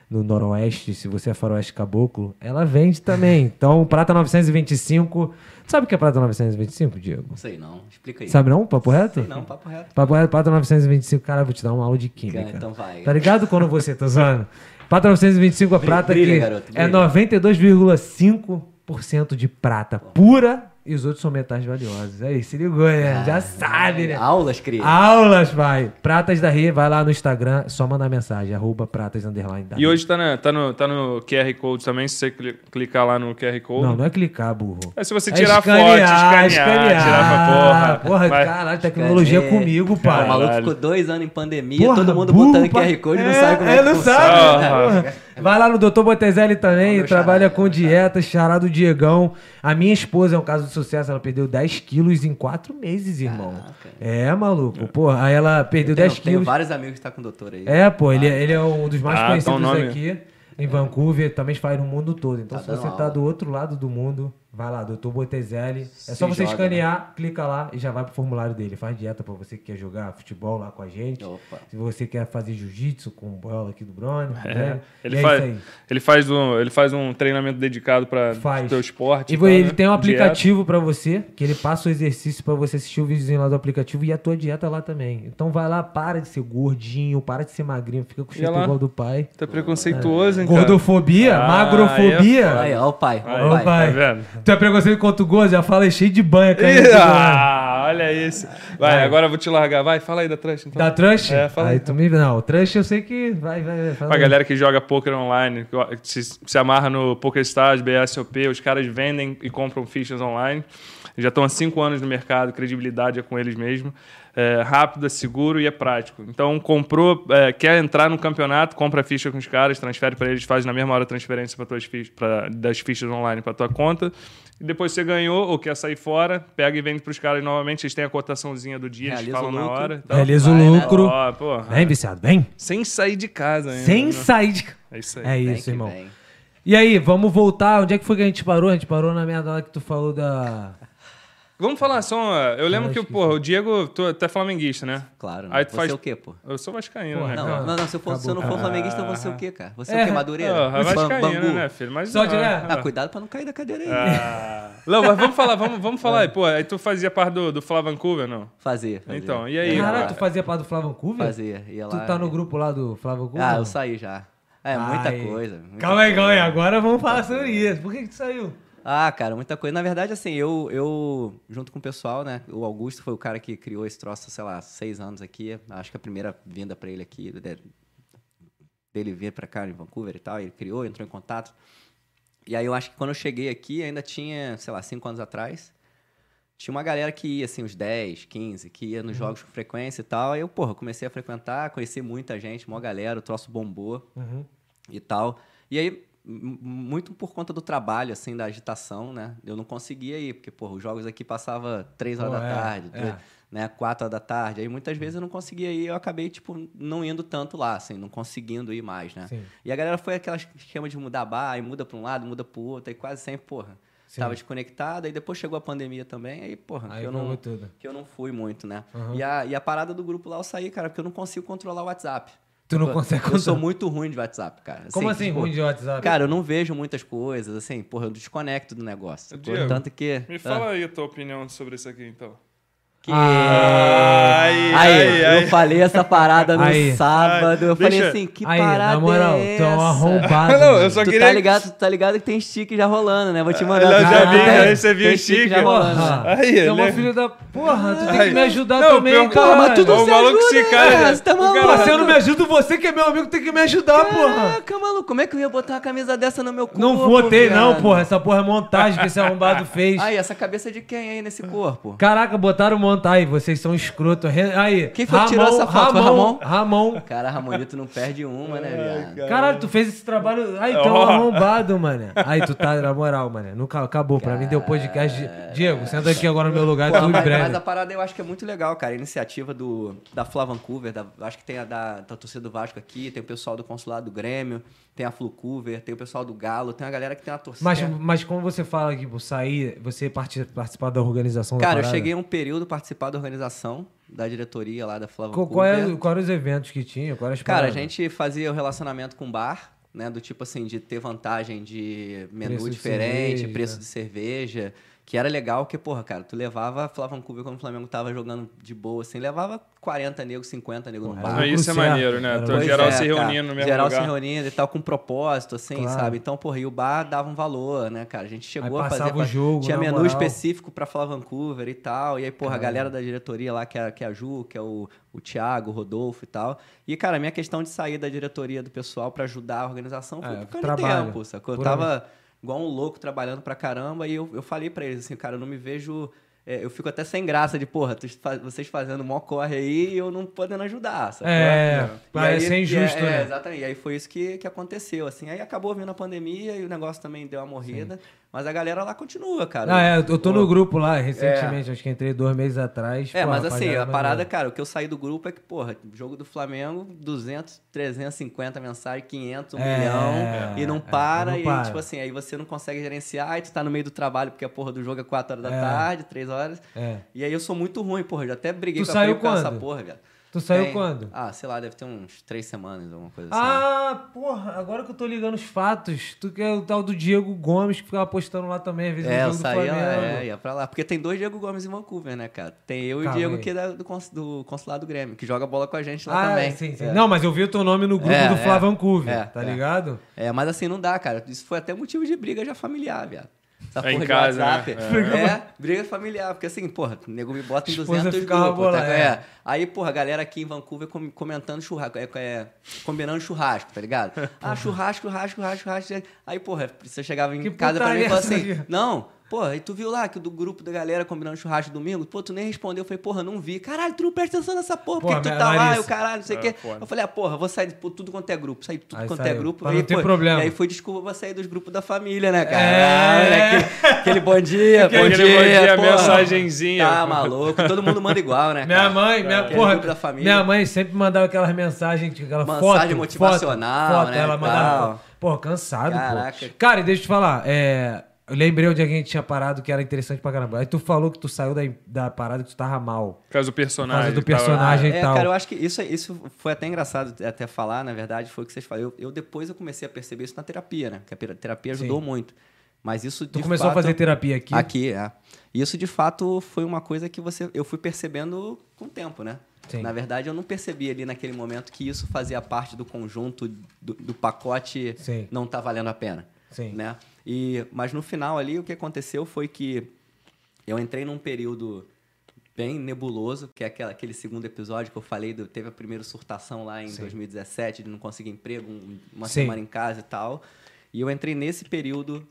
no Noroeste, se você é faroeste caboclo, ela vende também. Então, prata 925. Sabe o que é prata 925, Diego? Não sei não. Explica aí. Sabe não? Papo reto? Sei não, papo reto. Papo reto, prata 925. Cara, vou te dar uma aula de química. Então vai. Tá ligado quando você tá zoando? Prata 925 a prata brilha, que garoto, é 92,5 100% de prata pura e os outros são metais valiosos. Aí, se ligou, né? Já sabe, né? Aulas, cria. Aulas, vai. Pratas da Ria, vai lá no Instagram, só mandar mensagem, arroba pratas underline da E hoje tá, na, tá, no, tá no QR Code também, se você cli- clicar lá no QR Code. Não, não é clicar, burro. É se você É tirar escanear, foto, escanear, escanear. tirar pra porra. Porra, Vai. caralho, tecnologia É. comigo, O pai. maluco Caralho. ficou dois anos em pandemia, Porra, todo mundo burro, botando pai. QR Code e não É, sabe como é, é, que não sabe. Vai lá no Dr. Botezelli também, trabalha com dieta, chará do Diegão. A minha esposa é um caso de sucesso, ela perdeu 10 quilos em 4 meses, irmão. Caraca. É, maluco. Porra, aí ela perdeu Tenho, 10 tenho quilos. vários amigos que estão com o doutor aí. É, pô, ele, ele é um dos mais Ah, conhecidos tá o nome. aqui em Vancouver, também faz no mundo todo. Então, Tá se você tá aula. do outro lado do mundo, vai lá, Dr. Botezelli. É só você joga, escanear, clica lá e já vai pro formulário dele. Faz dieta pra você que quer jogar futebol lá com a gente. Opa. Se você quer fazer jiu-jitsu com o bola aqui do Brony. É, né? ele, E é faz, isso aí. ele, faz um, ele faz um treinamento dedicado para Faz. o teu esporte. E tal, ele né? tem um Dieta. aplicativo pra você, que ele passa o exercício pra você assistir o videozinho lá do aplicativo e a tua dieta lá também. Então vai lá, para de ser gordinho, para de ser magrinho, fica com o jeito lá? cara. do pai. Tá preconceituoso, hein, cara? Gordofobia, Ah, magrofobia. Aí, ó o pai, ó o pai. Tá vendo? Tu é preconceito contra o gozo? Já fala cheio de banha. Ih, ah, olha isso. Vai, agora eu vou te largar. Vai, fala aí da Trust, então. Da Trust? É, fala aí aí. tu me... Não, o Trust eu sei que... Vai, vai, vai. aí. galera que joga poker online, se, se amarra no PokerStars, BSOP, os caras vendem e compram fichas online. Já estão há cinco anos no mercado, credibilidade é com eles mesmo. É rápido, é seguro e é prático. Então, comprou, é, quer entrar no campeonato, compra a ficha com os caras, transfere para eles, faz na mesma hora a transferência pra tuas fichas, pra, das fichas online para tua conta. E depois você ganhou ou quer sair fora, pega e vende para os caras novamente. Eles têm a cotaçãozinha do dia, eles Realiza falam o na hora. e tal. Realiza o Vai, né? lucro. Ó, porra. Vem, viciado, vem. Sem sair de casa ainda. Sem né? sair de... É isso aí. É isso, irmão. vem. E aí, vamos voltar. Onde é que foi que a gente parou? A gente parou na merda lá que tu falou da... Vamos falar só. Eu lembro que, acho que porra, o Diego, tu, tu é flamenguista, né? Claro, né? Aí tu Você faz. é o quê, pô? Eu sou vascaíno, Porra, né? Não, não, não, se eu, for, se eu não for flamenguista, você é o quê, cara? Você é, É. o quê, Madureira? Porra, vascaíno, né, filho? Mas Sorte, não, né? Ah, cuidado pra não cair da cadeira aí. Ah. Não, mas vamos falar, vamos, vamos falar aí. Pô, aí tu fazia parte do, do Fla Vancouver, não? Fazer, fazer. Então, e aí? Lá, tu fazia parte do Flávio Vancouver? Fazia, ia lá. Tu tá no grupo lá do Flávio Vancouver? Ah, eu saí já. É, muita Ai. coisa. muita Calma aí, calma aí. Agora vamos falar sobre isso. Por que, que tu saiu? Ah, cara, muita coisa. Na verdade, assim, eu, eu, junto com o pessoal, né? O Augusto foi o cara que criou esse troço, sei lá, seis anos aqui. Acho que a primeira vinda pra ele aqui, de- dele vir pra cá em Vancouver e tal, ele criou, entrou em contato. E aí eu acho que quando eu cheguei aqui, ainda tinha, sei lá, cinco anos atrás, tinha uma galera que ia, assim, uns 10, 15, que ia nos jogos com frequência e tal. Aí eu, porra, comecei a frequentar, conheci muita gente, mó galera, o troço bombou e tal. E aí, muito por conta do trabalho, assim, da agitação, né? Eu não conseguia ir, porque, porra, os jogos aqui passava três horas Pô, da é, tarde, é. né? Quatro horas da tarde. Aí muitas vezes eu não conseguia ir, eu acabei, tipo, não indo tanto lá, assim, não conseguindo ir mais, né? Sim. E a galera foi aquele esquema de mudar bar, aí muda pra um lado, muda pro outro, aí quase sempre, porra, Sim. tava desconectado, aí depois chegou a pandemia também, aí, porra, Aí que eu não tudo. que eu não fui muito, né? Uhum. E, a, e a parada do grupo lá eu saí, cara, porque eu não consigo controlar o WhatsApp. Tu não Eu- consegue Eu sou muito ruim de WhatsApp, cara. Como assim, tipo, ruim de WhatsApp? Cara, eu não vejo muitas coisas, assim, porra, eu desconecto do negócio. Diego, Tanto que. Me fala aí a tua opinião sobre isso aqui, então. Que... Ai, Aí, ai, eu falei essa parada no Aí. sábado. eu falei assim, que aí, parada na moral, é tu é essa? arrombado. Não, eu só tu queria- tá ligado, tu tá ligado que tem stick já rolando, né? Vou te mandar. Eu já vi, já recebi tem o stick. já rolando. né? Porra, Aí, é uma filha da... Porra, tu tem Aí. que me ajudar Não, também, pior- cara. Mas tu não O se maluco se cara, né? já- Você tá maluco? cara- Você não me ajuda, você que é meu amigo tem que me ajudar, porra. Caraca, maluco, como é que eu ia botar uma camisa dessa no meu corpo? Não votei não, porra. Essa porra é montagem que esse arrombado fez. Ai, essa cabeça de quem aí nesse corpo? Caraca, botaram uma levantar aí, vocês são escroto. Aí, Quem foi que tirou essa foto? Ramon, Ramon? Ramon. Cara, Ramonito não perde uma, né, viado? Caralho, tu fez esse trabalho. Aí, tu é um arrombado, mano. Aí, tu tá, na moral, mano. Nunca acabou. Pra mim deu podcast. de- Diego, senta aqui agora no meu lugar, Pô, tudo mas, breve. mas a parada eu acho que é muito legal, cara. A iniciativa do, da Fla Vancouver, da- acho que tem a da, da torcida do Vasco aqui, tem o pessoal do consulado do Grêmio, tem a Flucover, tem o pessoal do Galo, tem uma galera que tem uma torcida. Mas, mas como você fala por sair, você parti- participar da organização da Cara, eu parada? cheguei um período a participar da organização, da diretoria lá da Qual, Vancouver. qual, é, qual eram os eventos que tinha? Qual era Cara, a gente fazia o relacionamento com bar, né? Do tipo assim, de ter vantagem de menu Preço de diferente, cerveja. preço de cerveja. Que era legal, porque, porra, cara, tu levava Flá Vancouver quando o Flamengo tava jogando de boa, assim, levava 40 negros, 50 negros no bar. isso é maneiro, né? Então, geral se é, cara. reunindo no mesmo Geral lugar. se reunindo e tal, com propósito, assim, Claro. sabe? Então, porra, e o bar dava um valor, né, cara? A gente chegou Aí a fazer... o jogo, Tinha menu moral. específico pra Flá Vancouver e tal. E aí, porra, a galera da diretoria lá, que é, que é a Ju, que é o, o Thiago, o Rodolfo e tal. E, cara, a minha questão de sair da diretoria do pessoal pra ajudar a organização foi É, por causa trabalho. de tempo, sacou? Eu tava igual um louco trabalhando pra caramba e eu, eu falei pra eles assim, cara, eu não me vejo... é, eu fico até sem graça de, porra, vocês fazendo mó corre aí e eu não podendo ajudar, sacou? É, parece aí- ser injusto, é, é, né? exatamente. E aí foi isso que, que aconteceu, assim. Aí acabou vindo a pandemia e o negócio também deu uma morrida. Mas a galera lá continua, cara. Ah, é, eu tô no grupo lá, recentemente, acho que entrei dois meses atrás. É, Pô, mas assim, a parada, maneiro. cara, o que eu saí do grupo é que, porra, jogo do Flamengo, 200, 350 mensagens, 500, 1 É, milhão, e não é, para, não e para. tipo assim, aí você não consegue gerenciar, e tu tá no meio do trabalho, porque a porra do jogo é 4 horas da É. tarde, 3 horas. É. E aí eu sou muito ruim, porra, eu já até briguei Tu com a saiu quando? porra, velho. Tu saiu Tem- quando? Ah, sei lá, deve ter uns 3 semanas, alguma coisa assim. Ah, porra, agora que eu tô ligando os fatos, tu que é o tal do Diego Gomes que ficava postando lá também, às vezes É, no eu jogo do saía, Flamengo. é, ia pra lá. Porque tem dois Diego Gomes em Vancouver, né, cara? Tem eu e o Calma Diego aí. que é da- do, cons- do Consulado do Grêmio, que joga bola com a gente lá Ah, também. sim, sim. É. Não, mas eu vi o teu nome no grupo É, do é. Flá Vancouver, É, tá é. ligado? É, mas assim, não dá, cara. Isso foi até motivo de briga já familiar, viado. Essa É em porra casa, de WhatsApp. né? É. briga familiar. Porque assim, porra, o nego me bota em Esposa 200 ficava grupos. tá? é. é. Aí, porra, a galera aqui em Vancouver com- comentando churrasco. É, é, combinando churrasco, tá ligado? Ah, churrasco, churrasco, churrasco, churrasco. Aí, porra, você chegava em Que casa pra mim e falava assim, não... Porra, e tu viu lá que do grupo da galera combinando churrasco domingo? Pô, tu nem respondeu. Eu falei, porra, não vi. Caralho, tu não presta atenção nessa porra. Porra, que tu tá lá? Larissa. E o caralho, não sei o É, quê. foda. Eu falei, ah, porra, vou sair de pô, tudo quanto é grupo. Sair de tudo Aí quanto saiu, é grupo. pra aí, não pô, problema. E aí foi desculpa pra sair dos grupos da família, né, cara? É. Ah, olha, aquele, aquele bom dia, bom Aquele dia. bom dia, porra. mensagenzinha. Tá maluco, todo mundo manda igual, né, Minha cara? mãe, minha, Aquele porra, da família. minha mãe sempre mandava aquelas mensagens, tipo, aquela Mensagem foto, motivacional, foto, foto, né, ela e mandava, porra, cansado, Caraca. pô. Cara, e deixa eu te falar, é, eu lembrei onde a gente tinha parado que era interessante pra caramba. Aí tu falou que tu saiu da, da parada que tu tava mal. Por causa do personagem. Por causa do personagem. é, e tal. cara, eu acho que isso, isso foi até engraçado até falar, na verdade, foi o que vocês falaram. Eu, eu depois eu comecei a perceber isso na terapia, né? Que a terapia ajudou Sim. muito. Mas isso Tu começou a fato- fazer terapia aqui. Aqui, é. Isso de fato foi uma coisa que você, eu fui percebendo com o tempo, né? Sim. Na verdade, eu não percebi ali naquele momento que isso fazia parte do conjunto do, do pacote Sim. não tá valendo a pena. Sim. Né? E, mas no final ali, o que aconteceu foi que eu entrei num período bem nebuloso, que é aquela, aquele segundo episódio que eu falei, do, teve a primeira surtação lá em Sim. 2017, de não conseguir emprego, um- uma Sim. semana em casa e tal. E eu entrei nesse período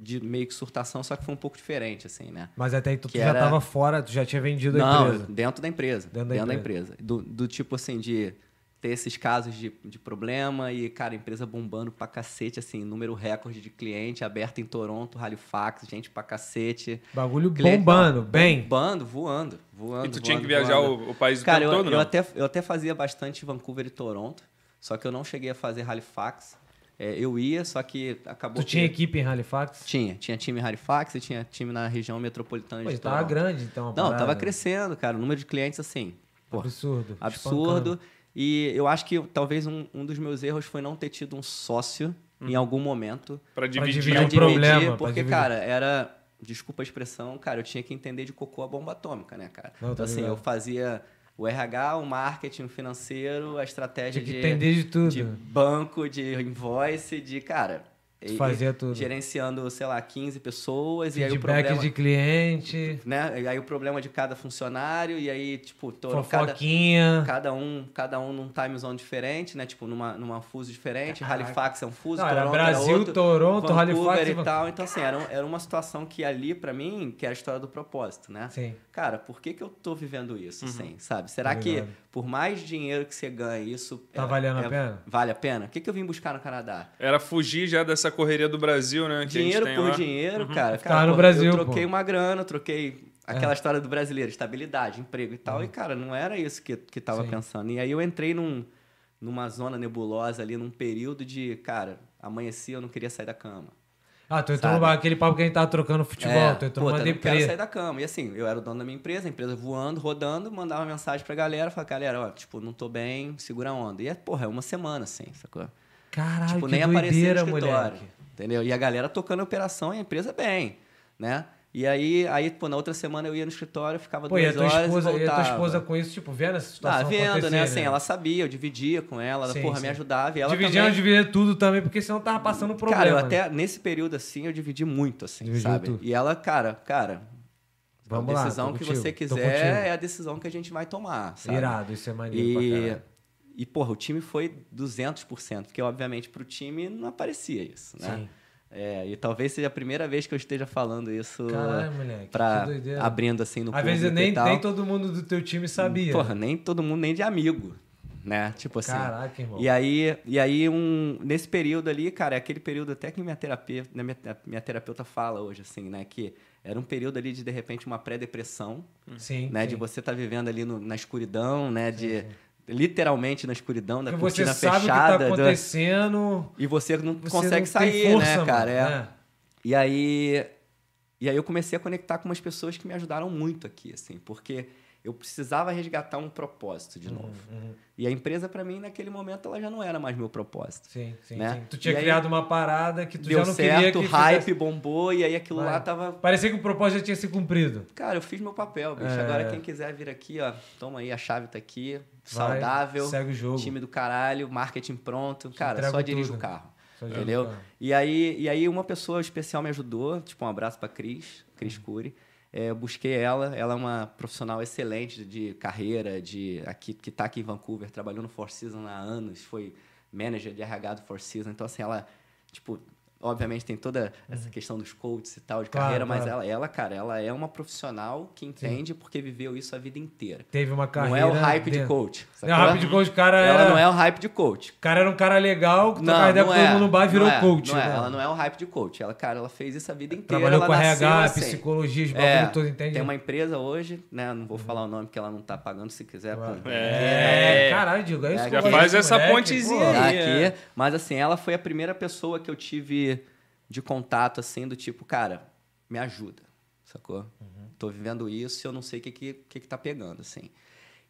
de meio que surtação, só que foi um pouco diferente, assim, né? Mas até aí tu, tu Que já era- tava fora, tu já tinha vendido a Não, empresa. dentro da empresa. Dentro Dentro, da da empresa. Do, do tipo assim, de ter esses casos de, de problema e, cara, empresa bombando pra cacete, assim, número recorde de cliente, aberta em Toronto, Halifax, gente pra cacete. Bagulho Cliente- bombando, não, bem. Bombando, voando, voando. E tu tinha voando, que viajar o, o país Cara, todo, eu, todo, eu até, eu até fazia bastante Vancouver e Toronto, só que eu não cheguei a fazer Halifax. É, eu ia, só que acabou Tu que- tinha equipe em Halifax? Tinha, tinha time em Halifax e tinha time na região metropolitana Pô, de tava Toronto. grande então. a Não, parada. tava crescendo, cara. O número de clientes, assim, pô, Absurdo. absurdo. espancando. E eu acho que talvez um, um dos meus erros foi não ter tido um sócio em algum momento Pra dividir. dividir um problema, porque, dividir. cara, era. Desculpa a expressão, cara, eu tinha que entender de cocô a bomba atômica, né, cara? Não, tô então, assim, ligado. eu fazia o RH, o marketing, o financeiro, a estratégia Tinha que de, entender de tudo. de banco, de invoice, de, cara, E- fazia e tudo. Gerenciando, sei lá, 15 pessoas. e aí o Feedback problema, de cliente, né? E aí o problema de cada funcionário. E aí, tipo, todo, cada, cada um cada um num time zone diferente, né? Tipo, numa, numa fuso diferente. Caraca. Halifax é um fuso, Não, era Toronto Brasil, era outro. Toronto, Vancouver Halifax e e tal. Então, assim, era, um- era uma situação que ali, pra mim, que era a história do propósito, né? Sim. Cara, por que, que eu tô vivendo isso, Uhum. assim, sabe? Será que Obrigado. por mais dinheiro que você ganha, isso... Tá é- valendo a é- pena? Vale a pena? O que, que eu vim buscar no Canadá? Era fugir já dessa correria do Brasil, né? Que a Dinheiro gente tem por lá. dinheiro, cara. Ficar cara no pô, Brasil, Eu pô. troquei uma grana, troquei aquela É. história do brasileiro, estabilidade, emprego e tal. E, cara, não era isso que, que tava Sim. pensando. E aí eu entrei num, numa zona nebulosa ali, num período de, cara, amanhecia, eu não queria sair da cama. Ah, tu entrou Sabe? aquele papo que a gente tava trocando futebol, É, tu entrou puta, numa eu sair da cama. E assim, eu era o dono da minha empresa, a empresa voando, rodando, mandava mensagem pra galera, falava, galera, ó, tipo, não tô bem, segura a onda. E é, porra, é uma semana assim, sacou? Caralho, tipo, que nem aparecia doideira, no escritório. moleque. Entendeu? E a galera tocando a operação e a empresa bem, né? E aí, aí pô, na outra semana eu ia no escritório, ficava Pô, e a duas tua horas esposa, e e a tua voltava. esposa com isso, tipo, vendo essa Ah, situação vendo, acontecer, né? Assim, ela sabia, eu dividia com ela, ela, Sim, porra, sim. me ajudava. E ela Dividindo, também... dividia tudo também, porque senão tava passando problema. Cara, eu né? até, nesse período assim, eu dividi muito, assim, Dividiu sabe? tudo. E ela, cara, cara, Vamos a lá, decisão tô que contigo, você quiser é a decisão que a gente vai tomar, sabe? Irado, isso é maneiro pra E, caralho. E, porra, o time foi 200%, porque, obviamente, pro time não aparecia isso, né? Sim. É, e talvez seja a primeira vez que eu esteja falando isso Caralho, moleque, pra, que doideira. abrindo assim no Às público vezes e nem, tal. nem todo mundo do teu time sabia. Porra, nem todo mundo, nem de amigo, né? Tipo assim. Caraca, irmão. E aí, e aí um, nesse período ali, cara, é aquele período até que minha terapeuta, né, minha, minha terapeuta fala hoje, assim, né? Que era um período ali de, de repente, uma pré-depressão, Sim, né? sim. De você estar vivendo ali no- na escuridão, né? de literalmente na escuridão, da Porque você cortina sabe fechada. o que tá do- acontecendo. E você não Você consegue não sair, tem força, né, cara? É. né? E aí, e aí eu comecei a conectar com umas pessoas que me ajudaram muito aqui, assim, porque eu precisava resgatar um propósito Uhum, de novo. E a empresa, pra mim, naquele momento, ela já não era mais meu propósito. Sim, sim, Né? sim. Tu tinha E aí- criado uma parada que tu já não queria certo, que hype fizesse- bombou, e aí aquilo Vai. lá tava... Parecia que o propósito já tinha se cumprido. Cara, eu fiz meu papel, bicho. É. Agora quem quiser vir aqui, ó, toma aí, a chave tá aqui, Vai, saudável, segue o jogo. time do caralho, marketing pronto. Cara, só dirige tudo. o carro. Só Entendeu? o carro. E aí, e aí uma pessoa especial me ajudou, tipo, um abraço pra Cris, Cris Uhum. Cury. É, busquei ela, ela é uma profissional excelente de carreira, de aqui que tá aqui em Vancouver, trabalhou no Four Seasons há anos, foi manager de RH do Four Seasons. Então, assim, ela, tipo, obviamente tem toda essa questão dos coaches e tal, de Uhum. Claro, carreira, mas claro. ela, ela, cara, ela é uma profissional que entende porque viveu isso a vida inteira. Teve uma Não carreira. é o hype de dentro. coach. Não é o sacou? hype de coach, o cara Ela era... não é o hype de coach. O cara era um cara legal, que Não, trocava ideia não com é, todo mundo no bar virou não é, coach. Não é, né? ela não é o hype de coach. Ela, cara, ela fez isso a vida inteira. Trabalhou ela com RH, assim. psicologia, os É, todo, entende? Tem uma empresa hoje, né? Não vou falar o nome porque ela não tá pagando, se quiser. pô. É, É. caralho, Diego, é isso É, já faz essa moleque, pontezinha aí. É. aqui. Mas assim, ela foi a primeira pessoa que eu tive de contato, assim, do tipo, cara, me ajuda, sacou? Tô vivendo isso e eu não sei o que, que, que, que tá pegando, assim.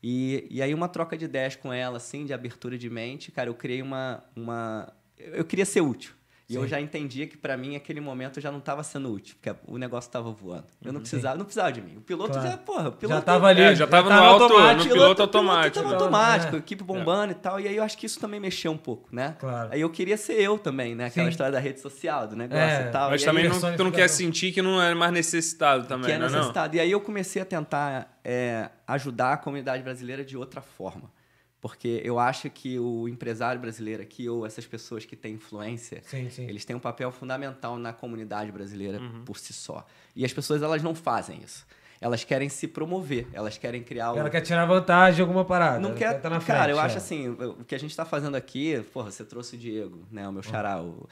E, e aí uma troca de ideias com ela, assim, de abertura de mente, cara, eu criei uma... uma... Eu queria ser útil. E eu Sim. já entendia que pra mim aquele momento eu já não estava sendo útil, porque o negócio estava voando. Eu não Sim. precisava, não precisava de mim. O piloto Claro. já, porra, o piloto Já tava ali, É, já tava no tava alto, automático. no piloto automático. Tava Então, automático, é. equipe bombando e tal. E aí eu acho que isso também mexeu um pouco, né? Claro. Aí eu queria ser eu também, né? Aquela Sim. história da rede social, do negócio É, e tal. Mas e também aí, não, tu não quer sentir que não é mais necessitado também, que é não é não? necessitado. E aí eu comecei a tentar é, ajudar a comunidade brasileira de outra forma. Porque eu acho que o empresário brasileiro aqui, ou essas pessoas que têm influência, Sim, sim. eles têm um papel fundamental na comunidade brasileira Uhum. por si só. E as pessoas, elas não fazem isso. Elas querem se promover, elas querem criar cara o... quer tirar vantagem de alguma parada. Não quer. tá na cara, frente, eu é. acho assim, o que a gente tá fazendo aqui, porra, você trouxe o Diego, né? O meu xará. o-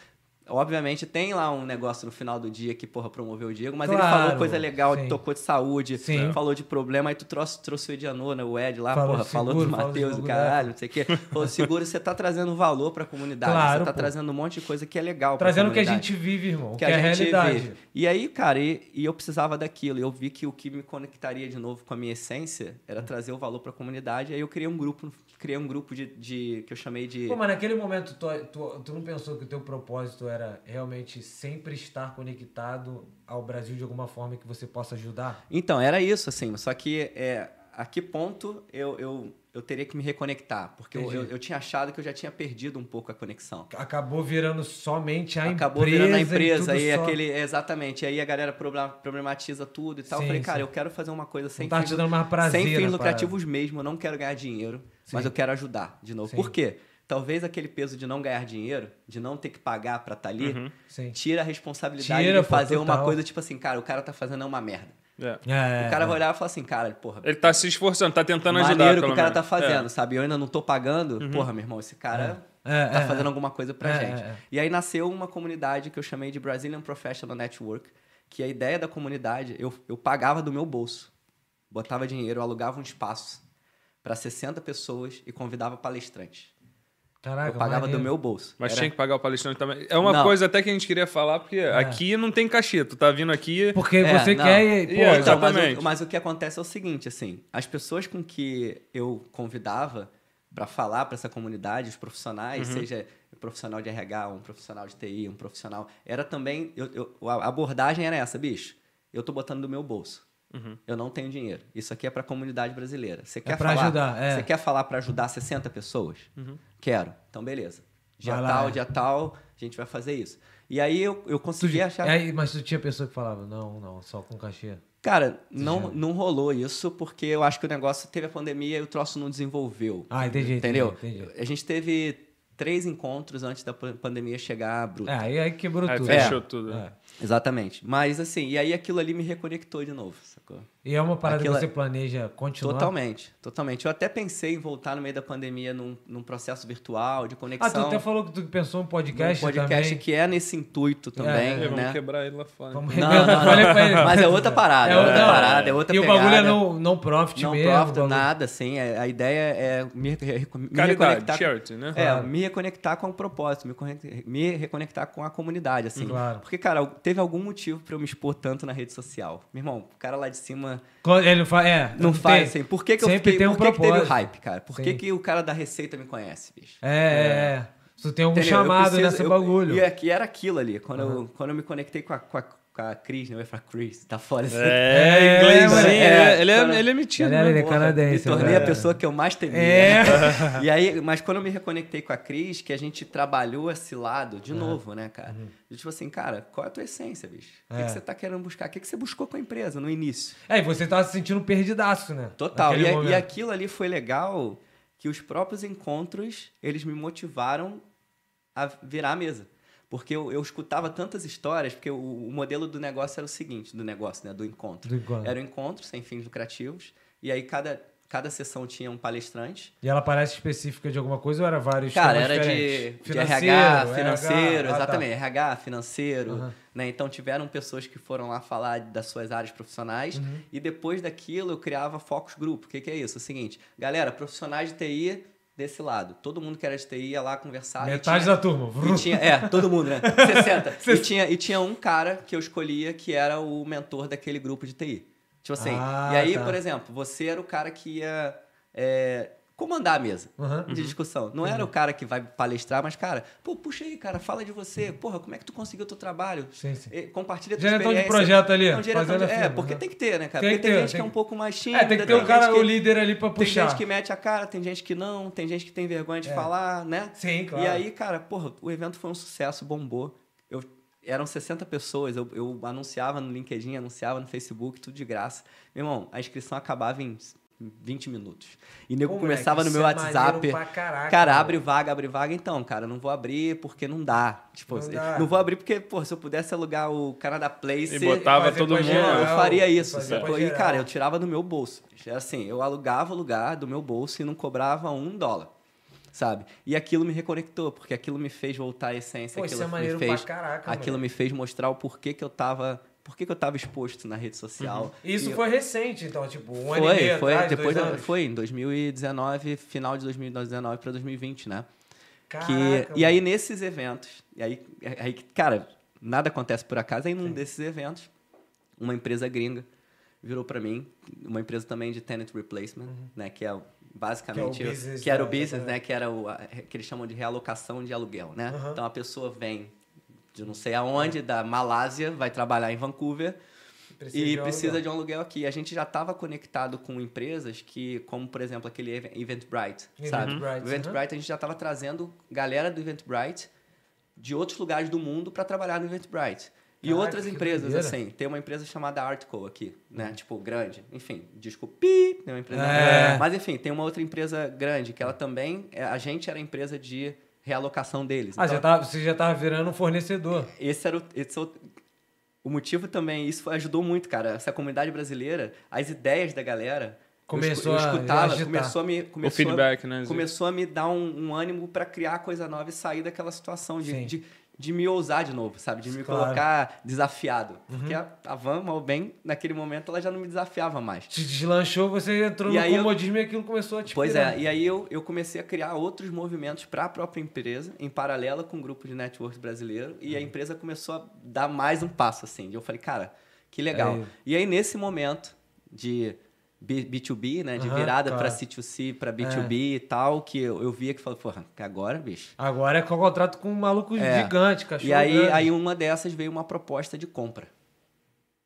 Obviamente tem lá um negócio no final do dia que, porra, promoveu o Diego, mas ele Claro, falou coisa legal, sim. tocou de saúde, Sim. falou de problema, aí tu trouxe, trouxe o Edianor, né? O Ed lá, Falou porra, falou seguro, do falou de Matheus, do bagulho, caralho, não sei o quê. Pô, seguro, você tá trazendo valor pra comunidade, Claro, você tá pô. trazendo um monte de coisa que é legal pra Trazendo o que a gente vive, irmão. Que, que é a a gente realidade. vive. E aí, cara, e, e eu precisava daquilo. Eu vi que o que me conectaria de novo com a minha essência era trazer o valor para a comunidade. Aí eu criei um grupo, criei um grupo de, de- que eu chamei de Pô, mas naquele momento tu, tu, tu não pensou que o teu propósito era realmente sempre estar conectado ao Brasil de alguma forma que você possa ajudar? Então, era isso, assim. Só que é, a que ponto eu, eu, eu teria que me reconectar. Porque eu, eu, eu tinha achado que eu já tinha perdido um pouco a conexão. Acabou virando somente a Acabou empresa. virando a e empresa tudo e só- aquele. Exatamente. E aí a galera proble- problematiza tudo e tal. Sim, eu falei, cara, sim. eu quero fazer uma coisa sem tá fins te dando mais prazer sem fins lucrativos mesmo, eu não quero ganhar dinheiro, mas eu quero ajudar de novo. Sim. Por quê? Talvez aquele peso de não ganhar dinheiro, de não ter que pagar pra estar ali, Sim. tira a responsabilidade Tira, de pô, fazer uma total. coisa tipo assim, cara, o cara tá fazendo uma merda. É. É, o cara é. vai olhar e falar assim, cara, porra, Ele tá se esforçando, tá tentando ajudar. maneiro que o cara menos. tá fazendo, É. Uhum. sabe? Eu ainda não tô pagando, porra, meu irmão, esse cara É, tá é, fazendo é. alguma coisa pra É, gente. E aí nasceu uma comunidade que eu chamei de Brazilian Professional Network, que a ideia da comunidade, eu, eu pagava do meu bolso. Botava dinheiro, eu alugava um espaço para 60 pessoas e convidava palestrantes. Caraca, eu pagava maneiro. do meu bolso. Mas Era- tinha que pagar o palestrante também. É uma Não. coisa até que a gente queria falar, porque aqui não tem cachê. Tu tá vindo aqui. Porque É, você não. quer. e- Pô, Yeah, Então, mas, Exatamente. o, mas o que acontece é o seguinte, assim, as pessoas com que eu convidava para falar para essa comunidade, os profissionais, seja um profissional de RH, um profissional de TI, um profissional, era também, eu, eu- a abordagem era essa, bicho, eu tô botando do meu bolso. Eu não tenho dinheiro. Isso aqui é para a comunidade brasileira. Você quer pra falar? ajudar, é. Você quer falar para ajudar 60 pessoas? Quero. Então beleza. Dia Vai tal, é. dia tal, a gente vai fazer isso. E aí eu, eu Tu, consegui achar. aí, mas tu tinha pessoa que falava, não, não, só com cachê. Cara, não, não rolou isso porque eu acho que o negócio teve a pandemia e o troço não desenvolveu. Ah, entendi, entendi, Entendeu? entendi. A gente teve três encontros antes da pan- pandemia chegar bruta. É, aí, aí quebrou Aí tudo. fechou É. tudo. É. Exatamente. Mas assim, e aí aquilo ali me reconectou de novo, sacou? E é uma parada Aquilo que é- você planeja continuar? Totalmente, totalmente. Eu até pensei em voltar no meio da pandemia num, num processo virtual de Ah, tu conexão. até falou que tu pensou em num podcast, podcast também. que é nesse intuito também, É, E vamos né? quebrar ele lá fora. Vamos Não, arrebentar. não, não. ele. Mas é outra parada, é, outra não, parada, é outra E pegada. o bagulho é não, não profit não mesmo. profit, bagulho. nada, assim. é- A ideia é me, re- me Caridade, reconectar. charity, né? É, Claro. me reconectar com o propósito, me, me reconectar com a comunidade, assim. Claro. Porque, cara, teve algum motivo pra eu me expor tanto na rede social. Meu irmão, o cara lá de cima Ele não faz. É, não faz tem- assim. Por que, que eu fiquei. tem um por que, que teve o hype, cara? Por que, que o cara da receita me conhece, bicho? É, é, é. Tu tem algum Entendeu? Eu chamado preciso- nessa eu- bagulho. E aqui era aquilo ali. Quando, eu, quando eu me conectei com a, com a, com a Cris, né? Eu ia falar Chris, tá fora. assim. É, É, inglês, sim. É, ele, é, cara. ele é metido, Galera, né? ele é canadense, Me tornei velho. a pessoa que eu mais temia. É. E aí, mas quando eu me reconectei com a Cris, que a gente trabalhou esse lado de novo, né, cara? Eu, tipo assim, cara, qual é a tua essência, bicho? O que, Uhum. É. que você tá querendo buscar? O que, que você buscou com a empresa no início? É, e você tava se sentindo perdidaço, né? Total. E, a- e aquilo ali foi legal que os próprios encontros, eles me motivaram a virar a mesa. Porque eu, eu escutava tantas histórias, porque o, o modelo do negócio era o seguinte, do negócio, né, do encontro. Do encontro. Era um encontro sem fins lucrativos, e aí cada, cada sessão tinha um palestrante. E ela parece específica de alguma coisa ou era vários Cara, era de, de RH, Financeiro, financeiro, ah, tá. exatamente, RH, financeiro, Aham. né? Então tiveram pessoas que foram lá falar das suas áreas profissionais Uhum. e depois daquilo eu criava focus group. O que, que é isso? É o seguinte, galera, profissionais de TI desse lado, todo mundo que era de TI ia lá conversar. Metade tinha- da turma. tinha, é, todo mundo, né? 60. e, tinha, e tinha um cara que eu escolhia que era o mentor daquele grupo de TI. Tipo assim, Ah, e aí, tá. por exemplo, você era o cara que ia é, comandar a mesa Uhum. de discussão. Não era o cara que vai palestrar, mas, cara, pô, puxa aí, cara, fala de você. Porra, como é que tu conseguiu o teu trabalho? Sim, sim. Eh, Compartilha tua Diretão de projeto ali, Não, fazendo de- É, porque né? tem que ter, né, cara? Tem porque que tem ter, gente tem que é um pouco mais tímida. É, tem que ter o gente cara, que- o líder ali pra Tem puxar. gente que mete a cara, tem gente que não, tem gente que tem vergonha de falar, né? Sim, claro. E aí, cara, porra, o evento foi um sucesso, bombou. Eu, eram 60 pessoas, eu, eu anunciava no LinkedIn, anunciava no Facebook, tudo de graça. Meu irmão, a inscrição acabava em 20 minutos. E nego Pô, começava moleque, no meu é WhatsApp. pra caraca, cara, mano. abre vaga, abre vaga. Então, cara, não vou abrir porque não dá. Tipo, Não dá. não vou abrir porque, pô, se eu pudesse alugar o Canada Place... E botava todo mundo. geral. eu faria isso. Sacou? E, cara, eu tirava do meu bolso. Era assim, eu alugava o lugar do meu bolso e não cobrava um dólar. Sabe? E aquilo me reconectou, porque aquilo me fez voltar à essência. Pô, isso aquilo é maneiro me fez, pra caraca, Aquilo moleque. me fez mostrar o porquê que eu tava. Por que, que eu tava exposto na rede social. E Isso E eu- foi recente, então, tipo, um ano e foi, meio foi, atrás, depois dois anos. foi em 2019, final de 2019 para 2020, né? Caraca, que, e aí nesses eventos, e aí, aí, cara, nada acontece por acaso, aí num desses eventos, uma empresa gringa virou para mim, uma empresa também de tenant replacement, né, que é basicamente Que é o business que era o da- business, né, que era o a- que eles chamam de realocação de aluguel, né? Uhum. Então a pessoa vem de não sei aonde, da Malásia, vai trabalhar em Vancouver, Precisa e de precisa de um aluguel aqui. A gente já estava conectado com empresas que, como por exemplo aquele Ev- Eventbrite, sabe? Eventbrite, O Eventbrite a gente já estava trazendo galera do Eventbrite de outros lugares do mundo para trabalhar no Eventbrite. E Caraca, outras empresas, doideira. assim. Tem uma empresa chamada Artco aqui, né? Tipo, grande. Enfim, desculpa. Pi, tem uma empresa. É. Mas enfim, tem uma outra empresa grande que ela também. é, A gente era empresa de realocação deles. Ah, Então, já tava, você já tava virando um fornecedor. esse era o, esse é o, o motivo também, isso foi- ajudou muito, cara. Essa comunidade brasileira, as ideias da galera. eu Começou eu a escutava, agitar. começou a me. Começou o feedback, a, né? Começou a me dar um, um ânimo pra criar coisa nova e sair daquela situação de, de, de me ousar de novo, sabe? De me Claro. Uhum. colocar desafiado. Porque a, a Van, mal bem, naquele momento, ela já não me desafiava mais. Te deslanchou, você entrou E no aí eu- comodismo e aquilo começou a te Pois pirar. é, e aí eu, eu comecei a criar outros movimentos para a própria empresa, em paralelo com o grupo de networks brasileiro, e a Uhum. empresa começou a dar mais um passo, assim. Eu falei, cara, que legal. Aí. E aí, nesse momento de B2B, né, de Aham, virada claro. É. para C2C, para B2B e tal, que eu, eu via que falei, porra, agora, bicho. Agora é com o contrato com um maluco É. gigante, cachorro E aí, grande. aí, uma dessas veio uma proposta de compra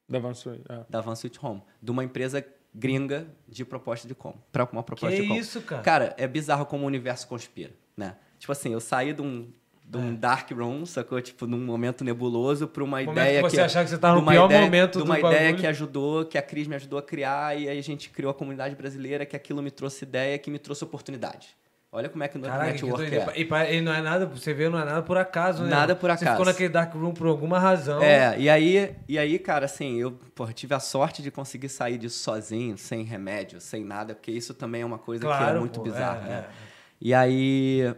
Da Vansui, é. da Van Sweet Home, de uma empresa gringa de proposta de compra. Para uma proposta Que de compra. isso, cara? Cara, é bizarro como o universo conspira, né? Tipo assim, eu saí de um, de É. um dark room, sacou? Tipo, num momento nebuloso pra uma Momento ideia que você que... achava que você tava no de uma pior ideia- momento de do uma ideia bagulho. que ajudou, que a Cris me ajudou a criar, e aí a gente criou a comunidade brasileira, que aquilo me trouxe ideia, que me trouxe oportunidade. Olha como é que o Caraca, que network doideira. é. E, e não é nada, você vê, não é nada por acaso, né? Nada por Você ficou acaso. naquele dark room por alguma razão. É, e aí, e aí, cara, assim, eu porra, tive a sorte de conseguir sair disso sozinho, sem remédio, sem nada, porque isso também é uma coisa que é Claro, muito pô, bizarra, é, né? é. E aí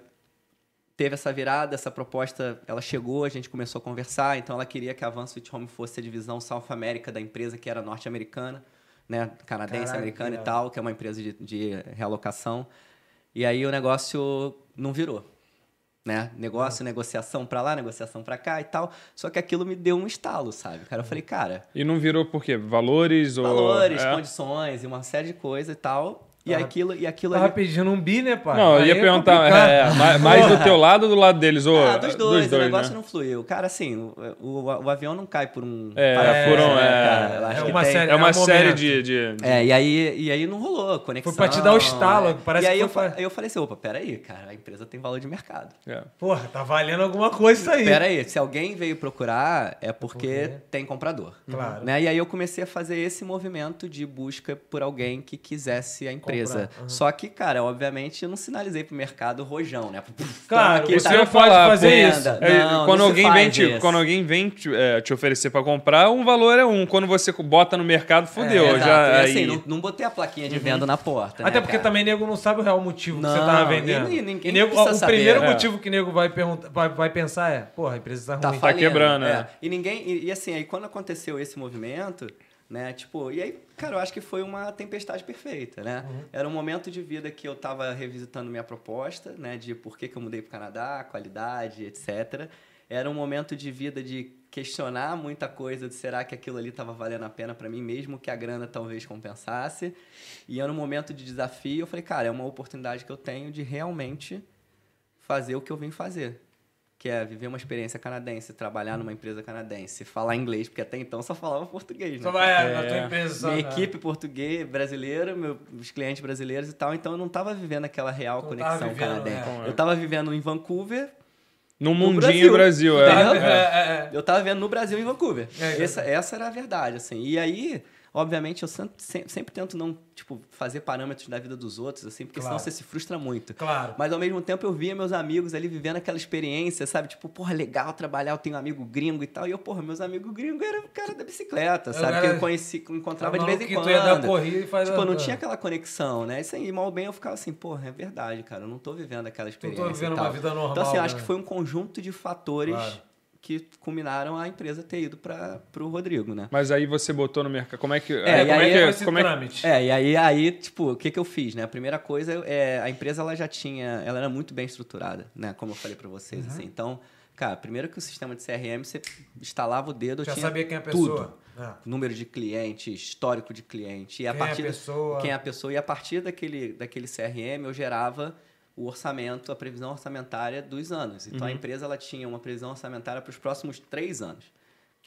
teve essa virada, essa proposta, ela chegou, a gente começou a conversar, então ela queria que a Van Sweet Home fosse a divisão South America da empresa que era norte-americana, né, canadense, Caraca, americana e tal, que é uma empresa de, de realocação. E aí o negócio não virou. Né? Negócio, negociação pra lá, negociação pra cá e tal. Só que aquilo me deu um estalo, sabe? Cara, eu falei, cara, E não virou por quê? Valores ou... valores, é? condições e uma série de coisas e tal. E Ah. aquilo, e aquilo Tava ali. pedindo um bi, né, pai? Não, eu ia é perguntar, é, é, mais, do teu lado ou do lado deles? Ou, Ah, dos dois, o negócio né? não fluiu. Cara, assim, o, o, o avião não cai por um É, parafuso, por um, né, é. cara? Eu É uma tem- série- É uma É um série de... de, de- É, e aí, e aí não rolou, conexão. Foi pra te dar o estalo, é. parece e aí que eu, foi pra- aí eu falei assim, opa, peraí, cara, a empresa tem valor de mercado. é. Porra, tá valendo alguma coisa isso aí. Peraí, se alguém veio procurar, é porque Porque- tem comprador. Claro. Né? E aí eu comecei a fazer esse movimento de busca por alguém que quisesse a empresa. Comprar, aham. Só que, cara, obviamente eu não sinalizei pro mercado rojão, né? Claro, Toma aqui, você tá não pode falar, fazer isso. É, Não, quando, não alguém vem te, isso. quando alguém vem te, é, te oferecer pra comprar, um valor é um. Quando você bota no mercado, fudeu. Exato. já, E aí... assim, não, não botei a plaquinha de venda na porta. Até né, porque cara? também nego não sabe o real motivo que você tava vendendo. e ninguém nego, precisa o saber. primeiro É. motivo que nego vai, perguntar, vai, vai pensar é, porra, a empresa tá Tá ruim. fa- falhando, quebrando, é. é. E ninguém. E, e assim, aí quando aconteceu esse movimento, né? Tipo, e aí, cara, eu acho que foi uma tempestade perfeita, né? Uhum. Era um momento de vida que eu tava revisitando minha proposta, né? De por que, que eu mudei pro Canadá, qualidade, etc. Era um momento de vida de questionar muita coisa de será que aquilo ali estava valendo a pena para mim mesmo que a grana talvez compensasse e era um momento de desafio eu falei cara é uma oportunidade que eu tenho de realmente fazer o que eu vim fazer que é viver uma experiência canadense, trabalhar numa empresa canadense, falar inglês, porque até então só falava português, né? Só é, na tua É. empresa só. Minha né? equipe português, brasileira, meu- meus clientes brasileiros e tal, então eu não estava vivendo aquela real tava conexão vivendo, canadense. é. Eu estava vivendo em Vancouver, Num No mundinho Brasil, Brasil. é. É, é, é. eu estava vivendo no Brasil em Vancouver. É, essa, essa era a verdade, assim. E aí, obviamente, eu sempre, sempre, tento não, tipo, fazer parâmetros da vida dos outros, assim, porque Claro. senão você se frustra muito. Claro. Mas ao mesmo tempo eu via meus amigos ali vivendo aquela experiência, sabe? Tipo, porra, legal trabalhar, eu tenho um amigo gringo e tal. E eu, porra, meus amigos gringos eram o cara da bicicleta, sabe? era- Que eu conheci, eu encontrava de vez em quando. tu ia dar corrida e faz Tipo, a- não tinha aquela conexão, né? Isso aí, mal ou bem, eu ficava assim, porra, é verdade, cara, eu não tô vivendo aquela experiência. e vivendo tal. uma vida normal, Então, assim, eu acho né? que foi um conjunto de fatores Claro. Que culminaram a empresa ter ido para pro Rodrigo, né? Mas aí você botou no mercado. Como é que. É, é, e como aí é que. esse como é que-. É, e aí, aí tipo, o que, que eu fiz, né? A primeira coisa, é, a empresa ela já tinha, ela era muito bem estruturada, né? Como eu falei para vocês, Uhum. assim. Então, cara, primeiro que o sistema de CRM, você instalava o dedo, Já tinha sabia quem é a tudo. pessoa. Ah. Número de cliente, histórico de cliente. E a Quem é a partir da- pessoa. quem é a pessoa. E a partir daquele, daquele CRM, eu gerava o orçamento, a previsão orçamentária dos anos. Então, a empresa ela tinha uma previsão orçamentária para os próximos três anos.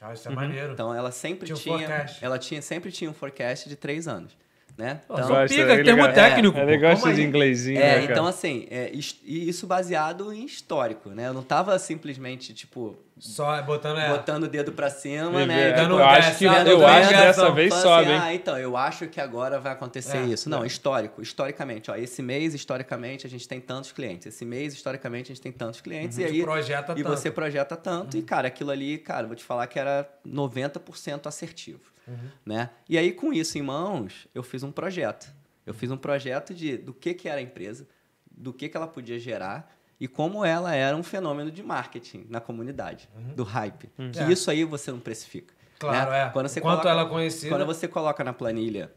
Ah, isso é maneiro. Então ela sempre Tinha um tinha, forecast. ela tinha sempre tinha um forecast de três anos, né? Então, Gosta, pica, ele termo técnico. Gosta Calma de inglesinho, É, né, então assim, é, is- e isso baseado em histórico, né? Eu não tava simplesmente, tipo, Só botando é. botando o dedo pra cima, né? Dando Tipo, eu acho que, eu acho gás, dessa vez Fala sobe, assim, hein? ah, então, eu acho que agora vai acontecer É, isso. Não, é. histórico. Historicamente, ó, esse mês, historicamente, a gente tem tantos clientes. Esse mês, historicamente, a gente tem tantos clientes. E Uhum. aí, projeta e tanto. você projeta tanto. E, cara, aquilo ali, cara, vou te falar que era 90% assertivo. Uhum. Né? E aí, com isso em mãos, eu fiz um projeto. Eu fiz um projeto de do que, que era a empresa, do que, que ela podia gerar e como ela era um fenômeno de marketing na comunidade, do hype. Que É. isso aí você não precifica. Claro, né? é. Quando você Quanto coloca- ela é conhecida. Quando você coloca na planilha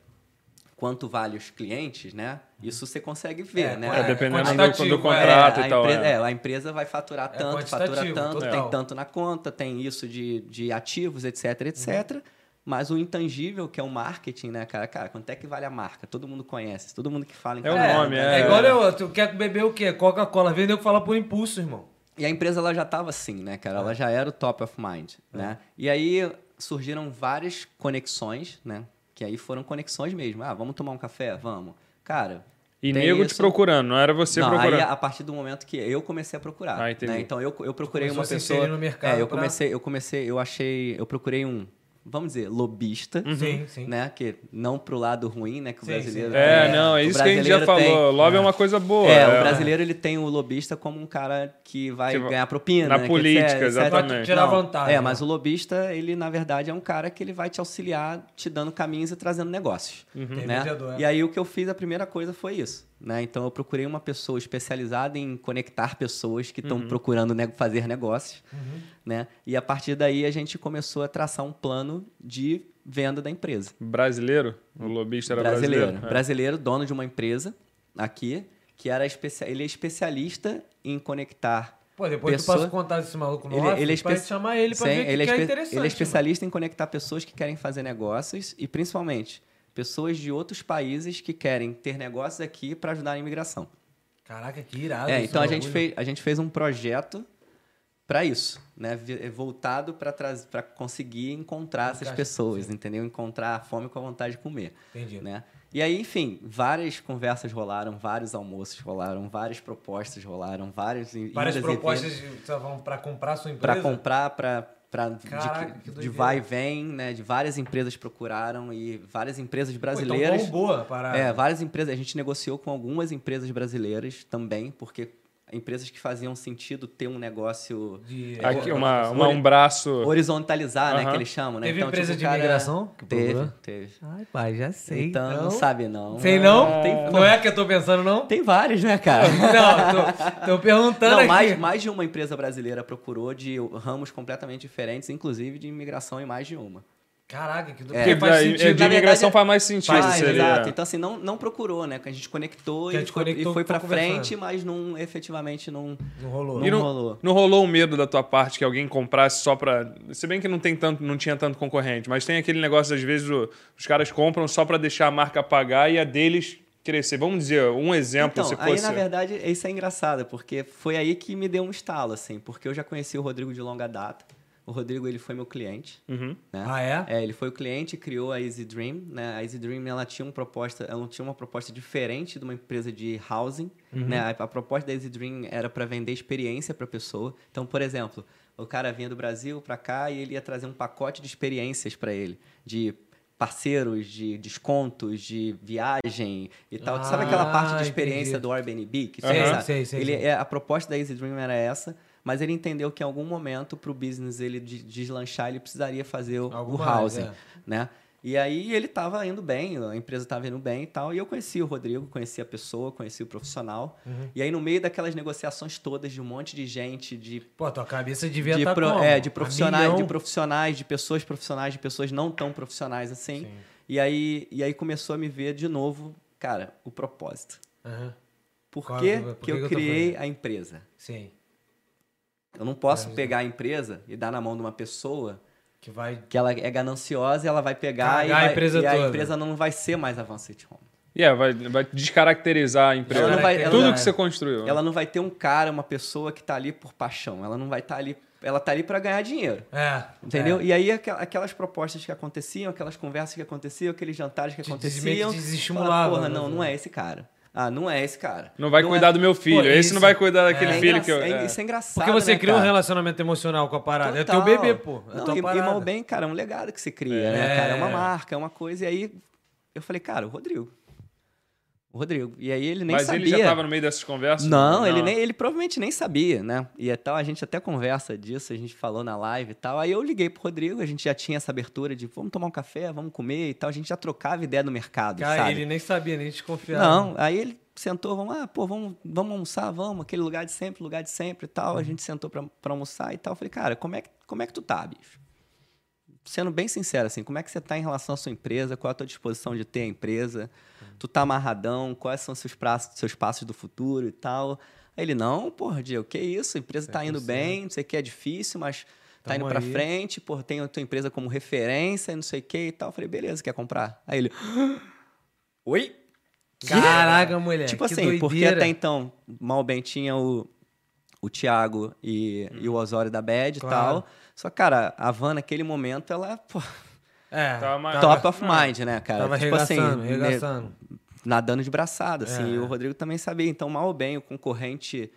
quanto vale os clientes, né? Isso você consegue ver, É, né? é, É, dependendo do, quantitativo, do é. contrato a e tal. empresa, é. é, a empresa vai faturar É tanto, fatura tanto, total. tem tanto na conta, tem isso de, de ativos, etc, etc. Mas o intangível, que é o marketing, né, cara? Cara, quanto é que vale a marca? Todo mundo conhece, todo mundo que fala em É o nome, É, é. igual eu, tu quer beber o quê? Coca-Cola. Vendeu que fala por impulso, irmão. E a empresa ela já estava assim, né, cara? É. Ela já era o top of mind, né? E aí surgiram várias conexões, né? Que aí foram conexões mesmo. Ah, vamos tomar um café? Vamos. Cara. E tem nego te isso. procurando, não era você não, procurando. aí a partir do momento que eu comecei a procurar. Ah, entendi. né? Então eu, eu procurei Começou uma a se pessoa. inserir no mercado é, eu pra- comecei, eu comecei, eu achei, eu procurei um, vamos dizer, lobista, Sim, sim. né? Que não pro lado ruim, né? Que o Sim, brasileiro. sim. É, tem. não, é isso que a gente já brasileiro falou. tem- Lobby é uma coisa boa. É, o brasileiro ele tem o lobista como um cara que vai vai- ganhar propina. na né, política, etc, etc. exatamente. Pra tirar vantagem, É, né? mas o lobista, ele na verdade é um cara que ele vai te auxiliar, te dando caminhos e trazendo negócios. Né? Intermediador, é. E aí o que eu fiz, a primeira coisa foi isso. Né? Então eu procurei uma pessoa especializada em conectar pessoas que estão procurando ne- fazer negócios. Né? E a partir daí a gente começou a traçar um plano de venda da empresa Brasileiro? O lobista era brasileiro. brasileiro. é. Brasileiro, dono de uma empresa aqui, que era especia... ele é especialista em conectar. Pô, depois pessoa- tu passa o contato desse maluco no Ele, off ele é espe- chamar ele pra Sim, ver que, ele é que é espe- interessante. Ele é especialista em conectar pessoas que querem fazer negócios e, principalmente, pessoas de outros países que querem ter negócios aqui para ajudar na imigração. Caraca, que irado. É, então a gente, fez, a gente fez um projeto para isso, né? Vi- Voltado para conseguir encontrar essas pessoas, entendeu? Encontrar a fome com a vontade de comer. Entendi. Né? E aí, enfim, várias conversas rolaram, vários almoços rolaram, várias propostas rolaram, Várias e propostas sei lá, pra comprar sua para empresa. comprar, para Caraca, de, de vai e vem, né? De várias empresas procuraram e várias empresas Pô, brasileiras. Então, boa parada. É, várias empresas. A gente negociou com algumas empresas brasileiras também, porque empresas que faziam sentido ter um negócio De- Aqui, É, uma, uma- um braço. horizontalizar, né? Aham. Que eles chamam, né? Teve Então, empresa tipo, de cara- imigração Teve, procurou? teve. Ai, pai, já sei. Então, não sabe não. Sei não? Ah, Tem, Não é que eu tô pensando, não? tem vários, né, cara? Não, tô, tô perguntando Não, aqui. mais, mais de uma empresa brasileira procurou de ramos completamente diferentes, inclusive de imigração em mais de uma. Caraca, que do... É. porque faz sentido. de Na verdade, imigração faz mais sentido. Faz, seria- exato. Então, assim, não, não procurou, né? Que a gente conectou a e gente foi, conectou, e foi pra frente, mas não, efetivamente não, Não rolou. não, E não, rolou. não rolou um medo da tua parte que alguém comprasse só pra. Se bem que não tem tanto, não tinha tanto concorrente, mas tem aquele negócio, às vezes, o- os caras compram só pra deixar a marca pagar e a deles crescer. Vamos dizer, um exemplo, Então, se aí, fosse. na verdade, isso é engraçado, porque foi aí que me deu um estalo, assim, porque eu já conheci o Rodrigo de longa data. O Rodrigo, ele foi meu cliente, Uhum. né? Ah, é? É, ele foi o cliente e criou a Easy Dream, né? A Easy Dream, ela tinha uma proposta, ela tinha uma proposta diferente de uma empresa de housing, né? A, a proposta da Easy Dream era para vender experiência para a pessoa. Então, por exemplo, o cara vinha do Brasil para cá e ele ia trazer um pacote de experiências para ele, de parceiros, de descontos, de viagem e tal. Sabe aquela Ah, parte de experiência entendi. do Airbnb? Que Sei, sabe? sei, sei, ele, é, a proposta da Easy Dream era essa, mas ele entendeu que em algum momento para o business ele de- deslanchar ele precisaria fazer o, Algo o mais, housing, é. né? E aí ele estava indo bem, a empresa estava indo bem e tal, e eu conheci o Rodrigo, conheci a pessoa, conheci o profissional. Uhum. E aí no meio daquelas negociações todas de um monte de gente, de Pô, tua cabeça devia de, estar pro- é, de profissionais, de profissionais, de pessoas profissionais, de pessoas não tão profissionais assim. Sim. E aí e aí começou a me ver de novo, cara, o propósito. Aham, Por Qual- que, por que que eu eu criei a empresa? Sim. Eu não posso pegar a empresa e dar na mão de uma pessoa Que vai... que ela é gananciosa e ela vai pegar e, Cagar a vai- empresa e a empresa não vai ser mais Avanced Home. Yeah, vai, vai descaracterizar a empresa. Ela não vai- ela Tudo que você construiu. Ela não vai ter um cara, uma pessoa que está ali por paixão. Ela não vai estar ali ela tá ali para ganhar dinheiro. É. Entendeu? É. E aí aqu- aquelas propostas que aconteciam, aquelas conversas que aconteciam, aqueles jantares que Te- aconteciam. meio que falava, desestimulava, Porra, né? não, não é esse cara. Ah, não é esse cara. Não vai cuidar é... do meu filho. Pô, Esse isso- não vai cuidar daquele É filho que eu. engra- é- é. Isso é engraçado. Porque você né, cria um cara? relacionamento emocional com a parada. É Total. teu bebê, pô. É Não, e, e mal bem, cara, é um legado que se cria, É. né, cara? É uma marca, é uma coisa. E aí eu falei, cara, o Rodrigo. O Rodrigo. E aí ele nem Mas sabia. ele já tava no meio dessas conversas? Não, ele, nem, ele provavelmente nem sabia, né? E é tal, a gente até conversa disso, a gente falou na live e tal. Aí eu liguei pro Rodrigo, a gente já tinha essa abertura de vamos tomar um café, vamos comer e tal. A gente já trocava ideia no mercado, Cara, sabe? ele nem sabia, nem desconfiava. Não, aí ele sentou, vamos, ah, pô, vamos, vamos almoçar, vamos, aquele lugar de sempre, lugar de sempre e tal. A gente sentou pra, pra almoçar e tal. Eu falei, cara, como é, que, como é que tu tá, bicho? Sendo bem sincero, assim, como é que você tá em relação à sua empresa? Qual é a tua disposição de ter a empresa? Tu tá amarradão? Quais são os seus, praços, seus passos do futuro e tal? Aí ele, não, porra, Diego, que isso? A empresa tá indo 100%. bem, não sei o que, é difícil, mas tá Tamo indo pra aí. frente, porra, tem a tua empresa como referência e não sei o que e tal. Eu falei, beleza, quer comprar? Aí ele, oi? Caraca, mulher. Tipo que assim, porque doideira. até então, mal bem tinha o, o Thiago e, e o Osório da Bad Claro. e tal. Só, cara, a Van naquele momento, ela, pô, É. Tava top of não. mind, né, cara? Tava tipo assim, ne- arregaçando. nadando de braçada, assim. É. E o Rodrigo também sabia. Então, mal ou bem, o concorrente,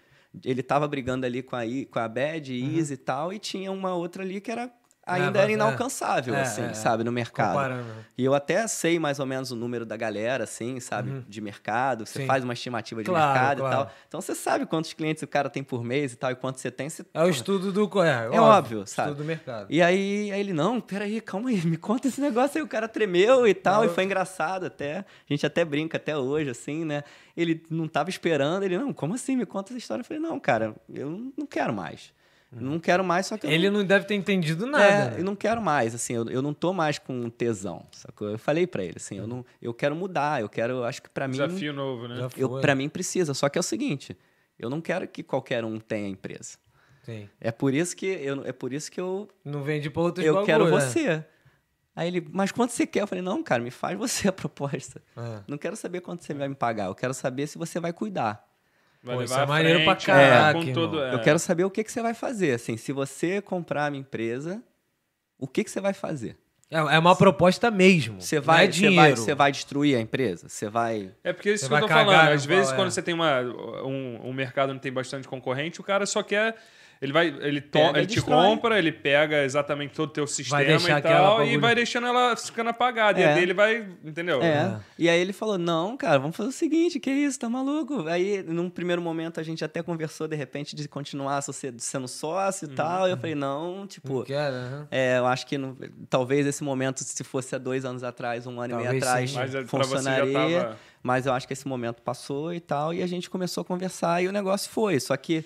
ele tava brigando ali com a, com a Bad, Easy e tal, e tinha uma outra ali que era ainda era é. inalcançável, É, assim, é, sabe, no mercado. Comparando. E eu até sei mais ou menos o número da galera, assim, sabe? De mercado. Você Uhum. Sim. faz uma estimativa de Claro, mercado claro. e tal. Então você sabe quantos clientes o cara tem por mês e tal, e quanto você tem. Você... É o estudo do... É, É óbvio, sabe? Estudo do mercado. E aí, aí ele, não, peraí, calma aí, me conta esse negócio aí. O cara tremeu e tal, Não. e foi engraçado até. A gente até brinca até hoje, assim, né? Ele não tava esperando, ele, não, como assim? Me conta essa história. Eu falei, não, cara, eu não quero mais. Não quero mais, só que eu Ele não... não deve ter entendido nada. É, né? eu não quero mais, assim, eu, eu não tô mais com tesão, sacou? Eu falei pra ele, assim, eu, não, eu quero mudar, eu quero, eu acho que pra mim, Desafio novo, né? Já eu, foi. pra mim precisa, só que é o seguinte, eu não quero que qualquer um tenha empresa. Sim. É por isso que eu, é por isso que eu, Não vende pra outros eu bagulho, quero né? você. Aí ele, mas quanto você quer? Eu falei, não, cara, me faz você a proposta. É. Não quero saber quanto você vai me pagar, eu quero saber se você vai cuidar. Vai Pô, levar isso é maneiro pra frente, caraca, com todo- é. Eu quero saber o que, que você vai fazer, assim, se você comprar a minha empresa, o que, que você vai fazer? É, é uma proposta mesmo. Você vai, é você vai, dinheiro. você vai destruir a empresa? Você vai. É porque isso Você que eu vai tô falando. Às vezes, quando é. você tem uma, um, um mercado onde tem bastante concorrente, o cara só quer. Ele vai. Ele, to- Pega e ele te destrói. compra, ele pega exatamente todo o teu sistema e tal, e vai deixando ela ficando apagada. E É. a dele vai. Entendeu? É. E aí ele falou: não, cara, vamos fazer o seguinte, que isso, tá maluco? Aí, num primeiro momento, a gente até conversou, de repente, de continuar sendo sócio Uhum. e tal. E eu falei, não, tipo. Não quero, aham. É, eu acho que não- talvez esse momento, se fosse há dois anos atrás, um ano e meio Talvez atrás. Mas é, funcionaria. tava. Mas eu acho que esse momento passou e tal, e a gente começou a conversar e o negócio foi. Só que,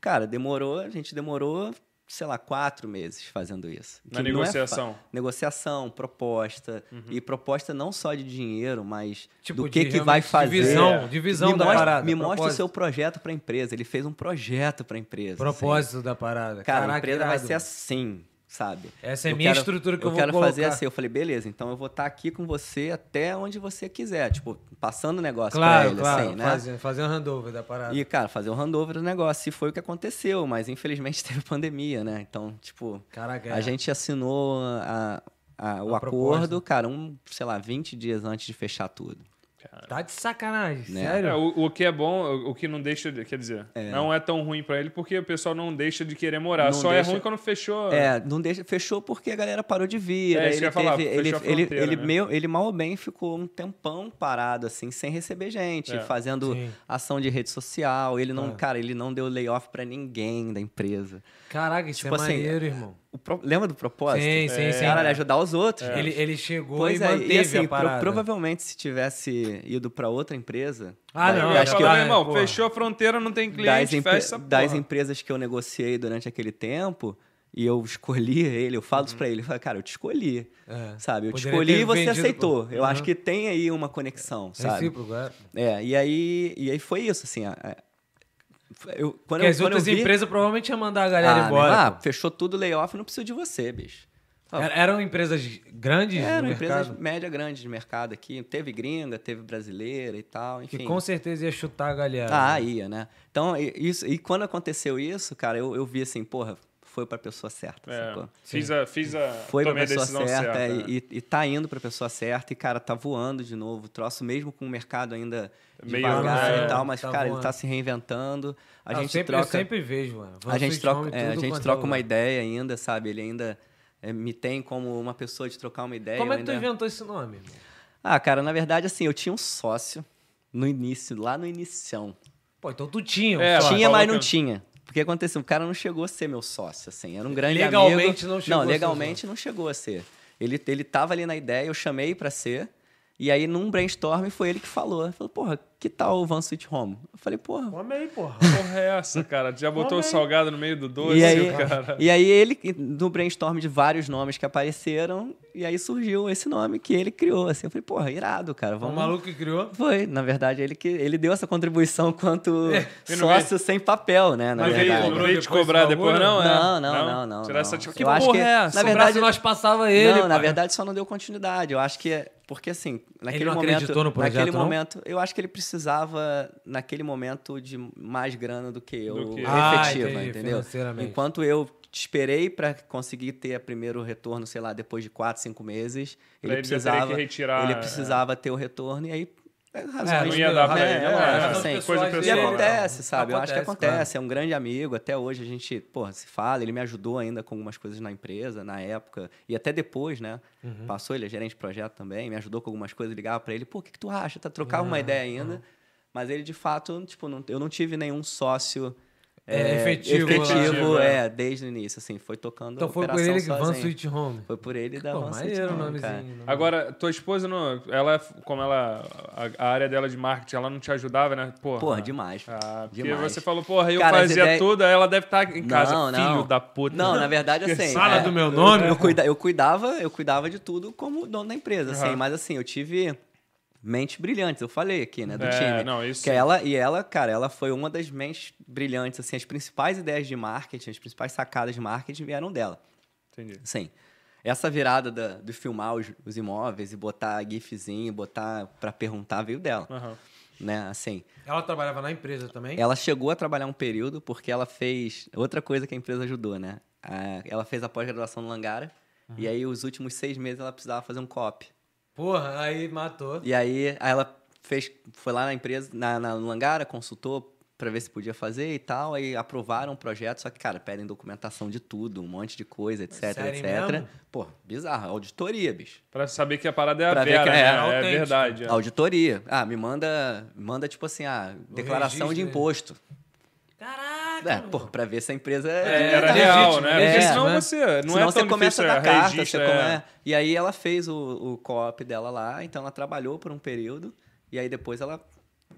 cara, demorou, a gente demorou, sei lá, quatro meses fazendo isso. Na Que não é negociação. negociação, proposta. E proposta não só de dinheiro, mas Tipo, do que, de que vai fazer. divisão, divisão me da mostra, parada, Me mostra o propósito. seu projeto para a empresa. Ele fez um projeto para a empresa. assim. Propósito da parada. Cara, Caraca, a empresa vai irado. ser assim, sabe? Essa é a minha estrutura que eu vou quero colocar. fazer assim. Eu falei, beleza, então eu vou estar aqui com você até onde você quiser. Tipo, passando o negócio Claro, pra ele, claro. assim, né? Fazer, fazer um handover da parada. E, cara, fazer o handover do negócio. E foi o que aconteceu, mas infelizmente teve pandemia, né? Então, tipo, Caraca, é. a gente assinou a- a- o A acordo, proposta. cara, um, sei lá, 20 dias antes de fechar tudo. Tá de sacanagem, Né? sério? É, o, o que é bom, o, o que não deixa, de- quer dizer, não é tão ruim pra ele porque o pessoal não deixa de querer morar. Não Só é deixa- ruim quando fechou. É, não deixa, fechou porque a galera parou de vir. É, eu ele, falar, teve- fechou ele, ele, ele, né? meio, ele mal ou bem ficou um tempão parado, assim, sem receber gente, É. fazendo Sim. ação de rede social. Ele não, Ah. cara, ele não deu layoff pra ninguém da empresa. Caraca, isso Tipo é assim, maneiro, irmão. O pro- lembra do propósito? Sim, sim, sim. Cara, ajudar os outros. Ele, ele chegou Pois e é, manteve e assim, a pro- parada. provavelmente se tivesse ido pra outra empresa. Ah, da- não, Eu das, falar, tá, meu irmão, pô. fechou a fronteira, não tem das, cliente, empre- fecha essa das porra. empresas que eu negociei durante aquele tempo, e eu escolhi ele, eu falo isso Uhum. pra ele, eu falo, cara, eu te escolhi. É. Sabe, eu te Poderia escolhi ter e você vendido aceitou. pro- Eu Uhum. acho que tem aí uma conexão, sabe? Recíproco, é. É, e aí, e aí foi isso, assim. a- a- eu, quando Porque eu, as quando outras vi, empresas provavelmente iam mandar a galera ah, embora. ah, pô. fechou tudo layoff, não preciso de você, bicho. Ah, Er- Eram empresas grandes Eram empresas média grande de mercado aqui. Teve gringa, teve brasileira e tal, enfim. Que com certeza ia chutar a galera. Ah, ia, né? Então, e- isso, e quando aconteceu isso, cara, eu, eu vi assim, porra, foi pra pessoa certa, É, sacou? fiz a, fiz a, Foi tomei a pessoa certa, certa. e, e, e tá indo pra pessoa certa e, cara, tá voando de novo. O troço mesmo com o mercado ainda Meio, devagar é, e tal, mas, tá cara, ele voando. tá se reinventando. A eu gente sempre, troca... Eu sempre vejo, mano. A gente troca, é, a gente quanto é troca uma ideia ainda, sabe? Ele ainda é, me tem como uma pessoa de trocar uma ideia. Como é que tu ainda- inventou esse nome? irmão? Ah, cara, na verdade, assim, eu tinha um sócio no início, lá no inicião. Pô, então tu tinha. um É, tinha, mas não tinha. Porque aconteceu, o cara não chegou a ser meu sócio, assim. Era um grande Legalmente amigo. não chegou a Não, ser legalmente não chegou a ser. Ele, ele tava ali na ideia, eu chamei pra ser. E aí, num brainstorm, foi ele que falou. Falou, porra, que tal o Van Sweet Home? Eu falei, porra, aí, porra. Porra, é essa, cara? Já botou o salgado no meio do doce, E aí, cara. e aí ele, no brainstorm de vários nomes que apareceram, e aí surgiu esse nome que ele criou. Assim, eu falei, porra, irado, cara. O Vamos. maluco que criou. Foi, na verdade, ele que ele deu essa contribuição quanto não sócio sem papel, né? Na veio, verdade. não Cobrou te cobrar depois, bagulho? não? é? Não, não, não, não, Tirar essa tipo, que Eu porra acho que, é na essa? verdade- Sobrasse, nós passava ele. não, na pai. verdade só não deu continuidade. Eu acho que é porque assim, naquele não momento, acreditou no projeto, naquele não? momento, eu acho que ele precisava naquele momento de mais grana do que eu Do que- Ah, efetiva, entendi, entendeu? Enquanto eu esperei para conseguir ter o primeiro retorno, sei lá, depois de quatro, cinco meses, ele ele precisava, que retirar, ele é. precisava ter o retorno e aí é, É, não ia dar pra é, ele, é, não, é, assim, coisa dele, e pessoal. acontece, sabe? eu acho que Acontece, acontece. É um grande amigo. Até hoje a gente, porra, se fala. Ele me ajudou ainda com algumas coisas na empresa, na época. E até depois, né? Uhum. Passou, ele é gerente de projeto também. Me ajudou com algumas coisas. Ligava pra ele. Pô, o que, que tu acha? Tá, trocava uma ideia ainda. Mas ele, de fato, tipo, não- eu não tive nenhum sócio... É, efetivo, efetivo, lá. é, desde o início, assim, foi tocando Então foi por ele que Van. Sweet Home. Foi por ele da Pô, Van Sweet Home, cara. nomezinho. Agora, tua esposa, não, ela, como ela, a, a área dela de marketing, ela não te ajudava, né? Porra, Porra, demais. Ah, porque demais. você falou, porra, eu Cara, fazia tudo, ela deve estar em casa, Não, não. filho da puta. Não, na verdade, assim. Fala é, do meu nome. Eu, cuida, eu cuidava, eu cuidava de tudo como dono da empresa, assim, Aham. mas assim, eu tive mentes brilhantes, eu falei aqui, né, do É, time. não, isso Que ela, e ela, cara, ela foi uma das mentes brilhantes, assim, as principais ideias de marketing, as principais sacadas de marketing vieram dela. Entendi. Sim. Essa virada da, de filmar os, os imóveis e botar gifzinho, botar pra perguntar, veio dela, Aham. né, assim. Ela trabalhava na empresa também? Ela chegou a trabalhar um período porque ela fez outra coisa que a empresa ajudou, né? Ela fez a pós-graduação no Langara e aí os últimos seis meses ela precisava fazer um COP. Porra, aí matou. E aí, aí ela fez, foi lá na empresa, na, na no Langara, consultou pra ver se podia fazer e tal, aí aprovaram o projeto, só que, cara, pedem documentação de tudo, um monte de coisa, etc, Sério etc. mesmo? Pô, bizarro, auditoria, bicho. Pra saber que a parada é a Pra ver Vera, que é né? É, autêntico. verdade. é. Auditoria. Ah, me manda, manda tipo assim, ah, declaração de né? Caraca! É, pô, pra ver se a empresa É, era legítimo, real, né? legítimo, Porque senão né? você não Senão é você tão começa difícil, da é, carta. registro, você é. come- E aí ela fez o, o co-op dela lá, então ela trabalhou por um período. E aí depois ela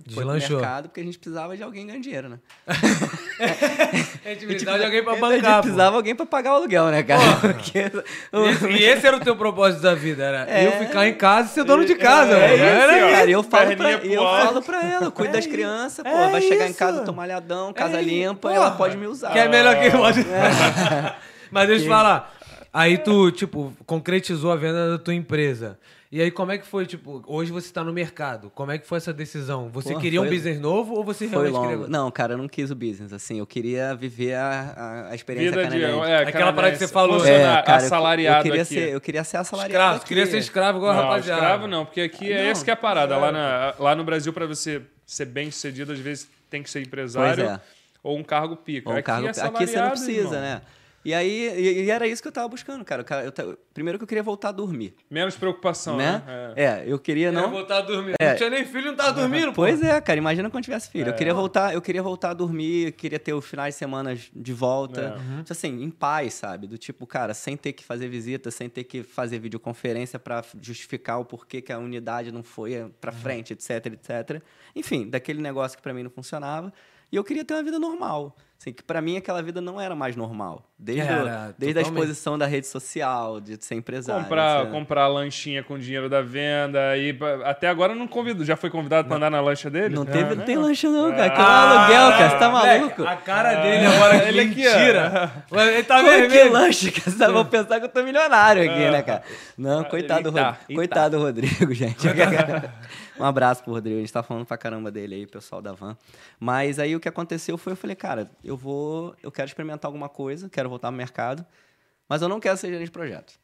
foi pro mercado, porque a gente precisava de alguém ganhando dinheiro, né? A gente precisava de alguém pra A gente bancar, precisava de alguém pra pagar o aluguel, né, cara? Porque- E esse era o teu propósito da vida, era É. eu ficar em casa e ser dono de casa, É velho. isso, Era ó. cara. Eu falo, pra, eu falo pra ela, cuido É das crianças, pô, É vai chegar em isso. casa, tô malhadão, casa É, limpa, porra. ela pode me usar. Que é melhor que pode. Mas deixa eu te falar. Aí tu, tipo, concretizou a venda da tua empresa. E aí, como é que foi, tipo, hoje você tá no mercado. Como é que foi essa decisão? Você Porra, queria um business novo ou você Foi realmente longo. queria... Não, cara, eu não quis o business, assim, eu queria viver a, a, a experiência Vida de. canadense. É, Aquela parada que você falou. Funcionar, cara, eu- assalariado eu, queria aqui. ser, eu queria ser assalariado Escravo, aqui. queria ser escravo igual a Não, rapaziada. escravo não, porque aqui é Não, esse que é a parada. Lá, na- lá no Brasil, pra você ser bem sucedido, às vezes tem que ser empresário é. ou um cargo pica. Ou um aqui, cargo, é aqui você não precisa, irmão. né? E aí, e, e era isso que eu tava buscando, cara. Eu eu primeiro que eu queria voltar a dormir, Menos preocupação, né? né? É. É, eu queria Não não... voltar a dormir. É. Não tinha nem filho, não tava dormindo, Pois pô. é, cara, imagina quando tivesse filho. Eu É. queria voltar, eu queria voltar a dormir, eu queria ter os finais de semana de volta. É. Tipo Assim, em paz, sabe? Do tipo, cara, sem ter que fazer visita, sem ter que fazer videoconferência pra justificar o porquê que a unidade não foi pra frente, etc, etc. Enfim, daquele negócio que pra mim não funcionava. E eu queria ter uma vida normal. Assim, que pra mim aquela vida não era mais normal. Desde, o- Era, desde a exposição da rede social, de ser empresário. Comprar, comprar lanchinha com dinheiro da venda. E pra- até agora não convido. Já foi convidado pra andar na lancha dele? Não teve, É, não tem né? lanche não, cara. Ah, Que é um aluguel, cara. Você tá maluco? A cara dele agora, que Ele aqui, mentira. Mas Ele tá é que vermelho. lanche? Que vocês vão pensar que eu tô milionário aqui, né, cara? Não, coitado, do Eita, Rod- eita. coitado do Rodrigo, gente. um abraço pro Rodrigo, a gente tá falando pra caramba dele aí, pessoal da van. Mas aí o que aconteceu foi, eu falei, cara, eu vou, eu quero experimentar alguma coisa, quero voltar ao mercado, mas eu não quero ser gerente de projeto.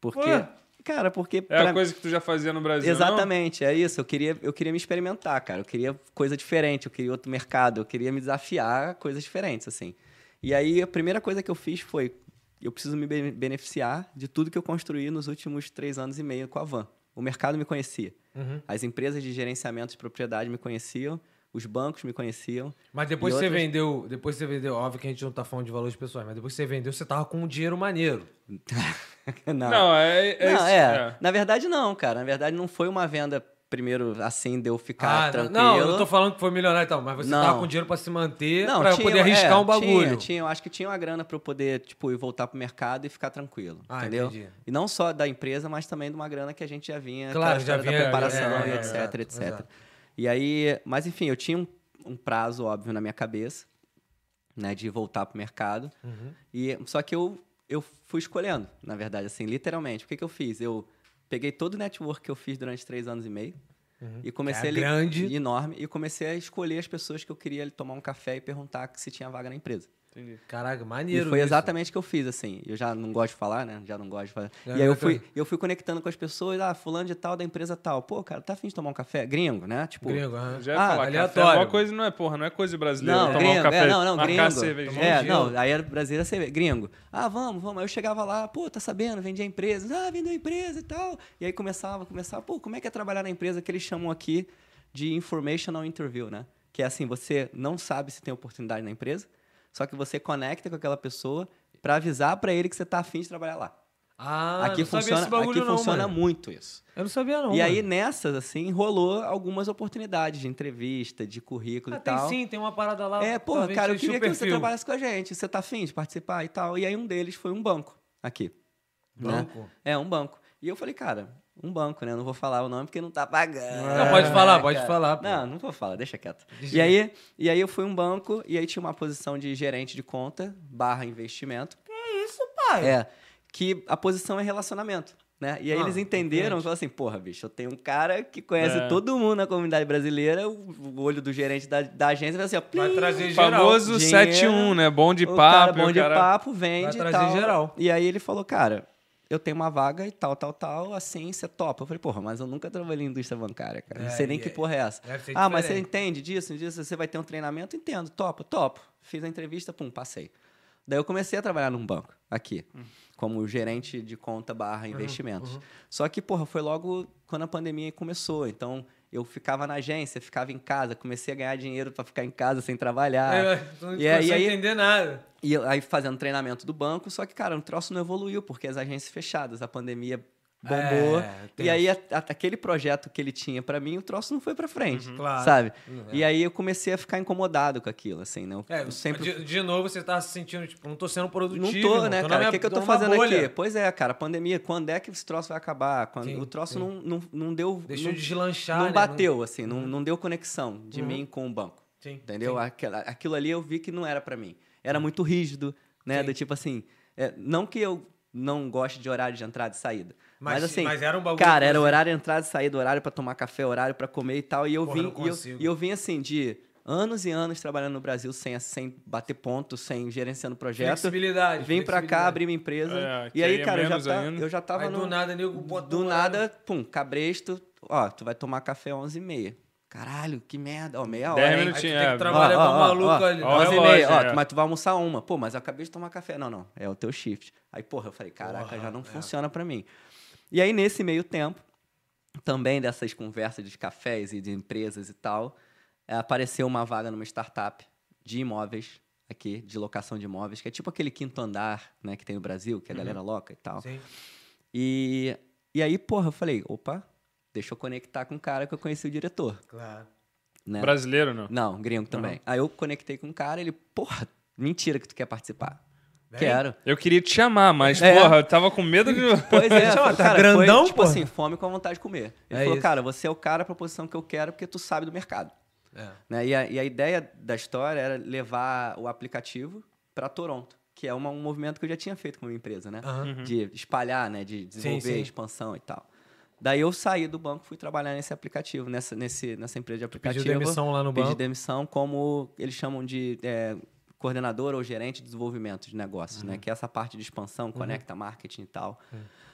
Porque, Ué? cara, porque É pra- a coisa que tu já fazia no Brasil, não? Exatamente, é isso. Eu queria, eu queria me experimentar, cara. Eu queria coisa diferente, eu queria outro mercado, eu queria me desafiar coisas diferentes, assim. E aí, a primeira coisa que eu fiz foi: eu preciso me be- beneficiar de tudo que eu construí nos últimos três anos e meio com a Van. O mercado me conhecia. Uhum. As empresas de gerenciamento de propriedade me conheciam, os bancos me conheciam. Mas depois que você outras- vendeu, depois você vendeu, óbvio que a gente não tá falando de valores pessoais, mas depois que você vendeu, você tava com um dinheiro maneiro. não, Não, é, é, Não, isso, é. é. Na verdade, não, cara. Na verdade, não foi uma venda primeiro assim eu ficar Ah, não, tranquilo. não, eu tô falando que foi milionário e tal, mas você Não. tava com dinheiro pra se manter, Não, pra eu tinha- poder arriscar é, um bagulho. Tinha, tinha, eu acho que tinha uma grana pra eu poder, tipo, ir voltar pro mercado e ficar tranquilo. Ah, entendeu? entendi. E não só da empresa, mas também de uma grana que a gente já vinha, Claro, já vinha- da preparação é, e é, etc, exato, etc. exato. E aí, mas enfim, eu tinha um, um prazo óbvio na minha cabeça, né, de voltar pro mercado. Uhum. E só que eu eu fui escolhendo, na verdade, assim, literalmente. O que que eu fiz? Eu peguei todo o network que eu fiz durante três anos e meio e comecei É a grande. enorme e comecei a escolher as pessoas que eu queria tomar um café e perguntar se tinha vaga na empresa. Entendi. Caraca, E maneiro foi isso. exatamente o que eu fiz, assim. Eu já não gosto de falar, né? Já não gosto de falar. É, e aí eu fui, eu fui conectando com as pessoas, ah, fulano de tal, da empresa tal. Pô, cara, tá afim de tomar um café? Gringo, né? Tipo, Gringo, aham. Já ia Ah, falar, aleatório. café é uma coisa, não é, porra, não é coisa brasileira. Não, tomar gringo, um café, é, não, não, gringo. É, não, aí era brasileiro cerveja. Gringo. Ah, vamos, vamos. Aí eu chegava lá, pô, tá sabendo, vendia empresas. Ah, vendeu empresa e tal. E aí começava, começava, pô, como é que é trabalhar na empresa que eles chamam aqui de informational interview, né? Que é assim, você não sabe se tem oportunidade na empresa, só que você conecta com aquela pessoa pra avisar pra ele que você tá afim de trabalhar lá. Ah, aqui não sabia funciona, aqui não, funciona mano. muito isso. Eu não sabia não, e aí, mano. nessas, assim, rolou algumas oportunidades de entrevista, de currículo Ah, e tem tal. sim, tem uma parada lá. É, porra, talvez cara, eu queria que você trabalhasse com a gente. Você tá afim de participar e tal. E aí um deles foi um banco aqui. né? Banco? É, um banco. E eu falei, cara, um banco, né? Eu não vou falar o nome porque não tá pagando. Não, pode falar, pode cara. falar, pô. Não, não vou falar, deixa quieto. E aí, e aí eu fui um banco e aí tinha uma posição de gerente de conta barra investimento. Que isso, pai? É, que a posição é relacionamento. Né? E aí Ah, eles entenderam entende. e falaram assim, porra, bicho, eu tenho um cara que conhece É. todo mundo na comunidade brasileira, o, olho do gerente da, da agência vai assim, ó, Vai plim, trazer geral. Famoso Dinheiro, 7-1, né? Bom de o papo. cara e bom o de cara- papo, vende Vai e trazer tal. geral. E aí ele falou, cara, eu tenho uma vaga e tal, tal, tal, assim, você topa. Eu falei, porra, mas eu nunca trabalhei em indústria bancária, cara. Não É, sei nem e que é- porra é essa. Ah, mas você diferente. entende disso, disso? Você vai ter um treinamento? Entendo, topa, topo. Fiz a entrevista, pum, passei. Daí eu comecei a trabalhar num banco, aqui, como gerente de conta barra investimentos. Só que, porra, foi logo quando a pandemia começou. Então, eu ficava na agência, ficava em casa, comecei a ganhar dinheiro para ficar em casa sem trabalhar. É, não E aí- aí- entender nada. E aí fazendo treinamento do banco, só que, cara, o troço não evoluiu, porque as agências fechadas, a pandemia bombou. É, e aí, a- a- aquele projeto que ele tinha pra mim, o troço não foi pra frente, Claro. sabe? Uhum. E aí eu comecei a ficar incomodado com aquilo, assim, né? Eu, É, eu sempre... de, de novo você tá se sentindo, tipo, não tô sendo produtivo. Não tô, né, na cara? O que, que eu tô fazendo bolha. aqui? Pois é, cara, pandemia, quando é que esse troço vai acabar? Quando Sim, o troço sim. não, não, não deu. Deixou não, de deslanchar, Não né? bateu, assim, não, não deu conexão de Uhum. mim com o banco. Sim, Entendeu? Aquela- aquilo ali eu vi que não era pra mim. Era muito rígido, né? Do tipo assim, é, não que eu não goste de horário de entrada e saída. Mas- Mas, assim, mas era um bagulho cara, era horário de entrada e saída, horário pra tomar café, horário pra comer e tal. E eu Porra, vim, e eu, e eu vim assim de anos e anos trabalhando no Brasil sem, sem bater ponto, sem gerenciando projeto. Flexibilidade. Vim pra cá, flexibilidade. abri minha empresa. É, e aí, aí é cara, eu já, tá- eu já tava Aí no... do nada, nego, Do nada, pum, cabresto. Ó, tu vai tomar café 11h30. Caralho, que merda. Ó, meia hora, Dez hein? Aí tu minutinhos, tem é. que trabalhar Ó, com o ó, maluco ó, ali. ó, 11 e meia, ó, é. mas tu vai almoçar uma. Pô, mas eu acabei de tomar café. Não, não, é o teu shift. Aí, porra, eu falei, caraca, Porra, já não é. funciona pra mim. E aí, nesse meio tempo, também dessas conversas de cafés e de empresas e tal, eh, apareceu uma vaga numa startup de imóveis aqui, de locação de imóveis, que é tipo aquele quinto andar, né, que tem no Brasil, que a galera loca e tal. Sim. E, e aí, porra, eu falei, opa, deixa eu conectar com o cara que eu conheci o diretor. Claro. Né? Brasileiro, não? Não, gringo também. Aí eu conectei com o cara, ele, porra, mentira que tu quer participar. Vem. Quero. Eu queria te chamar, mas, É. porra, eu tava com medo de. Pois é, foi, tá cara, grandão, foi, tipo porra? assim, fome com a vontade de comer. Ele É falou, isso. cara, você é o cara pra posição que eu quero porque tu sabe do mercado. É. Né? E, a, e a ideia da história era levar o aplicativo para Toronto, que é uma- um movimento que eu já tinha feito com a minha empresa, né? Aham. De espalhar, né? De desenvolver sim. expansão e tal. Daí eu saí do banco, fui trabalhar nesse aplicativo, nessa, nesse, nessa empresa de aplicativo. demissão lá no Pedi banco? demissão como eles chamam de é, coordenador ou gerente de desenvolvimento de negócios, né? Que é essa parte de expansão, conecta marketing e tal.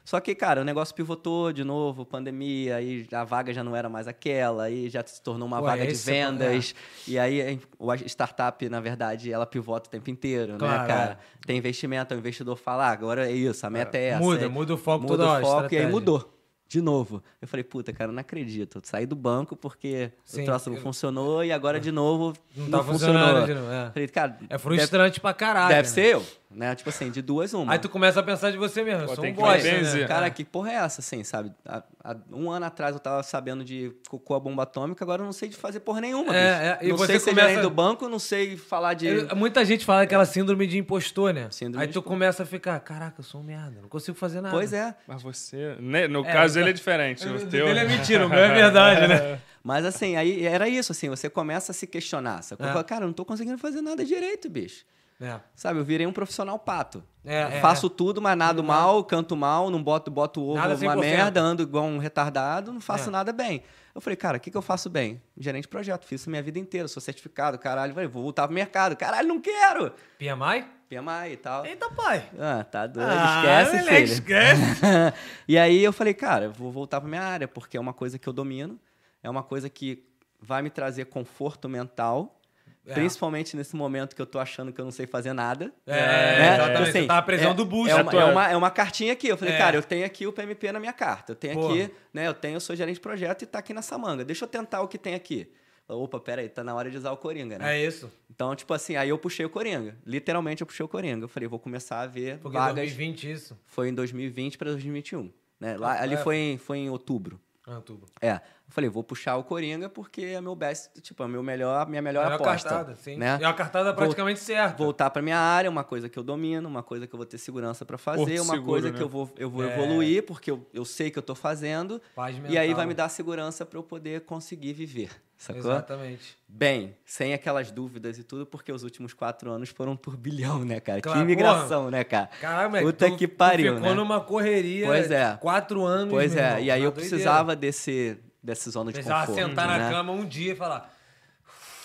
Só que, cara, o negócio pivotou de novo, pandemia, aí a vaga já não era mais aquela, aí já se tornou uma Pô, vaga de esse é- vendas. E aí a startup, na verdade, ela pivota o tempo inteiro, Claro, né, cara? Tem investimento, o investidor fala, ah, agora é isso, a meta é, essa. Muda, Aí muda o foco muda toda o hora, foco, e aí mudou. De novo. Eu falei, puta, cara, não acredito. Saí do banco porque Sim, o troço não eu- funcionou e agora de novo Não não, tá funcionou. novo, é. Falei, cara, É frustrante pra caralho. Deve, né? deve ser eu, né? Tipo assim, de duas uma. Aí tu começa a pensar de você mesmo. Pô, sou tem um que bosta, né? Cara, que porra é essa, assim, sabe? Há, há um ano atrás eu tava sabendo de cocô a bomba atômica, agora eu não sei de fazer porra nenhuma, É, bicho. é, e não você sei ser começa- gerente do banco, não sei falar de... Eu- Muita gente fala aquela síndrome de impostor, né? Síndrome Aí tu impostor. começa a ficar, caraca, eu sou um merda, não consigo fazer nada. Pois é. Mas você. né, No É, caso, tá- ele é diferente. O teu... é mentira, o meu é verdade, né? Mas assim, aí era isso, assim, você começa a se questionar. Sacou? É. Fala, Cara, eu não tô conseguindo fazer nada direito, bicho. É. Sabe, eu virei um profissional pato. É, é, faço é. tudo, mas nado mal, canto mal, não boto, boto ovo, Nada uma 100%. merda, ando igual um retardado, não faço É. nada bem. Eu falei, cara, o que, que eu faço bem? Gerente de projeto, fiz isso minha vida inteira, sou certificado, caralho, falei, vou voltar pro mercado. Caralho, não quero! PMI? PMI e tal. Eita, pai. Ah, tá doido, Ah, esquece, filho. esquece. e aí eu falei, cara, eu vou voltar pra minha área, porque é uma coisa que eu domino, é uma coisa que vai me trazer conforto mental, É. principalmente nesse momento que eu tô achando que eu não sei fazer nada. É, né? exatamente. Assim, Você tá a pressão é- do boost. É uma, tua- é, uma, é uma cartinha aqui. Eu falei, É. cara, eu tenho aqui o PMP na minha carta. Eu tenho Porra. aqui, né? Eu tenho, eu sou gerente de projeto e tá aqui nessa manga. Deixa eu tentar o que tem aqui. Opa, peraí, tá na hora de usar o Coringa, né? É isso. Então, tipo assim, aí eu puxei o Coringa. Literalmente eu puxei o Coringa. Eu falei, vou começar a ver Porque vagas. 2020 isso. Foi em 2020 para 2021. Né? Lá, ali é. foi em, foi em outubro. Ah, tudo. É. Eu falei, vou puxar o Coringa porque é meu best, tipo, é meu melhor, minha melhor, Melhor aposta. cartada, sim. Né? É uma cartada praticamente certa. Voltar para minha área, uma coisa que eu domino, uma coisa que eu vou ter segurança para fazer, Porto uma seguro, coisa né? que eu vou, eu vou É. evoluir porque eu, eu sei que eu tô fazendo. Paz E aí vai me dar segurança para eu poder conseguir viver. Sacou? Exatamente. Bem, sem aquelas dúvidas e tudo, porque os últimos quatro anos foram um turbilhão, né, cara? Claro, que imigração, né, cara? Moleque. Puta tu- que tu pariu, ficou né? numa correria. Pois é. Quatro anos. Pois é, irmão, e aí uma eu doideira. precisava desse, desse zona de Precisava conforto. sentar né? na cama um dia e falar.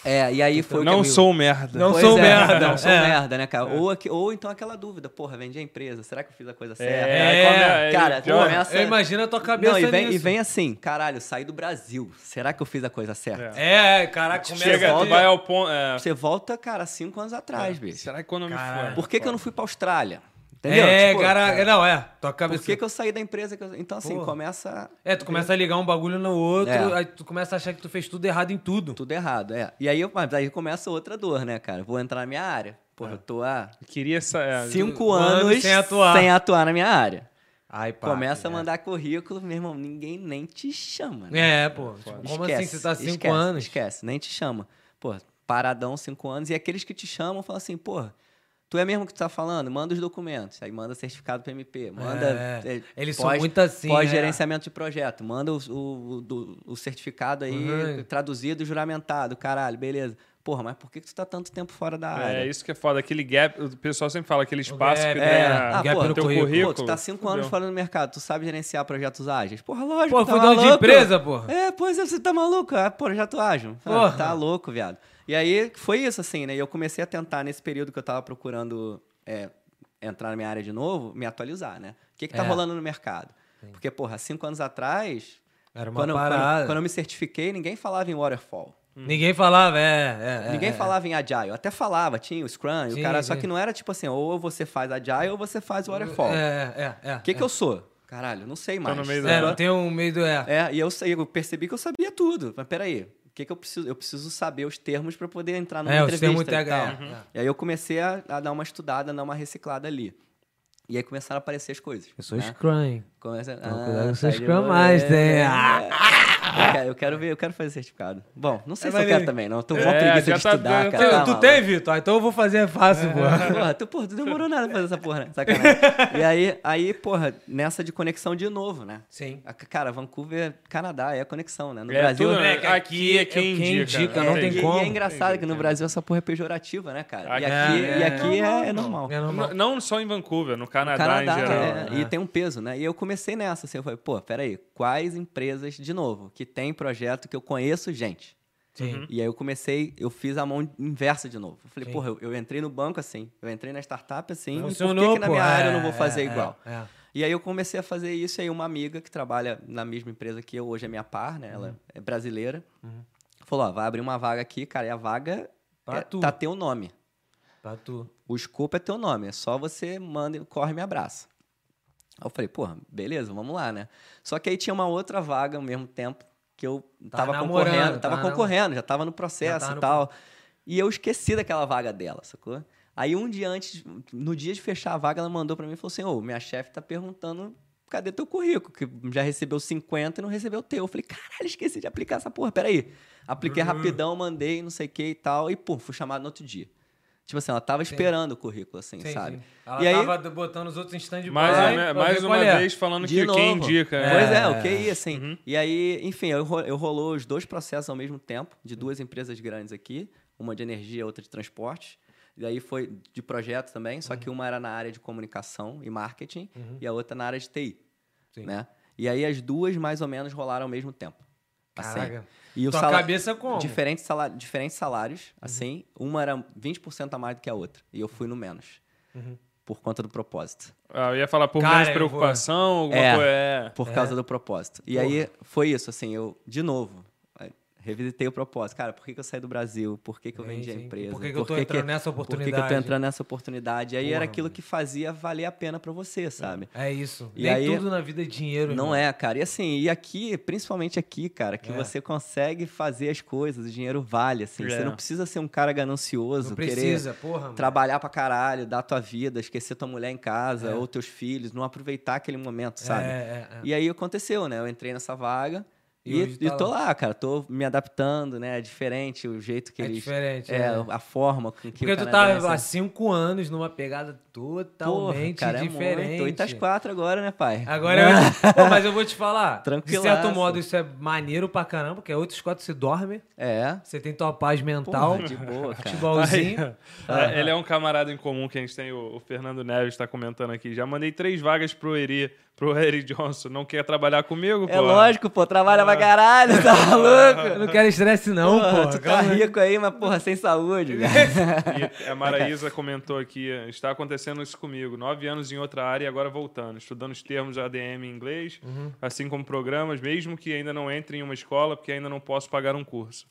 É, e aí foi o que Não sou merda. Não Pois sou é, merda. Não sou É. merda, né, cara? Ou, aqui- ou então aquela dúvida, porra, vendi a empresa, será que eu fiz a coisa certa? É, aí É, cara, pior. começa- Eu imagino a tua cabeça Não, e vem, nisso. e vem assim, caralho, saí do Brasil, será que eu fiz a coisa certa? É, caraca, começa Chega, a tu vai ao ponto. é. Você volta, cara, cinco anos atrás, bicho. Será que quando eu me for? Por que, que eu não fui pra Austrália? Entendeu? É, Tipo, cara, não, é. Tua cabeça. Por que, que eu saí da empresa? que eu- Então, assim, Porra. começa É, tu começa a ligar um bagulho no outro, É. aí tu começa a achar que tu fez tudo errado em tudo. tudo errado, é. E aí, mas aí começa outra dor, né, cara? Vou entrar na minha área. Porra, eu tô há Eu Queria essa. é, cinco anos anos sem atuar. sem atuar na minha área. Ai, pá. Começa a é. mandar currículo, meu irmão, ninguém nem te chama. né? É, pô. Tipo, como assim? Você tá há cinco esquece, anos? Esquece, nem te chama. Pô, paradão cinco anos. E aqueles que te chamam falam assim, pô, tu é mesmo que tu tá falando? Manda os documentos. Aí manda certificado PMP, manda... É, eh, eles são muito assim, Pós-gerenciamento de projeto. Manda o, o, do- o certificado aí, Uhum. traduzido e juramentado. Caralho, beleza. Porra, mas por que, que tu tá tanto tempo fora da área? É, isso que é foda. Aquele gap, o pessoal sempre fala, aquele espaço gap, que é. tem Ah, gap porra, no teu currículo. currículo. Pô, tu tá cinco anos fora no mercado, tu sabe gerenciar projetos ágeis? Porra, lógico. Pô, tá fui dono de empresa, porra. É, pois é, você tá maluco? É projeto ágil. Ah, Porra. Tá louco, viado. E aí foi isso, assim, né? E eu comecei a tentar, nesse período que eu tava procurando é, entrar na minha área de novo, me atualizar, né? O que que tá É. rolando no mercado? Porque, porra, cinco anos atrás, Era uma quando, eu- parada. quando, quando eu me certifiquei, ninguém falava em waterfall. Ninguém falava, é. é, é, Ninguém é. falava em agile. Até falava, tinha o Scrum, Sim, o cara, só sim. que não era tipo assim, ou você faz agile ou você faz waterfall. É, é, é. O que, que eu sou? Caralho, não sei mais. no meio É, da- Sacou? não tem um meio do. É. É, e eu, eu percebi que eu sabia tudo. Mas peraí, que, que eu preciso? Eu preciso saber os termos para poder entrar numa É, entrevista e tal. TH, é. E aí eu comecei a, a dar uma estudada, a dar uma reciclada ali. E aí começaram a aparecer as coisas. Sou né? Começa, Não, ah, cuidado com seu Scrum Master, é, hein? é. Ah. Eu quero, eu quero ver, eu quero fazer certificado. Bom, não sei É se eu quero também, não. Tô com É, preguiça de tá estudar, dando- cara. Tu, tá tu maluco. tem, Vitor? Ah, Então eu vou fazer fácil, pô. Porra, tu, porra, tu demorou nada pra fazer essa porra, né? Sacanagem. e aí, aí, porra, nessa de conexão de novo, né? Sim. A- Cara, Vancouver, Canadá, é a conexão, né? No É, Brasil. tudo, né? Moleque, aqui é aqui quem é quem indica. indica, né? não tem e, como. E é engraçado Entendi, que no. Brasil essa porra é pejorativa, né, cara? E Aqui é- e aqui é, é normal. É normal. N- Não só em Vancouver, no Canadá, Canadá, em geral. é, né? e tem um peso, né? E eu comecei nessa, assim, eu falei, pô, peraí, quais empresas, de novo, que tem projeto que eu conheço gente? Sim. E aí eu comecei, eu fiz a mão inversa de novo. Eu falei, Sim. porra, eu, eu entrei no banco assim, eu entrei na startup assim, Funcionou, por que, que na pô, minha área eu não é, vou fazer é, igual? é, é. E aí eu comecei a fazer isso, e aí uma amiga que trabalha na mesma empresa que eu, hoje é minha par, né? Uhum. Ela é brasileira. Falou, ó, vai abrir uma vaga aqui, cara, e a vaga Pra é, tu. tá teu nome. Pra tu. O escopo é teu nome, é só você manda, corre e me abraça. Aí eu falei, porra, beleza, vamos lá, né? Só que aí tinha uma outra vaga ao mesmo tempo que eu Tava concorrendo, tava tava concorrendo, já tava no processo tava e no tal. E eu esqueci daquela vaga dela, sacou? Aí um dia antes, no dia de fechar a vaga, ela mandou pra mim e falou assim: Ô, minha chefe tá perguntando cadê teu currículo? Que já recebeu 50 e não recebeu o teu. Eu falei, caralho, esqueci de aplicar essa porra, peraí. Apliquei Uhum. rapidão, mandei, não sei o que e tal, e pô, fui chamado no outro dia. Tipo assim, ela tava esperando o currículo, assim, Sim, sabe? sim. Ela E aí- tava botando os outros em stand-by. Mais, mais uma é. vez falando De que quem novo. indica. né? Pois é, É. o QI, assim. Uhum. E aí, enfim, eu, eu rolou os dois processos ao mesmo tempo, de duas empresas grandes aqui, uma de energia, outra de transporte. E aí foi de projeto também, só Uhum. que uma era na área de comunicação e marketing e a outra na área de TI, Sim. né? E aí as duas mais ou menos rolaram ao mesmo tempo. Assim. E o Tua salário cabeça como? diferentes, sala- diferentes salários, assim, uma era 20% a mais do que a outra, e eu fui no menos. Por conta do propósito. Ah, eu ia falar por Cara, menos eu vou- preocupação, alguma É. coisa. É. Por causa do propósito. E aí foi isso, assim, eu, de novo, revisitei o propósito. Cara, por que, que eu saí do Brasil? Por que, que eu vendi a empresa? Por que que eu tô entrando nessa Por que, que eu oportunidade? tô entrando nessa oportunidade? E aí era Porra, aquilo mano. que fazia valer a pena pra você, sabe? É isso. E Nem aí- tudo na vida é dinheiro, Não irmão. é, cara. E assim, e aqui, principalmente aqui, cara, que É. você consegue fazer as coisas, o dinheiro vale, assim. Você É. não precisa ser um cara ganancioso, Não querer precisa, porra. mano. trabalhar pra caralho, dar tua vida, esquecer tua mulher em casa, É. ou teus filhos, não aproveitar aquele momento, sabe? É, é, é. E aí aconteceu, né? Eu entrei nessa vaga E e, hoje e tá tô lá. lá, cara. Tô me adaptando, né? É diferente o jeito que É eles... diferente, É, é. a forma com que Porque o tu canadense- tá há cinco anos numa pegada Porra, totalmente cara, é diferente. muito. Oito às quatro agora, né, pai? Agora eu... Pô, mas eu vou te falar. De Tranquilaço. certo modo, isso é maneiro pra caramba, porque é 8 às 4 você dorme, É. você tem tua paz mental. Porra, de boa, cara. Futebolzinho. É, Ele é um camarada em comum que a gente tem, o, o Fernando Neves está comentando aqui. Já mandei três vagas pro Eri, pro Eric Johnson. Não quer trabalhar comigo, É pô? lógico, pô. Trabalha pra caralho, tá Eu maluco? não quero estresse não, pô. tu tá rico aí, mas, porra, sem saúde. E a Maraísa comentou aqui, está acontecendo isso comigo. Nove anos em outra área e agora voltando. Estudando os termos ADM em inglês, Uhum. assim como programas, mesmo que ainda não entre em uma escola, porque ainda não posso pagar um curso.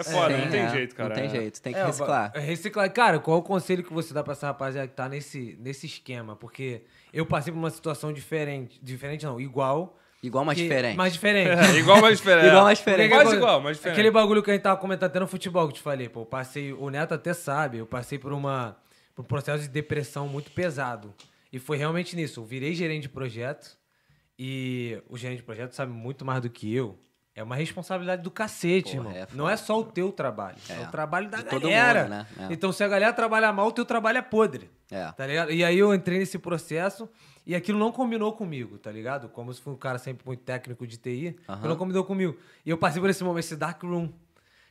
É foda, Sim, não tem é, jeito, cara. Não tem É. jeito, tem que É, reciclar. Reciclar. Cara, qual o conselho que você dá pra essa rapaziada que tá nesse, nesse esquema? Porque eu passei por uma situação diferente. Diferente não, igual. Igual, mas que- diferente. Mais diferente. É, igual, mas diferente. Igual, mas diferente. Quase igual, mas diferente. Aquele bagulho que a gente tava comentando até no futebol que eu te falei, pô. eu Passei, o Neto até sabe, eu passei por uma por um processo de depressão muito pesado. E foi realmente nisso. Eu virei gerente de projeto e o gerente de projeto sabe muito mais do que eu. É uma responsabilidade do cacete, Porra, irmão. é. Não é só o teu trabalho, é, É. o trabalho da galera. mundo, né? É. Então, se a galera trabalha mal, o teu trabalho é podre. É. Tá ligado? E aí eu entrei nesse processo e aquilo não combinou comigo, tá ligado? Como se fosse um cara sempre muito técnico de TI, aquilo não combinou comigo. E eu passei por esse momento, esse dark room.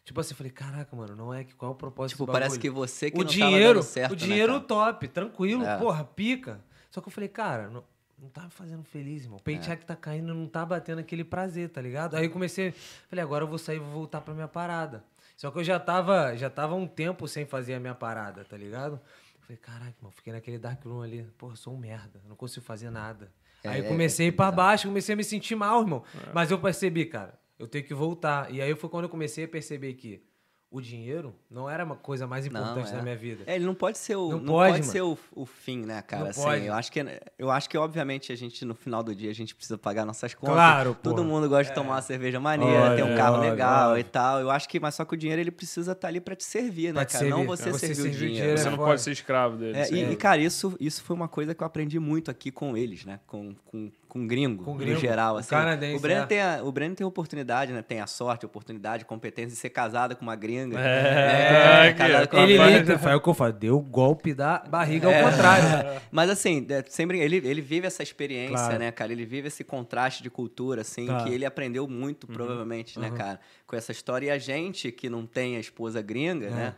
Tipo assim, eu falei, caraca, mano, não é que qual é o propósito Tipo, parece que você que o não dinheiro, certo, o dinheiro né, top, tranquilo, É. porra, pica. Só que eu falei, cara, não, não tá me fazendo feliz, irmão. O É. paycheck tá caindo, não tá batendo aquele prazer, tá ligado? Aí eu comecei, falei, agora eu vou sair e vou voltar pra minha parada. Só que eu já tava, já tava um tempo sem fazer a minha parada, tá ligado? Falei, caraca, mano, fiquei naquele dark room ali. Porra, eu sou um merda, não consigo fazer nada. É, aí eu é, comecei a é ir pra bizarro. baixo, comecei a me sentir mal, irmão. Mas eu percebi, cara, eu tenho que voltar. E aí foi quando eu comecei a perceber que o dinheiro não era uma coisa mais importante é. na minha vida. É, ele não pode ser o, Não não pode, pode, ser o, o fim, né, cara? Não assim, pode. eu acho que eu acho que obviamente a gente no final do dia a gente precisa pagar nossas contas. Claro, Todo porra. mundo gosta de tomar uma cerveja maneira, ter um carro legal óbvio. e tal. Eu acho que mas só que o dinheiro ele precisa estar ali pra te servir, Pra né, te cara? Não servir. você, Você servir o servir o dinheiro. dinheiro Você é não pode ser escravo dele. É, e, e, cara, isso, isso foi uma coisa que eu aprendi muito aqui com eles, né? Com, com, com gringo, Com no gringo, geral. o Assim. canadense, o, Breno é. tem a, o Breno tem a oportunidade, né? Tem a sorte, a oportunidade, a competência de ser casado com uma gringa. É, É, casado com uma Ele gringa. literalmente, foi o que eu falei, deu o golpe da barriga É. ao contrário. Mas assim, é, sempre ele, ele vive essa experiência, Claro. né, cara? Ele vive esse contraste de cultura, assim, Tá. que ele aprendeu muito, provavelmente, né, cara? Com essa história. E a gente que não tem a esposa gringa, né?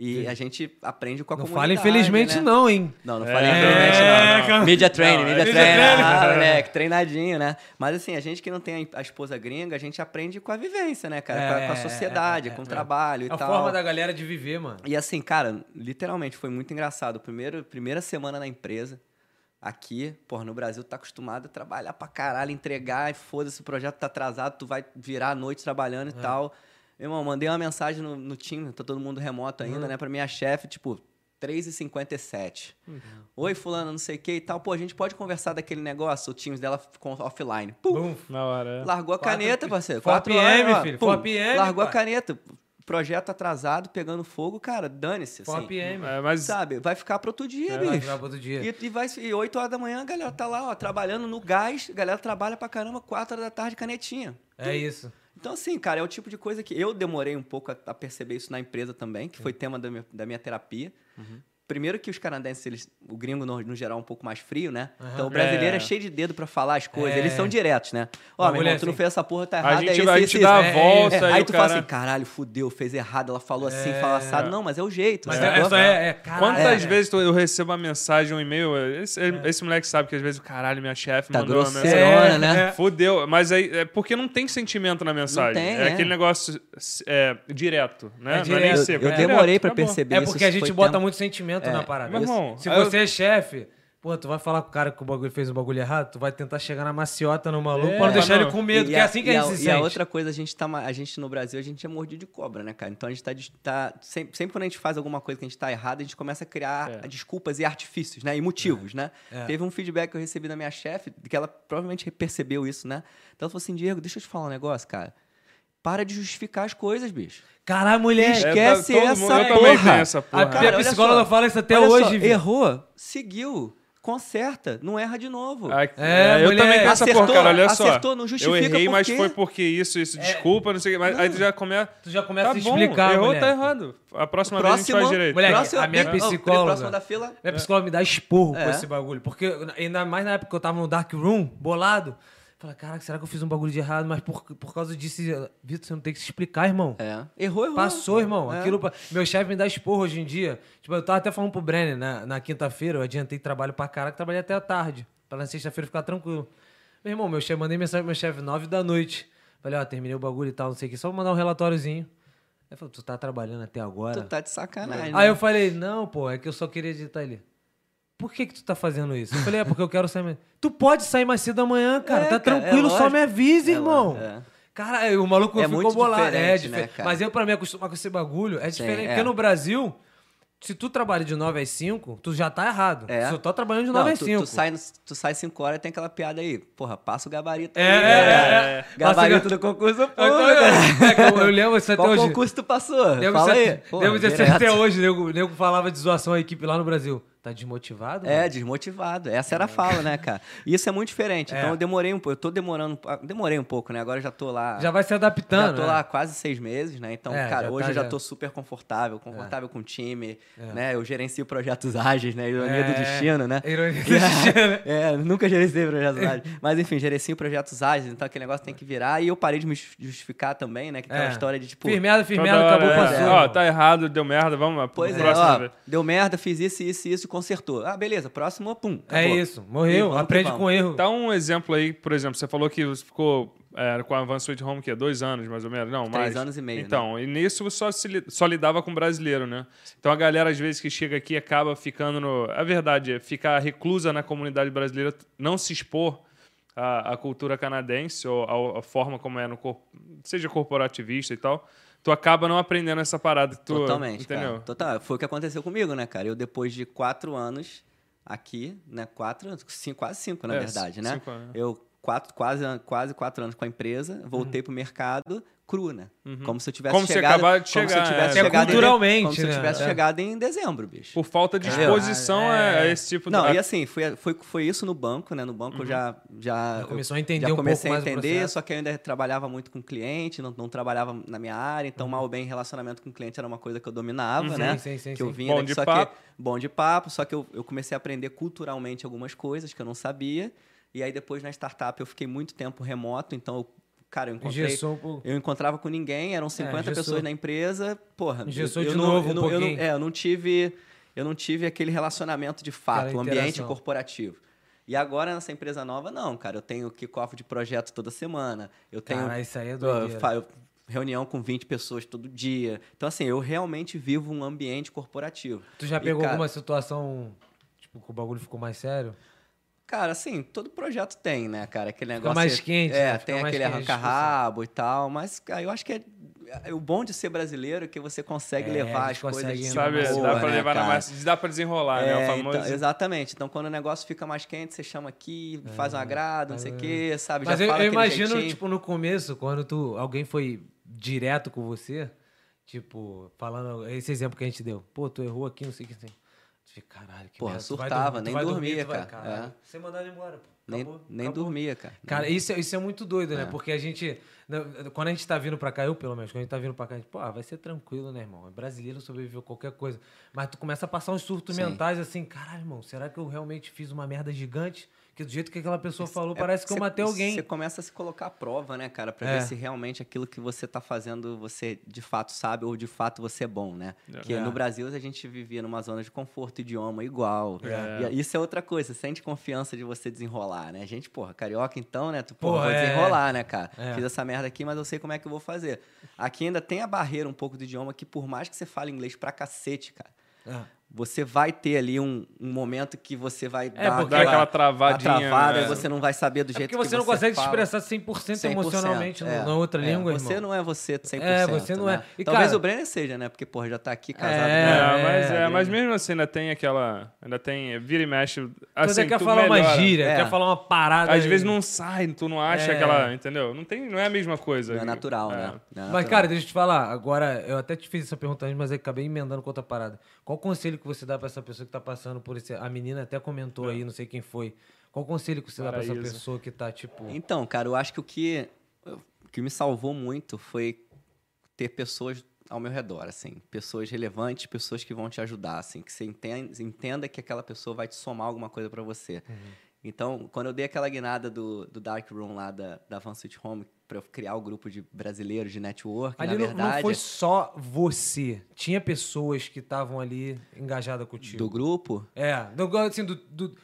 E a gente aprende com a Não comunidade. fala infelizmente né? não, hein? Não, não É, falei infelizmente não. Media training, Não, media é media training. training. Ah, moleque, treinadinho, né? Mas assim, a gente que não tem a esposa gringa, a gente aprende com a vivência, né, cara? Com a- com, a É, sociedade, é, é, com o é. trabalho e É a tal. forma da galera de viver, mano. E assim, cara, literalmente foi muito engraçado. Primeiro, primeira semana na empresa, aqui, porra, no Brasil, tu tá acostumado a trabalhar pra caralho, entregar, e foda-se, o projeto tá atrasado, tu vai virar a noite trabalhando e tal. Meu irmão, mandei uma mensagem no, no time, tá todo mundo remoto ainda, né, pra minha chefe, tipo, 3h57. Oi, fulano, não sei o que e tal. Pô, a gente pode conversar daquele negócio? O Teams dela ficou offline. Pum, Bum. Na hora. é. Largou a Quatro- caneta, parceiro. 4 Quatro PM, ó, filho, pum, 4 PM, Largou a pai. caneta. Projeto atrasado, pegando fogo, cara, dane-se. 4 Assim, PM. É, mas sabe? Vai ficar pro outro dia, Vai bicho. ficar pro outro dia. E, e vai, e 8 horas da manhã, a galera tá lá, ó, trabalhando no gás. A galera trabalha pra caramba, 4 horas da tarde, canetinha. É isso. Então, assim, cara, é o tipo de coisa que eu demorei um pouco a, a perceber isso na empresa também, que foi tema da minha, da minha terapia. Primeiro que os canadenses, eles, o gringo no, no geral é um pouco mais frio, né? Então o brasileiro é. É. cheio de dedo pra falar as coisas. É. Eles são diretos, né? Ó, meu irmão, é tu não assim. fez essa porra, tá A errado. gente, é esse, a esse, gente dá a esse. É, volta É, e aí o tu cara... fala assim, caralho, fudeu, fez errado. Ela falou assim, É. fala assado. Não, mas é o jeito, Mas sacou? é, é, é caralho, Quantas é. vezes eu recebo uma mensagem, um e-mail? Esse, esse moleque sabe que às vezes, caralho, minha chefe Tá mandou uma mensagem. né? É. Fudeu. Mas aí, é porque não tem sentimento na mensagem. tem, é, é. aquele negócio é, direto, né? É Não é nem Eu, seco. eu é demorei acabou. perceber É isso. porque a gente bota muito sentimento É. na parada. Meu irmão, Se você é chefe, pô, tu vai falar com o cara que o bagulho fez o bagulho errado, tu vai tentar chegar na maciota no maluco É, pra não deixar não. ele com medo, E que é a- assim que a gente se E a sente. outra coisa, a gente, tá, a gente no Brasil, a gente é mordido de cobra, né, cara? Então a gente tá, tá sempre, sempre quando a gente faz alguma coisa que a gente tá errado, a gente começa a criar É. desculpas e artifícios, né? E motivos, né? É. Teve um feedback que eu recebi da minha chefe, que ela provavelmente percebeu isso, né? Então ela falou assim, Diego, deixa eu te falar um negócio, cara. Para de justificar as coisas, bicho. Caralho, mulher. Esque- É, esquece tá- essa mundo- porra. tenho essa porra. A Cara, minha olha psicóloga só, fala isso até hoje, só, errou, seguiu, conserta, não erra de novo. Ah, É, é, eu mulher, também tenho essa acertou, porra, cara. Olha só. acertou, não justifica eu errei, por mas quê. foi porque isso, isso, desculpa, não sei o que. Mas aí tu já começa. Tu já começa Tá a bom, explicar, errou, mulher. tá errado. A próxima vez a gente Próximo, faz direito. Moleque, próximo, a minha bem- psicóloga- próximo da fila, Minha psicóloga me dá esporro com É. esse bagulho. Porque, ainda mais na época que eu tava no Dark Room, bolado. Fala, caraca, será que eu fiz um bagulho de errado? Mas por, por causa disso, Vitor, você não tem que se explicar, irmão. É. Errou, errou. Passou, irmão. É. Aquilo, meu chefe me dá esporro hoje em dia. Tipo, eu tava até falando pro Brenner, na, na quinta-feira, eu adiantei trabalho pra caraca, trabalhei até a tarde. Pra na sexta-feira ficar tranquilo. Meu irmão, meu chefe, mandei mensagem pro meu chefe nove da noite. Falei, ó, terminei o bagulho e tal, não sei o que, só vou mandar um relatóriozinho. Aí falou, tu tá trabalhando até agora? Tu tá de sacanagem. Aí né? eu falei, não, pô, é que eu só queria editar ele. Por que que tu tá fazendo isso? Eu falei, é porque eu quero sair mais... Tu pode sair mais cedo amanhã, cara. É, tá cara, é tranquilo, só lógico. me avise, É irmão. é. Cara, o maluco É ficou bolado. É, diferente, diferente. né? Mas eu, pra me acostumar com esse bagulho, é Sim, diferente. é. Porque no Brasil, se tu trabalha de 9 às 5, tu já tá errado. É. Se eu tô trabalhando de 9 Não, às tu, 5. tu sai, tu sai 5 horas e tem aquela piada aí. Porra, passa o gabarito. É, aí, é, né? é. Gabarito Passa do concurso, é que eu, eu lembro isso até Qual hoje. concurso tu passou? Lembro Fala isso aí. até- Pô, lembro disso até hoje. Nego, nego falava de zoação à equipe lá no Brasil. Tá desmotivado? É, mano? desmotivado. Essa era a fala, né, cara? E isso é muito diferente. É. Então eu demorei um pouco. Eu tô demorando. Demorei um pouco, né? Agora já tô lá. Já vai se adaptando. Já tô né? lá há quase seis meses, né? Então, É, cara, já hoje tá, eu já já. tô super confortável, confortável com o time, É. né? Eu gerencio projetos ágeis, né? Ironia do É. destino, né? Ironia do destino. é, nunca gerenciei projetos ágeis. Mas enfim, gerencio projetos ágeis, então aquele negócio tem que virar. E eu parei de me justificar também, né? Que tem É. uma história de tipo. Firmeado, firmeado, acabou, é. passou. Ó, tá errado, deu merda, vamos lá. Pois é, ó, deu merda, fiz isso, isso, isso, consertou. Ah, beleza, próximo, pum. É acabou. isso, E morreu. vamos Aprende vamos. com erro. Dá um exemplo aí, por exemplo, você falou que você ficou é, com a Van Sweet Home, que é dois anos, mais ou menos? Não, Três mais. anos e meio, né? Então, e nisso você só, se li- só lidava com brasileiro, né? Então a galera, às vezes, que chega aqui acaba ficando no... A verdade é ficar reclusa na comunidade brasileira, não se expor à, à cultura canadense ou à, à forma como é no corpo, seja corporativista e tal, tu acaba não aprendendo essa parada. que Tu, Totalmente, entendeu? cara. Total. Foi o que aconteceu comigo, né, cara? Eu, depois de quatro anos aqui, né? Quatro anos, cinco, quase cinco, na É, verdade, né? cinco anos. Eu, quatro, quase, quase quatro anos com a empresa, voltei pro mercado cru, né? Como se eu tivesse Como se chegado... acabava de como se eu chegar, tivesse é. É chegado em- culturalmente, Como se eu né? tivesse É. chegado em dezembro, bicho. Por falta de exposição Ah, a, a é. esse tipo Não, de... e assim, foi, foi, foi isso no banco, né? No banco eu já, já. Já começou a eu entender já um comecei a entender, só que eu ainda trabalhava muito com cliente, não, não trabalhava na minha área, então mal ou bem relacionamento com cliente era uma coisa que eu dominava, Uhum. né? Sim, sim, que eu sim. vinha Bom daqui, de só papo. que bom de papo, só que eu, eu comecei a aprender culturalmente algumas coisas que eu não sabia. E aí depois na startup eu fiquei muito tempo remoto, então eu cara, eu encontrei. Eu encontrava com ninguém, eram 50 engessou. pessoas na empresa, porra. Engessou eu, eu de não, novo eu um não, eu não- é, eu não tive, eu não tive aquele relacionamento de fato, Aquela o ambiente corporativo. E agora nessa empresa nova, não, cara. Eu tenho kickoff de projeto toda semana. Eu tenho Cara, isso aí é doideira. reunião com 20 pessoas todo dia. Então, assim, eu realmente vivo um ambiente corporativo. Tu já E, pegou cara, alguma situação, tipo, que o bagulho ficou mais sério? Cara, assim, todo projeto tem, né, cara? Aquele Fica negócio. mais quente, É, né? Fica tem mais aquele quente a arranca-rabo e tal. Mas, cara, eu acho que é. é O bom de ser brasileiro é que você consegue É, levar as coisas. consegue de Sabe, boa, dá pra né, levar na cara? mais. Dá pra desenrolar, né? É, O famoso. então, exatamente. Então, quando o negócio fica mais quente, você chama aqui, faz um agrado, não sei o quê, sabe? É. Mas Já eu, fala eu imagino, jeitinho. tipo, no começo, quando tu, alguém foi direto com você, tipo, falando, esse exemplo que a gente deu, pô, tu errou aqui, não sei o que tem. Tu fica, caralho, que Porra, merda. Surtava, nem dormir, dormia, vai- cara. caralho, É. Você mandar ele embora, pô. Nem, Acabou, nem acabou. dormia, cara. Cara, isso, é- isso é muito doido, né? É. Porque a gente. Quando a gente tá vindo pra cá, eu pelo menos, quando a gente tá vindo pra cá, a gente, pô, ah, vai ser tranquilo, né, irmão? É brasileiro, sobreviveu qualquer coisa. Mas tu começa a passar uns surtos Sim. mentais assim, caralho, irmão, será que eu realmente fiz uma merda gigante? Que do jeito que aquela pessoa falou, É, parece que eu matei alguém. Você começa a se colocar à prova, né, cara? Pra É. ver se realmente aquilo que você tá fazendo você de fato sabe ou de fato você é bom, né? É. Que É. no Brasil a gente vivia numa zona de conforto, idioma igual. É. E isso é outra coisa, você sente confiança de você desenrolar, né? A gente, porra, carioca então, né? Tu, porra, Porra, vou é. desenrolar, né, cara? É. Fiz essa merda aqui, mas eu sei como é que eu vou fazer. Aqui ainda tem a barreira um pouco do idioma que por mais que você fale inglês pra cacete, cara, É. você vai ter ali um, um momento que você vai É, porque Dá aquela travadinha, travada né? e você não vai saber do É jeito porque que você não consegue fala. te expressar 100%, emocionalmente no- é, na outra é, língua, Você irmão. não é você 100%. É, você não né? é. E, Talvez cara- o Brenner seja, né? Porque, porra, já tá aqui casado. É, com- É, mas, é, é, mas é. mesmo assim ainda tem aquela. Ainda tem. Vira e mexe. Tu Assim, até quer falar uma melhora. gíria, É. quer falar uma parada. Às aí. vezes não sai, tu não acha É. aquela. Entendeu? Não, tem, não é a mesma coisa. Não é natural, É. né? Não é Mas, cara, deixa eu te falar. Agora, eu até te fiz essa pergunta antes, mas eu acabei emendando com outra parada. Qual o conselho que você dá pra essa pessoa que tá passando por esse. A menina até comentou aí, não sei quem foi. Qual o conselho que você dá pra essa pessoa que tá, tipo. Então, cara, eu acho que o que, o que me salvou muito foi ter pessoas ao meu redor, assim. Pessoas relevantes, pessoas que vão te ajudar, assim. Que você entenda, entenda que aquela pessoa vai te somar alguma coisa pra você. Uhum. Então, quando eu dei aquela guinada do, do Dark Room lá da, da Van Sweet Home pra eu criar o grupo de brasileiros de network, Ali na não, verdade... não foi só você. Tinha pessoas que estavam ali engajadas contigo. Do grupo? É, do, assim, do, do-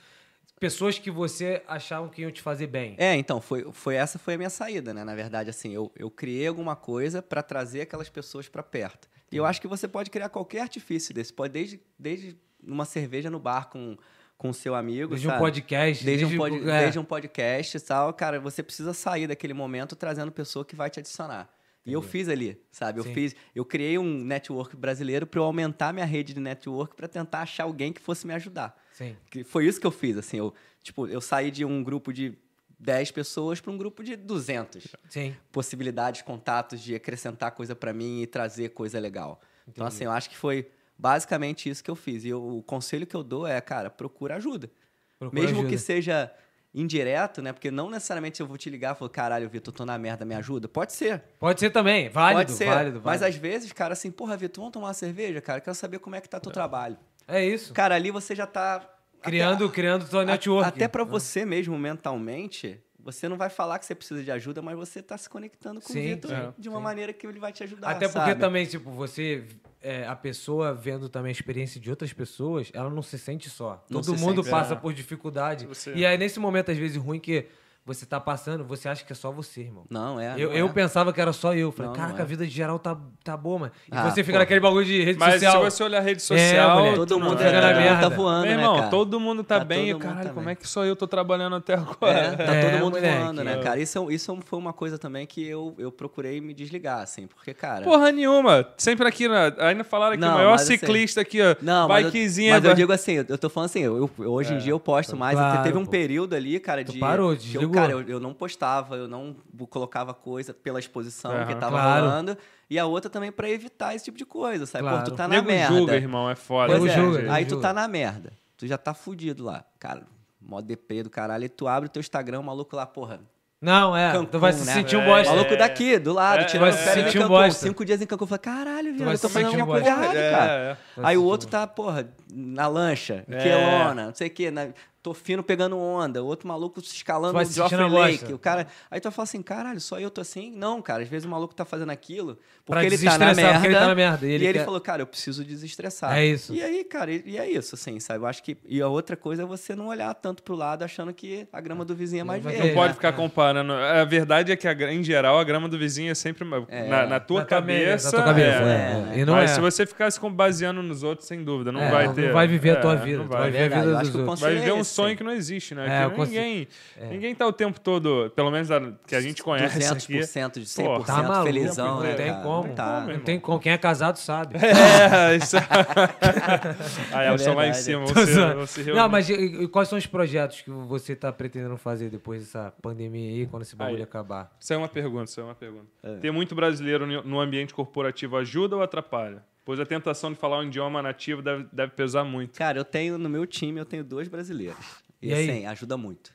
pessoas que você achavam que iam te fazer bem. É, então, foi, foi essa foi a minha saída, né? Na verdade, assim, eu, eu criei alguma coisa pra trazer aquelas pessoas pra perto. E eu acho que você pode criar qualquer artifício desse. Pode desde, desde uma cerveja no bar com com seu amigo, Desde um sabe? podcast, Desde, desde, um, pod- é. desde um podcast e tal, cara, você precisa sair daquele momento trazendo pessoa que vai te adicionar. E eu fiz ali, sabe? Eu Sim. fiz, eu criei um network brasileiro para eu aumentar minha rede de network para tentar achar alguém que fosse me ajudar. Sim. Que foi isso que eu fiz, assim, eu, tipo, eu saí de um grupo de 10 pessoas para um grupo de 200 Sim. possibilidades, contatos de acrescentar coisa para mim e trazer coisa legal. Então, Entendi. assim, eu acho que foi basicamente isso que eu fiz. E eu- o conselho que eu dou é, cara, procura ajuda. Procura Mesmo ajuda. que seja indireto, né? Porque não necessariamente eu vou te ligar e falar, caralho, Vitor, tô na merda, me ajuda. Pode ser. Pode ser também, válido, pode ser. válido, Mas válido. às vezes, cara, assim, porra, Vitor, vamos tomar uma cerveja, cara? Quero saber como é que tá teu trabalho. É isso. Cara, ali você já tá. Criando, até- criando tua network. Até pra você mesmo, mentalmente, você não vai falar que você precisa de ajuda, mas você tá se conectando com Sim, o Vitor sim, de uma sim. maneira que ele vai te ajudar. Até porque sabe? também, tipo, você, é, a pessoa vendo também a experiência de outras pessoas, ela não se sente só. Não Todo se mundo sente, passa é. por dificuldade. Você- E aí, nesse momento, às vezes, ruim que você tá passando, você acha que é só você, irmão. Não, é. eu não eu é. pensava que era só eu. Falei, Não, caraca, não é. a vida de geral tá, tá boa, mano. E Ah, você fica porra. naquele bagulho de rede Mas social. se você olhar a rede social. moleque, Todo tu mundo fica na é, merda. tá voando, Meu né, irmão, cara? todo mundo tá, Tá bem. todo e mundo caralho, tá como bem. é que só eu tô trabalhando até agora? É, tá É, todo mundo moleque. voando, né, É. cara? Isso, isso foi uma coisa também que eu, eu procurei me desligar, assim, porque, cara. Porra nenhuma. Sempre aqui, né? ainda falaram Não, o maior mas assim- ciclista aqui, ó. Não, mas, eu, bikezinha. mas eu digo assim, eu tô falando assim, eu, eu- hoje em dia eu posto mais. Claro, teve um pô. período ali, cara, Tu de. parou, que desligou. Cara, eu, eu não postava, eu não colocava coisa pela exposição que tava Claro. rolando. E a outra também pra evitar esse tipo de coisa, sabe? Claro. Pô, tu tá na Nego merda. julga, irmão, é foda. Pois Nego é, julga, aí tu tá na merda. Tu já tá fudido lá. Cara, mó deprê do caralho. Aí tu abre o teu Instagram, o maluco lá, porra. Não, é. Cancún, tu vai se né? sentir um É, bosta. Maluco daqui, do lado, É, tirando é, férias é. em Sentiu um bosta. Cinco dias em Cancún. Eu falei, caralho, viu? Eu tô se fazendo sentir um alguma coisa errada, É, cara. é. Vai Aí se o sentir outro tá, porra, na lancha, É. Quelona, não sei o quê. na- tô fino pegando onda, o outro maluco escalando o Geoffrey Lake. bosta. O cara, aí tu fala assim, caralho, só eu tô assim? Não, cara, às vezes o maluco tá fazendo aquilo Pra porque ele tá na merda. porque ele tá na merda, e E ele ele, quer- falou, cara, eu preciso desestressar. É isso. E aí, cara, e, e é isso, assim, sabe? Eu acho que. E a outra coisa é você não olhar tanto pro lado achando que a grama do vizinho é mais Não verde. Não pode ficar comparando. A verdade é que, a em geral, a grama do vizinho é sempre uma- na, na tua Na cabeça. na tua cabeça, é. é. E não Mas é. se você ficar se baseando nos outros, sem dúvida, não É, vai não ter. vai viver a tua é, vida, não tu vai. vai viver a vida dos outros. Vai viver é um sonho sim. que não existe, né? É, que eu consigo- ninguém, ninguém tá o tempo todo, pelo menos a- que a gente conhece aqui. 200% de 100% Pô, Tá maluco, felizão, não né, tem cara? como. Não tá. Não tem como. Quem é casado sabe. É, isso. Aí elas estão lá em cima, Tô vão se, zoando. vão se reunir. Não, mas e, e quais são os projetos que você tá pretendendo fazer depois dessa pandemia aí, quando esse bagulho Aí. acabar? Isso é uma pergunta, isso é uma pergunta. É. Ter muito brasileiro no ambiente corporativo ajuda ou atrapalha? Pois a tentação de falar um idioma nativo deve, deve pesar muito. Cara, eu tenho no meu time, eu tenho dois brasileiros. E, E aí? assim, ajuda muito.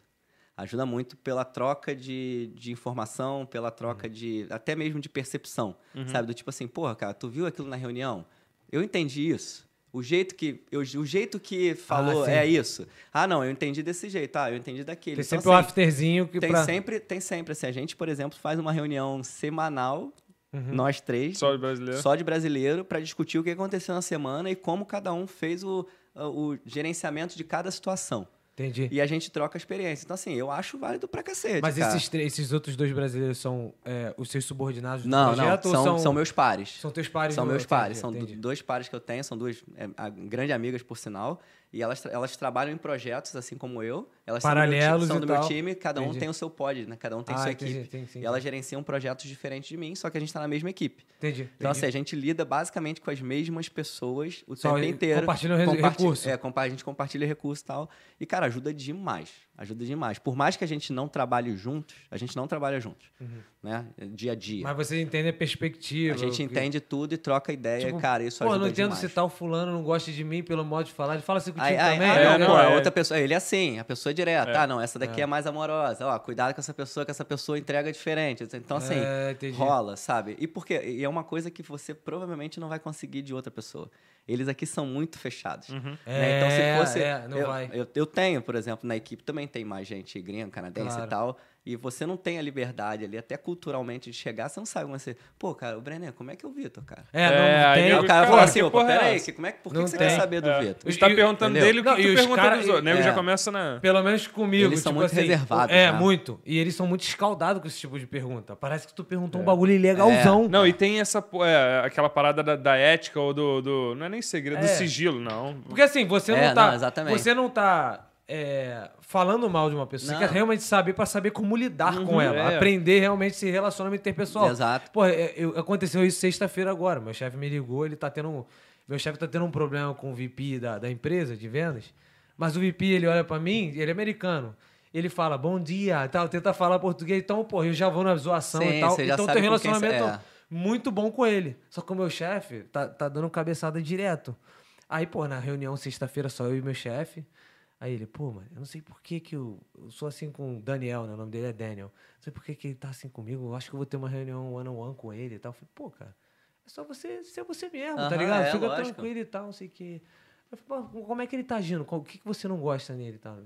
Ajuda muito pela troca de, de informação, pela troca Uhum. de. até mesmo de percepção. Sabe? Do tipo assim, porra, cara, tu viu aquilo na reunião? Eu entendi isso. O jeito que, eu, o jeito que falou sim. é isso. Ah, não, eu entendi desse jeito. Ah, eu entendi daquele. Tem Então, sempre o assim, afterzinho que tem pra... sempre, tem sempre. Assim, a gente, por exemplo, faz uma reunião semanal, Uhum. nós três, Só de brasileiro? só de brasileiro para discutir o que aconteceu na semana e como cada um fez o, o gerenciamento de cada situação. Entendi. E a gente troca a experiência. Então, assim, eu acho válido pra cacete. Mas cara. esses, três- esses outros dois brasileiros são é, os seus subordinados do Não, não, projeto ou são, são, são meus pares. são teus pares? São meus entendi, pares, são do- entendi. dois pares que eu tenho, são duas é, grandes amigas, por sinal. E elas, elas trabalham em projetos, assim como eu. Elas são do meu ti- Paralelos são do, meu time, cada um Entendi. tem o seu pod, né? Cada um tem Ah, sua entendi, equipe. entendi, entendi. E elas gerenciam projetos diferentes de mim, só que a gente tá na mesma equipe. Entendi. Então, assim, a gente lida basicamente com as mesmas pessoas o Só tempo inteiro. compartilham res- Comparti- recurso. É, a gente compartilha recurso e tal. E, cara, ajuda demais. Ajuda demais. Por mais que a gente não trabalhe juntos, a gente não trabalha juntos, né? Dia a dia. Uhum. Mas você entende a perspectiva. a gente que- entende tudo e troca ideia. Tipo, cara, isso Pô, ajuda não entendo demais. se tal fulano não gosta de mim pelo modo de falar. Ele fala assim contigo Aí, também. aí, né? não, É, pô, é. outra pessoa, ele é assim, a pessoa é direta. É. Ah, não, essa daqui é. mais amorosa. Ó, cuidado com essa pessoa, que essa pessoa entrega diferente. Então, assim, É, rola, sabe? E por quê? E é uma coisa que você provavelmente não vai conseguir de outra pessoa. Eles aqui são muito fechados. né? Então, É, se fosse. é, não eu, vai. Eu, eu tenho, por exemplo, na equipe também tem mais gente gringa, canadense Claro. e tal. E você não tem a liberdade ali, até culturalmente, de chegar, você não sabe como você. Pô, cara, o Brenner, como é que é o Vitor, cara? É, É, não, tem. Aí o cara fala assim, opa, é peraí, que, como é, que- por que, Não que você tem. quer saber do É. Vitor? Você tá perguntando entendeu? dele o que Não, tu e pergunta cara- dos outros. O nego é. já começa na... Pelo menos comigo. Eles são tipo muito assim, reservados, É, né? muito. E eles são muito escaldados com esse tipo de pergunta. Parece que tu perguntou um bagulho ilegalzão. Não, e tem essa, é, aquela parada da, da ética ou do, do- Não é nem segredo, do É. sigilo, não. Porque assim, você É, não tá. não, exatamente. Você não tá é, falando mal de uma pessoa. Você Não. quer realmente saber pra saber como lidar com ela. é. Aprender realmente esse relacionamento interpessoal. Exato. Pô, é, eu- aconteceu isso sexta-feira agora. Meu chefe me ligou, ele tá tendo. um- Meu chefe tá tendo um problema com o VP da, da empresa de vendas. Mas o VP, ele olha pra mim, ele é americano. Ele fala, bom dia, e tal, tenta falar português. Então, pô, eu já vou na zoação Sim, e tal. você Então tem um você- relacionamento é. muito bom com ele. Só que o meu chefe tá, tá dando cabeçada direto. Aí, pô, na reunião sexta-feira só eu e meu chefe. Aí ele, pô, mano, eu não sei por que que eu, eu sou assim com o Daniel, né? O nome dele é Daniel. Não sei por que que ele tá assim comigo. Eu acho que eu vou ter uma reunião one-on-one com ele e tal. Eu falei, pô, cara, é só você ser você mesmo, tá Aham, ligado? é, Fica lógico. tranquilo e tal, não sei o quê. Eu falei, pô, como é que ele tá agindo? O que, que você não gosta nele e tal?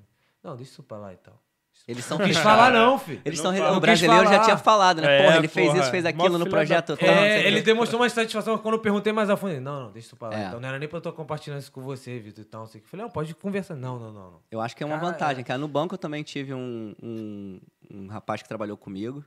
Não, deixa isso pra lá e tal. Eles são fechados. falar não, filho. Eles Não são, fala. o brasileiro já falar. tinha falado, né? É, porra, ele fez porra. isso, fez Mó aquilo no da projeto. sei É, ele demonstrou uma satisfação quando eu perguntei mais a fundo. ele, Não, não, deixa isso pra lá. É. Então não era nem pra eu estar compartilhando isso com você, Vitor e tal. não sei o quê. Eu falei, não, pode conversar. Não, não, não, não. Eu acho que é uma Cara, vantagem, cara. No banco eu também tive um, um, um rapaz que trabalhou comigo,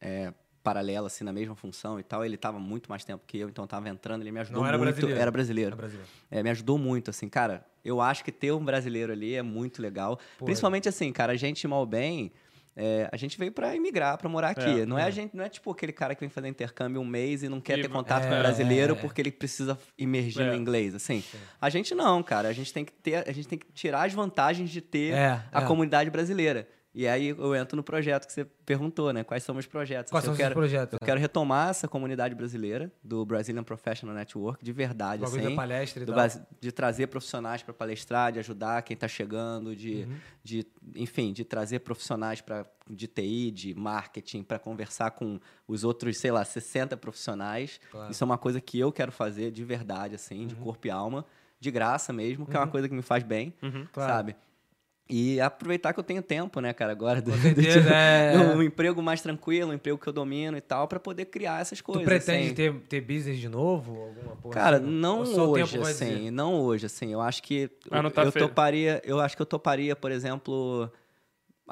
é, paralelo, assim, na mesma função e tal. Ele tava muito mais tempo que eu, então tava entrando, ele me ajudou Não era muito. brasileiro. Era brasileiro. É brasileiro. É, me ajudou muito, assim, cara. Eu acho que ter um brasileiro ali é muito legal. Pô, Principalmente assim, cara, a gente mal bem. é, a gente veio pra emigrar, pra morar aqui. É, não é. a gente, não é tipo aquele cara que vem fazer intercâmbio um mês e não quer E- ter contato com é, o brasileiro é. porque ele precisa imergir É. no inglês, assim. A gente não, cara. A gente tem que ter, a gente tem que tirar as vantagens de ter É, a é. comunidade brasileira. E aí eu entro no projeto que você perguntou, né? Quais são meus projetos? Quais são os projetos? Eu né? quero retomar essa comunidade brasileira do Brazilian Professional Network de verdade, assim da palestra e do tal. De trazer profissionais para palestrar, de ajudar quem está chegando, de, Uhum. de, enfim, de trazer profissionais pra, de TI, de marketing, para conversar com os outros, sei lá, 60 profissionais. Claro. Isso é uma coisa que eu quero fazer de verdade, assim, de corpo e alma, de graça mesmo, que é uma coisa que me faz bem, Uhum. Claro. sabe? E aproveitar que eu tenho tempo, né, cara, agora. Do, do certeza, tipo, é. Um emprego mais tranquilo, um emprego que eu domino e tal, pra poder criar essas Tu coisas. pretende assim. ter, ter business de novo? Alguma porra Cara, assim? não hoje, assim. Não hoje, assim. Eu acho que eu, tá eu feio. toparia, eu acho que eu toparia, por exemplo,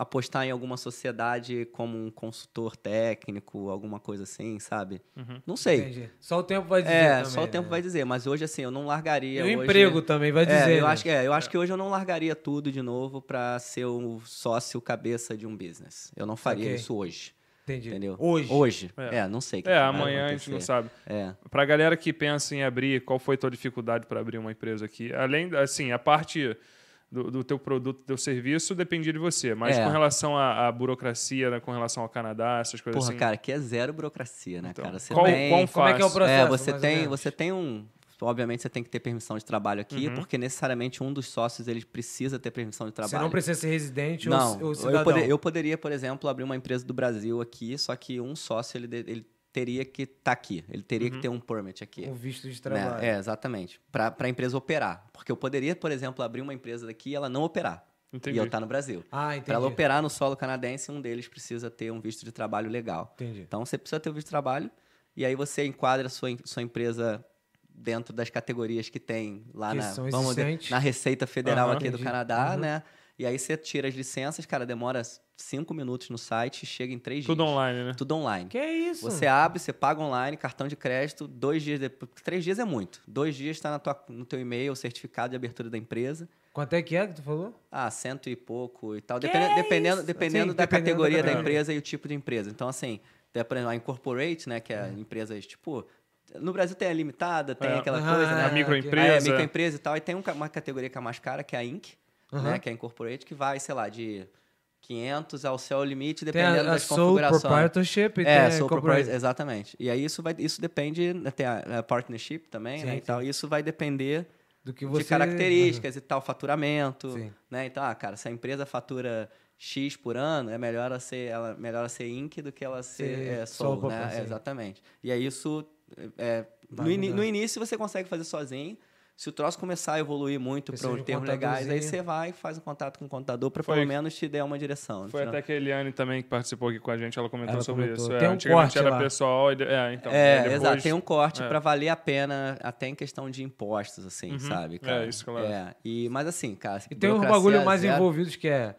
apostar em alguma sociedade como um consultor técnico, alguma coisa assim, sabe? Não sei. Entendi. Só o tempo vai dizer É, também, só o tempo né? vai dizer, mas hoje assim, eu não largaria E o hoje- emprego também vai É, dizer, eu né? acho que é, eu acho que hoje eu não largaria tudo de novo pra ser o sócio cabeça de um business. Eu não faria Saquei. isso hoje. Entendi. Entendeu? Hoje. Hoje. É. É, não sei. o que É, amanhã a gente não sabe. É. Pra galera que pensa em abrir, qual foi a tua dificuldade para abrir uma empresa aqui? Além, assim, a parte do, do teu produto, do teu serviço, dependia de você. Mas É. com relação à, à burocracia, né, com relação ao Canadá, essas coisas Porra, assim. cara, que é zero burocracia, né, Então, cara? Você qual, tem... quão Como é que é o processo? É, você ou tem, você tem um. Obviamente você tem que ter permissão de trabalho aqui, Uhum. porque necessariamente um dos sócios ele precisa ter permissão de trabalho. Você não precisa ser residente ou- Não, ou, eu, cidadão. poder- eu poderia, por exemplo, abrir uma empresa do Brasil aqui, só que um sócio ele, ele teria que estar aqui, ele teria Uhum. que ter um permit aqui. Um visto de né? trabalho. É, exatamente. Para a empresa operar. Porque eu poderia, por exemplo, abrir uma empresa daqui e ela não operar. Entendi. E eu estar no Brasil. Ah, entendi. Para ela operar no solo canadense, um deles precisa ter um visto de trabalho legal. Entendi. Então você precisa ter o visto de trabalho e aí você enquadra a sua, sua empresa dentro das categorias que tem lá Que na, vamos dizer, na Receita Federal Aham. aqui do Entendi. Canadá, Uhum. né? E aí você tira as licenças, cara, demora cinco minutos no site e chega em três Tudo dias. online, né? Tudo online. Que é isso? Você abre, você paga online, cartão de crédito, dois dias depois. Três dias é muito. Dois dias está no teu e-mail o certificado de abertura da empresa. Quanto é que é que tu falou? Ah, cento e pouco e tal. Que Dependendo, dependendo, isso? dependendo Sim, da dependendo da categoria da, categoria. empresa e o tipo de empresa. Então, assim, tem, por exemplo, a Incorporate, né? Que é, empresas, tipo... No Brasil tem a limitada, tem É. aquela coisa, né? A microempresa. Aí é microempresa e tal. E tem um uma categoria que é a mais cara, que é a Inc., Aham. né? Que é a Incorporate, que vai, sei lá, de 500 ao céu limite, Tem dependendo a, a das Sole configurações. Proprietorship e É, tem corporate. exatamente. E aí isso vai, isso depende, né, tem a, a partnership também, Sim, né, sim. e tal. Isso vai depender Do que você... de características e tal, faturamento, Sim. né? Então, ah, cara, se a empresa fatura X por ano, é melhor ela ser, ela, melhor ser Inc do que ela ser, é, sole né? sim. É, exatamente. E aí isso, é, no, mudar. no início você consegue fazer sozinho. Se o troço começar a evoluir muito para os um termos legais, aí você vai e faz um contato com o contador para pelo menos te dar uma direção. Foi até que a Eliane também que participou aqui com a gente, ela comentou Ela sobre comentou. isso. É, Tem um antigamente corte era lá. pessoal. e É, então. É, aí depois- exato. Tem um corte é. pra valer a pena, até em questão de impostos, assim, Uhum. sabe? É, Cara? isso, claro. É, e, mas assim, cara... E tem uns bagulho mais zero. envolvidos que é...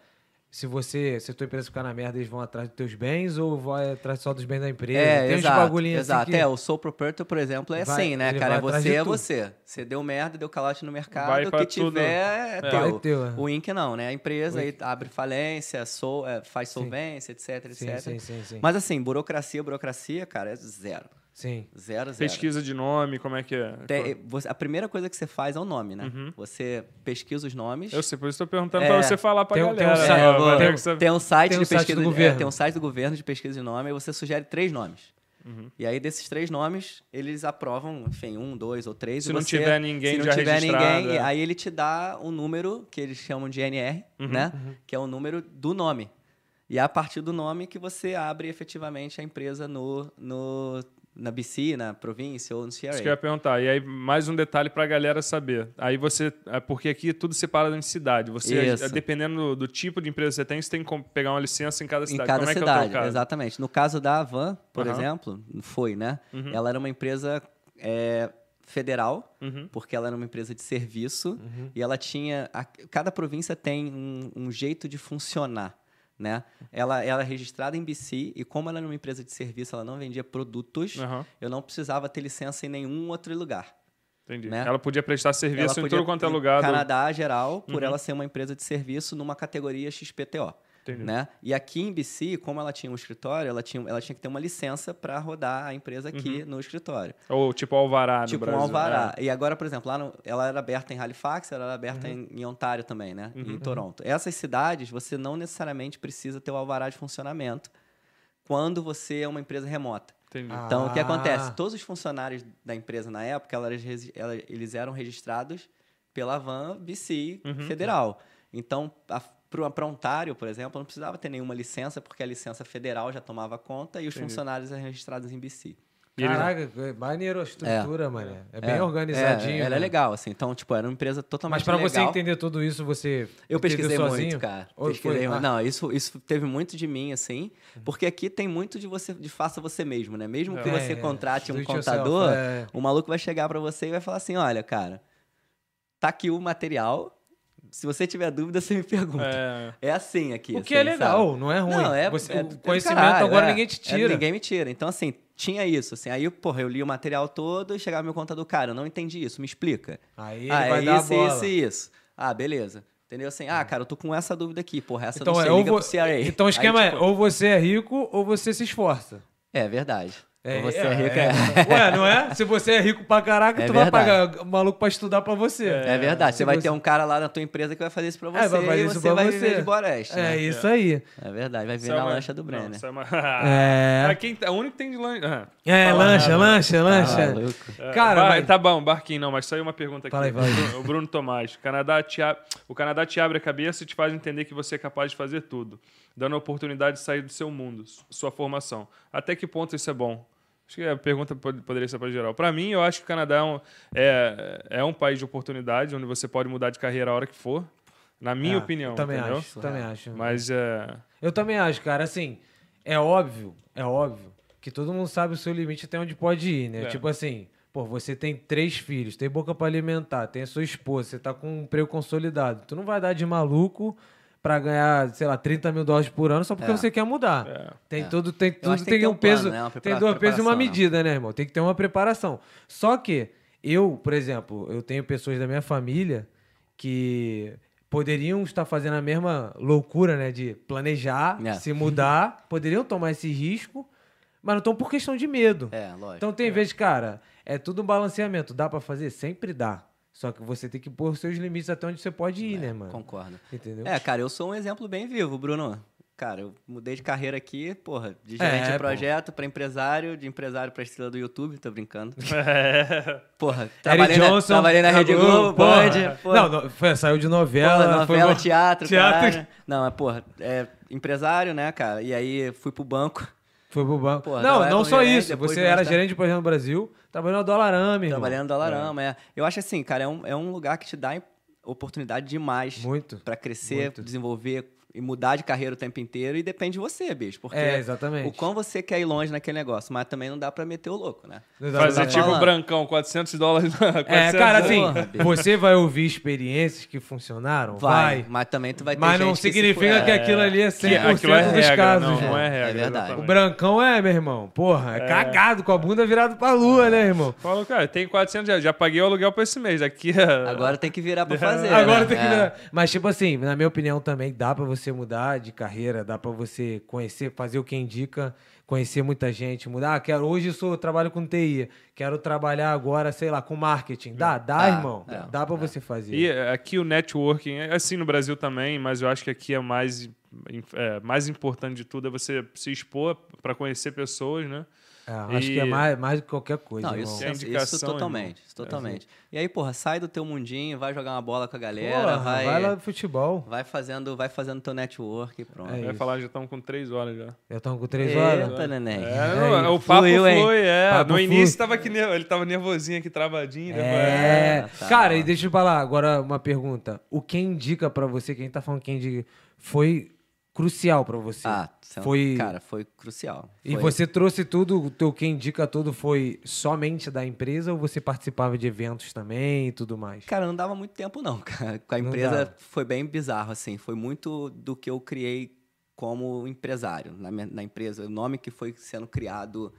Se você, se a tua empresa ficar na merda, eles vão atrás dos teus bens ou vai atrás só dos bens da empresa? É, tem exato, uns bagulhinhos exato. assim que... É, o sole proprietor, por exemplo, é Vai- assim, né, cara? atrás Você é tudo. você. Você deu merda, deu calote no Vai mercado, o que tudo. tiver é, É. teu. Vai teu, é. O Inc não, né? A empresa aí abre falência, sol, é, faz solvência, etc, Sim, etc. sim, sim, sim. Mas assim, burocracia, burocracia, cara, é zero. Sim. Zero, zero. Pesquisa de nome, como é que é? Tem- você- a primeira coisa que você faz é o nome, né? Uhum. Você pesquisa os nomes. Eu sei, por isso estou perguntando É. pra você falar pra Tem um- tem um galera. ter tem-. Tem um site Tem um de site pesquisa do de- governo. é, tem um site do governo de pesquisa de nome e você sugere três nomes. Uhum. E aí, desses três nomes, eles aprovam, enfim, um, dois ou três. Se e não você- tiver ninguém se não já tiver registrado, ninguém, é. aí ele te dá um número que eles chamam de NR, Uhum, né? Que é o número do nome. E é a partir do nome que você abre efetivamente a empresa no, no, na BC, na província ou no CRA. Isso que eu ia perguntar. E aí, mais um detalhe pra galera saber. Aí você. é Porque aqui tudo separado em cidade. Você, Isso. dependendo do, do tipo de empresa que você tem, você tem que pegar uma licença em cada Em cidade. cada Como é que é o cidade, caso? exatamente. No caso da Avan, por Aham. exemplo, foi, né? Uhum. Ela era uma empresa é, federal, Uhum. porque ela era uma empresa de serviço e ela tinha. a- cada província tem um, um jeito de funcionar. Né? Ela, ela é registrada em BC e como ela era uma empresa de serviço, ela não vendia produtos, Aham, eu não precisava ter licença em nenhum outro lugar. entendi. Né? Ela podia prestar serviço ela em podia, tudo quanto é lugar. do- Canadá geral, por Uhum. ela ser uma empresa de serviço numa categoria XPTO. Entendi. Né? E aqui em BC, como ela tinha um escritório, ela tinha, ela tinha que ter uma licença para rodar a empresa aqui no escritório. Ou tipo Alvará tipo no um Brasil. alvará. É. E agora, por exemplo, lá no- ela era aberta em Halifax, ela era aberta em, em Ontário também, né? Uhum. Em Toronto. Essas cidades, você não necessariamente precisa ter o alvará de funcionamento quando você é uma empresa remota. Entendi. Ah. Então, o que acontece? Todos os funcionários da empresa na época, elas eles eram registrados pela Van BC Uhum. Federal. Então, para Ontário, por exemplo, não precisava ter nenhuma licença, porque a licença federal já tomava conta e os Entendi. funcionários eram registrados em BC. Caraca, é maneiro a estrutura, mano. É bem É, organizadinho. É, ela é né? legal, assim. Então, tipo, era uma empresa totalmente Mas pra você entender tudo isso, você. Eu pesquisei entendeu muito, sozinho? cara. Ou Pesquisei foi- muito. ah, Não, isso, isso teve muito de mim, assim. Porque aqui tem muito de você, de faça você mesmo, né? Mesmo que É, você é, contrate do um contador, é. o maluco vai chegar pra você e vai falar assim: olha, cara, tá aqui o material. Se você tiver dúvida, você me pergunta. É, É, assim aqui. O que é assim, legal, sabe? não é ruim. Não, é, Você- é conhecimento caralho, agora é. ninguém te É, tira. ninguém me tira. Então, assim, tinha isso. Assim, aí, porra, eu li o material todo e chegava meu contador, cara, eu não entendi isso, me explica. Aí ele ah, vai é dar isso, a bola. isso e isso. Ah, beleza. Entendeu? Assim, ah, cara, eu tô com essa dúvida aqui, porra, essa Então, não é, sei, liga vo- pro CRA. então o Aí, esquema tipo, é, ou você é rico ou você se esforça. É verdade. É, você é, rico, é... Ué, não é? Se você é rico pra caraca, É tu vai verdade. pagar maluco pra estudar pra você. É verdade. Se Você vai você- ter um cara lá na tua empresa que vai fazer isso pra você É, vai fazer e isso você pra vai você. viver de Boreste. É né? isso aí. É verdade, vai viver é na uma- lancha do não, Brenner. é uma- É. Ah, quem, o único que tem de lancha. Ah, É, lancha, nada. lancha, lancha. maluco. É, Cara, bar- mas- tá bom, barquinho não, mas saiu uma pergunta aqui. Fala aí, fala aí. O Bruno- Tomás. Canadá te a- O Canadá te abre a cabeça e te faz entender que você é capaz de fazer tudo, dando a oportunidade de sair do seu mundo, su- sua formação. Até que ponto isso é bom? Acho que a pergunta pod- poderia ser para geral. Para mim, eu acho que o Canadá é um, é, é um país de oportunidade, onde você pode mudar de carreira a hora que for. Na minha É, opinião, também entendeu? acho, também acho. Mas é, Eu também acho, cara. Assim, é óbvio, é óbvio que todo mundo sabe o seu limite até onde pode ir, né? É. Tipo assim, pô, você tem três filhos, tem boca pra alimentar, tem a sua esposa, você tá com um emprego consolidado. Tu não vai dar de maluco pra ganhar, sei lá, 30 mil dólares por ano só porque É. você quer mudar. É. Tem É. tudo, tem tudo, tem, tem um um plano, peso, né? Uma tem dois pesos e uma né? medida, né, irmão? Tem que ter uma preparação. Só que eu, por exemplo, eu tenho pessoas da minha família que poderiam estar fazendo a mesma loucura, né? De planejar, É. se mudar, poderiam tomar esse risco, mas não estão por questão de medo. É, lógico. Então tem vezes, cara, é tudo um balanceamento. Dá pra fazer? Sempre dá. Só que você tem que pôr os seus limites até onde você pode ir, né, mano? Concordo. Entendeu? É, cara, eu sou um exemplo bem vivo, Bruno. Cara, eu mudei de carreira aqui, porra, de gerente É, de projeto pra empresário, de empresário pra estrela do YouTube, tô brincando. é, Porra, trabalhei, na, Johnson, trabalhei na Rede Globo. Band, porra. Não, não, foi, saiu de novela. Porra, foi novela, uma- teatro, teatro. cara. Não, mas, porra, é empresário, né, cara? E aí fui pro banco, Foi pro banco. Porra, não, não só isso. Você era tarde- gerente de projeto no Brasil, trabalhando na Dolarama, irmão. trabalhando no Dolarama, é. Eu acho assim, cara, é um, é um lugar que te dá oportunidade demais Muito. pra crescer, muito. desenvolver e mudar de carreira o tempo inteiro e depende de você, bicho. Porque É, exatamente. o quão você quer ir longe naquele negócio, mas também não dá pra meter o louco, né? Fazer tipo falando. brancão, 400 dólares. 400 É, cara, assim, você vai ouvir experiências que funcionaram? Vai. Mas também tu vai ter Mas não que significa que é, aquilo ali é 100% aquilo é dos regra, casos. não, não é É regra. verdade. O exatamente. brancão é, meu irmão. Porra, é, cagado, com a bunda virada pra lua, né, irmão? Falou, cara, tem 400 já, já paguei o aluguel pra esse mês. Aqui é... Agora tem que virar pra fazer. Agora né? tem que É. virar. Mas, tipo assim, na minha opinião também, dá pra você mudar de carreira, dá pra você conhecer, fazer o que indica, conhecer muita gente, mudar. Ah, quero, hoje eu sou, trabalho com TI, quero trabalhar agora, sei lá, com marketing. Dá, dá, Dá, irmão. é, dá pra você fazer. E é, aqui o networking, é assim no Brasil também, mas eu acho que aqui é mais, é, mais importante de tudo é você se expor para conhecer pessoas, né? É, acho E- que é mais, mais do que qualquer coisa. Não, isso, É isso, indicação, isso totalmente, isso totalmente. E aí, porra, sai do teu mundinho, vai jogar uma bola com a galera, Porra, vai, vai lá no futebol. vai fazendo, vai fazendo teu network e pronto. É Vai falar, já estamos com três horas já. Já estão com três horas. Eita, neném. É, É, o papo fluiu, hein? foi, é. Papo no início tava que ele tava nervosinho aqui, travadinho. depois- É. tá. Cara, e deixa eu falar agora uma pergunta. O que indica pra você, quem tá falando quem indica, foi crucial pra você? Ah, um- foi. cara, foi crucial. E Foi- você trouxe tudo, o teu quem indica tudo foi somente da empresa ou você participava de eventos também e tudo mais? Cara, não dava muito tempo não, cara. Com a empresa foi bem bizarro, assim. Foi muito do que eu criei como empresário na, minha- na empresa. O nome que foi sendo criado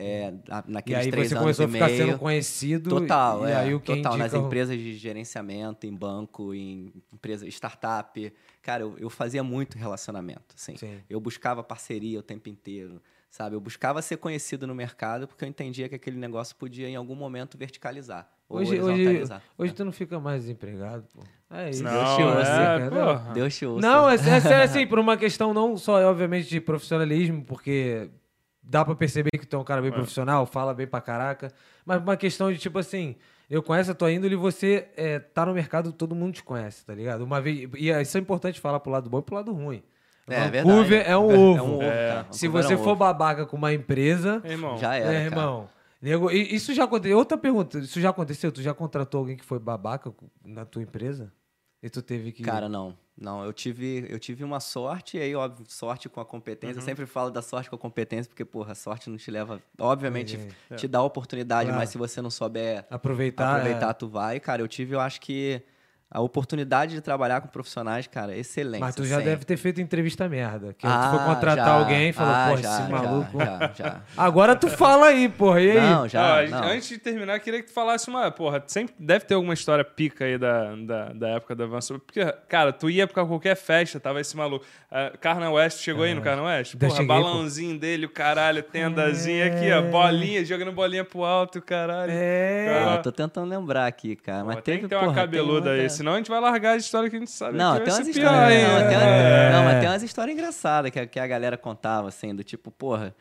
é, na- E naqueles aí três você anos começou e a ficar meio. sendo conhecido. Total, e é. aí o quem Total, nas indica... empresas de gerenciamento, em banco, em empresa startup. Cara, eu, eu fazia muito relacionamento, assim. Sim. Eu buscava parceria o tempo inteiro, sabe? Eu buscava ser conhecido no mercado porque eu entendia que aquele negócio podia, em algum momento, verticalizar. Ou Hoje, hoje, horizontalizar. hoje tu não fica mais desempregado, pô. É isso. Não, Deus te ouça, é. Deus te ouça. Não, é, é sério assim, por uma questão não só, obviamente, de profissionalismo, porque dá pra perceber que tu é um cara bem É. profissional, fala bem pra caraca, mas uma questão de, tipo assim, eu conheço a tua índole e você é, tá no mercado, todo mundo te conhece, tá ligado? Uma vez, e isso é importante falar pro lado bom e pro lado ruim. É, Vancouver verdade. é um É ovo. um ovo, É. Se você é um for ovo. babaca com uma empresa, Irmão, Já era, cara. irmão? Nego, e isso já aconteceu. Outra pergunta, isso já aconteceu? Tu já contratou alguém que foi babaca na tua empresa? E tu teve que. Cara, não. Não, eu tive, eu tive uma sorte, e aí, óbvio, sorte com a competência. Eu sempre falo da sorte com a competência, porque, porra, a sorte não te leva. Obviamente, É. te dá oportunidade, Claro. mas se você não souber Aproveitar. aproveitar, é. tu vai. Cara, eu tive, eu acho que a oportunidade de trabalhar com profissionais, cara, excelente. Mas tu já assim. deve ter feito entrevista merda. Que Ah, tu foi contratar já. alguém e falou, Ah, pô, já, esse maluco. Já, já, Agora tu fala aí, porra. E aí? Não, já. Ó, não. Antes de terminar, eu queria que tu falasse uma. Porra, sempre deve ter alguma história pica aí da, da, da época da Van. Porque, cara, tu ia pra qualquer festa, tava esse maluco. Uh, Carna West chegou aí no Carna West? Porra, cheguei, pô. balãozinho dele, o caralho, tendazinha aqui, ó, bolinha, jogando bolinha pro alto, caralho. É. Ah, Ah, eu tô tentando lembrar aqui, cara. Mas Pô, teve, tem que ter uma porra, cabeluda aí, senão a gente vai largar a história que a gente sabe. Não, que tem umas histórias. Não, tem, É. não, mas tem umas histórias engraçadas que, a- que a galera contava, assim, do tipo, porra,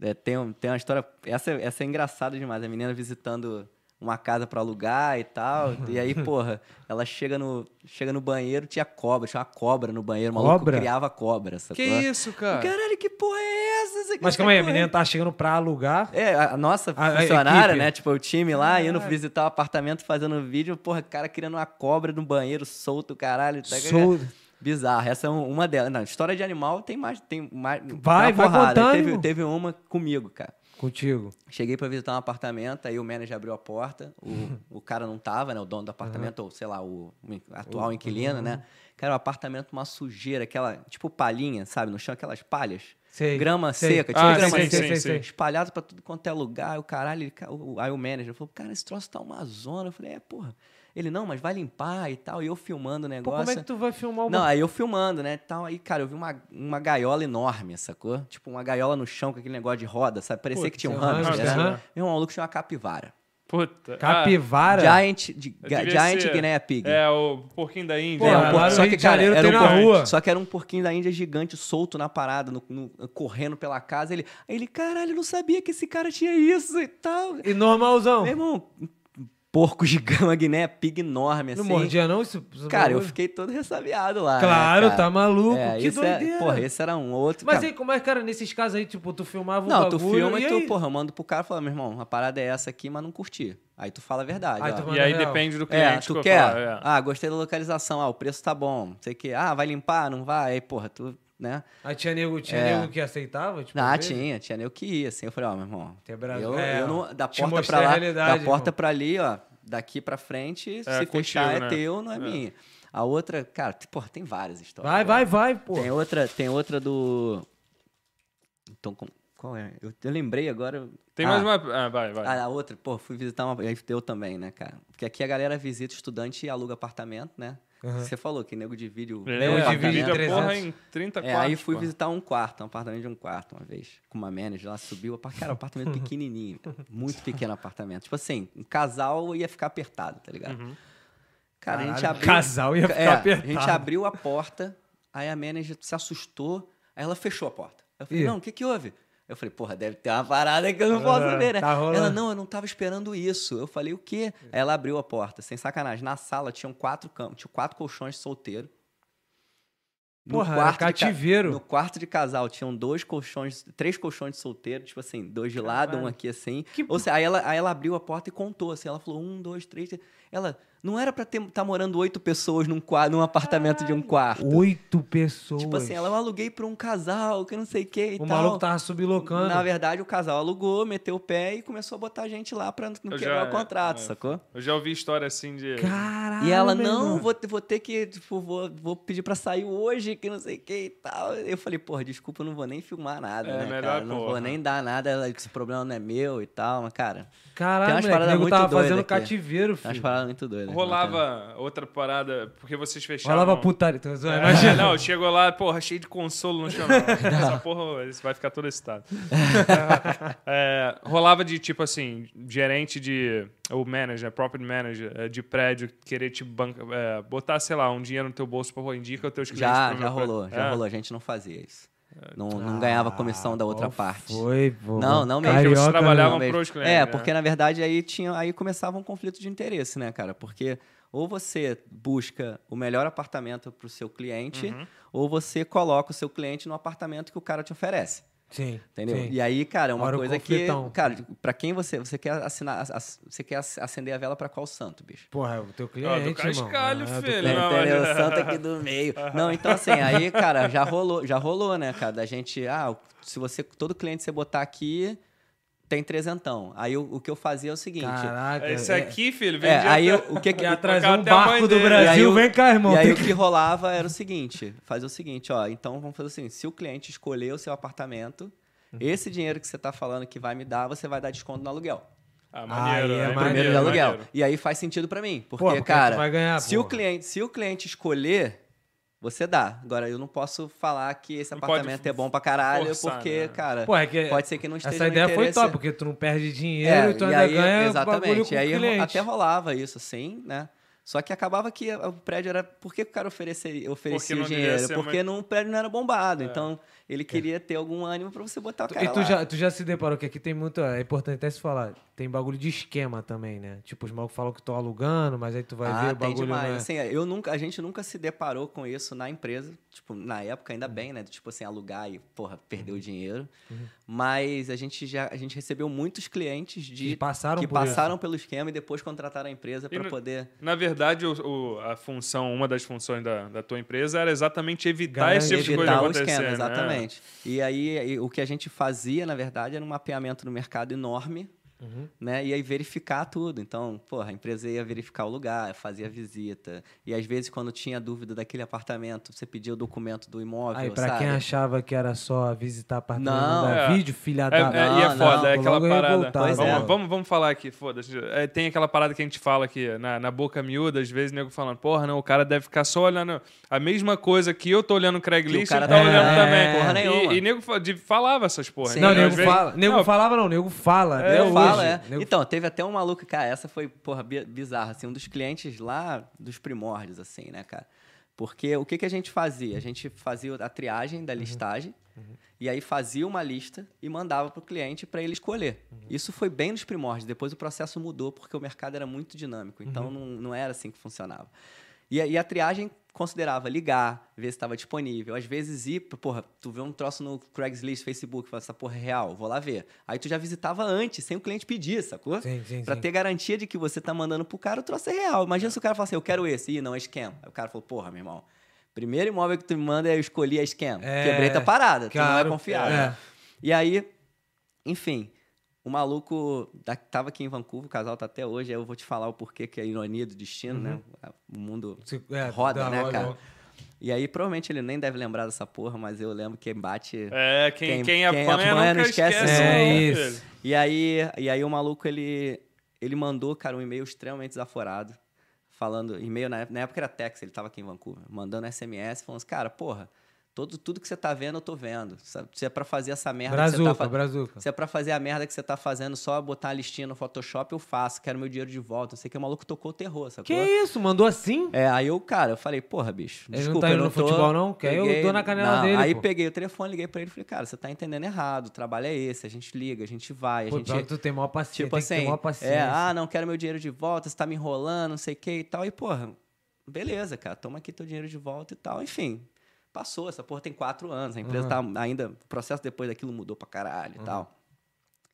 é, tem, um- tem uma história. Essa, essa é engraçada demais. A menina visitando uma casa pra alugar e tal. E aí, porra, ela chega no, chega no banheiro, tinha cobra, tinha uma cobra no banheiro. O maluco Cobra? criava cobra, sacou? Que isso, cara? Caralho, que porra é essa? Você Mas calma aí, a menina tá chegando pra alugar. É, a a nossa A- a funcionária, equipe. né? Tipo, o time lá, indo Caralho. visitar o apartamento, fazendo vídeo, porra, cara criando uma cobra no banheiro, solto, caralho. tá- Sou... Bizarro. Essa é um- uma delas. Não, história de animal tem mais. Tem mais Vai, vai porrada. contando, Teve, teve uma comigo, cara. Contigo. Cheguei pra visitar um apartamento, aí o manager abriu a porta, o, o cara não tava, né? O dono do apartamento, ou sei lá, o, o atual inquilino, né? Cara, o apartamento, uma sujeira, aquela, tipo palhinha, sabe? No chão, aquelas palhas. Sei. Grama sei. seca, tipo Ah, grama sim, seca. sim. Espalhado pra tudo quanto é lugar, o caralho. ele Aí o manager falou, cara, esse troço tá uma zona. Eu falei, é, porra. Ele, não, mas vai limpar e tal. E eu filmando o Pô, negócio. como é que tu vai filmar Não, uma... aí eu filmando, né? Tal, aí, cara, eu vi uma, uma gaiola enorme, sacou? Tipo, uma gaiola no chão com aquele negócio de roda, sabe? Parecia Putz, que tinha um é um hamster. né? aham. Meu irmão, o maluco tinha uma capivara. Puta. Capivara? Giant, de, Ah, devia Giant ser- Guinea Pig. É, o porquinho da Índia. Pô, É, um por- só que, cara, era tem um na porquinho- rua. Só que era um porquinho da Índia gigante, solto na parada, no- no- correndo pela casa. Ele, aí ele, caralho, eu não sabia que esse cara tinha isso e tal. E normalzão. Meu irmão, porco gigante, uma Guinea Pig enorme, assim. Não mordia não? Isso, isso Cara, eu bagulho? fiquei todo ressabiado lá. né, Claro, cara? tá maluco. É, que isso é- doideira. porra, esse era um outro. Mas cara, aí, como é que, cara, nesses casos aí, tipo, tu filmava o Não, tu bagulho filma e e tu, aí? porra, eu mando pro cara e fala, meu irmão, a parada é essa aqui, mas não curti. Aí tu fala a verdade. Aí tu E aí real. depende do É, cliente. tu que quer? falo, é. Ah, gostei da localização. Ah, o preço tá bom. Não sei o quê. Ah, vai limpar? Não vai? Aí, porra, tu, né? Aí tinha nego, tinha É. nego que aceitava? Tipo, Ah, tinha, tinha nem o que ia, assim. Eu falei, ó, meu irmão, Brasil- eu, é, eu não, da porta pra lá, da porta irmão. pra ali, ó, daqui pra frente, se contigo, fechar é né? teu, não é, É. minha. A outra, cara, porra, tem várias histórias. Vai, né? vai, vai, pô. Tem outra, tem outra do... Então, qual é? Eu, eu lembrei agora... Tem Ah, mais uma. Ah, vai, vai. Ah, a outra, pô, fui visitar uma. aí Eu também, né, cara? Porque aqui a galera visita estudante e aluga apartamento, né? Aham. Você falou que nego de vídeo. É, Nego divide divide a 300. porra em 30 É, quartos. aí fui pô. visitar um quarto, um apartamento de um quarto uma vez, com uma manager lá, subiu, cara, um apartamento pequenininho, muito pequeno apartamento. Tipo assim, um casal ia ficar apertado, tá ligado? Uhum. Cara, a gente Caralho, abriu... casal ia ficar é, apertado. A gente abriu a porta, aí a manager se assustou, aí ela fechou a porta. Eu falei, Ih. não, o que que houve? Eu falei, porra, deve ter uma parada que eu não posso Ah, ver, né? tá ela, não, eu não tava esperando isso. Eu falei, o quê? Aí ela abriu a porta, sem sacanagem. Na sala tinham quatro camas, tinha quatro colchões solteiros. No Porra, quarto de ca- cativeiro. No quarto de casal tinham dois colchões, três colchões de solteiro, tipo assim, dois de lado, um Caralho. aqui assim. Que Ou seja, aí ela, aí ela abriu a porta e contou, assim, ela falou um, dois, três. Ela, não era pra estar tá morando oito pessoas num, num apartamento de um quarto. Oito pessoas. Tipo assim, ela eu aluguei pra um casal, que não sei o que e O tal. maluco tava sublocando. Na verdade, o casal alugou, meteu o pé e começou a botar gente lá pra não Eu quebrar já- o contrato, é. sacou? Eu já ouvi história assim de. Caralho. E ela, não, vou, ter- vou ter que, tipo, vou, vou pedir pra sair hoje, que não sei o que e tal. Eu falei, porra, desculpa, eu não vou nem filmar nada, É, né, melhor, cara? Não vou nem dar nada, ela- esse problema não é meu e tal, mas, cara, Caralho, Tem umas paradas muito tava fazendo aqui. cativeiro, tem umas filho. paradas muito doidas. Rolava outra parada, porque vocês fechavam. Rolava putaria. Zoando, É, Imagina. não, chegou lá, porra, cheio de consolo no chão. Essa porra, você vai ficar todo excitado. É, rolava de, tipo assim, gerente de... O manager, property manager é, de prédio, querer te banca, é, botar, sei lá, um dinheiro no teu bolso, pô, indica os teus clientes. Já, já rolou, já É. rolou. A gente não fazia isso. Não, não ganhava comissão da outra Ah, parte. Foi, pô. Não, não mesmo. Carioca, trabalhavam Não, mesmo. pros clientes. É, né? porque na verdade aí tinha aí começava um conflito de interesse, né, cara? Porque ou você busca o melhor apartamento para o seu cliente, Uhum. ou você coloca o seu cliente no apartamento que o cara te oferece. Sim. Entendeu? sim. E aí, cara, é uma o coisa que. Cara, pra quem você. Você quer assinar. as- as- Você quer ac- acender a vela pra qual santo, bicho? Porra, é o teu do cliente, irmão. cascalho, É, do filho. Não, Entendeu? O santo aqui do meio. Não, então assim, aí, cara, já rolou, já rolou, né, cara? Da gente, ah, se você. Todo cliente você botar aqui, tem trezentão. Aí o, o que eu fazia é o seguinte. Caraca. Esse é- aqui, filho, É, aí o que que. Ia trazer um barco do Brasil. Vem cá, irmão. E aí o que rolava era o seguinte, fazer o seguinte, ó, então vamos fazer assim, se o cliente escolher o seu apartamento, Uhum. esse dinheiro que você tá falando que vai me dar, você vai dar desconto no aluguel. Ah, maneiro. Aí é né? maneiro, Primeiro de aluguel. maneiro. E aí faz sentido pra mim, porque, Pô, porque cara, ganhar, se o cliente, se o cliente escolher, você dá. Agora eu não posso falar que esse Não apartamento é bom pra caralho, forçar, porque, né? cara, Pô, é que pode ser que não esteja Essa no ideia foi top, porque tu não perde dinheiro é, e tu e ainda aí, ganha exatamente. e aí cliente. até rolava isso, assim, né? Só que acabava que o prédio era. Por que o cara oferecia, oferecia o dinheiro? Porque muito- não, o prédio não era bombado. Então, ele queria ter algum ânimo pra você botar o cara E tu lá. já, tu já se deparou que aqui tem muito. É importante até se falar. Tem bagulho de esquema também, né? Tipo, os malucos falam que estão alugando, mas aí tu vai ah, ver o tem bagulho. demais. né? Assim, eu nunca, a gente nunca se deparou com isso na empresa. Tipo, na época, ainda bem, né? Tipo assim, alugar e, porra, perder Uhum. o dinheiro. Mas a gente já a gente recebeu muitos clientes de, Que passaram que por isso. passaram pelo esquema e depois contrataram a empresa para poder. Na verdade, o, o- a função, uma das funções da, da tua empresa era exatamente evitar esse tipo de coisa evitar o acontecer. esquema, né? exatamente. E aí o que a gente fazia, na verdade, era um mapeamento no mercado enorme, Uhum. né? E aí verificar tudo. Então, porra, a empresa ia verificar o lugar, fazia visita. E às vezes, quando tinha dúvida daquele apartamento, você pedia o documento do imóvel, Aí, pra sabe? quem achava que era só visitar apartamento Não. da É. vídeo, filha É, da. é, e é Não, foda, não, é aquela parada. revoltado, Pois vamos, é. vamos, vamos falar aqui, foda-se. É, tem aquela parada que a gente fala aqui na, na boca miúda, às vezes, nego falando, porra, não, o cara deve ficar só olhando a mesma coisa que eu tô olhando o Craigslist, o cara ele tá tá olhando também. é, porra nenhuma. E, e nego falava essas porra. Sim. Não, nego vezes- fala. Nego Não, falava, não, nego fala. até Eu hoje. Falo, é. Nego- Então, teve até um maluco, cara, essa foi, porra, bi- bizarra, assim, um dos clientes lá dos primórdios, assim, né, cara? Porque o que, que a gente fazia? A gente fazia a triagem da listagem, e aí fazia uma lista e mandava pro cliente para ele escolher. Isso foi bem nos primórdios, depois o processo mudou, porque o mercado era muito dinâmico, então não, não era assim que funcionava. E, a- e a triagem considerava ligar, ver se estava disponível. Às vezes ir, porra, tu vê um troço no Craigslist, Facebook, fala, essa porra é real, vou lá ver. Aí tu já visitava antes, sem o cliente pedir, sacou? Sim, sim, Pra sim. ter garantia de que você tá mandando pro cara, o troço é real. Imagina se o cara fala assim, eu quero esse. Ih, não, é scam. Aí o cara falou, porra, meu irmão, primeiro imóvel que tu me manda, eu escolhi a scam. É, Quebrei tua parada, tu não é claro, confiável. é. E aí, enfim, o maluco da, tava aqui em Vancouver, o casal tá até hoje, aí eu vou te falar o porquê que é a ironia do destino, né? O mundo Se- é, roda, né, roda, cara? roda. E aí, provavelmente ele nem deve lembrar dessa porra, mas eu lembro que bate... É, quem, Quem- quem, quem apanha, apanha não esquece esquece. nunca. né, É isso. E aí, e aí o maluco, ele, ele mandou, cara, um e-mail extremamente desaforado, falando, e-mail, na, época- na época era Tex, ele tava aqui em Vancouver, mandando SMS, falando assim, cara, porra, todo, tudo que você tá vendo, eu tô vendo. Se é pra fazer essa merda que você tá Brazuca, fazendo... brazuca. Se é pra fazer a merda que você tá fazendo, só botar a listinha no Photoshop, eu faço. Quero meu dinheiro de volta. Não sei que. O maluco tocou o terror, sacou? Que isso? Mandou assim? É, aí eu, cara, eu falei, porra, bicho. Ele não desculpa, tá indo eu no tô- futebol, não? Que aí eu Peguei- dou na canela Não, dele, Aí pô. peguei o telefone, liguei pra ele e falei, cara, você tá entendendo errado. O trabalho é esse. A gente liga, a gente vai, a Pô, gente. tu tem maior paciência. Tipo assim, maior paciência. é, ah, não quero meu dinheiro de volta, você tá me enrolando, não sei o que e tal. E, porra, beleza, cara, toma aqui teu dinheiro de volta e tal. Enfim, passou, essa porra tem quatro anos, a empresa tá ainda, o processo depois daquilo mudou pra caralho e tal.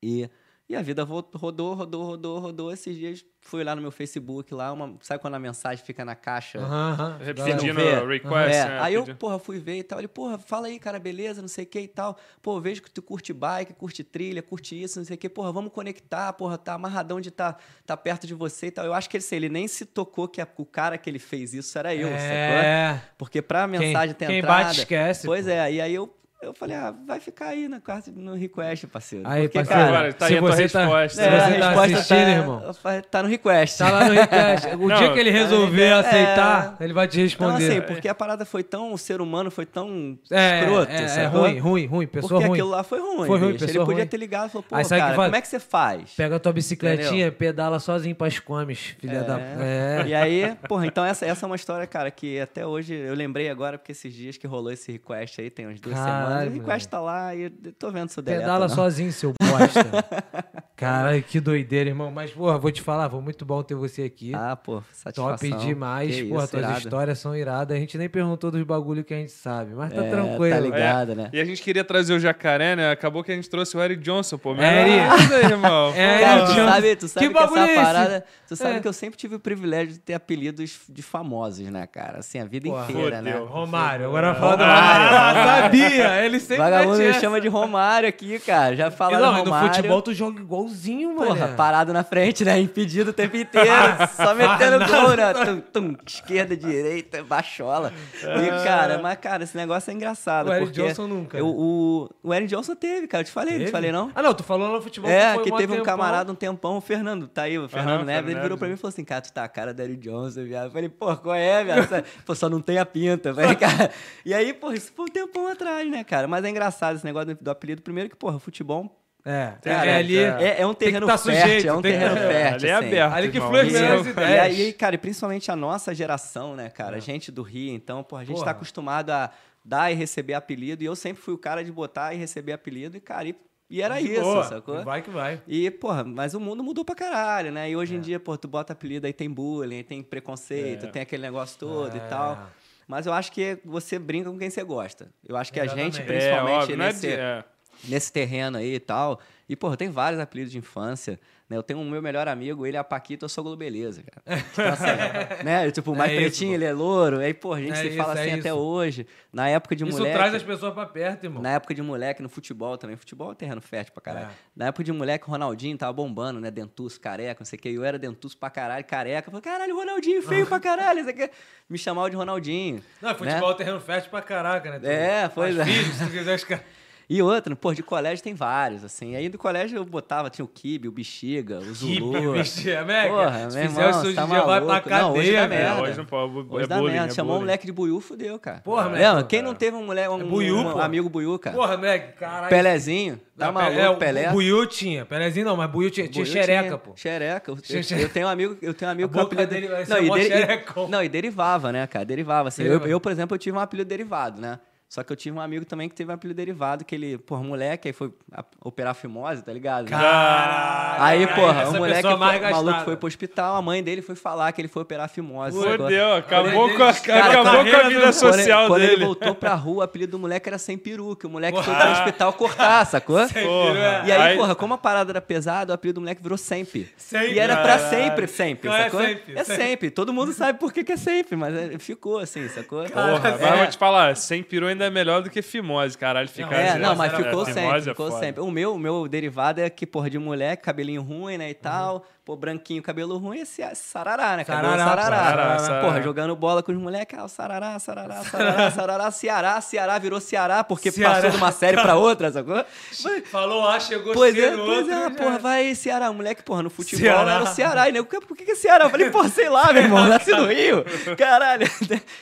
E, e a vida rodou, rodou, rodou, rodou. Esses dias fui lá no meu Facebook, lá, uma, sabe quando a mensagem fica na caixa? Aham, aham. Pedindo request, É, né? aí eu, porra, fui ver e tal. Ele, porra, fala aí, cara, beleza, não sei o que e tal. Pô, vejo que tu curte bike, curte trilha, curte isso, não sei o que. Porra, vamos conectar, porra, tá amarradão de tá, tá perto de você e tal. Eu acho que ele, sei, ele nem se tocou que a- o cara que ele fez isso era eu, sacou? É. Porque pra mensagem ter quem entrada... bate, esquece, Pois pô. é, e aí eu, eu falei, ah, vai ficar aí na quarta, no request, parceiro. Aí, Porque, parceiro, cara... Agora, tá se aí você tá- resposta. se é, você a tá resposta assistindo, irmão. Tá no request. Tá lá no request. O Não, dia que ele resolver é, aceitar, ele vai te Então, responder. assim, porque a parada foi tão. O ser humano foi tão é, escroto. é, é ruim, ruim, ruim. Pessoa Porque ruim. aquilo lá foi ruim. Foi ruim, bicho. Ele pessoa podia ruim. ter ligado e falou, pô, Aí cara, faz? como é que você faz? Pega a tua bicicletinha, Entendeu? pedala sozinho pras comes, filha da... É. E aí, porra, então essa, essa é uma história, cara, que até hoje eu lembrei agora, porque esses dias que rolou esse request aí, tem uns duas Caralho, semanas. O request tá lá e eu tô vendo se eu deleta Pedala não. sozinho, seu bosta. Caralho, que doideira, irmão. Mas, porra, vou te falar, foi muito bom ter você aqui. Ah, pô, satisfação. Top demais. Que Porra, isso, tuas irado. histórias são iradas. A gente nem perguntou dos bagulho que a gente sabe, mas tá É, tranquilo. Tá ligado, né? E a gente queria trazer o jacaré, né? Acabou que a gente trouxe o Eric Johnson, pô. É, Eric. Irmão. É, Cara, Eric tu Johnson. sabe, tu sabe Que que, bagulho essa é esse? parada. Tu sabe É. que eu sempre tive o privilégio de ter apelidos de famosos, né, cara? Assim, a vida Porra, inteira, né? Romário, agora fala do Romário, Romário. Sabia, ele sempre Vagabundo me chama de Romário aqui, cara. Já falaram Não, e no Romário. futebol tu joga igualzinho, mano. Porra, parado na frente, né? Impedido o tempo inteiro. só metendo gol, né? Tum, tum, esquerda, direita, baixola. E, cara, mas, cara, esse negócio é engraçado. O Eric Johnson nunca, eu- né? o, o Eric Johnson teve, cara. Eu te falei, não te Teve? falei, não? Ah, não, tu falou no futebol É, que mó teve um tempão. camarada um tempão, o Fernando, tá aí, o Fernando Aham, Neves, ele virou pra mim e falou assim, cara, tu tá a cara da Eric Johnson, viado. Eu falei, pô, qual é, viado? Você- Pô, só não tem a pinta. Falei, cara... E aí, pô, isso foi um tempão atrás, né, cara? Mas é engraçado esse negócio do, do apelido. Primeiro que, porra, futebol É, Cara, é ali. é, é um terreno tá fértil, sujeito, é um tem que- terreno é, fértil. ali é assim. aberto. Ali que flui as E, e aí, cara, e principalmente a nossa geração, né, cara? A gente do Rio, então, porra, a gente Porra. tá acostumado a dar e receber apelido. E eu sempre fui o cara de botar e receber apelido. E, cara, e, e era De isso, boa, sacou? Vai que vai. E, porra, mas o mundo mudou pra caralho, né? E hoje em dia, pô, tu bota apelido, aí tem bullying, aí tem preconceito, É. tem aquele negócio todo É. e tal. Mas eu acho que você brinca com quem você gosta. Eu acho que a gente, Exatamente. É, principalmente óbvio, é nesse, é. nesse terreno aí e tal. E, porra, tem vários apelidos de infância. Né? Eu tenho um meu melhor amigo, ele é a Paquito, eu sou Globeleza, cara. Então, assim, né? Tipo, o mais É isso, pretinho, pô. ele é louro. Aí, porra, a gente É se isso, fala é assim até isso. hoje. Na época de Isso moleque. traz as pessoas pra perto, irmão. Na época de moleque, no futebol também. Futebol é terreno fértil pra caralho. É. Na época de moleque, o Ronaldinho tava bombando, né? Dentuço, careca, não sei o que. Eu era dentuço pra caralho, careca. Eu falei, caralho, Ronaldinho, feio pra caralho. Isso aqui. Me chamava de Ronaldinho. Não, né? futebol é terreno fértil pra caraca, né? É, pois faz é. Filhos, se tu quiser os caras. E outra, pô, de colégio tem vários, assim. Aí do colégio eu botava, tinha o Kibe, o Bexiga, o Zulu. bicho, é mega. Porra, Se meu fizer irmão, isso hoje tá dia, vai pra maluco. Não, hoje cadeia, dá. É, merda. hoje não pode. Hoje é dá bullying, merda. é Chamou um moleque de buiú, fudeu, cara. Porra, moleque, Lembra? Quem não teve um moleque, um, É buiú, um pô. amigo buiú, cara? Porra, moleque, caralho. Pelezinho. Tá Não, maluco, é, o- Pelé. O Buiú tinha. Pelézinho não, mas Buiú tinha, tinha Buiú xereca, pô. Xereca. Eu, Tinha xereca. eu tenho um amigo, eu tenho um amigo que o apelido dele não, e deri- não, e derivava, né, cara? Derivava assim. Eu, eu, por exemplo, eu tive um apelido derivado, né? Só que eu tive um amigo também que teve um apelido derivado, que ele, porra, moleque, aí foi a- operar fimose, tá ligado? Caralho. Aí, porra, o moleque, foi, maluco foi pro hospital, a mãe dele foi falar que ele foi operar fimose. Fodeu, acabou com a, cara, acabou com a vida do- Quando, social quando dele. ele voltou pra rua, o apelido do moleque era sem peruca. O moleque foi Porra. pro hospital cortar, sacou? Porra. E aí, Aí- porra, como a parada era pesada, o apelido do moleque virou sempre. Sempre. E era pra sempre, sempre, Não, é sacou? sempre, É sempre. sempre. Todo mundo sabe por que, que é sempre, mas é- ficou assim, sacou? Porra, mas É. eu vou te falar, sem peru ainda é melhor do que fimose, caralho. Ficar É, não, mas é, ficou fimose sempre, é ficou sempre. O meu, o meu derivado é que, porra, de moleque, cabelinho ruim, né, e tal. Pô, branquinho, cabelo ruim, esse é sarará, né? Cabelo Sarará, sarará. sarará, sarará. Porra, jogando bola com os moleques, ah, sarará, sarará, sarará, sarará, Ceará, Ceará virou Ceará, porque Ceará. passou de uma série pra outra, sacou? Mas- Falou A, chegou Pois é, no pois outro. é, já porra, vai Ceará. O moleque, porra, no futebol Ceará. era o Ceará. E nego, por que, que é Ceará? Eu falei, pô, sei lá, meu irmão, nasci no Rio. Caralho.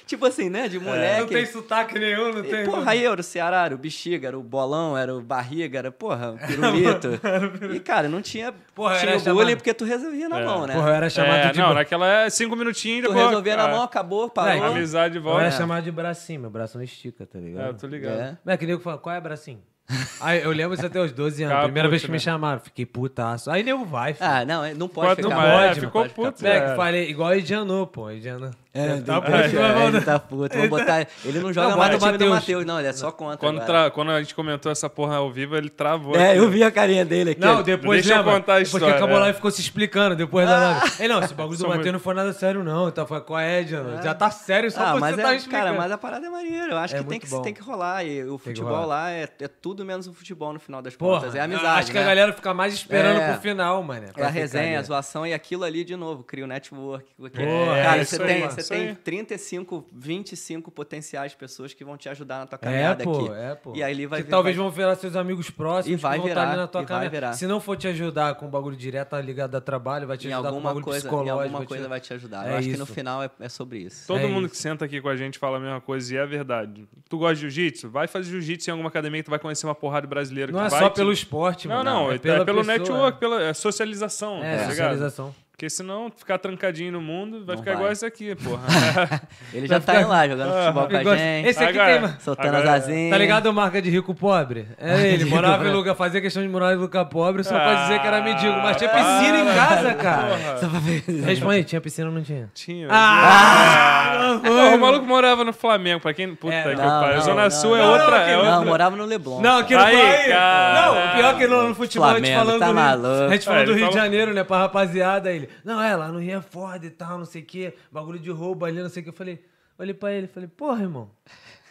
tipo assim, né, de moleque. Não tem sotaque nenhum, não tem. E, porra, aí era o Ceará, era o bexiga, era o bolão, era o barriga, era, porra, o pirulito. e, cara, não tinha, Porra, tinha bullying chamado- porque tu resolvia na É. mão, né? Porra, eu era chamado É, de. não, naquela é cinco minutinhos tu depois. resolvia na é, mão, acabou, parou. Amizade de Eu volta. era É. chamado de bracinho, meu braço não estica, tá ligado? É, eu tô ligado. É. Não é que nego fala, qual é bracinho? Aí eu lembro isso até os 12 anos. Primeira vez puto, que me né? chamaram, fiquei putaço. Aí nego vai, filho. Ah, não, não pode Pode, ficar. não puto, pode, não ficou pode ficar puto, puto. Moleque, é. falei, igual Edianu, pô. Edianu. É, tá depois, puto, é, vai ele tá puto. Vamos botar. Ele não joga Não, mais no time do Matheus. Não, ele é só contra. Quando, tra- quando a gente comentou essa porra ao vivo, ele travou. É, aqui. eu vi a carinha dele aqui. Não, depois Deixa eu lembra? contar a que história, acabou é. lá e ficou se explicando, depois da live. Ei, não, esse bagulho do Matheus não foi nada sério, não. Então foi, qual é, Edianu? Já tá sério só Ah, você é, tá explicando. cara, mas a parada é maneira. Eu acho É que, tem que bom. tem que rolar. E o futebol lá é, é tudo menos o futebol no final das Porra, contas. É amizade. Acho que né? a galera fica mais esperando É. pro final, mano. É a resenha, a zoação e aquilo ali de novo, cria o network. porque- cara, é você tem, você isso tem aí. 35, 25 potenciais pessoas que vão te ajudar na tua É, caminhada pô, aqui. é, pô. E aí ele vai que vir- talvez vai- vão virar seus amigos próximos E vai que vão virar, estar ali na tua caminhada. Se não for te ajudar com bagulho direto, tá ligado a trabalho, vai te em ajudar com alguma bagulho coisa, em psicológico. alguma vai te- coisa vai te ajudar. É Eu acho que no isso. final é, é sobre isso. Todo É mundo isso. que senta aqui com a gente fala a mesma coisa e é verdade. Tu gosta de jiu-jitsu? Vai fazer jiu-jitsu em alguma academia que tu vai conhecer uma porrada de brasileiro. Não que é vai só te- pelo esporte, Não, mano. não, é, pela pelo network, pela é socialização, É, tá socialização. Porque senão ficar trancadinho no mundo vai Não ficar vai. igual esse aqui, porra. Ele já tá indo lá jogando futebol com a gente, Esse aqui Agora- tem. soltando agora- as asinhas. Tá ligado marca de rico pobre? É ele, morava rico em lugar, fazia questão de morar em lugar pobre só pra dizer que era mendigo. Mas tinha piscina em para, casa, cara. porra. Só pra ver. Responde, tinha piscina ou não tinha? Tinha. Ah! Porra, o maluco morava no Flamengo, pra quem. Puta É, que não, pariu. não, Zona não, Sul é não, outra. não, é outra. Não, morava no Leblon. Não, aqui não Aí. Não, o pior é que no, no futebol a gente falando tá do Rio, maluco. a gente falando É, do Rio de Janeiro, né, pra rapaziada, ele, não, é, lá no Rio é foda e tal, não sei o quê, bagulho de roubo ali, não sei o que, eu falei, olhei pra ele, falei, porra, irmão,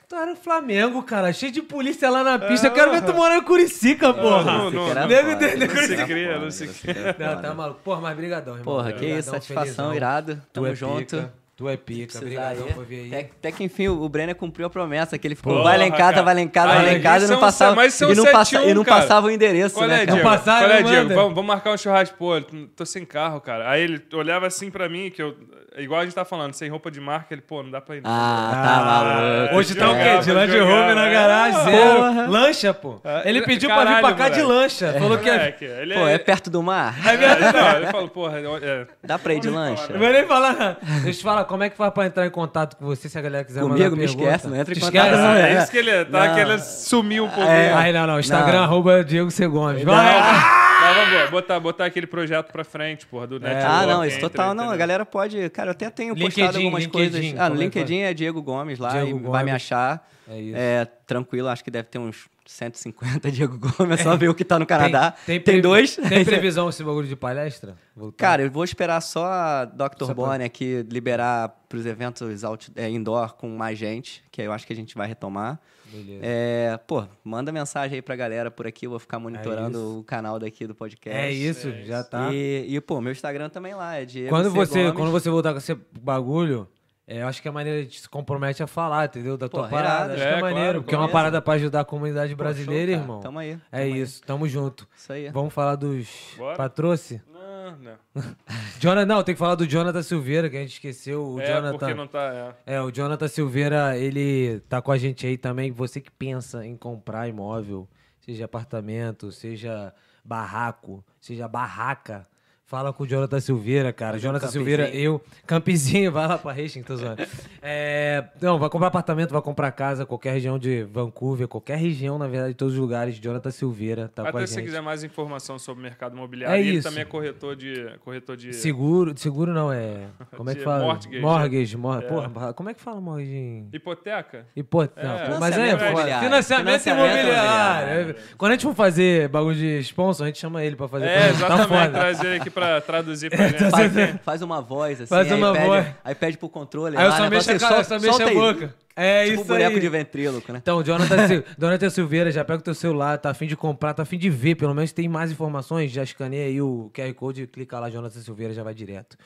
tu era o Flamengo, cara, cheio de polícia lá na pista, eu quero ver tu morar em Curicica, porra. não, Nego Não não se esse aqui era Não, tá maluco. Porra, mas brigadão, irmão. Porra, que isso, satisfação, felizão. irado. Tamo é junto. Tu é pica, Precisar brigadão aí. por vir aí. Até, até que enfim o Brenner cumpriu a promessa que ele ficou Porra, vai lá em casa, cara. vai lá em casa, vai lá em casa e não passava, e não, passa, 7-1, e não passava o endereço, Qual né, é? Diego? Passar, Qual é. Diego? Vamos, vamos marcar um churrasco. Pô, tô sem carro, cara. Aí ele olhava assim pra mim, que eu. Igual a gente tá falando, sem roupa de marca, ele, pô, não dá pra ir. não. Ah, tá maluco. Hoje tá o quê? De Land Rover na é. garagem, zero. Lancha, pô. É, Ele pediu pra vir caralho, pra cá de moleque. lancha. Falou que é... Moleque, ele Pô, é perto do mar? É verdade. Não, ele falou, porra, é, Dá pra ir de lancha? Não vou nem falar. Deixa eu te falar, como é que faz pra entrar em contato com você se a galera quiser Comigo, mandar me pergunta? esquece, não entra em contato, esquece? não, é, é. isso que ele tá Não. querendo sumir um pouco. É. Aí não, não. Instagram, Não. arroba Diego C. Gomes. Não. Vai. Mas vamos botar, botar aquele projeto pra frente, porra, do Network. Ah, não, isso total não. A galera pode. Cara, eu até tenho LinkedIn, postado algumas LinkedIn, coisas. Ah, no é LinkedIn é Diego Gomes lá Diego e Gomes. vai me achar. É isso. É, tranquilo, acho que deve ter uns 150 Diego Gomes, é só ver o que tá no Canadá. Tem, previ- dois. Tem previsão esse bagulho de palestra? Voltar? Cara, eu vou esperar só a Dr. Só pra- aqui liberar pros eventos out, é, indoor com mais gente, que aí eu acho que a gente vai retomar. Beleza. É, pô, manda mensagem aí pra galera por aqui, eu vou ficar monitorando isso. o canal daqui do podcast. É isso, já tá. E, e, pô, meu Instagram também lá, é Diego Quando você, Gomes. quando você voltar com esse bagulho, é, eu acho que a maneira de se compromete a falar, entendeu? Da tua Pô, parada. irado. Acho que é, É, claro, maneiro, porque é uma parada pra ajudar a comunidade Pô, brasileira, show, cara. irmão. Tamo aí. É tamo aí. isso, tamo junto. Isso aí. Vamos falar dos Bora. patroci? Não, não. Jonathan, não, tem que falar do Jonathan Silveira, que a gente esqueceu. O é, Jonathan. porque não tá... É. É, o Jonathan Silveira, ele tá com a gente aí também. Você que pensa em comprar imóvel, seja apartamento, seja barraco, seja barraca, fala com o Jonathan Silveira, cara. Um Jonathan campezinho. Silveira, eu, campezinho, vai lá pra Hastings, tô zoando. É, não, vai comprar apartamento, vai comprar casa, qualquer região de Vancouver, qualquer região, na verdade, de todos os lugares. Jonathan Silveira tá com a Até se gente. você quiser mais informação sobre o mercado imobiliário, É ele isso. também é corretor de... Corretor de... Seguro, seguro não, é. Como é que fala? mortgage, Mortgage, mor- É. Porra, como é que fala mortgage? em- Hipoteca? Hipoteca. É. Não, mas é imobiliário. Financiamento, Financiamento imobiliário. imobiliário. Quando a gente for fazer bagulho de sponsor, a gente chama ele pra fazer. É, pra- exatamente. Tá foda. trazer ele aqui pra traduzir pra gente. Faz, faz uma voz assim, Faz aí, uma pede, voz. aí pede pro controle. Aí eu lá, só né, mexo a assim, cara, eu "Sol- só a aí." boca. É Tipo isso boneco aí. de ventríloco, né? Então, Jonathan, Sil- Jonathan Silveira, já pega o teu celular, tá afim de comprar, tá afim de ver, pelo menos tem mais informações, já escaneia aí o QR Code, clica lá, Jonathan Silveira, já vai direto.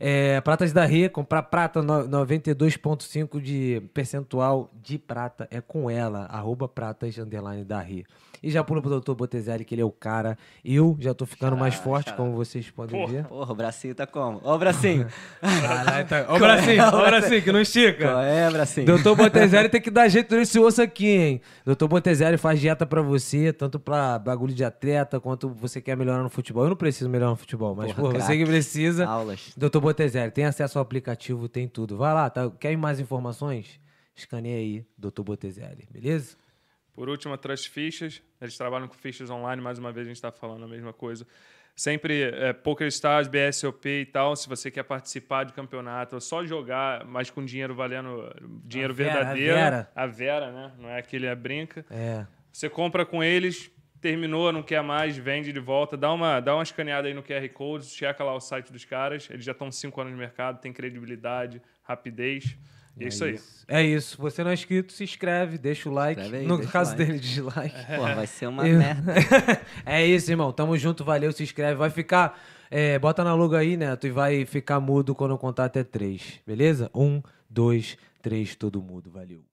É, pratas da Rê, comprar prata no- 92,5 de percentual de prata é com ela, arroba pratas, underline da Rê. E já pula pro Dr. Botezelli, que ele é o cara. Eu já tô ficando mais Xará, forte, xará. como vocês podem ver. Porra, o bracinho tá como? Ó o bracinho. Caralho, tá... Ó o bracinho, ó o bracinho, que não estica. Qual é, bracinho? Doutor Botezelli tem que dar jeito nesse osso aqui, hein? Doutor Botezelli faz dieta pra você, tanto pra bagulho de atleta, quanto você quer melhorar no futebol. Eu não preciso melhorar no futebol, mas Porra, por você que precisa. Aulas. Doutor Botezelli, tem acesso ao aplicativo, tem tudo. Vai lá, tá? Quer mais informações? Escaneia aí, Doutor Botezelli, beleza? Por último, a Trust Fichas. Eles trabalham com fichas online, mais uma vez a gente está falando a mesma coisa. Sempre é, Poker Stars, BSOP e tal. Se você quer participar de campeonato, é só jogar, mas com dinheiro valendo dinheiro A Vera, a verdadeiro. Vera. A Vera, né? Não é aquele a brinca. É. Você compra com eles, terminou, não quer mais, vende de volta, dá uma, dá uma escaneada aí no QR Code, checa lá o site dos caras. Eles já estão cinco anos no mercado, tem credibilidade, rapidez. E é, isso aí. É isso. Você não é inscrito, se inscreve, deixa o like. Aí, no caso like. dele, dislike. Porra, vai ser uma Eu- merda. é isso, irmão. Tamo junto, valeu, se inscreve. Vai ficar. é, bota na logo aí, Neto, e vai ficar mudo quando eu contar até três. Beleza? Um, dois, três, todo mudo. Valeu.